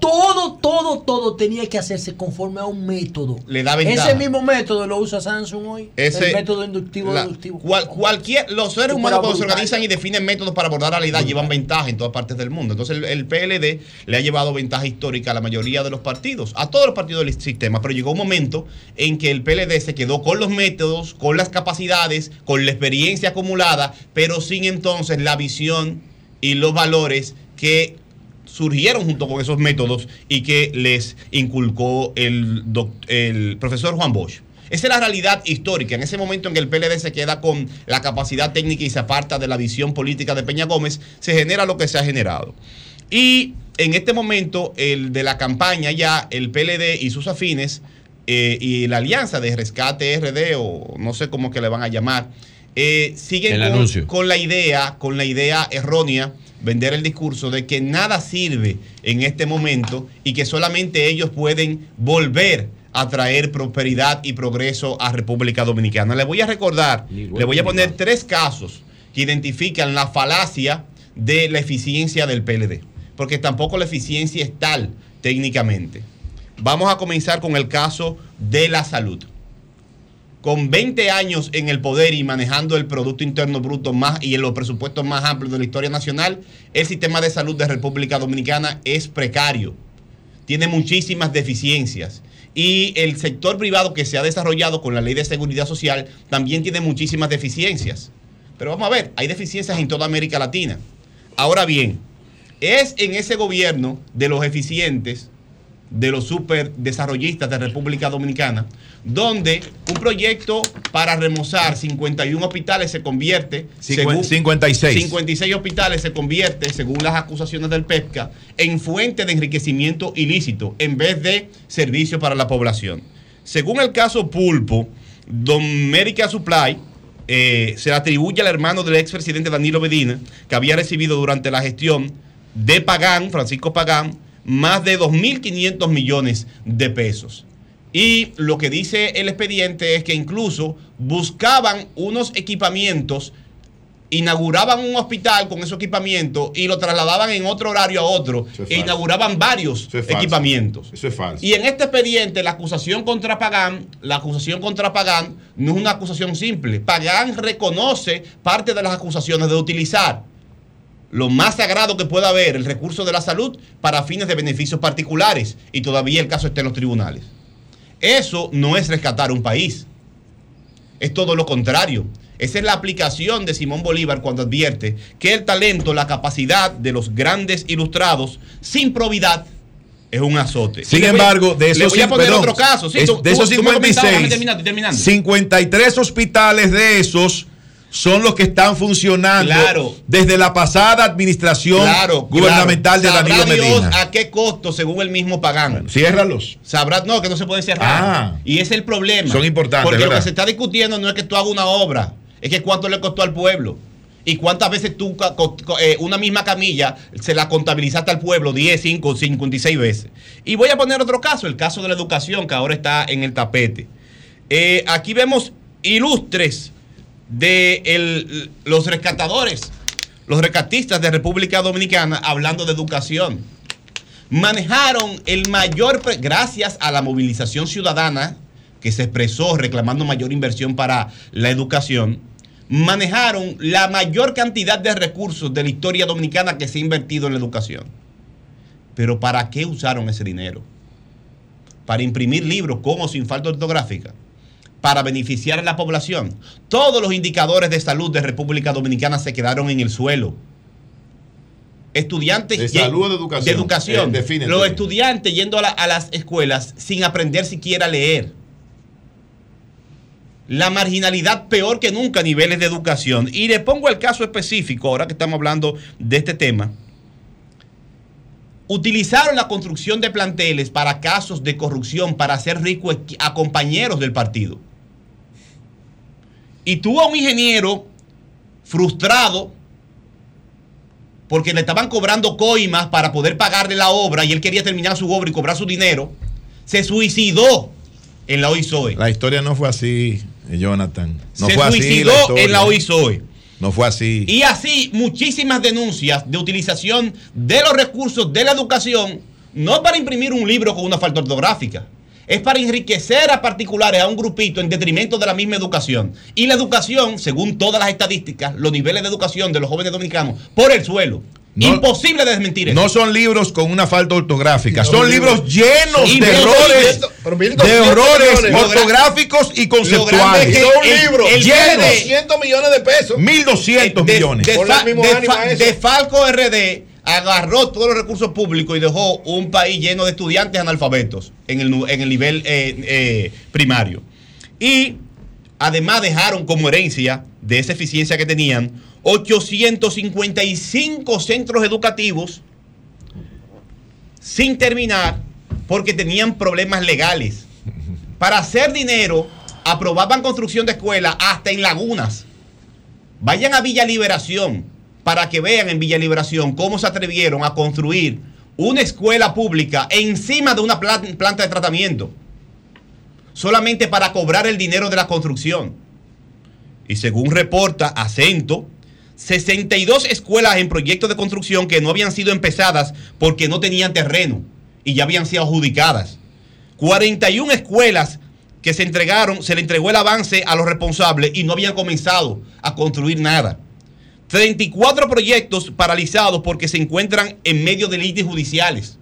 [SPEAKER 10] todo, todo, todo tenía que hacerse conforme a un método.
[SPEAKER 26] Le da ventaja.
[SPEAKER 10] Ese mismo método lo usa Samsung hoy.
[SPEAKER 26] Ese-
[SPEAKER 10] el método inductivo
[SPEAKER 26] La-
[SPEAKER 10] deductivo.
[SPEAKER 26] cual- cualquier, los seres humanos cuando se organizan y definen métodos para abordar la realidad llevan ventaja en todas partes del mundo. Entonces el, el PLD le ha llevado ventaja histórica a la mayoría de los partidos, a todos los partidos del sistema, pero llegó un momento en que el PLD se quedó con los métodos, con las capacidades, con la experiencia acumulada, pero sin entonces la visión y los valores que surgieron junto con esos métodos y que les inculcó el, el profesor Juan Bosch. Esa es la realidad histórica. En ese momento en que el PLD se queda con la capacidad técnica y se aparta de la visión política de Peña Gómez, se genera lo que se ha generado. Y en este momento, el de la campaña ya, el PLD y sus afines eh, y la alianza de rescate RD, o no sé cómo que le van a llamar, eh, siguen
[SPEAKER 25] El
[SPEAKER 26] con,
[SPEAKER 25] anuncio.
[SPEAKER 26] con la idea, con la idea errónea, vender el discurso de que nada sirve en este momento y que solamente ellos pueden volver a traer prosperidad y progreso a República Dominicana. Le voy a recordar, le voy a poner tres casos que identifican la falacia de la eficiencia del PLD, porque tampoco la eficiencia es tal técnicamente. Vamos a comenzar con el caso de la salud con 20 años en el poder y manejando el Producto Interno Bruto más y en los presupuestos más amplios de la historia nacional, el sistema de salud de República Dominicana es precario. tiene muchísimas deficiencias. Y el sector privado que se ha desarrollado con la ley de seguridad social también tiene muchísimas deficiencias. Pero vamos a ver, hay deficiencias en toda América Latina. Ahora bien, es en ese gobierno de los eficientes, de los super desarrollistas de República Dominicana, donde un proyecto para remozar 51 hospitales se convierte,
[SPEAKER 9] Cincuen- 56.
[SPEAKER 26] 56 hospitales se convierte, según las acusaciones del PEPCA, en fuente de enriquecimiento ilícito en vez de servicio para la población. Según el caso Pulpo, Don Medical Supply eh, se le atribuye al hermano del expresidente Danilo Medina, que había recibido durante la gestión de Pagán, Francisco Pagán, más de 2.500 millones de pesos. Y lo que dice el expediente es que incluso buscaban unos equipamientos, inauguraban un hospital con esos equipamientos y lo trasladaban en otro horario a otro
[SPEAKER 9] es
[SPEAKER 26] e inauguraban varios
[SPEAKER 9] Eso es falso.
[SPEAKER 26] equipamientos.
[SPEAKER 9] Eso es falso.
[SPEAKER 26] Y en este expediente, la acusación contra Pagán, la acusación contra Pagán no es una acusación simple. Pagán reconoce parte de las acusaciones de utilizar lo más sagrado que pueda haber, el recurso de la salud, para fines de beneficios particulares. Y todavía el caso está en los tribunales. Eso no es rescatar un país. Es todo lo contrario. Esa es la aplicación de Simón Bolívar cuando advierte que el talento, la capacidad de los grandes ilustrados, sin probidad, es un azote.
[SPEAKER 9] Sin embargo, de esos, de esos
[SPEAKER 26] tú- tú me comentabas,
[SPEAKER 9] 56,
[SPEAKER 26] déjame terminar, estoy terminando.
[SPEAKER 9] 53 hospitales de esos son los que están funcionando
[SPEAKER 26] Claro.
[SPEAKER 9] desde la pasada administración
[SPEAKER 26] Claro,
[SPEAKER 9] gubernamental
[SPEAKER 26] claro.
[SPEAKER 9] de Danilo
[SPEAKER 26] Dios
[SPEAKER 9] Medina.
[SPEAKER 26] a qué costo, según el mismo Pagán.
[SPEAKER 9] Ciérralos.
[SPEAKER 26] Sabrá, no, que no se puede cerrar.
[SPEAKER 9] Ah.
[SPEAKER 26] y ese es el problema.
[SPEAKER 9] Son importantes,
[SPEAKER 26] Porque lo que se está discutiendo no es que tú hagas una obra, es que cuánto le costó al pueblo. Y cuántas veces tú, eh, una misma camilla, se la contabilizaste al pueblo 10, 5, 56 veces. Y voy a poner otro caso, el caso de la educación, que ahora está en el tapete. Eh, aquí vemos ilustres de los rescatadores, los rescatistas de República Dominicana hablando de educación. Manejaron el mayor, gracias a la movilización ciudadana que se expresó reclamando mayor inversión para la educación, manejaron la mayor cantidad de recursos de la historia dominicana que se ha invertido en la educación. Pero ¿para qué usaron ese dinero? Para imprimir libros con o sin falta ortográfica para beneficiar a la población. Todos los indicadores de salud de República Dominicana se quedaron en el suelo. Estudiantes
[SPEAKER 9] ¿De salud o de educación?
[SPEAKER 26] de educación.
[SPEAKER 9] Eh,
[SPEAKER 26] los estudiantes yendo a, la- a las escuelas sin aprender siquiera a leer. La marginalidad peor que nunca a niveles de educación. Y le pongo el caso específico, ahora que estamos hablando de este tema. Utilizaron la construcción de planteles para casos de corrupción, para hacer rico equi- a compañeros del partido. Y tuvo a un ingeniero frustrado porque le estaban cobrando coimas para poder pagarle la obra y él quería terminar su obra y cobrar su dinero. Se suicidó en la OISOE.
[SPEAKER 9] La historia no fue así, Jonathan. No
[SPEAKER 26] Se
[SPEAKER 9] fue así.
[SPEAKER 26] suicidó
[SPEAKER 9] historia.
[SPEAKER 26] en la OISOE.
[SPEAKER 9] No fue así.
[SPEAKER 26] Y así muchísimas denuncias de utilización de los recursos de la educación, no para imprimir un libro con una falta ortográfica, es para enriquecer a particulares, a un grupito, en detrimento de la misma educación. Y la educación, según todas las estadísticas, los niveles de educación de los jóvenes dominicanos, por el suelo. Imposible de desmentir eso.
[SPEAKER 9] No son libros con una falta ortográfica,
[SPEAKER 26] No,
[SPEAKER 9] son
[SPEAKER 26] libros-
[SPEAKER 9] libros llenos de errores, de errores ortográficos y conceptuales.
[SPEAKER 26] es que
[SPEAKER 12] Son
[SPEAKER 26] el-
[SPEAKER 12] libros
[SPEAKER 26] el
[SPEAKER 12] llenos.
[SPEAKER 26] de-
[SPEAKER 12] 200 millones de pesos.
[SPEAKER 9] 1200
[SPEAKER 26] de,
[SPEAKER 9] millones.
[SPEAKER 26] Fa- de Falco RD agarró todos los recursos públicos y dejó un país lleno de estudiantes analfabetos en el, nivel eh, eh, primario. Y además dejaron como herencia de esa eficiencia que tenían 855 centros educativos sin terminar porque tenían problemas legales. Para hacer dinero, aprobaban construcción de escuelas hasta en lagunas. Vayan a Villa Liberación para que vean en Villa Liberación cómo se atrevieron a construir una escuela pública encima de una plan- planta de tratamiento. Solamente para cobrar el dinero de la construcción. Y según reporta Acento, 62 escuelas en proyectos de construcción que no habían sido empezadas porque no tenían terreno y ya habían sido adjudicadas. 41 escuelas que se entregaron, se le entregó el avance a los responsables y no habían comenzado a construir nada. 34 proyectos paralizados porque se encuentran en medio de leyes judiciales.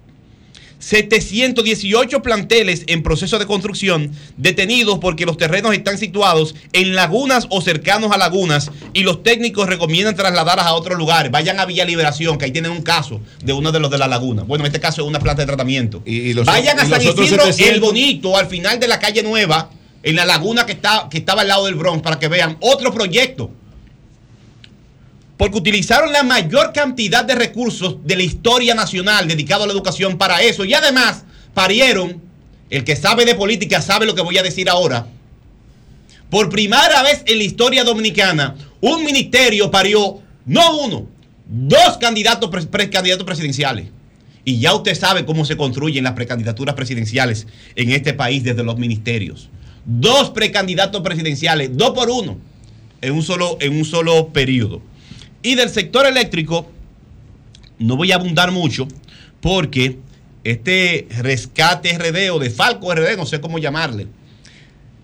[SPEAKER 26] 718 planteles en proceso de construcción detenidos porque los terrenos están situados en lagunas o cercanos a lagunas y los técnicos recomiendan trasladarlas a otros lugares. Vayan a Villa Liberación, que ahí tienen un caso de uno de los de la laguna. Bueno, en este caso es una planta de tratamiento.
[SPEAKER 9] los-
[SPEAKER 26] Vayan a
[SPEAKER 9] y
[SPEAKER 26] San Isidro
[SPEAKER 9] 700.
[SPEAKER 26] El Bonito, al final de la calle Nueva, en la laguna que, está, que estaba al lado del Bronx, para que vean otro proyecto porque utilizaron la mayor cantidad de recursos de la historia nacional dedicado a la educación para eso. Y además parieron, el que sabe de política sabe lo que voy a decir ahora, por primera vez en la historia dominicana, un ministerio parió no uno, dos candidatos precandidatos presidenciales. Y ya usted sabe cómo se construyen las precandidaturas presidenciales en este país desde los ministerios. Dos precandidatos presidenciales, dos por uno, en un solo, en un solo periodo. Y del sector eléctrico, no voy a abundar mucho, porque este rescate RD o de Falco RD, no sé cómo llamarle.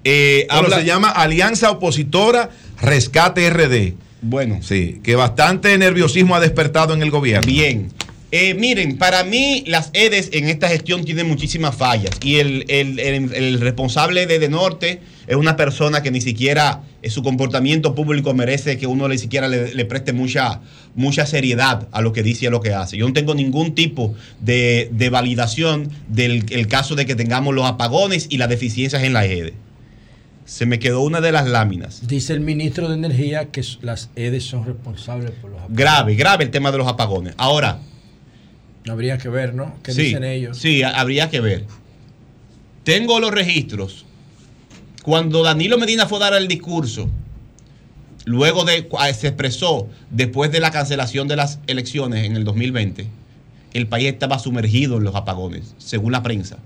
[SPEAKER 26] eh, habla-
[SPEAKER 9] se llama Alianza Opositora Rescate RD.
[SPEAKER 26] Bueno.
[SPEAKER 9] Sí, que bastante nerviosismo ha despertado en el gobierno.
[SPEAKER 26] Bien. Eh, miren, para mí las EDES en esta gestión tienen muchísimas fallas y el, el- el- el responsable de De Norte es una persona que ni siquiera eh, su comportamiento público merece que uno ni siquiera le, le preste mucha, mucha seriedad a lo que dice y a lo que hace. Yo no tengo ningún tipo de, de validación del el caso de que tengamos los apagones y las deficiencias en la EDE. Se me quedó una de las láminas.
[SPEAKER 10] Dice el ministro de Energía que las EDES son responsables por los
[SPEAKER 26] Grave, grave el tema de los apagones. Ahora,
[SPEAKER 10] Habría que ver, ¿no? ¿Qué
[SPEAKER 26] sí,
[SPEAKER 10] dicen ellos?
[SPEAKER 26] Sí, ha- habría que ver. Tengo los registros. Cuando Danilo Medina fue a dar el discurso, luego de se expresó después de la cancelación de las elecciones en el 2020, el país estaba sumergido en los apagones, según la prensa.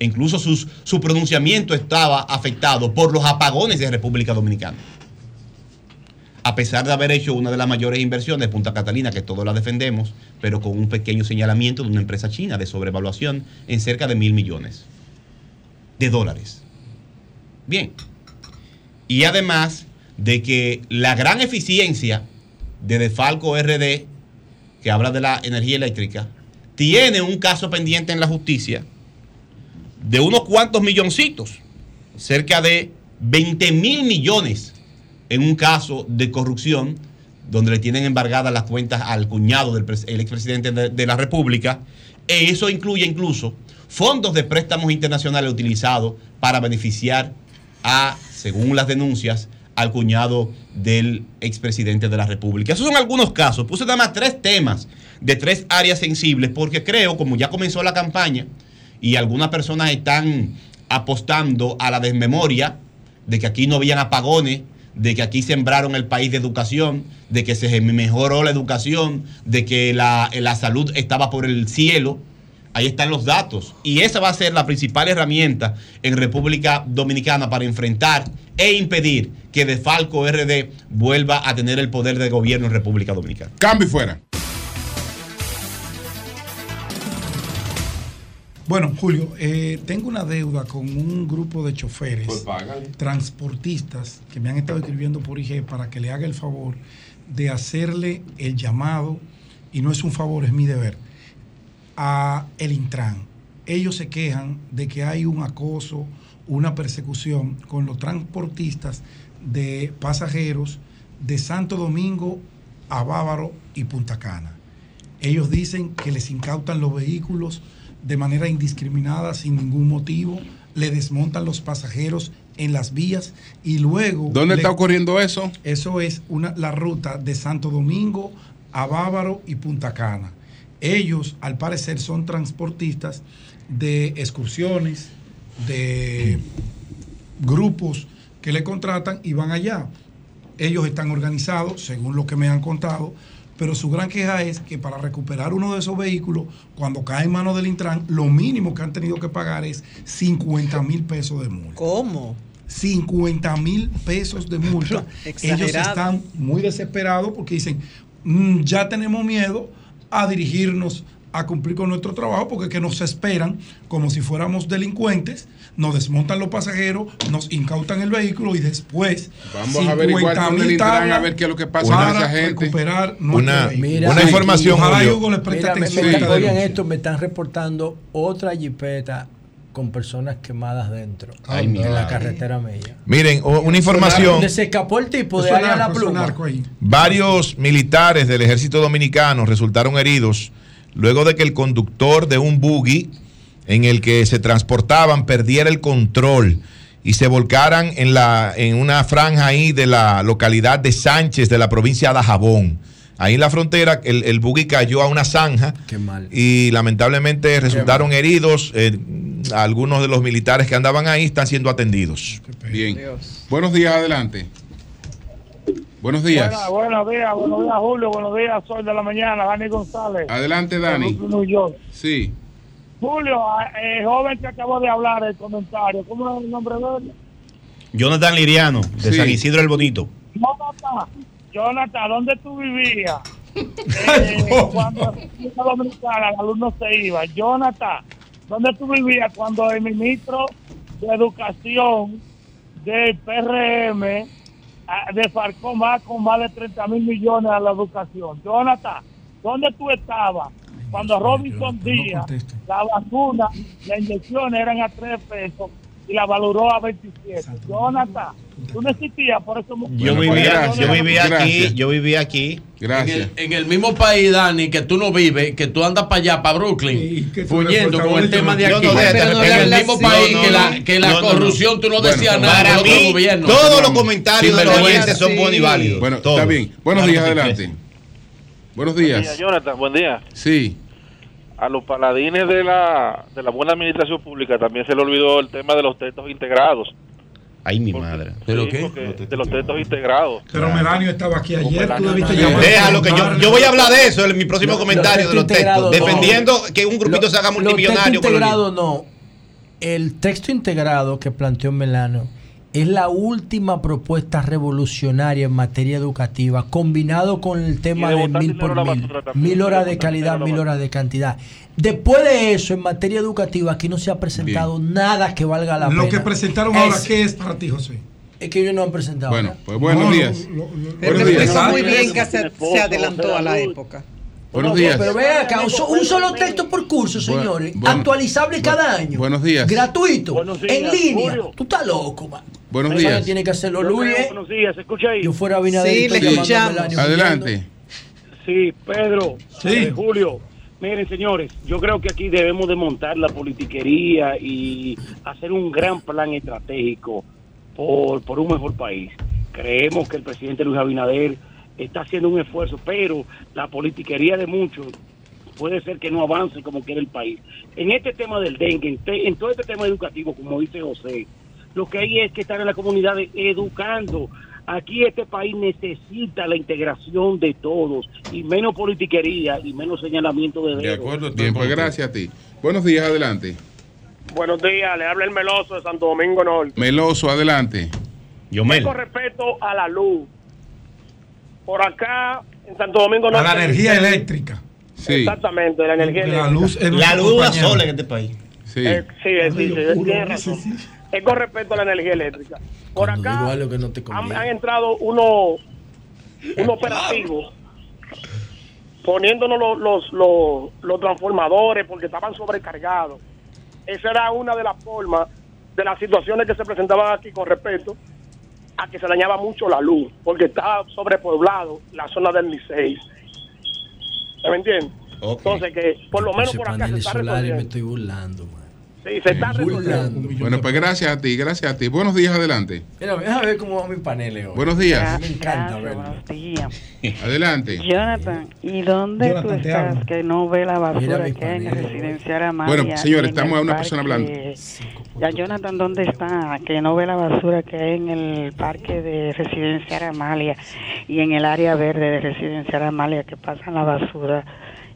[SPEAKER 26] E Incluso sus- su pronunciamiento estaba afectado por los apagones de República Dominicana. A pesar de haber hecho una de las mayores inversiones, Punta Catalina, que todos la defendemos, pero con un pequeño señalamiento de una empresa china de sobrevaluación en cerca de mil millones de dólares. Bien. Y además de que la gran eficiencia de Defalco RD, que habla de la energía eléctrica, tiene un caso pendiente en la justicia de unos cuantos milloncitos, cerca de 20 mil millones en un caso de corrupción donde le tienen embargadas las cuentas al cuñado del pres- el expresidente de, de la República. E eso incluye incluso fondos de préstamos internacionales utilizados para beneficiar a, según las denuncias, al cuñado del expresidente de la República. Esos son algunos casos. Puse nada más tres temas de tres áreas sensibles porque creo, como ya comenzó la campaña y algunas personas están apostando a la desmemoria de que aquí no habían apagones, de que aquí sembraron el país de educación, de que se mejoró la educación, de que la, la salud estaba por el cielo. Ahí están los datos. Y esa va a ser la principal herramienta en República Dominicana para enfrentar e impedir que De Falco RD vuelva a tener el poder de gobierno en República Dominicana.
[SPEAKER 2] Cambio y fuera.
[SPEAKER 8] Bueno, Julio, eh, tengo una deuda con un grupo de choferes,
[SPEAKER 2] Pues
[SPEAKER 8] transportistas, que me han estado escribiendo por IG para que le haga el favor de hacerle el llamado, y no es un favor, es mi deber, a el Intran. Ellos se quejan de que hay un acoso, una persecución con los transportistas de pasajeros de Santo Domingo a Bávaro y Punta Cana. Ellos dicen que les incautan los vehículos de manera indiscriminada, sin ningún motivo, le desmontan los pasajeros en las vías y luego...
[SPEAKER 2] ¿Dónde
[SPEAKER 8] le-
[SPEAKER 2] está ocurriendo eso?
[SPEAKER 8] Eso es una, la ruta de Santo Domingo a Bávaro y Punta Cana. Ellos, al parecer, son transportistas de excursiones, de grupos que le contratan y van allá. Ellos están organizados, según lo que me han contado, pero su gran queja es que para recuperar uno de esos vehículos, cuando cae en manos del Intran, lo mínimo que han tenido que pagar es 50 mil pesos de multa.
[SPEAKER 7] ¿Cómo?
[SPEAKER 8] 50 mil pesos de multa. (laughs) Ellos están muy desesperados porque dicen, "Mm, ya tenemos miedo a dirigirnos a cumplir con nuestro trabajo porque es que nos esperan como si fuéramos delincuentes, nos desmontan los pasajeros, nos incautan el vehículo y después
[SPEAKER 2] Vamos a averiguar con el
[SPEAKER 8] 50.000
[SPEAKER 2] Intran
[SPEAKER 8] tablas
[SPEAKER 2] a ver qué es lo que pasa con
[SPEAKER 8] para
[SPEAKER 2] esa gente.
[SPEAKER 8] recuperar
[SPEAKER 9] Una,
[SPEAKER 8] vehículo.
[SPEAKER 9] una información,
[SPEAKER 8] Ojalá
[SPEAKER 9] Julio.
[SPEAKER 8] Hugo le preste
[SPEAKER 10] Mira, me,
[SPEAKER 8] atención
[SPEAKER 10] me- oigan
[SPEAKER 8] denuncia.
[SPEAKER 10] esto, me están reportando otra jipeta con personas quemadas dentro
[SPEAKER 9] Ay,
[SPEAKER 10] en la carretera mía.
[SPEAKER 9] Miren, una información.
[SPEAKER 10] Donde se escapó el tipo de área la pluma.
[SPEAKER 9] Varios militares del ejército dominicano resultaron heridos luego de que el conductor de un buggy en el que se transportaban perdiera el control y se volcaran en, la, en una franja ahí de la localidad de Sánchez de la provincia de Dajabón. Ahí en la frontera el, el buggy cayó a una zanja
[SPEAKER 10] Qué mal.
[SPEAKER 9] y lamentablemente resultaron heridos. Eh, algunos de los militares que andaban ahí están siendo atendidos.
[SPEAKER 2] Bien. Buenos días, adelante. Buenos días.
[SPEAKER 29] Buenos días, buenos días Julio, buenos días Sol de la Mañana, Dani González.
[SPEAKER 2] Adelante, Dani.
[SPEAKER 29] New York.
[SPEAKER 2] Sí.
[SPEAKER 29] Julio, eh, el joven que acabó de hablar, el comentario, ¿cómo es el nombre de él?
[SPEAKER 26] Jonathan Liriano, de
[SPEAKER 2] Sí.
[SPEAKER 26] San Isidro el Bonito.
[SPEAKER 29] Jonathan, Jonathan, ¿dónde tú vivías? (laughs) Eh, cuando en República Dominicana la luz no se iba. Jonathan, ¿dónde tú vivías cuando el ministro de Educación del PRM ah, desfalcó más con más de 30 mil millones a la educación? Jonathan, ¿dónde tú estabas cuando Robinson Díaz, la vacuna, las inyecciones eran a 3 pesos y la valoró a 27? Jonathan, tú no existías, por eso...
[SPEAKER 26] Yo vivía,
[SPEAKER 2] gracias.
[SPEAKER 26] yo vivía
[SPEAKER 2] Gracias.
[SPEAKER 26] aquí, yo vivía aquí.
[SPEAKER 2] Gracias.
[SPEAKER 25] En el, en el mismo país, Dani, que tú no vives, que tú andas para allá, para Brooklyn,
[SPEAKER 8] tú
[SPEAKER 25] huyendo con el tema de aquí.
[SPEAKER 26] no, déjate,
[SPEAKER 25] en el mismo país que la,
[SPEAKER 26] no,
[SPEAKER 25] que la
[SPEAKER 26] no, no,
[SPEAKER 25] corrupción tú no
[SPEAKER 2] Bueno,
[SPEAKER 25] decías
[SPEAKER 2] para
[SPEAKER 25] nada de otro
[SPEAKER 26] mí,
[SPEAKER 25] gobierno.
[SPEAKER 26] todos los comentarios de los oyentes son buenos y válidos.
[SPEAKER 2] Bueno,
[SPEAKER 26] todos.
[SPEAKER 2] está bien. Buenos
[SPEAKER 26] Claro
[SPEAKER 2] días,
[SPEAKER 26] sí.
[SPEAKER 2] adelante. Buenos
[SPEAKER 27] Buen día,
[SPEAKER 2] días.
[SPEAKER 27] Jonathan, buen día.
[SPEAKER 2] Sí.
[SPEAKER 27] A los paladines de la, de la buena administración pública también se le olvidó el tema de los textos integrados.
[SPEAKER 26] Ay, mi madre.
[SPEAKER 27] Sí, porque- De los textos integrados.
[SPEAKER 8] Pero Melanio estaba aquí ayer, tú debiste
[SPEAKER 27] no.
[SPEAKER 8] llamar.
[SPEAKER 26] Déjalo que yo, yo voy a hablar de eso en mi próximo comentario
[SPEAKER 10] los
[SPEAKER 26] de los
[SPEAKER 10] textos no.
[SPEAKER 26] Defendiendo que un grupito se haga
[SPEAKER 10] Los
[SPEAKER 26] multimillonario
[SPEAKER 10] textos
[SPEAKER 26] con los
[SPEAKER 10] integrados no. El texto integrado que planteó Melano es la última propuesta revolucionaria en materia educativa, combinado con el tema
[SPEAKER 27] de
[SPEAKER 10] mil por mil, mil horas de calidad, mil horas de cantidad. Después de eso, en materia educativa, aquí no se ha presentado nada que valga la
[SPEAKER 8] Lo
[SPEAKER 10] pena.
[SPEAKER 8] que presentaron ahora, ¿qué es para ti, José?
[SPEAKER 10] Es que ellos no han presentado.
[SPEAKER 2] Bueno, pues buenos
[SPEAKER 8] No, lo-
[SPEAKER 2] días.
[SPEAKER 8] lo- lo-
[SPEAKER 2] Buenos días.
[SPEAKER 7] muy bien que se, se adelantó a la época.
[SPEAKER 2] Buenos días.
[SPEAKER 10] Pero ve acá, un, so- un solo texto por curso,
[SPEAKER 2] Bueno,
[SPEAKER 10] señores.
[SPEAKER 2] bueno,
[SPEAKER 10] actualizable cada año.
[SPEAKER 2] Buenos días.
[SPEAKER 10] Gratuito.
[SPEAKER 29] Buenos días,
[SPEAKER 10] en línea.
[SPEAKER 29] Julio.
[SPEAKER 10] Tú estás loco, man.
[SPEAKER 2] Buenos días.
[SPEAKER 10] tiene que hacerlo Luis. ¿eh?
[SPEAKER 29] Buenos días, ¿se escucha ahí?
[SPEAKER 10] Yo fuera Abinader
[SPEAKER 7] Sí, le escuchamos.
[SPEAKER 2] Adelante.
[SPEAKER 29] Sí, Pedro,
[SPEAKER 8] Sí.
[SPEAKER 29] eh, Julio. Miren, señores, yo creo que aquí debemos de montar la politiquería y hacer un gran plan estratégico por, por un mejor país. Creemos que el presidente Luis Abinader está haciendo un esfuerzo, pero la politiquería de muchos puede ser que no avance como quiere el país. En este tema del dengue, en, te- en todo este tema educativo, como dice José, lo que hay es que estar en la comunidad educando. Aquí este país necesita la integración de todos y menos politiquería y menos señalamiento de
[SPEAKER 2] De
[SPEAKER 29] dedos.
[SPEAKER 2] acuerdo. Bien, pues gracias a ti. Buenos días, adelante.
[SPEAKER 28] Buenos días, le habla el Meloso de Santo Domingo Norte.
[SPEAKER 2] Meloso, adelante.
[SPEAKER 26] Yomel.
[SPEAKER 28] Con respeto a la luz, por acá en Santo Domingo
[SPEAKER 8] A
[SPEAKER 28] Norte.
[SPEAKER 8] la energía eléctrica.
[SPEAKER 2] Sí.
[SPEAKER 28] Exactamente, la energía
[SPEAKER 8] La
[SPEAKER 28] eléctrica.
[SPEAKER 8] luz es
[SPEAKER 26] La luz
[SPEAKER 8] compañera.
[SPEAKER 26] sola en este país.
[SPEAKER 2] Sí.
[SPEAKER 28] Eh, sí, eh, sí, sí, tiene razón. Es con respecto a la energía eléctrica. Por
[SPEAKER 10] Cuando
[SPEAKER 28] acá
[SPEAKER 10] algo que no te
[SPEAKER 28] han, han entrado unos un operativo poniéndonos los, los, los, los transformadores porque estaban sobrecargados. Esa era una de las formas de las situaciones que se presentaban aquí con respecto a que se dañaba mucho la luz porque estaba sobrepoblado la zona del Licey. ¿Se me entiende?
[SPEAKER 26] Ok.
[SPEAKER 28] Entonces que por lo menos por acá se está
[SPEAKER 10] solares y me estoy burlando, man.
[SPEAKER 28] Sí, se está.
[SPEAKER 2] Bueno, pues gracias a ti, gracias a ti. Buenos días, adelante.
[SPEAKER 10] Mira, déjame ver cómo van mis paneles hoy.
[SPEAKER 2] Buenos días.
[SPEAKER 10] Me encanta verlo.
[SPEAKER 30] buenos días. (laughs)
[SPEAKER 2] Adelante.
[SPEAKER 30] Jonathan, ¿y dónde
[SPEAKER 8] Jonathan,
[SPEAKER 30] tú estás que no ve la basura
[SPEAKER 10] mi
[SPEAKER 30] que hay en el
[SPEAKER 10] panel.
[SPEAKER 30] residencial Amalia?
[SPEAKER 2] Bueno, señores, estamos a una persona hablando.
[SPEAKER 30] Ya, Jonathan, ¿dónde está? Que no ve la basura que hay en el parque de residencial Amalia y en el área verde de residencial Amalia que pasan la basura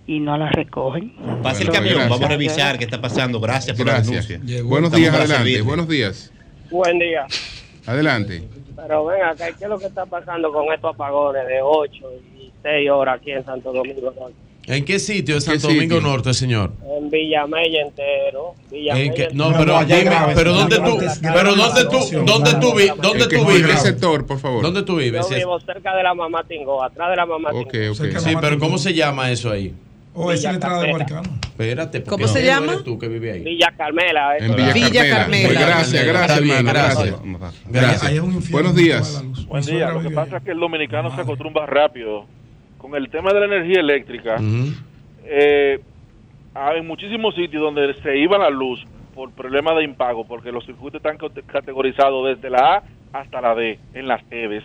[SPEAKER 30] y no la recogen.
[SPEAKER 26] Pasa el camión,
[SPEAKER 2] gracias.
[SPEAKER 26] vamos a revisar qué está pasando. Gracias por la
[SPEAKER 2] Gracias.
[SPEAKER 26] denuncia.
[SPEAKER 2] Buenos
[SPEAKER 26] Estamos
[SPEAKER 2] días, adelante.
[SPEAKER 26] servirle.
[SPEAKER 2] Buenos días.
[SPEAKER 28] Buen día.
[SPEAKER 2] Adelante.
[SPEAKER 28] Pero ven acá, ¿qué es lo que está pasando con estos apagones de 8 y 6 horas aquí en Santo Domingo? Norte?
[SPEAKER 25] ¿En qué sitio de
[SPEAKER 2] ¿Qué
[SPEAKER 25] Santo Domingo
[SPEAKER 2] sitio?
[SPEAKER 25] Norte, señor?
[SPEAKER 31] En Villamella entero. Villamella
[SPEAKER 25] ¿En qué-
[SPEAKER 31] entero.
[SPEAKER 25] No, pero dime, pero ¿dónde tú, pero dónde tú, dónde tú, vi- dónde
[SPEAKER 2] ¿En
[SPEAKER 25] tú
[SPEAKER 2] en qué
[SPEAKER 25] vives?
[SPEAKER 2] sector, por favor?
[SPEAKER 25] ¿Dónde tú vives?
[SPEAKER 31] Yo vivo cerca de la mamá Tingo, atrás de la mamá Tingo.
[SPEAKER 25] Sí, pero ¿cómo se llama eso ahí?
[SPEAKER 8] O es la entrada de Marcano.
[SPEAKER 25] Espérate,
[SPEAKER 31] ¿Cómo se llama?
[SPEAKER 25] eres tú que vives ahí?
[SPEAKER 31] Villa Carmela.
[SPEAKER 2] En Villa, Carmela. Pues gracias, gracias, hermano.
[SPEAKER 25] gracias.
[SPEAKER 2] Gracias.
[SPEAKER 25] Gracias.
[SPEAKER 2] Buenos días.
[SPEAKER 32] Buen día. Lo que pasa es que el dominicano se acostumbra rápido. Con el tema de la energía eléctrica, eh, hay muchísimos sitios donde se iba la luz por problemas de impago, porque los circuitos están cate- categorizados desde la A hasta la D en las EVES.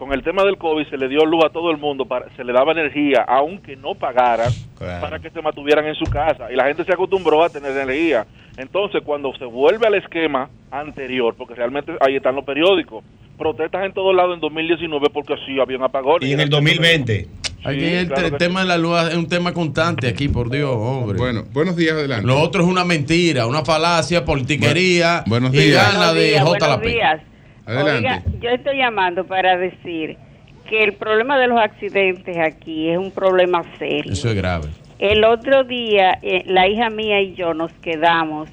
[SPEAKER 32] Con el tema del COVID se le dio luz a todo el mundo, para, se le daba energía, aunque no pagaran,
[SPEAKER 33] Claro.
[SPEAKER 32] para que se mantuvieran en su casa. Y la gente se acostumbró a tener energía. Entonces, cuando se vuelve al esquema anterior, porque realmente ahí están los periódicos, protestas en todos lados en 2019 porque así había un apagón.
[SPEAKER 26] Y en el 2020.
[SPEAKER 25] Aquí el,
[SPEAKER 32] claro
[SPEAKER 25] el
[SPEAKER 32] que
[SPEAKER 25] tema de la luz es un tema constante aquí, por Dios, hombre.
[SPEAKER 2] Bueno, buenos días, adelante.
[SPEAKER 25] Lo otro es una mentira, una falacia, politiquería
[SPEAKER 2] buenos
[SPEAKER 25] y
[SPEAKER 2] días.
[SPEAKER 25] gana de
[SPEAKER 34] días,
[SPEAKER 25] J.
[SPEAKER 34] buenos días.
[SPEAKER 2] Adelante.
[SPEAKER 34] Oiga, yo estoy llamando para decir que el problema de los accidentes aquí es un problema serio.
[SPEAKER 25] Eso es grave.
[SPEAKER 34] El otro día, eh, la hija mía y yo nos quedamos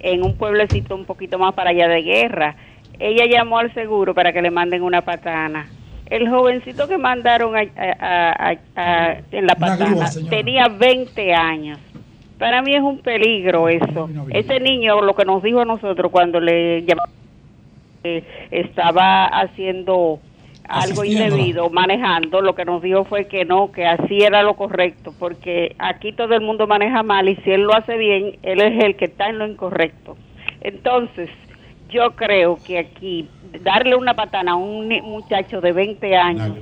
[SPEAKER 34] en un pueblecito un poquito más para allá de guerra. Ella llamó al seguro para que le manden una patana. El jovencito que mandaron a- a- a- a- en la patana
[SPEAKER 8] grúa,
[SPEAKER 34] tenía 20 años. Para mí es un peligro eso. Ese niño, lo que nos dijo a nosotros cuando le llamamos, estaba haciendo algo indebido, manejando, lo que nos dijo fue que no, que así era lo correcto, porque aquí todo el mundo maneja mal y si él lo hace bien, él es el que está en lo incorrecto. Entonces, yo creo que aquí darle una patana a un muchacho de 20 años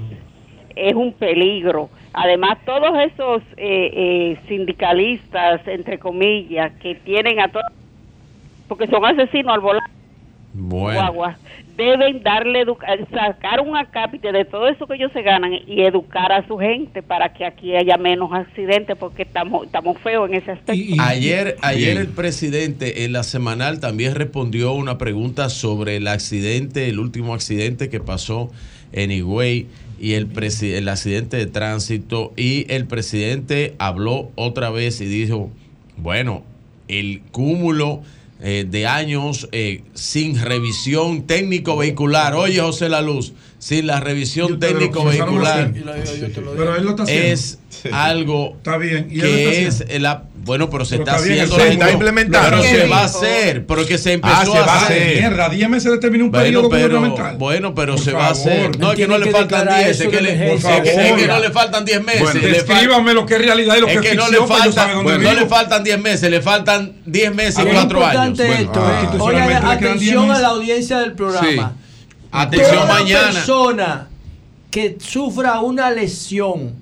[SPEAKER 34] es un peligro. Además, todos esos eh, eh, sindicalistas, entre comillas, que tienen a todos, porque son asesinos al volar
[SPEAKER 25] Bueno.
[SPEAKER 34] guagua, deben darle, sacar un acápite de todo eso que ellos se ganan y educar a su gente para que aquí haya menos accidentes, porque estamos, estamos feos en ese aspecto.
[SPEAKER 25] Ayer, ayer
[SPEAKER 2] Bien.
[SPEAKER 25] el presidente en la semanal también respondió una pregunta sobre el accidente, el último accidente que pasó en Higüey y el, presi- el accidente de tránsito y el presidente habló otra vez y dijo, bueno, el cúmulo eh, de años eh, sin revisión técnico vehicular, oye José La Luz, sin la revisión técnico vehicular.
[SPEAKER 8] Pero él lo está haciendo.
[SPEAKER 25] es algo
[SPEAKER 8] Está bien. Y él lo
[SPEAKER 25] que es la bueno pero se
[SPEAKER 8] Pero
[SPEAKER 25] está
[SPEAKER 8] está
[SPEAKER 25] haciendo
[SPEAKER 8] se
[SPEAKER 25] la
[SPEAKER 8] está
[SPEAKER 25] gente-
[SPEAKER 8] implementando.
[SPEAKER 25] pero
[SPEAKER 8] ¿Qué
[SPEAKER 25] se va a hacer porque se empezó
[SPEAKER 8] Ah, se
[SPEAKER 25] a
[SPEAKER 8] va a
[SPEAKER 25] hacer
[SPEAKER 8] hacer. Mierda, 10 meses determina un
[SPEAKER 25] bueno,
[SPEAKER 8] periodo
[SPEAKER 25] pero,
[SPEAKER 8] gubernamental.
[SPEAKER 25] bueno, pero
[SPEAKER 8] Por
[SPEAKER 25] se va a
[SPEAKER 8] favor.
[SPEAKER 25] hacer. No, es que no le
[SPEAKER 8] que
[SPEAKER 25] faltan
[SPEAKER 8] declarar
[SPEAKER 25] 10, es que, le- es que- es que
[SPEAKER 8] favor.
[SPEAKER 25] no le faltan 10 meses.
[SPEAKER 8] Bueno, descríbame lo que es realidad y lo que
[SPEAKER 25] es
[SPEAKER 8] es
[SPEAKER 25] que no le faltan, bueno, no le faltan 10 meses, le faltan 10 meses y
[SPEAKER 10] Es
[SPEAKER 25] 4 años.
[SPEAKER 10] importante esto, eh.
[SPEAKER 25] ah.
[SPEAKER 8] Le quedan
[SPEAKER 10] atención
[SPEAKER 8] 10
[SPEAKER 10] a la audiencia del programa.
[SPEAKER 25] Atención mañana.
[SPEAKER 10] persona que sufra una lesión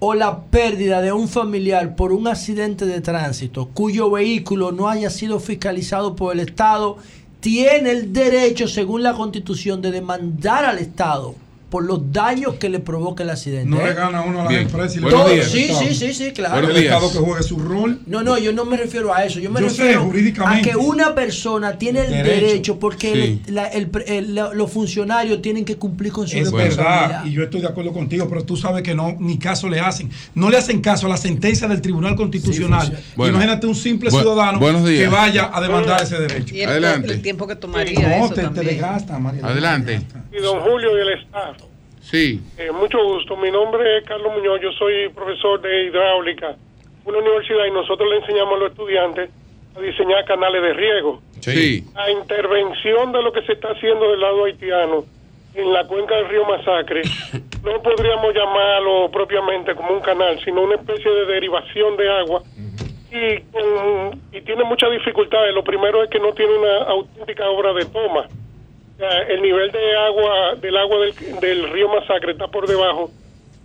[SPEAKER 10] o la pérdida de un familiar por un accidente de tránsito cuyo vehículo no haya sido fiscalizado por el Estado, tiene el derecho, según la Constitución, de demandar al Estado por los daños que le provoque el accidente.
[SPEAKER 8] No
[SPEAKER 10] ¿eh?
[SPEAKER 8] le gana uno a las
[SPEAKER 10] Bien.
[SPEAKER 8] empresas y le
[SPEAKER 10] Todo- sí, sí, sí, sí, claro.
[SPEAKER 8] El Estado que juegue su rol.
[SPEAKER 10] No, no, yo no me refiero a eso. Yo me
[SPEAKER 8] Yo sé,
[SPEAKER 10] refiero a que una persona tiene el derecho,
[SPEAKER 8] Derecho.
[SPEAKER 10] porque
[SPEAKER 8] Sí.
[SPEAKER 10] el- la- el- el- la- los funcionarios tienen que cumplir con su
[SPEAKER 8] Es
[SPEAKER 10] responsabilidad.
[SPEAKER 8] verdad, y yo estoy de acuerdo contigo, pero tú sabes que no, ni caso le hacen. No le hacen caso a la sentencia del Tribunal Constitucional.
[SPEAKER 7] funciona.
[SPEAKER 2] Bueno.
[SPEAKER 8] Imagínate un simple ciudadano que vaya a demandar ese derecho.
[SPEAKER 7] Y el,
[SPEAKER 2] Adelante.
[SPEAKER 7] el tiempo que tomaría
[SPEAKER 8] No,
[SPEAKER 7] eso
[SPEAKER 8] te, desgasta, María.
[SPEAKER 2] Adelante.
[SPEAKER 29] Y don Julio y el staff.
[SPEAKER 2] Sí.
[SPEAKER 29] Eh, mucho gusto. Mi nombre es Carlos Muñoz. Yo soy profesor de hidráulica en una universidad y nosotros le enseñamos a los estudiantes a diseñar canales de riego.
[SPEAKER 2] Sí.
[SPEAKER 29] La intervención de lo que se está haciendo del lado haitiano en la cuenca del río Masacre (laughs) no podríamos llamarlo propiamente como un canal, sino una especie de derivación de agua y, con- y tiene muchas dificultades. Lo primero es que no tiene una auténtica obra de toma. Sea, el nivel de agua del agua del, del río Masacre está por debajo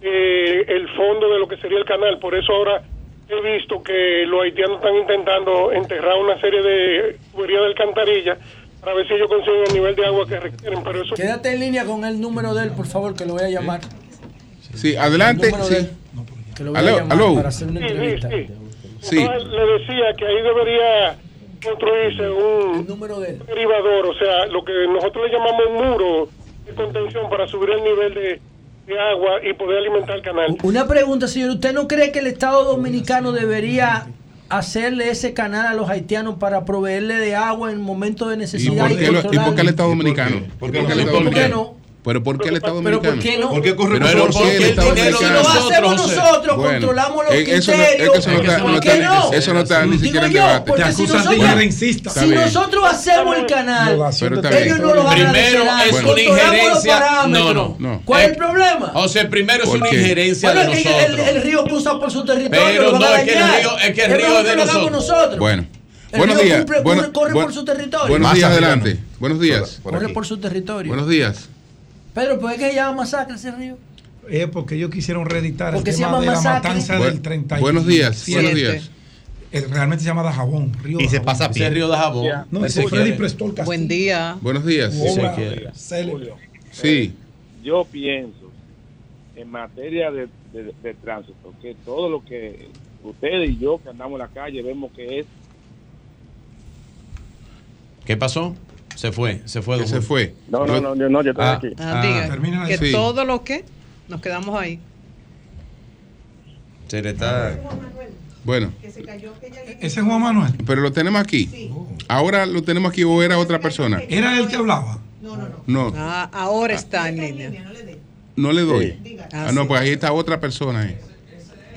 [SPEAKER 29] eh, el fondo de lo que sería el canal. Por eso ahora he visto que los haitianos están intentando enterrar una serie de tuberías de alcantarilla para ver si ellos consiguen el nivel de agua que requieren. Pero eso
[SPEAKER 10] Quédate en línea con el número de él, por favor, que lo voy a llamar.
[SPEAKER 2] Sí, adelante.
[SPEAKER 10] De
[SPEAKER 2] Sí.
[SPEAKER 10] él, que lo voy
[SPEAKER 2] Aló,
[SPEAKER 10] a llamar
[SPEAKER 2] aló.
[SPEAKER 10] para hacer una
[SPEAKER 29] Sí, sí,
[SPEAKER 10] entrevista.
[SPEAKER 29] sí.
[SPEAKER 2] Sí.
[SPEAKER 29] Entonces, le decía que ahí debería construirse un derivador, o sea, lo que nosotros le llamamos un muro de contención para subir el nivel de,
[SPEAKER 35] de agua y poder alimentar el canal.
[SPEAKER 10] Una pregunta, señor. ¿Usted no cree que el Estado Dominicano debería hacerle ese canal a los haitianos para proveerle de agua en momentos de
[SPEAKER 2] ¿Y
[SPEAKER 10] necesidad?
[SPEAKER 2] por qué, lo- y por qué el Estado Dominicano?
[SPEAKER 10] ¿Por
[SPEAKER 2] qué
[SPEAKER 10] no?
[SPEAKER 2] ¿Pero por qué el Estado
[SPEAKER 10] ¿Pero
[SPEAKER 2] Dominicano?
[SPEAKER 10] por qué no?
[SPEAKER 2] ¿Por qué corre
[SPEAKER 10] Pero
[SPEAKER 2] por
[SPEAKER 10] ¿por
[SPEAKER 2] qué el
[SPEAKER 10] el
[SPEAKER 2] Estado
[SPEAKER 10] dinero de
[SPEAKER 2] Dominicano?
[SPEAKER 10] nosotros, José? nosotros, controlamos los
[SPEAKER 2] eh, eso no-
[SPEAKER 10] criterios.
[SPEAKER 2] es que eso no está, no
[SPEAKER 10] ¿Por
[SPEAKER 2] está,
[SPEAKER 10] qué no?
[SPEAKER 2] eso no está ni
[SPEAKER 10] Digo
[SPEAKER 2] siquiera en
[SPEAKER 10] yo,
[SPEAKER 2] debate.
[SPEAKER 10] porque si nosotros, si
[SPEAKER 2] bien.
[SPEAKER 10] nosotros hacemos el canal, ellos no lo van a
[SPEAKER 25] Primero es una
[SPEAKER 10] Controlamos los
[SPEAKER 25] injerencia. No,
[SPEAKER 10] parámetros.
[SPEAKER 25] no, no.
[SPEAKER 10] ¿Cuál es
[SPEAKER 25] Eh,
[SPEAKER 10] el problema?
[SPEAKER 25] José, primero es
[SPEAKER 2] ¿Por
[SPEAKER 25] una injerencia
[SPEAKER 10] Bueno,
[SPEAKER 25] de nosotros.
[SPEAKER 10] el, el río cruza por su territorio.
[SPEAKER 25] Pero
[SPEAKER 10] lo
[SPEAKER 25] no, es que el río- es que el río es de
[SPEAKER 10] lo
[SPEAKER 25] nosotros.
[SPEAKER 2] Bueno.
[SPEAKER 10] El
[SPEAKER 2] Buenos
[SPEAKER 10] río
[SPEAKER 2] días.
[SPEAKER 10] cumple-
[SPEAKER 2] Bueno-
[SPEAKER 10] corre, corre
[SPEAKER 2] buen-
[SPEAKER 10] por su territorio.
[SPEAKER 2] Buenos
[SPEAKER 10] Más
[SPEAKER 2] días, adelante. Buenos días.
[SPEAKER 10] Corre por su territorio.
[SPEAKER 2] Buenos días.
[SPEAKER 10] Pedro, ¿por qué se llama masacre ese río?
[SPEAKER 8] Es porque ellos quisieron reeditar el
[SPEAKER 10] Porque se
[SPEAKER 8] tema
[SPEAKER 10] llama
[SPEAKER 8] de la
[SPEAKER 10] masacre.
[SPEAKER 8] matanza
[SPEAKER 2] Bu-
[SPEAKER 8] del 30
[SPEAKER 2] buenos días, buenos días.
[SPEAKER 8] realmente se llama Dajabón. Río
[SPEAKER 26] Y se
[SPEAKER 8] Dajabón.
[SPEAKER 26] pasa a pie.
[SPEAKER 25] Ese río de jabón.
[SPEAKER 8] No, ese. Freddy prestó el castillo.
[SPEAKER 7] Buen día.
[SPEAKER 2] Buenos días.
[SPEAKER 8] Obra.
[SPEAKER 2] Sí.
[SPEAKER 36] yo pienso en materia de, de- de tránsito que todo lo que ustedes y yo que andamos en la calle vemos que es
[SPEAKER 25] ¿Qué pasó? Se fue, se fue.
[SPEAKER 2] Que se fue.
[SPEAKER 36] no no no yo no yo estoy
[SPEAKER 25] Ah,
[SPEAKER 36] aquí
[SPEAKER 7] Ah, diga,
[SPEAKER 8] termina
[SPEAKER 7] que
[SPEAKER 2] Sí.
[SPEAKER 7] todo lo que nos quedamos ahí.
[SPEAKER 25] Se le está.
[SPEAKER 2] Bueno,
[SPEAKER 8] Ese es Juan Manuel.
[SPEAKER 2] pero lo tenemos aquí. Ahora lo tenemos aquí o era otra persona.
[SPEAKER 8] ¿Era el que hablaba?
[SPEAKER 2] No,
[SPEAKER 7] Ah, ahora está en línea.
[SPEAKER 2] no le doy.
[SPEAKER 7] Ah,
[SPEAKER 2] Ah, no, pues ahí está otra persona. ahí.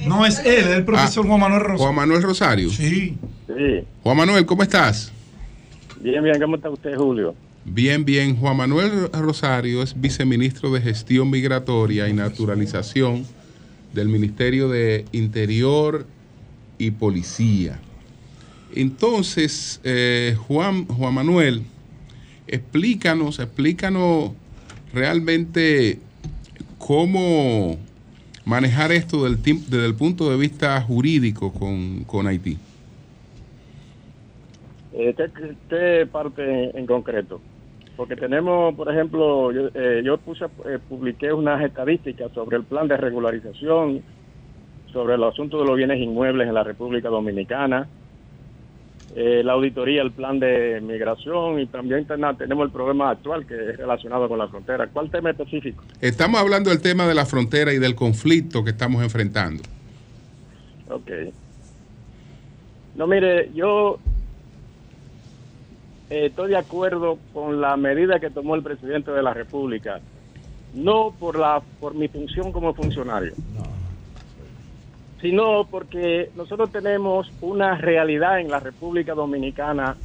[SPEAKER 8] No es él, es el profesor
[SPEAKER 2] Ah,
[SPEAKER 8] Juan Manuel Rosa.
[SPEAKER 2] Juan Manuel Rosario.
[SPEAKER 8] Sí.
[SPEAKER 36] sí
[SPEAKER 2] Juan Manuel, ¿cómo estás?
[SPEAKER 36] Bien bien cómo está usted Julio
[SPEAKER 2] Bien, bien. Juan Manuel Rosario es viceministro de Gestión Migratoria y Naturalización del Ministerio de Interior y Policía. Entonces, eh, Juan, Juan Manuel, explícanos, explícanos realmente cómo manejar esto desde el punto de vista jurídico con, con Haití.
[SPEAKER 36] Eh, ¿qué, qué- qué parte en concreto? Porque tenemos, por ejemplo, yo, eh, yo puse, eh, publiqué unas estadísticas sobre el plan de regularización, sobre el asunto de los bienes inmuebles en la República Dominicana, eh, la auditoría, el plan de migración y también ten- tenemos el problema actual que es relacionado con la frontera. ¿Cuál tema específico?
[SPEAKER 2] Estamos hablando del tema de la frontera y del conflicto que estamos enfrentando.
[SPEAKER 36] Ok. No, mire, yo eh, estoy de acuerdo con la medida que tomó el presidente de la República, no por la por mi función como funcionario, sino porque nosotros tenemos una realidad en la República Dominicana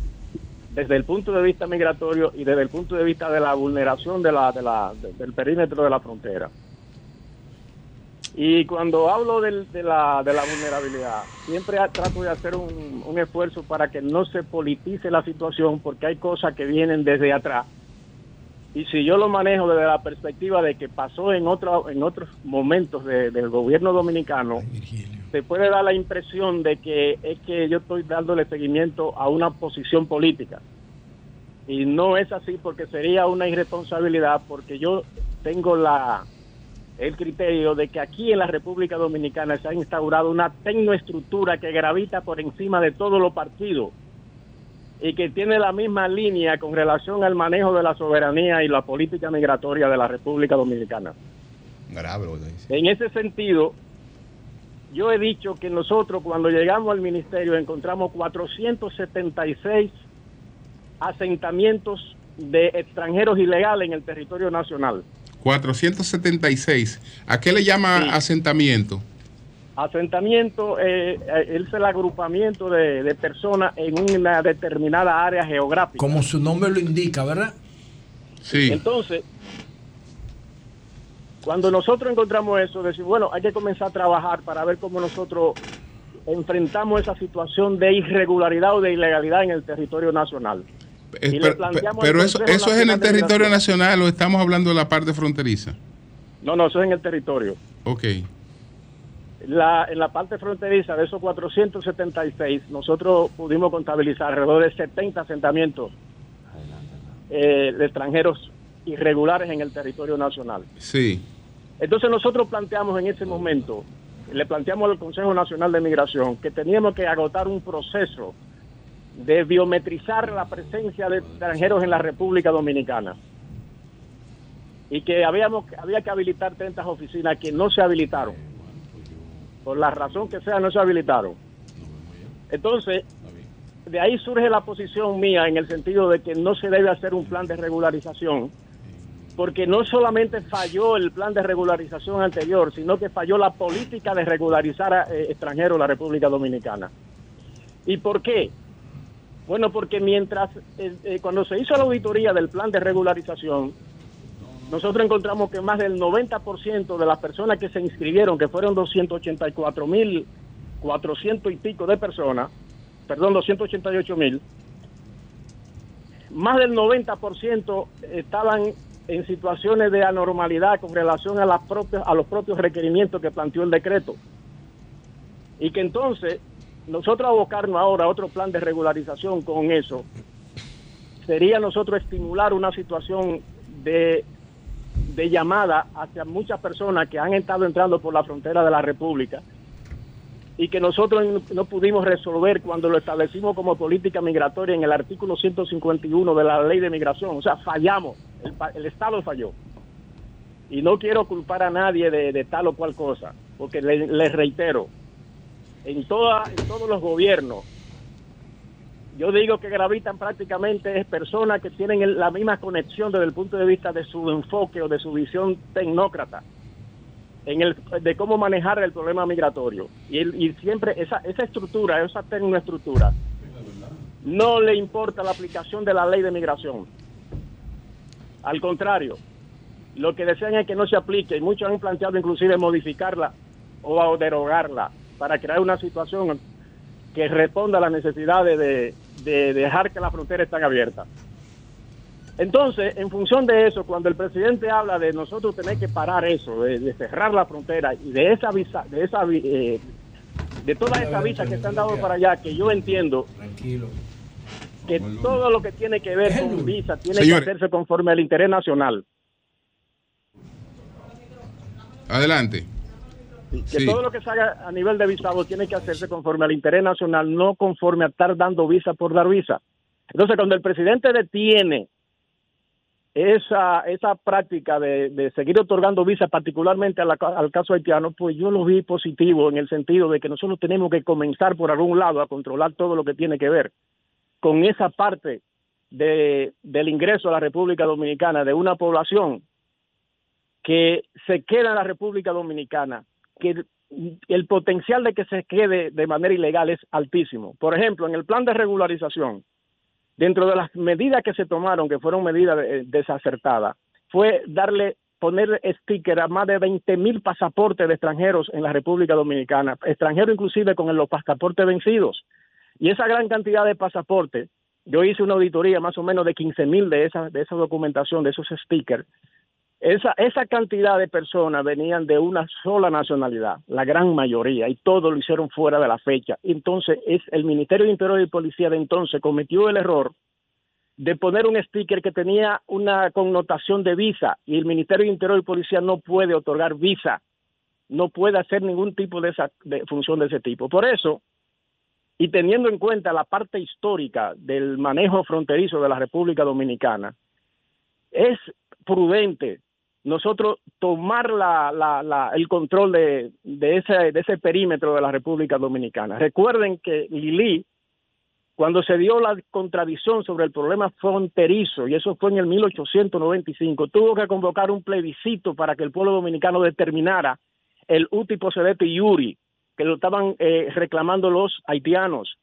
[SPEAKER 36] desde el punto de vista migratorio y desde el punto de vista de la vulneración de la, de la, de- del perímetro de la frontera. Y cuando hablo de, la, de la vulnerabilidad, siempre trato de hacer un, un esfuerzo para que no se politice la situación, porque hay cosas que vienen desde atrás. Y si yo lo manejo desde la perspectiva de que pasó en, otro, en otros momentos de- del gobierno dominicano, se puede dar la impresión de que es que yo estoy dándole seguimiento a una posición política. Y no es así porque sería una irresponsabilidad, porque yo tengo la el criterio de que aquí en la República Dominicana se ha instaurado una tecnoestructura que gravita por encima de todos los partidos y que tiene la misma línea con relación al manejo de la soberanía y la política migratoria de la República Dominicana.
[SPEAKER 26] Grave.
[SPEAKER 36] En ese sentido, yo he dicho que nosotros cuando llegamos al ministerio encontramos 476 asentamientos de extranjeros ilegales en el territorio nacional.
[SPEAKER 2] 476. ¿A qué le llama asentamiento?
[SPEAKER 36] Asentamiento eh, eh, es el agrupamiento de, de personas en una determinada área geográfica.
[SPEAKER 10] Como su nombre lo indica, ¿verdad?
[SPEAKER 2] Sí.
[SPEAKER 36] Entonces, cuando nosotros encontramos eso, decimos, bueno, hay que comenzar a trabajar para ver cómo nosotros enfrentamos esa situación de irregularidad o de ilegalidad en el territorio nacional.
[SPEAKER 2] Eh, pero
[SPEAKER 36] planteamos
[SPEAKER 2] pero
[SPEAKER 36] al
[SPEAKER 2] eso, eso es en el territorio nacional o estamos hablando de la parte fronteriza.
[SPEAKER 36] No, no, eso es en el territorio.
[SPEAKER 2] Ok.
[SPEAKER 36] La, en la parte fronteriza de esos 476, nosotros pudimos contabilizar alrededor de 70 asentamientos eh, de extranjeros irregulares en el territorio nacional.
[SPEAKER 2] Sí.
[SPEAKER 36] Entonces nosotros planteamos en ese momento, le planteamos al Consejo Nacional de Migración que teníamos que agotar un proceso de biometrizar la presencia de extranjeros en la República Dominicana. y que habíamos, había que habilitar tantas oficinas que no se habilitaron. Por la razón que sea, no se habilitaron. Entonces, de ahí surge la posición mía en el sentido de que no se debe hacer un plan de regularización, porque no solamente falló el plan de regularización anterior, sino que falló la política de regularizar a eh, extranjeros en la República Dominicana. ¿Y por qué? Bueno, porque mientras, eh, eh, cuando se hizo la auditoría del plan de regularización, nosotros encontramos que más del 90% de las personas que se inscribieron, que fueron 284 mil 400 y pico de personas, perdón, 288 mil, más del 90% estaban en situaciones de anormalidad con relación a, las propias, a los propios requerimientos que planteó el decreto. Y que entonces nosotros abocarnos ahora a otro plan de regularización con eso, sería nosotros estimular una situación de, de llamada hacia muchas personas que han estado entrando por la frontera de la República y que nosotros no pudimos resolver cuando lo establecimos como política migratoria en el artículo 151 de la ley de migración. O sea, fallamos, el, el Estado falló. Y no quiero culpar a nadie de, tal o cual cosa, porque le- les reitero, en, toda, en todos los gobiernos, yo digo que gravitan prácticamente es personas que tienen la misma conexión desde el punto de vista de su enfoque o de su visión tecnócrata en el de cómo manejar el problema migratorio. Y siempre esa esa estructura esa tecnoestructura no le importa la aplicación de la ley de migración. Al contrario lo que desean es que no se aplique y muchos han planteado inclusive modificarla o derogarla para crear una situación que responda a las necesidades de, de dejar que las fronteras estén abiertas entonces, en función de eso, cuando el presidente habla de nosotros tener que parar eso, de, de cerrar la frontera y de esa visa, de esa eh, de todas esas visas que se han dado para allá, que yo entiendo que todo lo que tiene que ver con visa tiene
[SPEAKER 2] Señores.
[SPEAKER 36] que hacerse conforme al interés nacional.
[SPEAKER 2] Adelante.
[SPEAKER 36] Que todo lo que se haga a nivel de visado tiene que hacerse conforme al interés nacional, no conforme a estar dando visa por dar visa. Entonces, cuando el presidente detiene esa esa práctica de, de seguir otorgando visas, particularmente la- al caso haitiano, pues yo lo vi positivo en el sentido de que nosotros tenemos que comenzar por algún lado a controlar todo lo que tiene que ver con esa parte de, del ingreso a la República Dominicana de una población que se queda en la República Dominicana, que el- potencial de que se quede de manera ilegal es altísimo. Por ejemplo, en el plan de regularización, dentro de las medidas que se tomaron, que fueron medidas eh, desacertadas, fue darle, poner sticker a más de 20 mil pasaportes de extranjeros en la República Dominicana, extranjeros inclusive con los pasaportes vencidos. Y esa gran cantidad de pasaportes, yo hice una auditoría más o menos de 15 mil de esa, de esa documentación, de esos stickers. Esa, esa cantidad de personas venían de una sola nacionalidad, la gran mayoría, y todo lo hicieron fuera de la fecha. Entonces, es el Ministerio de Interior y Policía de entonces cometió el error de poner un sticker que tenía una connotación de visa, y el Ministerio de Interior y Policía no puede otorgar visa, no puede hacer ningún tipo de, esa, de función de ese tipo. Por eso, y teniendo en cuenta la parte histórica del manejo fronterizo de la República Dominicana, es prudente nosotros tomar la, la- la- el control de, de, ese, de ese perímetro de la República Dominicana. Recuerden que Lili, cuando se dio la contradicción sobre el problema fronterizo, y eso fue en el 1895, tuvo que convocar un plebiscito para que el pueblo dominicano determinara el uti procedente iuri, que lo estaban eh, reclamando los haitianos.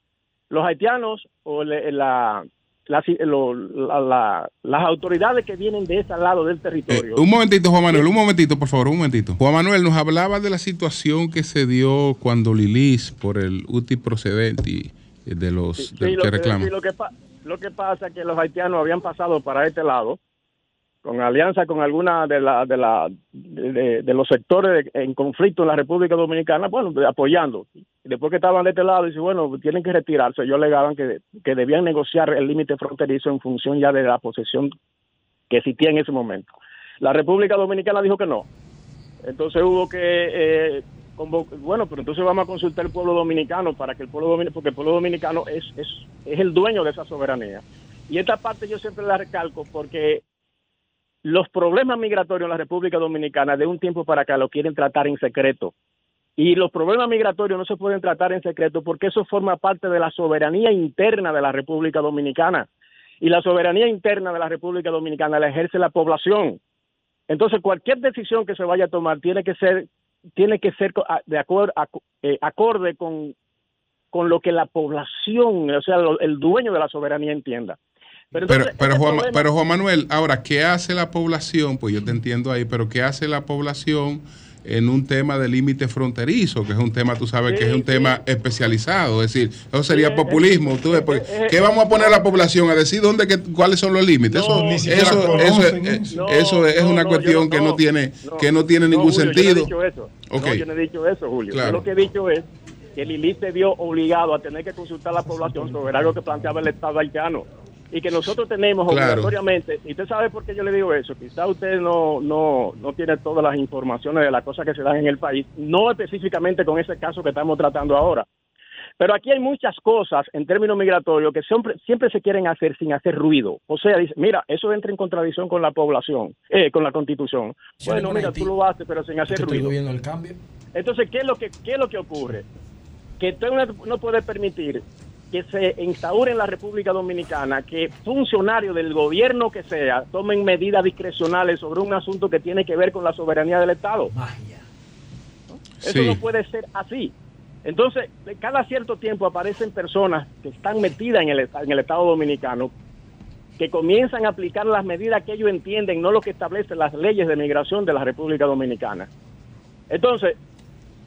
[SPEAKER 36] Los haitianos o la, las- lo- la- la- las autoridades que vienen de ese lado del territorio.
[SPEAKER 2] Un momentito, Juan Manuel, un momentito, por favor, un momentito. Juan Manuel nos hablaba de la situación que se dio cuando Lilis, por el UTI procedente y de los
[SPEAKER 36] Sí,
[SPEAKER 2] del
[SPEAKER 36] lo
[SPEAKER 2] que
[SPEAKER 36] que-
[SPEAKER 2] reclaman.
[SPEAKER 36] sí, lo, que lo que pasa es que los haitianos habían pasado para este lado con alianza con alguna de, la, de, la, de, los sectores en conflicto en la República Dominicana, bueno, apoyando. Después que estaban de este lado, dice, bueno, tienen que retirarse. Ellos alegaban que, que debían negociar el límite fronterizo en función ya de la posesión que existía en ese momento. La República Dominicana dijo que no. Entonces hubo que, eh, bueno, pero entonces vamos a consultar al pueblo dominicano para que el pueblo dominicano, porque el pueblo dominicano es, es, es el dueño de esa soberanía. Y esta parte yo siempre la recalco porque los problemas migratorios en la República Dominicana de un tiempo para acá lo quieren tratar en secreto. Y los problemas migratorios no se pueden tratar en secreto porque eso forma parte de la soberanía interna de la República Dominicana. Y la soberanía interna de la República Dominicana la ejerce la población. Entonces, cualquier decisión que se vaya a tomar tiene que ser, tiene que ser de acuerdo, acorde con, con lo que la población, o sea, el dueño de la soberanía entienda. Pero,
[SPEAKER 2] Pero,
[SPEAKER 36] entonces,
[SPEAKER 2] pero, Juan,
[SPEAKER 36] problema-
[SPEAKER 2] pero Juan Manuel, ahora, ¿qué hace la población? Pues yo te entiendo ahí, pero ¿qué hace la población en un tema de límite fronterizo? Que es un tema, tú sabes, que es un tema especializado. Es decir, eso sería populismo. Tú ves, porque, ¿Qué vamos a poner a la población a decir dónde que, cuáles son los límites? eso,
[SPEAKER 36] ni
[SPEAKER 2] eso, eso,
[SPEAKER 36] conocen
[SPEAKER 2] es-
[SPEAKER 36] eso.
[SPEAKER 2] eso es
[SPEAKER 36] No,
[SPEAKER 2] una
[SPEAKER 36] no,
[SPEAKER 2] cuestión
[SPEAKER 36] no-
[SPEAKER 2] que no
[SPEAKER 36] no,
[SPEAKER 2] tiene,
[SPEAKER 36] no,
[SPEAKER 2] que no tiene ningún
[SPEAKER 36] No, Julio,
[SPEAKER 2] sentido.
[SPEAKER 36] Yo no he dicho eso.
[SPEAKER 2] Ok.
[SPEAKER 36] No, yo no he dicho eso, Julio.
[SPEAKER 2] Claro.
[SPEAKER 36] Yo lo que he dicho es que Lili se vio obligado a tener que consultar a la población sobre algo que planteaba el Estado haitiano. Y que nosotros tenemos
[SPEAKER 2] Claro.
[SPEAKER 36] obligatoriamente, y usted sabe por qué yo le digo eso, quizá usted no, no, no tiene todas las informaciones de las cosas que se dan en el país, no específicamente con ese caso que estamos tratando ahora. Pero aquí hay muchas cosas en términos migratorios que siempre, siempre se quieren hacer sin hacer ruido. O sea, dice, mira, eso entra en contradicción con la población, eh, con la constitución.
[SPEAKER 10] Sí,
[SPEAKER 36] bueno, mira, tú lo haces, pero sin hacer
[SPEAKER 10] Que estoy
[SPEAKER 36] ruido.
[SPEAKER 10] viendo el cambio.
[SPEAKER 36] Entonces, ¿qué es lo que, qué es lo que ocurre? Que usted no, no puede permitir que se instaure en la República Dominicana que funcionarios del gobierno que sea tomen medidas discrecionales sobre un asunto que tiene que ver con la soberanía del Estado. Eso
[SPEAKER 2] Sí.
[SPEAKER 36] no puede ser así. Entonces, de cada cierto tiempo aparecen personas que están metidas en el, en el Estado Dominicano que comienzan a aplicar las medidas que ellos entienden, no lo que establecen las leyes de migración de la República Dominicana. Entonces,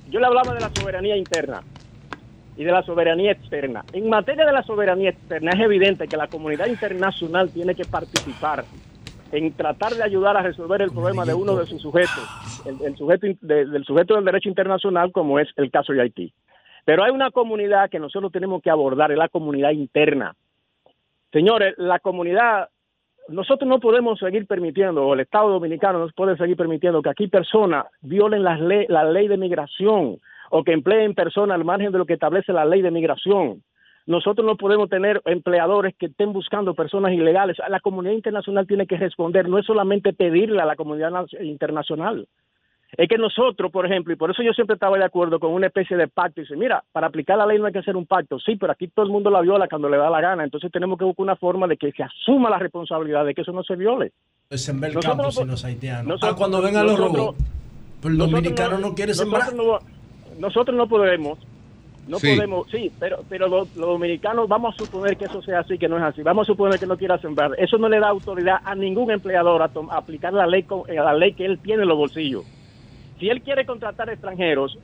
[SPEAKER 36] yo le hablaba de la soberanía interna y de la soberanía externa. En materia de la soberanía externa es evidente que la comunidad internacional tiene que participar en tratar de ayudar a resolver el problema de uno de sus sujetos, el, sujeto del sujeto del derecho internacional, como es el caso de Haití. Pero hay una comunidad que nosotros tenemos que abordar, es la comunidad interna. Señores, la comunidad, nosotros no podemos seguir permitiendo, o el Estado Dominicano no puede seguir permitiendo que aquí personas violen las ley, la ley de migración o que empleen personas al margen de lo que establece la ley de migración. Nosotros no podemos tener empleadores que estén buscando personas ilegales. La comunidad internacional tiene que responder, no es solamente pedirle a la comunidad na- internacional. Es que nosotros, por ejemplo, y por eso yo siempre estaba de acuerdo con una especie de pacto, y dice, mira, para aplicar la ley no hay que hacer un pacto, sí, pero aquí todo el mundo la viola cuando le da la gana, entonces tenemos que buscar una forma de que se asuma la responsabilidad de que eso no se viole.
[SPEAKER 10] Es en ver
[SPEAKER 36] Nosotros
[SPEAKER 10] campos
[SPEAKER 36] no
[SPEAKER 10] y los haitianos.
[SPEAKER 36] nosotros-
[SPEAKER 10] ah, cuando vengan los robots. Pero el dominicano no, quiere sembrar.
[SPEAKER 36] no- nosotros no podemos, no
[SPEAKER 10] Sí.
[SPEAKER 36] podemos, sí, pero, pero los, los dominicanos vamos a suponer que eso sea así, que no es así. Vamos a suponer que no quiera sembrar. Eso no le da autoridad a ningún empleador a, a aplicar la ley, con- eh, la ley que él tiene en los bolsillos. Si él quiere contratar extranjeros,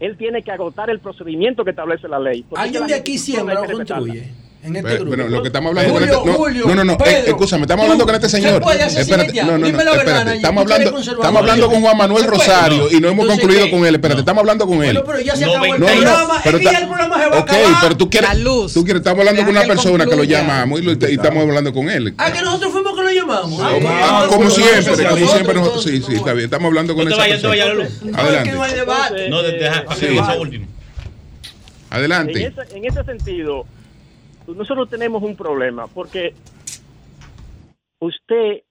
[SPEAKER 36] él tiene que agotar el procedimiento que establece la ley.
[SPEAKER 10] ¿Alguien de aquí siembra o construye? En este
[SPEAKER 2] Pero,
[SPEAKER 10] grupo.
[SPEAKER 2] pero lo que estamos hablando
[SPEAKER 10] Julio,
[SPEAKER 2] con este, no,
[SPEAKER 10] Julio,
[SPEAKER 2] no, no, no, eh,
[SPEAKER 10] Pedro,
[SPEAKER 2] escúchame, estamos hablando con este
[SPEAKER 10] ¿qué
[SPEAKER 2] señor. Espérate, no, no, no,
[SPEAKER 10] Dime la verdad,
[SPEAKER 2] espérate. Estamos
[SPEAKER 10] ¿tú quieres
[SPEAKER 2] hablando, estamos hablando con Juan Manuel. Rosario y no hemos
[SPEAKER 10] Entonces,
[SPEAKER 2] concluido
[SPEAKER 10] ¿qué?
[SPEAKER 2] con él. Espérate, estamos hablando con él.
[SPEAKER 10] Bueno, pero ya se acabó el
[SPEAKER 2] No, no, no,
[SPEAKER 10] programa.
[SPEAKER 2] pero
[SPEAKER 10] es que ya
[SPEAKER 2] está-
[SPEAKER 10] el programa se va a
[SPEAKER 2] Ok,
[SPEAKER 10] acabar.
[SPEAKER 2] pero tú quieres, tú quieres, estamos hablando
[SPEAKER 10] Deja
[SPEAKER 2] con una persona que lo llamamos y, estamos hablando con él.
[SPEAKER 10] Ah, que nosotros fuimos que lo llamamos.
[SPEAKER 2] Como-
[SPEAKER 10] ah,
[SPEAKER 2] siempre, como siempre,
[SPEAKER 10] nosotros,
[SPEAKER 2] sí, sí, está bien, estamos hablando con
[SPEAKER 26] No
[SPEAKER 2] esa
[SPEAKER 26] no
[SPEAKER 2] persona. Adelante.
[SPEAKER 10] No hay debate.
[SPEAKER 26] No, de- deja, último.
[SPEAKER 2] Adelante.
[SPEAKER 36] En ese, en ese sentido, nosotros tenemos un problema, porque usted,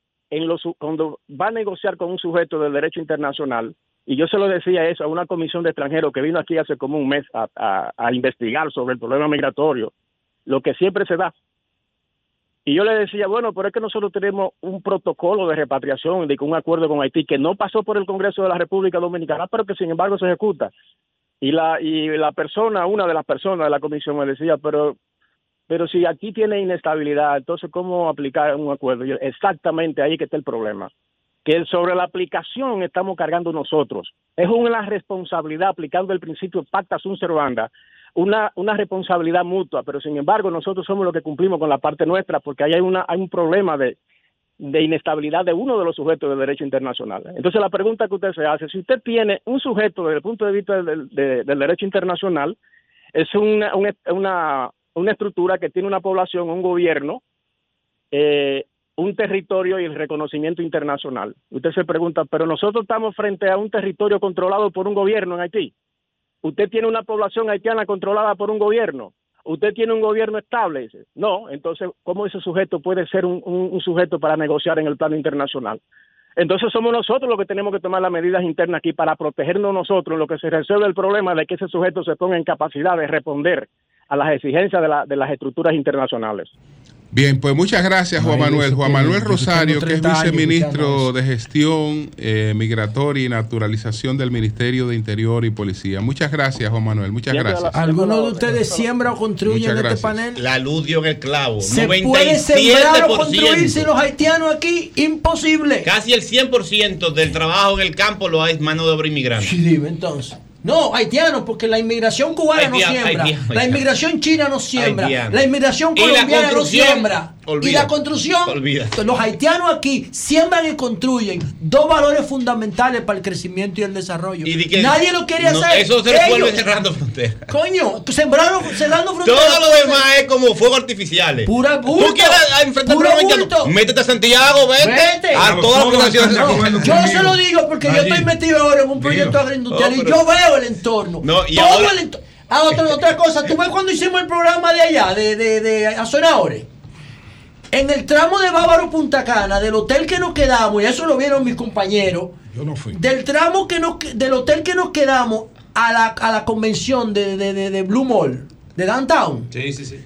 [SPEAKER 36] cuando va a negociar con un sujeto del derecho internacional, y yo se lo decía eso a una comisión de extranjeros que vino aquí hace como un mes a investigar sobre el problema migratorio, lo que siempre se da. Y yo le decía, bueno, pero es que nosotros tenemos un protocolo de repatriación, de un acuerdo con Haití, que no pasó por el Congreso de la República Dominicana, pero que sin embargo se ejecuta. Y la, y la persona, una de las personas de la comisión me decía, pero, pero si aquí tiene inestabilidad, entonces ¿cómo aplicar un acuerdo? Exactamente ahí que está el problema. Que sobre la aplicación estamos cargando nosotros. Es una responsabilidad aplicando el principio pacta sunt servanda, una, una responsabilidad mutua, pero sin embargo nosotros somos los que cumplimos con la parte nuestra porque ahí hay, una, hay un problema de, de inestabilidad de uno de los sujetos del derecho internacional. Entonces la pregunta que usted se hace, si usted tiene un sujeto desde el punto de vista del, de- del derecho internacional, es una, una, una, una estructura que tiene una población, un gobierno, eh, un territorio y el reconocimiento internacional. Usted se pregunta, pero nosotros estamos frente a un territorio controlado por un gobierno en Haití. Usted tiene una población haitiana controlada por un gobierno. ¿usted tiene un gobierno estable? No, entonces, ¿cómo ese sujeto puede ser un, sujeto para negociar en el plano internacional? Entonces somos nosotros los que tenemos que tomar las medidas internas aquí para protegernos nosotros lo que se resuelve el problema de que ese sujeto se ponga en capacidad de responder a las exigencias de, la- de las estructuras internacionales.
[SPEAKER 2] Bien, pues muchas gracias, Juan Manuel. Juan Manuel Rosario, que es
[SPEAKER 36] 30 años
[SPEAKER 2] viceministro de Gestión eh, Migratoria y Naturalización del Ministerio de Interior y Policía. Muchas gracias, Juan Manuel. Muchas gracias.
[SPEAKER 10] ¿Alguno de ustedes siembra o construye
[SPEAKER 2] Muchas
[SPEAKER 10] en este
[SPEAKER 2] gracias.
[SPEAKER 10] panel?
[SPEAKER 26] La luz dio en el clavo.
[SPEAKER 10] ¿Se puede sembrar o construir sin
[SPEAKER 26] 97%.
[SPEAKER 10] los haitianos aquí? Imposible.
[SPEAKER 26] Casi el 100% del trabajo en el campo lo hay mano de obra inmigrante.
[SPEAKER 10] Sí, dime entonces. No, haitianos, porque la inmigración cubana no siembra.
[SPEAKER 26] haitiano,
[SPEAKER 10] La inmigración china no siembra.
[SPEAKER 26] Haitiano.
[SPEAKER 10] La inmigración
[SPEAKER 26] la
[SPEAKER 10] colombiana no siembra.
[SPEAKER 26] olvida.
[SPEAKER 10] Y la construcción,
[SPEAKER 26] Olvida.
[SPEAKER 10] los haitianos aquí siembran y construyen dos valores fundamentales para el crecimiento y el desarrollo.
[SPEAKER 26] Y di que-
[SPEAKER 10] Nadie lo quiere
[SPEAKER 26] no,
[SPEAKER 10] hacer.
[SPEAKER 26] Eso se resuelve cerrando fronteras.
[SPEAKER 10] Coño, sembrando, cerrando fronteras.
[SPEAKER 26] Todo lo demás es como fuegos artificiales.
[SPEAKER 10] Pura bulto.
[SPEAKER 26] ¿Tú quieres enfrentar
[SPEAKER 10] bulto.
[SPEAKER 26] internos? Métete a Santiago, vete.
[SPEAKER 10] Vete.
[SPEAKER 26] A todas las organizaciones.
[SPEAKER 10] No, yo se lo digo porque yo estoy metido ahora en un proyecto agroindustrial
[SPEAKER 26] No,
[SPEAKER 10] y yo veo el entorno.
[SPEAKER 26] No, y
[SPEAKER 10] Todo
[SPEAKER 26] ahora-
[SPEAKER 10] el entorno. Ah, otra, otra cosa, tú ves cuando hicimos el programa de allá, de, de, de Azonadores. En el tramo de Bávaro Punta Cana, del hotel que nos quedamos, y eso lo vieron mis compañeros,
[SPEAKER 8] Yo no fui.
[SPEAKER 10] del tramo que nos, del hotel que nos quedamos a la, a la convención de, de, de, de Blue Mall, de Downtown.
[SPEAKER 25] Sí, sí, sí.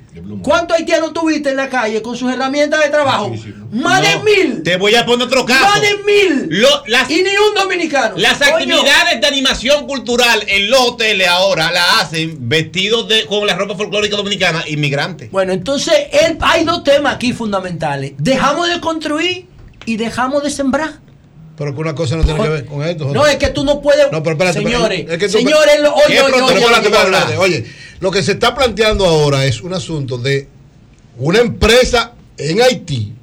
[SPEAKER 10] ¿Cuántos haitianos tuviste en la calle con sus herramientas de trabajo? Más de mil.
[SPEAKER 26] Te voy a poner otro caso.
[SPEAKER 10] Más de mil.
[SPEAKER 26] Lo- las,
[SPEAKER 10] y ni un dominicano.
[SPEAKER 26] Las
[SPEAKER 10] Coño.
[SPEAKER 26] actividades de animación cultural en los hoteles ahora la hacen vestidos de, con la ropa folclórica dominicana inmigrantes.
[SPEAKER 10] Bueno, entonces el- hay dos temas aquí fundamentales. Dejamos de construir y dejamos de sembrar.
[SPEAKER 12] Pero que una cosa no tiene que ver con esto.
[SPEAKER 10] No, es que tú no puedes.
[SPEAKER 12] No, pero espérate,
[SPEAKER 10] señores,
[SPEAKER 12] espérate. Es que tú-
[SPEAKER 10] señores, lo- oye,
[SPEAKER 12] ¿Qué
[SPEAKER 10] oye, oye,
[SPEAKER 12] lo que se está planteando ahora es un asunto de una empresa en Haití.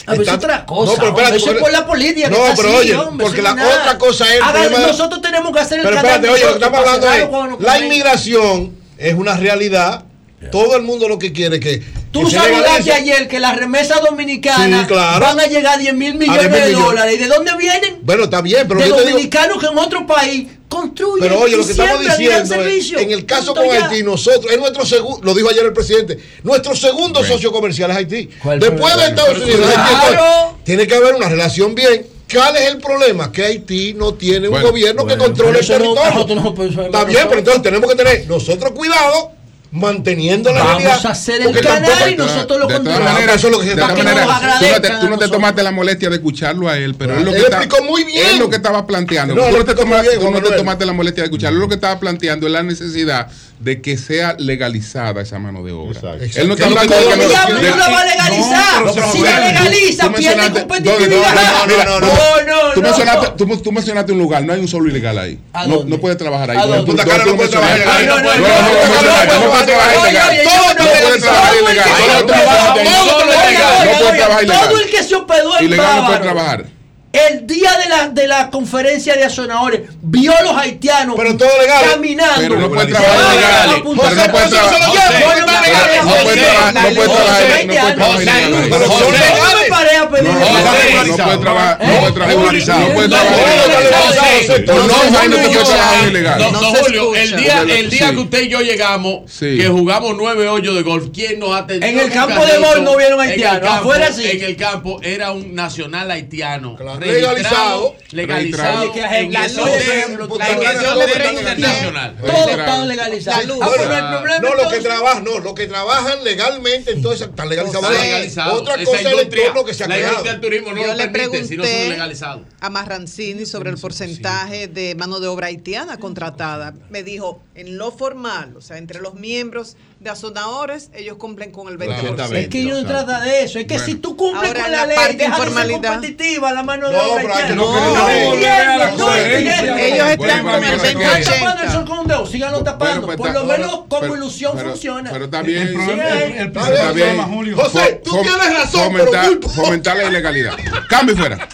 [SPEAKER 10] Ah, pero es
[SPEAKER 12] Está-
[SPEAKER 10] otra cosa.
[SPEAKER 12] No, pero espérate,
[SPEAKER 10] hombre, eso es
[SPEAKER 12] porque-
[SPEAKER 10] por la política.
[SPEAKER 12] No, pero
[SPEAKER 10] así,
[SPEAKER 12] oye,
[SPEAKER 10] hombre,
[SPEAKER 12] porque la
[SPEAKER 10] es nada.
[SPEAKER 12] otra cosa es problema de-
[SPEAKER 10] Nosotros tenemos que hacer el
[SPEAKER 12] Pero espérate, oye, lo que estamos hablando es la inmigración es una realidad. Todo el mundo lo que quiere es que.
[SPEAKER 10] Tú saludaste ayer que las remesas dominicanas
[SPEAKER 12] Sí, claro.
[SPEAKER 10] van a llegar a 10 mil millones
[SPEAKER 12] 10.000
[SPEAKER 10] de dólares. ¿Y de dónde vienen?
[SPEAKER 12] Bueno, está bien, pero
[SPEAKER 10] de
[SPEAKER 12] digo-
[SPEAKER 10] dominicanos que en otro país construyen
[SPEAKER 12] Pero oye, lo que estamos diciendo es, en el caso con
[SPEAKER 10] ya.
[SPEAKER 12] Haití, nosotros, es nuestro segundo, lo dijo ayer el presidente, nuestro segundo socio comercial es Haití.
[SPEAKER 10] ¿Cuál
[SPEAKER 12] Después
[SPEAKER 10] problema?
[SPEAKER 12] de Estados Unidos,
[SPEAKER 10] claro.
[SPEAKER 12] Haití, entonces, tiene que haber una relación bien. ¿Cuál es el problema? Que Haití no tiene un
[SPEAKER 10] Bueno,
[SPEAKER 12] gobierno que controle el
[SPEAKER 10] no-
[SPEAKER 12] territorio.
[SPEAKER 10] nosotros no podemos-
[SPEAKER 12] Está bien, pero entonces tenemos que tener nosotros cuidado manteniendo la
[SPEAKER 10] Vamos
[SPEAKER 12] realidad.
[SPEAKER 10] a hacer el canal
[SPEAKER 12] tampoco-
[SPEAKER 10] y nosotros lo controlamos.
[SPEAKER 12] Eso es lo que se
[SPEAKER 2] de
[SPEAKER 12] está
[SPEAKER 2] todas
[SPEAKER 12] pidiendo.
[SPEAKER 2] maneras,
[SPEAKER 12] Que nos
[SPEAKER 2] tú no te, tú no te tomaste la molestia de escucharlo a él, pero él lo que
[SPEAKER 12] él
[SPEAKER 2] está,
[SPEAKER 12] explicó muy bien.
[SPEAKER 2] él lo que estaba planteando.
[SPEAKER 12] No,
[SPEAKER 2] tú no te,
[SPEAKER 12] explicó muy
[SPEAKER 2] tomas-
[SPEAKER 12] bien,
[SPEAKER 2] tú no te tomaste la molestia de escucharlo. Lo que estaba planteando es la necesidad de que sea legalizada esa mano de obra. Exacto. Él no está hablando de que no,
[SPEAKER 10] la va a legalizar.
[SPEAKER 2] No,
[SPEAKER 10] si la legaliza, pierde competitividad.
[SPEAKER 2] No, no, no. Tú mencionaste, tú, tú mencionaste un lugar, no hay un solo ilegal ahí. No, no puedes trabajar ahí. No,
[SPEAKER 10] Punta Cana no puede trabajar ilegal.
[SPEAKER 2] No, no, puede trabajar ilegal.
[SPEAKER 10] No
[SPEAKER 2] puede trabajar ilegal. No puede trabajar ilegal.
[SPEAKER 10] Todo el que se hospedó en
[SPEAKER 2] Ilegal no puede trabajar.
[SPEAKER 10] El día de la, de la conferencia de Azonadores vio a los haitianos
[SPEAKER 12] pero
[SPEAKER 10] caminando.
[SPEAKER 2] No puede trabajar no puede trabajar.
[SPEAKER 10] No
[SPEAKER 2] puede trabajar. ¿Eh? No puede trabajar.
[SPEAKER 10] No
[SPEAKER 2] puede trabajar. No puede trabajar. No puede trabajar.
[SPEAKER 10] No
[SPEAKER 2] puede trabajar
[SPEAKER 25] el día, el día que usted y yo llegamos, que jugamos 9-8 de golf, ¿quién nos atendió?
[SPEAKER 10] En el campo de golf no vieron haitianos. Afuera sí.
[SPEAKER 25] En el campo era un nacional haitiano
[SPEAKER 12] legalizado.
[SPEAKER 25] Legalizado.
[SPEAKER 10] Oye, que
[SPEAKER 25] en
[SPEAKER 10] la
[SPEAKER 25] ese
[SPEAKER 10] luz,
[SPEAKER 25] hotel,
[SPEAKER 10] por ejemplo,
[SPEAKER 25] en
[SPEAKER 10] tú-
[SPEAKER 25] ese
[SPEAKER 10] yo
[SPEAKER 25] hotel
[SPEAKER 10] le pregunté,
[SPEAKER 25] internacional.
[SPEAKER 10] Todo está legalizado.
[SPEAKER 12] La no, lo que trabajan, no, lo que trabajan legalmente, entonces están legalizados.
[SPEAKER 25] Está legalizado.
[SPEAKER 12] Otra cosa es el entorno que se ha
[SPEAKER 25] la
[SPEAKER 12] creado.
[SPEAKER 25] del turismo no
[SPEAKER 7] Yo
[SPEAKER 25] lo
[SPEAKER 7] le
[SPEAKER 25] permite si no son
[SPEAKER 7] pregunté
[SPEAKER 25] legalizados.
[SPEAKER 7] a Marrancini sobre el porcentaje de mano de obra haitiana contratada. Me dijo, en lo formal, o sea, entre los miembros de azonadores, ellos cumplen con el 20%.
[SPEAKER 10] Es que no trata de eso. Es que
[SPEAKER 7] Bueno.
[SPEAKER 10] si tú cumples
[SPEAKER 7] Ahora,
[SPEAKER 10] con
[SPEAKER 7] la
[SPEAKER 10] la, ley,
[SPEAKER 7] parte
[SPEAKER 10] deja de ser competitiva la mano de obra
[SPEAKER 12] no
[SPEAKER 10] No.
[SPEAKER 7] Ellos están con el
[SPEAKER 2] pero se
[SPEAKER 10] Están
[SPEAKER 7] 20%.
[SPEAKER 10] tapando el sol con un dedo, síganlo tapando. Por lo menos como ilusión
[SPEAKER 2] pero-
[SPEAKER 10] funciona.
[SPEAKER 2] Pero bien.
[SPEAKER 10] El problema-.
[SPEAKER 12] José, tú tienes razón,
[SPEAKER 2] fomentar, la ilegalidad. Cambio fuera.